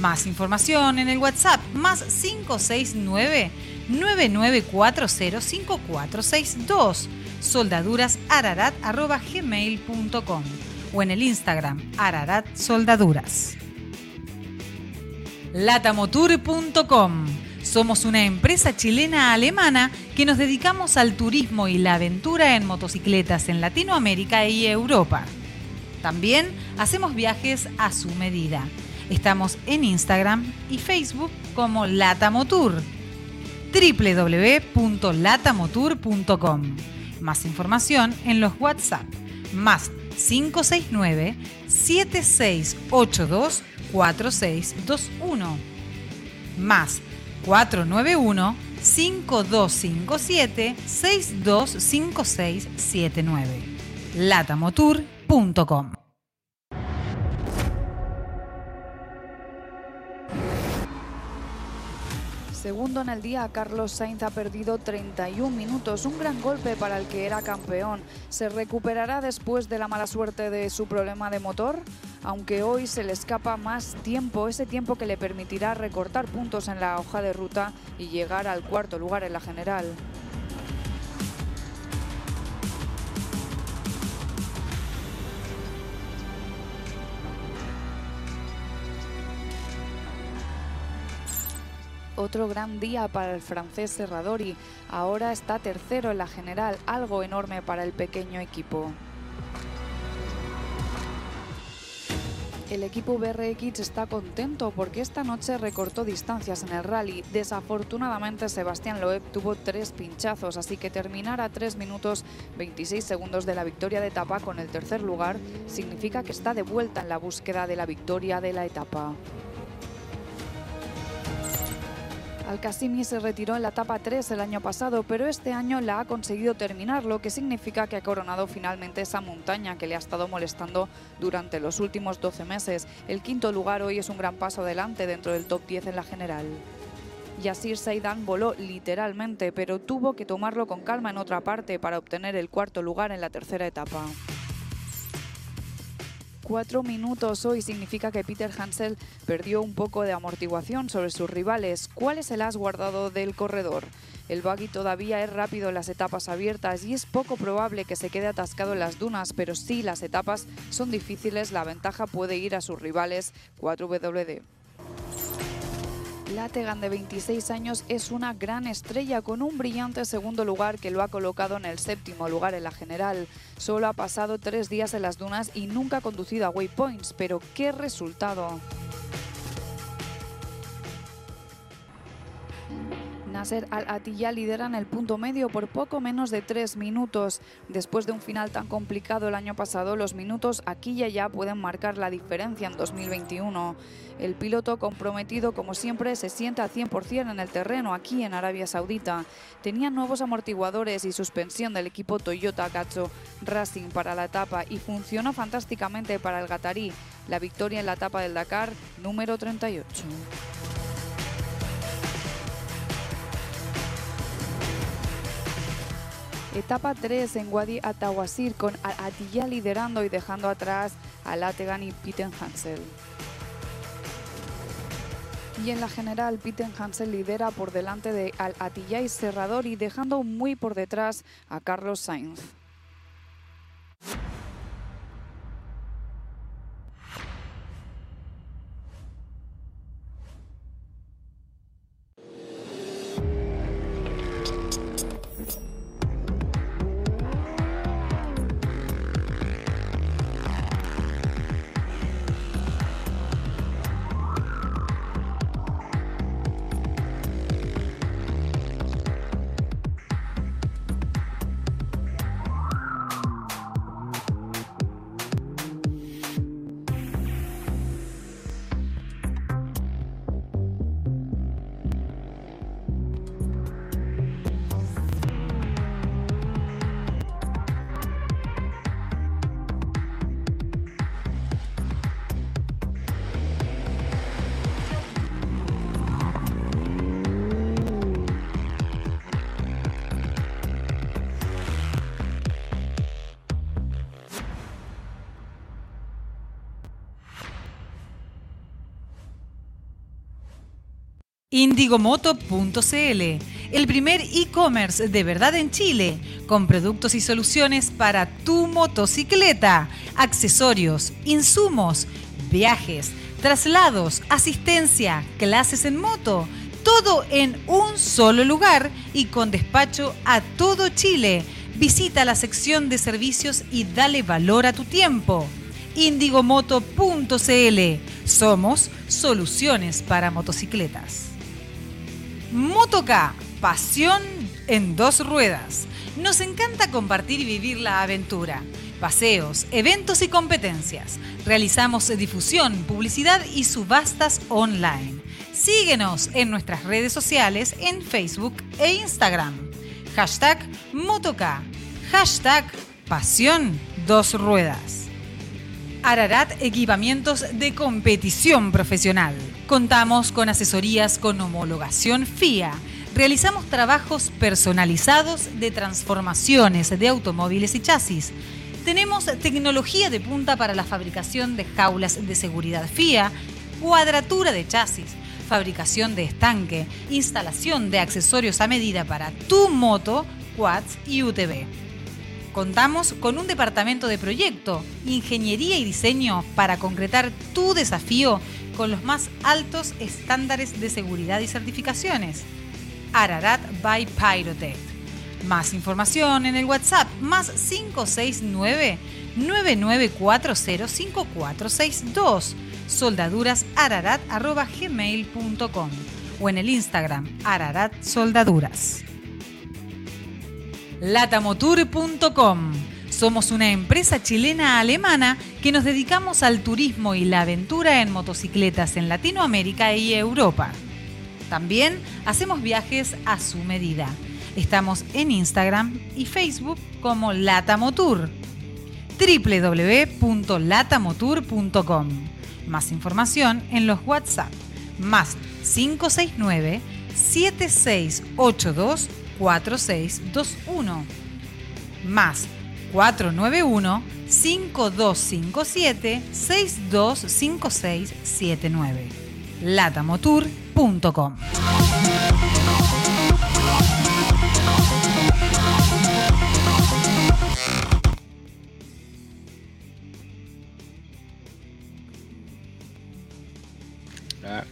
Más información en el WhatsApp más 569 99405462 soldadurasararat.gmail.com o en el Instagram Ararat Soldaduras. Latamotour.com somos una empresa chilena-alemana que nos dedicamos al turismo y la aventura en motocicletas en Latinoamérica y Europa. También hacemos viajes a su medida. Estamos en Instagram y Facebook como Latamotour. www.latamotour.com. Más información en los WhatsApp más 569 7682 4621 más 491-5257-625679. latamotour.com Segundo en el día, Carlos Sainz ha perdido 31 minutos, un gran golpe para el que era campeón. ¿Se recuperará después de la mala suerte de su problema de motor? Aunque hoy se le escapa más tiempo, ese tiempo que le permitirá recortar puntos en la hoja de ruta y llegar al cuarto lugar en la general. Otro gran día para el francés Serradori. Ahora está tercero en la general, algo enorme para el pequeño equipo. El equipo BRX está contento porque esta noche recortó distancias en el rally. Desafortunadamente Sebastián Loeb tuvo tres pinchazos, así que terminar a 3 minutos 26 segundos de la victoria de etapa con el tercer lugar significa que está de vuelta en la búsqueda de la victoria de la etapa. Alcasimi se retiró en la etapa 3 el año pasado, pero este año la ha conseguido terminar, lo que significa que ha coronado finalmente esa montaña que le ha estado molestando durante los últimos 12 meses. El quinto lugar hoy es un gran paso adelante dentro del top 10 en la general. Yasir Seidan voló literalmente, pero tuvo que tomarlo con calma en otra parte para obtener el cuarto lugar en la tercera etapa. Cuatro minutos hoy significa que Peter Hansel perdió un poco de amortiguación sobre sus rivales. ¿Cuál es el as guardado del corredor? El buggy todavía es rápido en las etapas abiertas y es poco probable que se quede atascado en las dunas, pero si las etapas son difíciles, la ventaja puede ir a sus rivales 4WD. El Ategan de 26 años es una gran estrella con un brillante segundo lugar que lo ha colocado en el séptimo lugar en la general. Solo ha pasado tres días en las dunas y nunca ha conducido a waypoints, pero qué resultado. Nasser Al-Attiyah lidera en el punto medio por poco menos de tres minutos. Después de un final tan complicado el año pasado, los minutos aquí y allá pueden marcar la diferencia en 2021. El piloto comprometido, como siempre, se sienta al 100% en el terreno aquí en Arabia Saudita. Tenía nuevos amortiguadores y suspensión del equipo Toyota Gazoo Racing para la etapa y funcionó fantásticamente para el Gatarí. La victoria en la etapa del Dakar número 38. Etapa 3 en Wadi Atawasir con Atiyah liderando y dejando atrás a Lategan y Pitten Hansel. Y en la general, Pitten Hansel lidera por delante de Al Atiyah y Serrador y dejando muy por detrás a Carlos Sainz. Indigomoto.cl, el primer e-commerce de verdad en Chile, con productos y soluciones para tu motocicleta, accesorios, insumos, viajes, traslados, asistencia, clases en moto, todo en un solo lugar y con despacho a todo Chile. Visita la sección de servicios y dale valor a tu tiempo. Indigomoto.cl. Somos soluciones para motocicletas. Motoca, pasión en dos ruedas. Nos encanta compartir y vivir la aventura. Paseos, eventos y competencias. Realizamos difusión, publicidad y subastas online. Síguenos en nuestras redes sociales en Facebook e Instagram. Hashtag Motoca. Hashtag Pasión Dos Ruedas. Ararat Equipamientos de Competición Profesional. Contamos con asesorías con homologación FIA. Realizamos trabajos personalizados de transformaciones de automóviles y chasis. Tenemos tecnología de punta para la fabricación de jaulas de seguridad FIA, cuadratura de chasis, fabricación de estanque, instalación de accesorios a medida para tu moto, quads y UTV. Contamos con un departamento de proyecto, ingeniería y diseño para concretar tu desafío con los más altos estándares de seguridad y certificaciones. Ararat by Pyrotech. Más información en el WhatsApp más 569 99405462 soldadurasararat.gmail.com o en el Instagram Ararat Soldaduras. Somos una empresa chilena-alemana que nos dedicamos al turismo y la aventura en motocicletas en Latinoamérica y Europa. También hacemos viajes a su medida. Estamos en Instagram y Facebook como Latamotour. www.latamotour.com. Más información en los WhatsApp más 569 7682 4621 más 491-5257-625679. latamotour.com.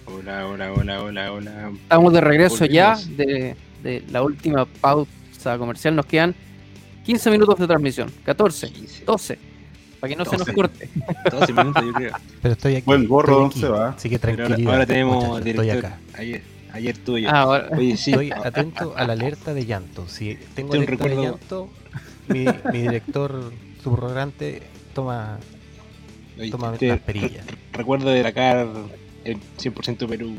Hola, hola, hola, hola, hola. Estamos de regreso ya de, de, la última pausa comercial. Nos quedan 15 minutos de transmisión. 14, 12. Para que no se nos corte. 12 minutos, yo creo. Pero estoy aquí. Buen gorro, aquí, se va. Así que tranquilidad. Ahora, ahora tenemos director. Estoy acá. Ayer, ayer tuyo. Ah, ahora- Oye, sí. Estoy atento a la alerta de llanto. Si tengo un alerta de recuerdo- llanto, mi, mi director subrogante toma, Oye, toma este- las perillas. Recuerdo de Dakar, el 100% Perú.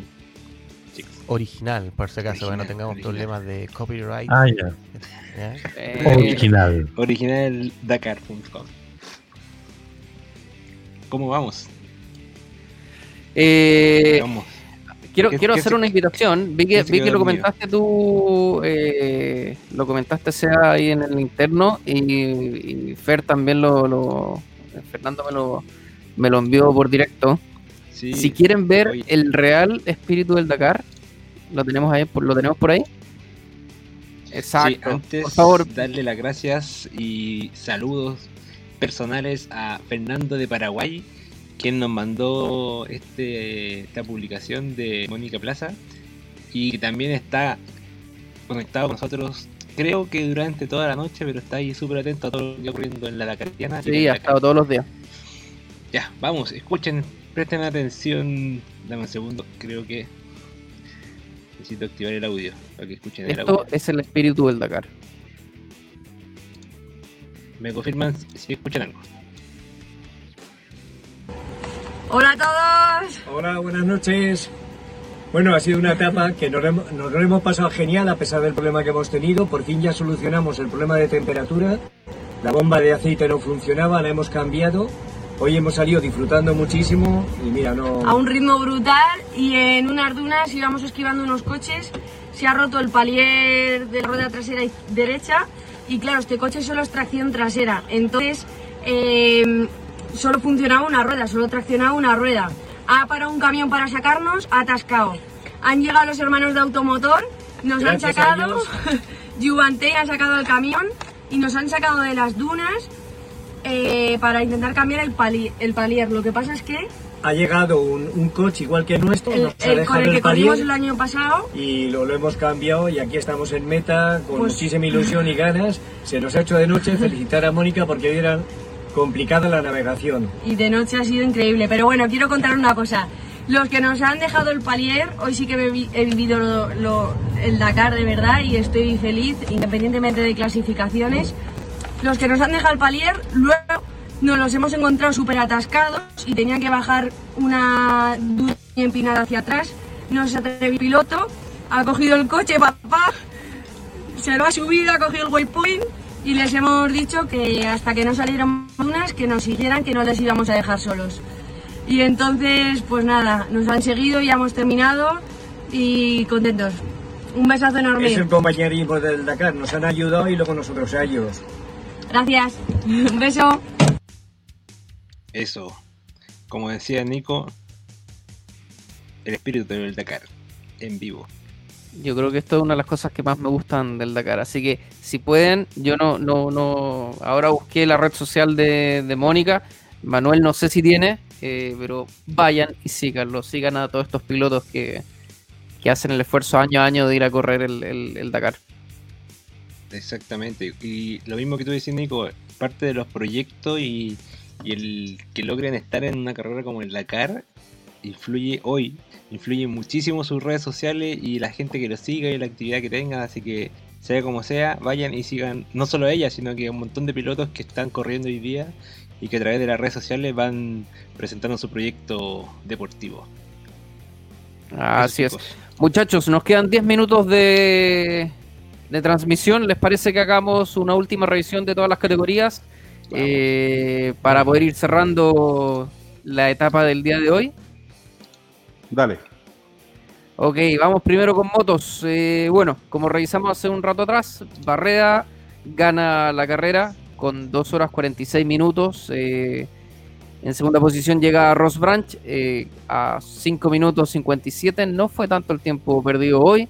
Chicos. Original, por si acaso, que no tengamos original. problemas de copyright. Ah, ya. ¿ya? Eh, Original. Original Dakar.com. ¿Cómo vamos? eh, Vamos. quiero ¿Qué- quiero hacer se- una invitación. Vi que, vi lo comentaste tú, eh, lo comentaste sea ahí en el interno y, y Fer también lo, lo- Fernando me lo, me lo envió por directo. Sí. Si quieren ver Oye. el real espíritu del Dakar, lo tenemos ahí, lo tenemos por ahí. Sí, Exacto. antes por favor, darle las gracias y saludos personales a Fernando de Paraguay, quien nos mandó este, esta publicación de Mónica Plaza y que también está conectado con nosotros, creo que durante toda la noche, pero está ahí súper atento a todo lo que está ocurriendo en la Dakariana. sí, ha estado todos los días. Ya, vamos, escuchen, presten atención. Dame un segundo, creo que necesito activar el audio para que escuchen el Esto audio. es el espíritu del Dakar. Me confirman si escuchan algo. Hola a todos. Hola, buenas noches. Bueno, ha sido una etapa que nos, nos lo hemos pasado genial a pesar del problema que hemos tenido. Por fin ya solucionamos el problema de temperatura. La bomba de aceite no funcionaba, la hemos cambiado. Hoy hemos salido disfrutando muchísimo y mira, no... A un ritmo brutal y en unas dunas íbamos esquivando unos coches. Se ha roto el palier de la rueda trasera y derecha y claro, este coche solo es tracción trasera. Entonces eh, solo funcionaba una rueda, solo traccionaba una rueda. Ha parado un camión para sacarnos, ha atascado. Han llegado los hermanos de automotor, nos Gracias han sacado. Yuvanté ha sacado el camión y nos han sacado de las dunas eh, para intentar cambiar el, pali- el palier. Lo que pasa es que Ha llegado un, un coche igual que el nuestro, el, nos ha el- con el que corrimos el año pasado, y lo, lo hemos cambiado y aquí estamos en meta con Pues- muchísima ilusión y ganas. Se nos ha hecho de noche felicitar a Mónica porque hoy era complicada la navegación. y de noche ha sido increíble. Pero bueno, quiero contar una cosa. Los que nos han dejado el palier, hoy sí que he vivido lo- lo- el Dakar de verdad y estoy feliz, independientemente de clasificaciones. Los que nos han dejado el palier, luego nos los hemos encontrado súper atascados y tenían que bajar una duda empinada hacia atrás. No se atrevió el piloto, ha cogido el coche, papá, se lo ha subido, ha cogido el waypoint y les hemos dicho que hasta que no salieran unas, que nos siguieran, que no les íbamos a dejar solos. Y entonces, pues nada, nos han seguido, ya hemos terminado y contentos. Un besazo enorme. Es el compañerismo del Dakar, nos han ayudado y luego nosotros a ellos. Gracias. Un beso. Eso, como decía Nico, el espíritu del Dakar en vivo. Yo creo que esto es una de las cosas que más me gustan del Dakar. Así que si pueden, yo no, no, no. Ahora busqué la red social de, de Mónica. Manuel no sé si tiene, eh, pero vayan y síganlo. Sigan a todos estos pilotos que, que hacen el esfuerzo año a año de ir a correr el, el- el Dakar. Exactamente. Y lo mismo que tú decías, Nico, parte de los proyectos y, y el que logren estar en una carrera como el Dakar influye hoy, influye muchísimo sus redes sociales y la gente que lo siga y la actividad que tengan. Así que, sea como sea, vayan y sigan no solo ella, sino que a un montón de pilotos que están corriendo hoy día y que a través de las redes sociales van presentando su proyecto deportivo. Así es. Muchachos, nos quedan 10 minutos de, de transmisión. ¿Les parece que hagamos una última revisión de todas las categorías eh, para poder ir cerrando la etapa del día de hoy? Dale. Ok, vamos primero con motos. Eh, bueno, como revisamos hace un rato atrás, Barreda gana la carrera con 2 horas 46 minutos. eh, en segunda posición llega Ross Branch eh, a 5 minutos 57. No fue tanto el tiempo perdido hoy.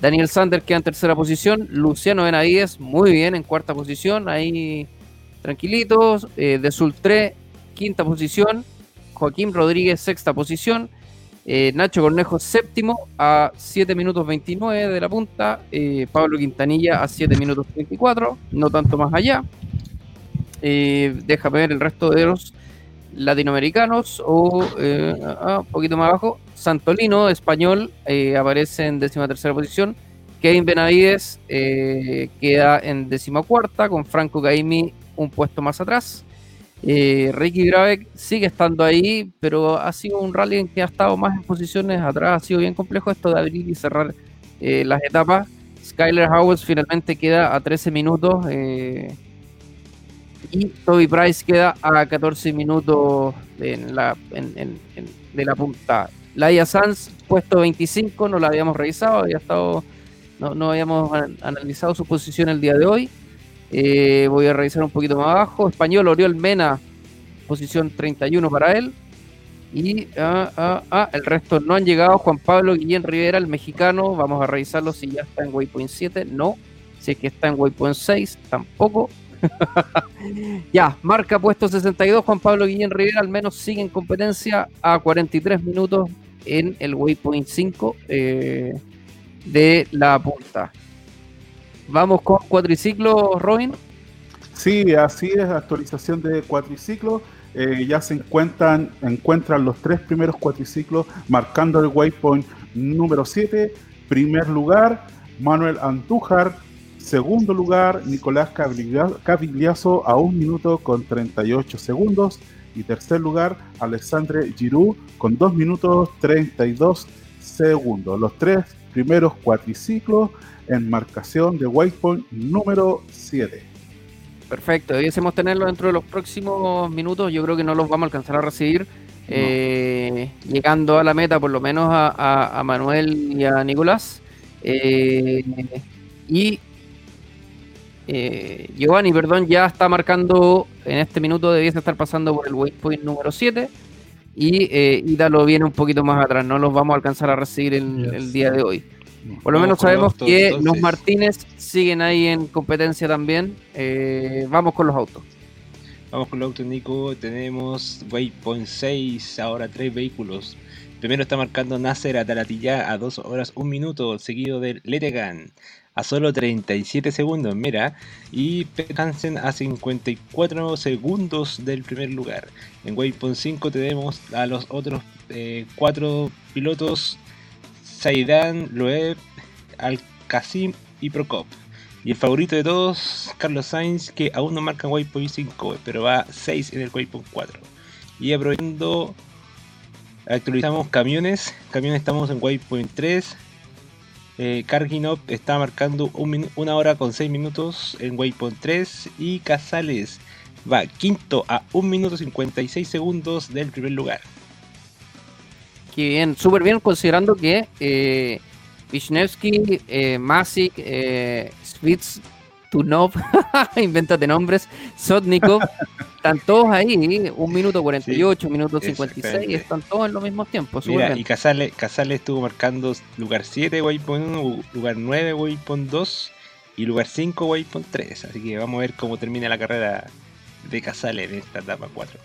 Daniel Sander queda en tercera posición. Luciano Benavides muy bien en cuarta posición. Ahí tranquilitos. Eh, de Sultré, quinta posición. Joaquín Rodríguez, sexta posición. Eh, Nacho Cornejo séptimo a 7 minutos 29 de la punta. Eh, Pablo Quintanilla a 7 minutos 34, no tanto más allá. Eh, déjame ver el resto de los latinoamericanos o ah, un poquito más abajo. Santolino, español, aparece en décima tercera posición. Kevin Benavides queda en décima cuarta con Franco Gaimi un puesto más atrás. Eh, Ricky Grabeck sigue estando ahí, pero ha sido un rally en que ha estado más en posiciones atrás. Ha sido bien complejo esto de abrir y cerrar eh, las etapas. Skyler Howells finalmente queda a 13 minutos eh, y Toby Price queda a 14 minutos en la, de la punta. Laia Sanz, puesto 25, no la habíamos revisado, había estado, no, no habíamos analizado su posición el día de hoy. Eh, voy a revisar un poquito más abajo. Español, Oriol Mena, posición 31 para él. Y ah, ah, ah, el resto no han llegado. Juan Pablo Guillén Rivera, el mexicano. Vamos a revisarlo si ya está en Waypoint 7. No. Si es que está en Waypoint 6, tampoco. ya, marca puesto 62. Juan Pablo Guillén Rivera al menos sigue en competencia a 43 minutos en el Waypoint 5 eh, de la punta. Vamos con cuatriciclo, Robin. Sí, así es, actualización de cuatriciclo. Eh, ya se encuentran, encuentran los tres primeros cuatriciclos marcando el waypoint número 7. Primer lugar, Manuel Andújar. Segundo lugar, Nicolás Cavigliazo a un minuto con 38 segundos. Y tercer lugar, Alexandre Giroud con 2 minutos 32 segundos. Los tres primeros cuatriciclos en marcación de waypoint número 7. Perfecto, debiésemos tenerlo dentro de los próximos minutos. Yo creo que no los vamos a alcanzar a recibir. Eh, llegando a la meta, por lo menos a, Manuel y a Nicolás. Eh, y eh, Giovanni, perdón, ya está marcando en este minuto, debiese estar pasando por el waypoint número 7. Y Ítalo viene un poquito más atrás, no los vamos a alcanzar a recibir el día de hoy. Por lo menos sabemos que los Martínez siguen ahí en competencia también. Eh, vamos con los autos. Vamos con los autos, Nico. Tenemos Waypoint 6, ahora tres vehículos. Primero está marcando Nasser Atalatilla a 2 horas 1 minuto, seguido de Letegan a solo 37 segundos, mira, y Hansen a 54 segundos del primer lugar. En Waypoint 5 tenemos a los otros 4 eh, pilotos Zaidan, Loeb, Al-Qasim y Prokop. Y el favorito de todos, Carlos Sainz, que aún no marca Waypoint 5, pero va 6 en el Waypoint 4. Y aprovechando, actualizamos camiones. Camiones estamos en Waypoint 3. Eh, Karginov está marcando una hora con 6 minutos en Waypoint 3. Y Casales va quinto a 1 minuto 56 segundos del primer lugar bien, súper bien considerando que eh, Wisniewski, eh, Masik, eh, Svitz, Tunov, invéntate nombres, Sotnikov, están todos ahí, un minuto 48, un minuto 56, están todos en los mismos tiempos. Mira, y Casale Casale estuvo marcando lugar 7, Waypoint 1, lugar 9, Waypoint 2 y lugar 5, Waypoint 3. Así que vamos a ver cómo termina la carrera de Casale en esta etapa 4.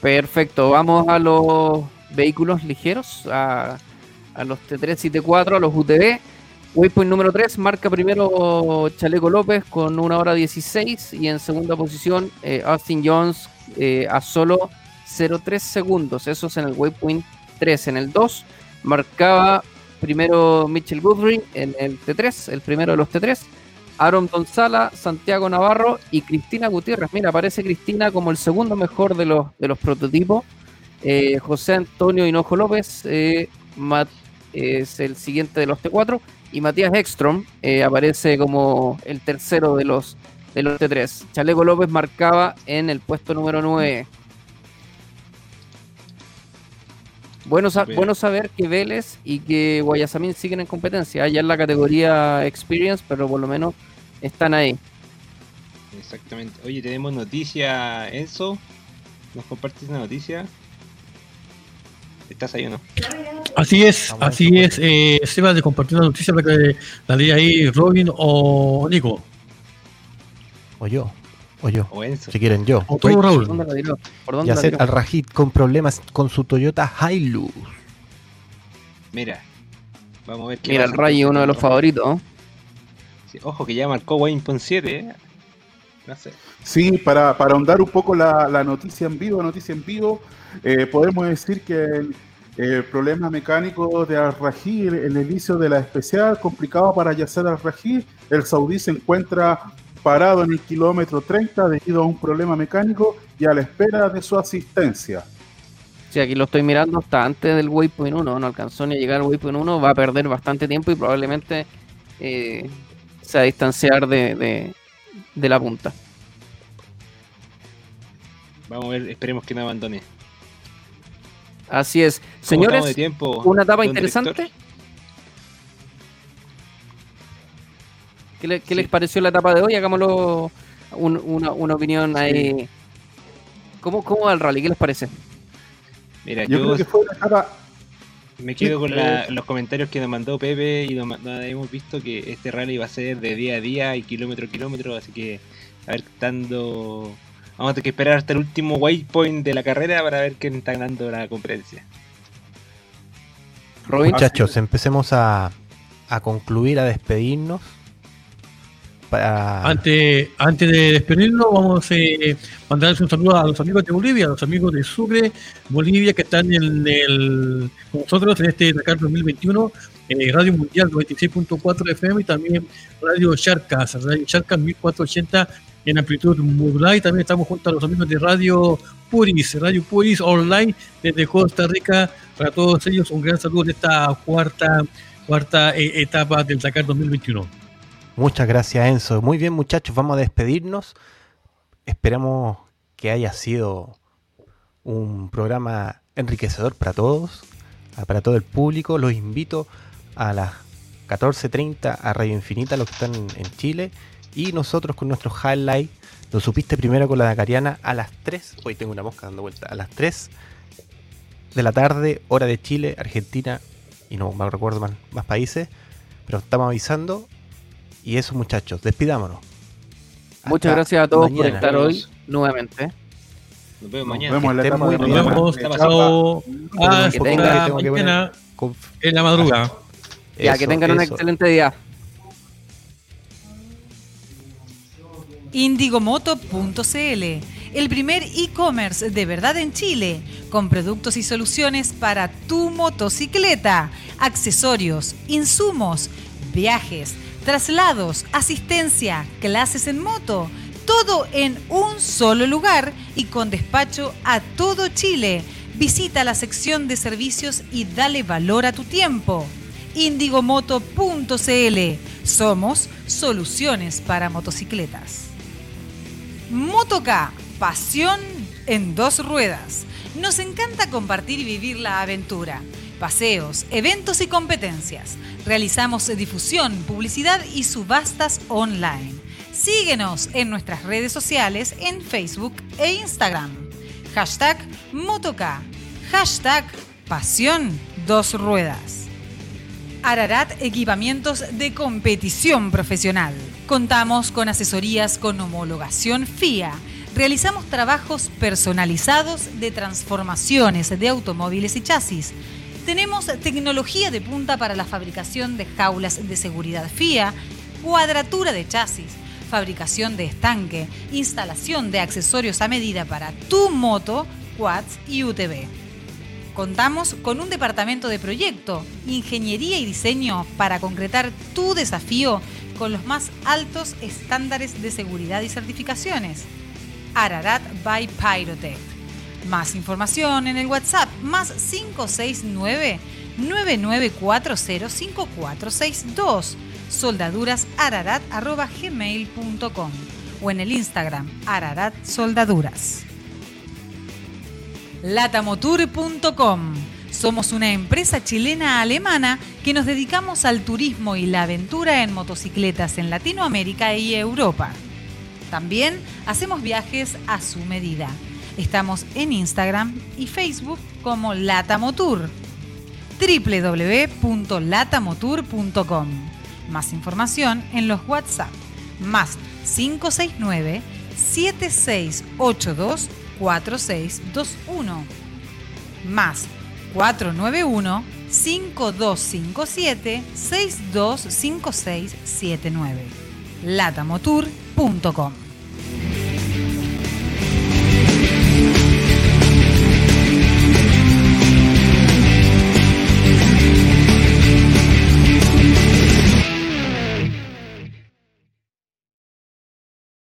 Perfecto, vamos a los vehículos ligeros, a, los T3 y T4, a los UTV. Waypoint número 3 marca primero Chaleco López con una hora 16 y en segunda posición eh, Austin Jones eh, a solo 0.3 segundos. Eso es en el Waypoint 3. En el 2 marcaba primero Mitchell Guthrie en el T3, el primero de los T3. Aaron Gonzala, Santiago Navarro y Cristina Gutiérrez. Mira, aparece Cristina como el segundo mejor de los, de prototipos. Eh, José Antonio Hinojo López eh, es el siguiente de los T4 y Matías Ekstrom eh, aparece como el tercero de los, de los T3. Chaleco López marcaba en el puesto número 9. Bueno, bueno saber que Vélez y que Guayasamín siguen en competencia. Allá en la categoría Experience, pero por lo menos están ahí. Exactamente. Oye, tenemos noticia, Enzo. ¿Nos compartes una noticia? ¿Estás ahí o no? Así es, así es. Eh, Seba, de compartir la noticia para que la lea ahí Robin o Nico. O yo. O yo. O Enzo. Si quieren, yo. O tú, Raúl. Yasser Al-Rajid con problemas con su Toyota Hilux. Mira, vamos a ver qué Mira, el Ray uno de los este favoritos. ¿no? Sí, ojo que ya marcó Wayne Pon 7, ¿eh? No sé. Sí, para, para ahondar un poco la, noticia en vivo, noticia en vivo, eh, podemos decir que el, problema mecánico de Al-Rají, el, el inicio de la especial, complicado para Yasser Al-Rají, el saudí se encuentra parado en el kilómetro 30 debido a un problema mecánico y a la espera de su asistencia. Sí, aquí lo estoy mirando hasta antes del Waypoint 1, no alcanzó ni llegar al Waypoint 1, va a perder bastante tiempo y probablemente eh, se va a distanciar de- de la punta. Vamos a ver, esperemos que no abandone. Así es. ¿Cómo Señores, de tiempo, una etapa interesante. director? ¿Qué, le- qué les pareció la etapa de hoy? Hagámoslo un- una, una opinión ahí. ¿Cómo, ¿Cómo va el rally? ¿Qué les parece? Mira, Yo yo, creo que fue una etapa me quedo con la- eh. los comentarios que nos mandó Pepe y nos, nos hemos visto que este rally va a ser de día a día y kilómetro a kilómetro, así que a ver, estando... Vamos a tener que esperar hasta el último waypoint de la carrera para ver quién está ganando la competencia. Robin. Muchachos, empecemos a, a concluir, a despedirnos. Para... Antes, antes de despedirnos, vamos a eh, mandarles un saludo a los amigos de Bolivia, a los amigos de Sucre, Bolivia, que están en el, con nosotros en este Dakar 2021, eh, Radio Mundial 96.4 FM y también Radio Charcas, Radio Charcas 1480 en amplitud modular y también estamos junto a los amigos de Radio Puris, Radio Puris Online desde Costa Rica. Para todos ellos, un gran saludo en esta cuarta, cuarta eh, etapa del Dakar 2021. Muchas gracias, Enzo. Muy bien, muchachos, vamos a despedirnos. Esperamos que haya sido un programa enriquecedor para todos, para todo el público. Los invito a las 14.30 a Radio Infinita, los que están en Chile. Y nosotros con nuestro highlight, lo supiste primero con la Dakariana, a las 3. Hoy tengo una mosca dando vuelta. A las 3 de la tarde, hora de Chile, Argentina y no me recuerdo más, más países. Pero estamos avisando. Y eso, muchachos, despidámonos. Muchas gracias a todos por estar hoy nuevamente. Nos vemos Nos mañana. vemos muy bien. Nos vemos pasado Chapa. hasta Que tenga- tengo que mañana en la madrugada. Ya, que Eso, tengan un excelente día. Indigomoto.cl, el primer e-commerce de verdad en Chile, con productos y soluciones para tu motocicleta, accesorios, insumos, viajes, traslados, asistencia, clases en moto, todo en un solo lugar y con despacho a todo Chile. Visita la sección de servicios y dale valor a tu tiempo. Indigomoto.cl. Somos soluciones para motocicletas. Motoca, pasión en dos ruedas. Nos encanta compartir y vivir la aventura. Paseos, eventos y competencias. Realizamos difusión, publicidad y subastas online. Síguenos en nuestras redes sociales en Facebook e Instagram. Hashtag Motoca. Hashtag Pasión Dos Ruedas. Ararat Equipamientos de Competición Profesional. Contamos con asesorías con homologación FIA. Realizamos trabajos personalizados de transformaciones de automóviles y chasis. Tenemos tecnología de punta para la fabricación de jaulas de seguridad FIA, cuadratura de chasis, fabricación de estanque, instalación de accesorios a medida para tu moto, quads y UTV. Contamos con un departamento de proyecto, ingeniería y diseño para concretar tu desafío con los más altos estándares de seguridad y certificaciones. Ararat by Pyrotech. Más información en el WhatsApp más 569 99405462 soldadurasararat.gmail.com o en el Instagram Ararat Soldaduras. Somos una empresa chilena-alemana que nos dedicamos al turismo y la aventura en motocicletas en Latinoamérica y Europa. También hacemos viajes a su medida. Estamos en Instagram y Facebook como Latamotour. www.latamotour.com. Más información en los WhatsApp más 569 7682 4621 más 491 5257 625679 latamotour.com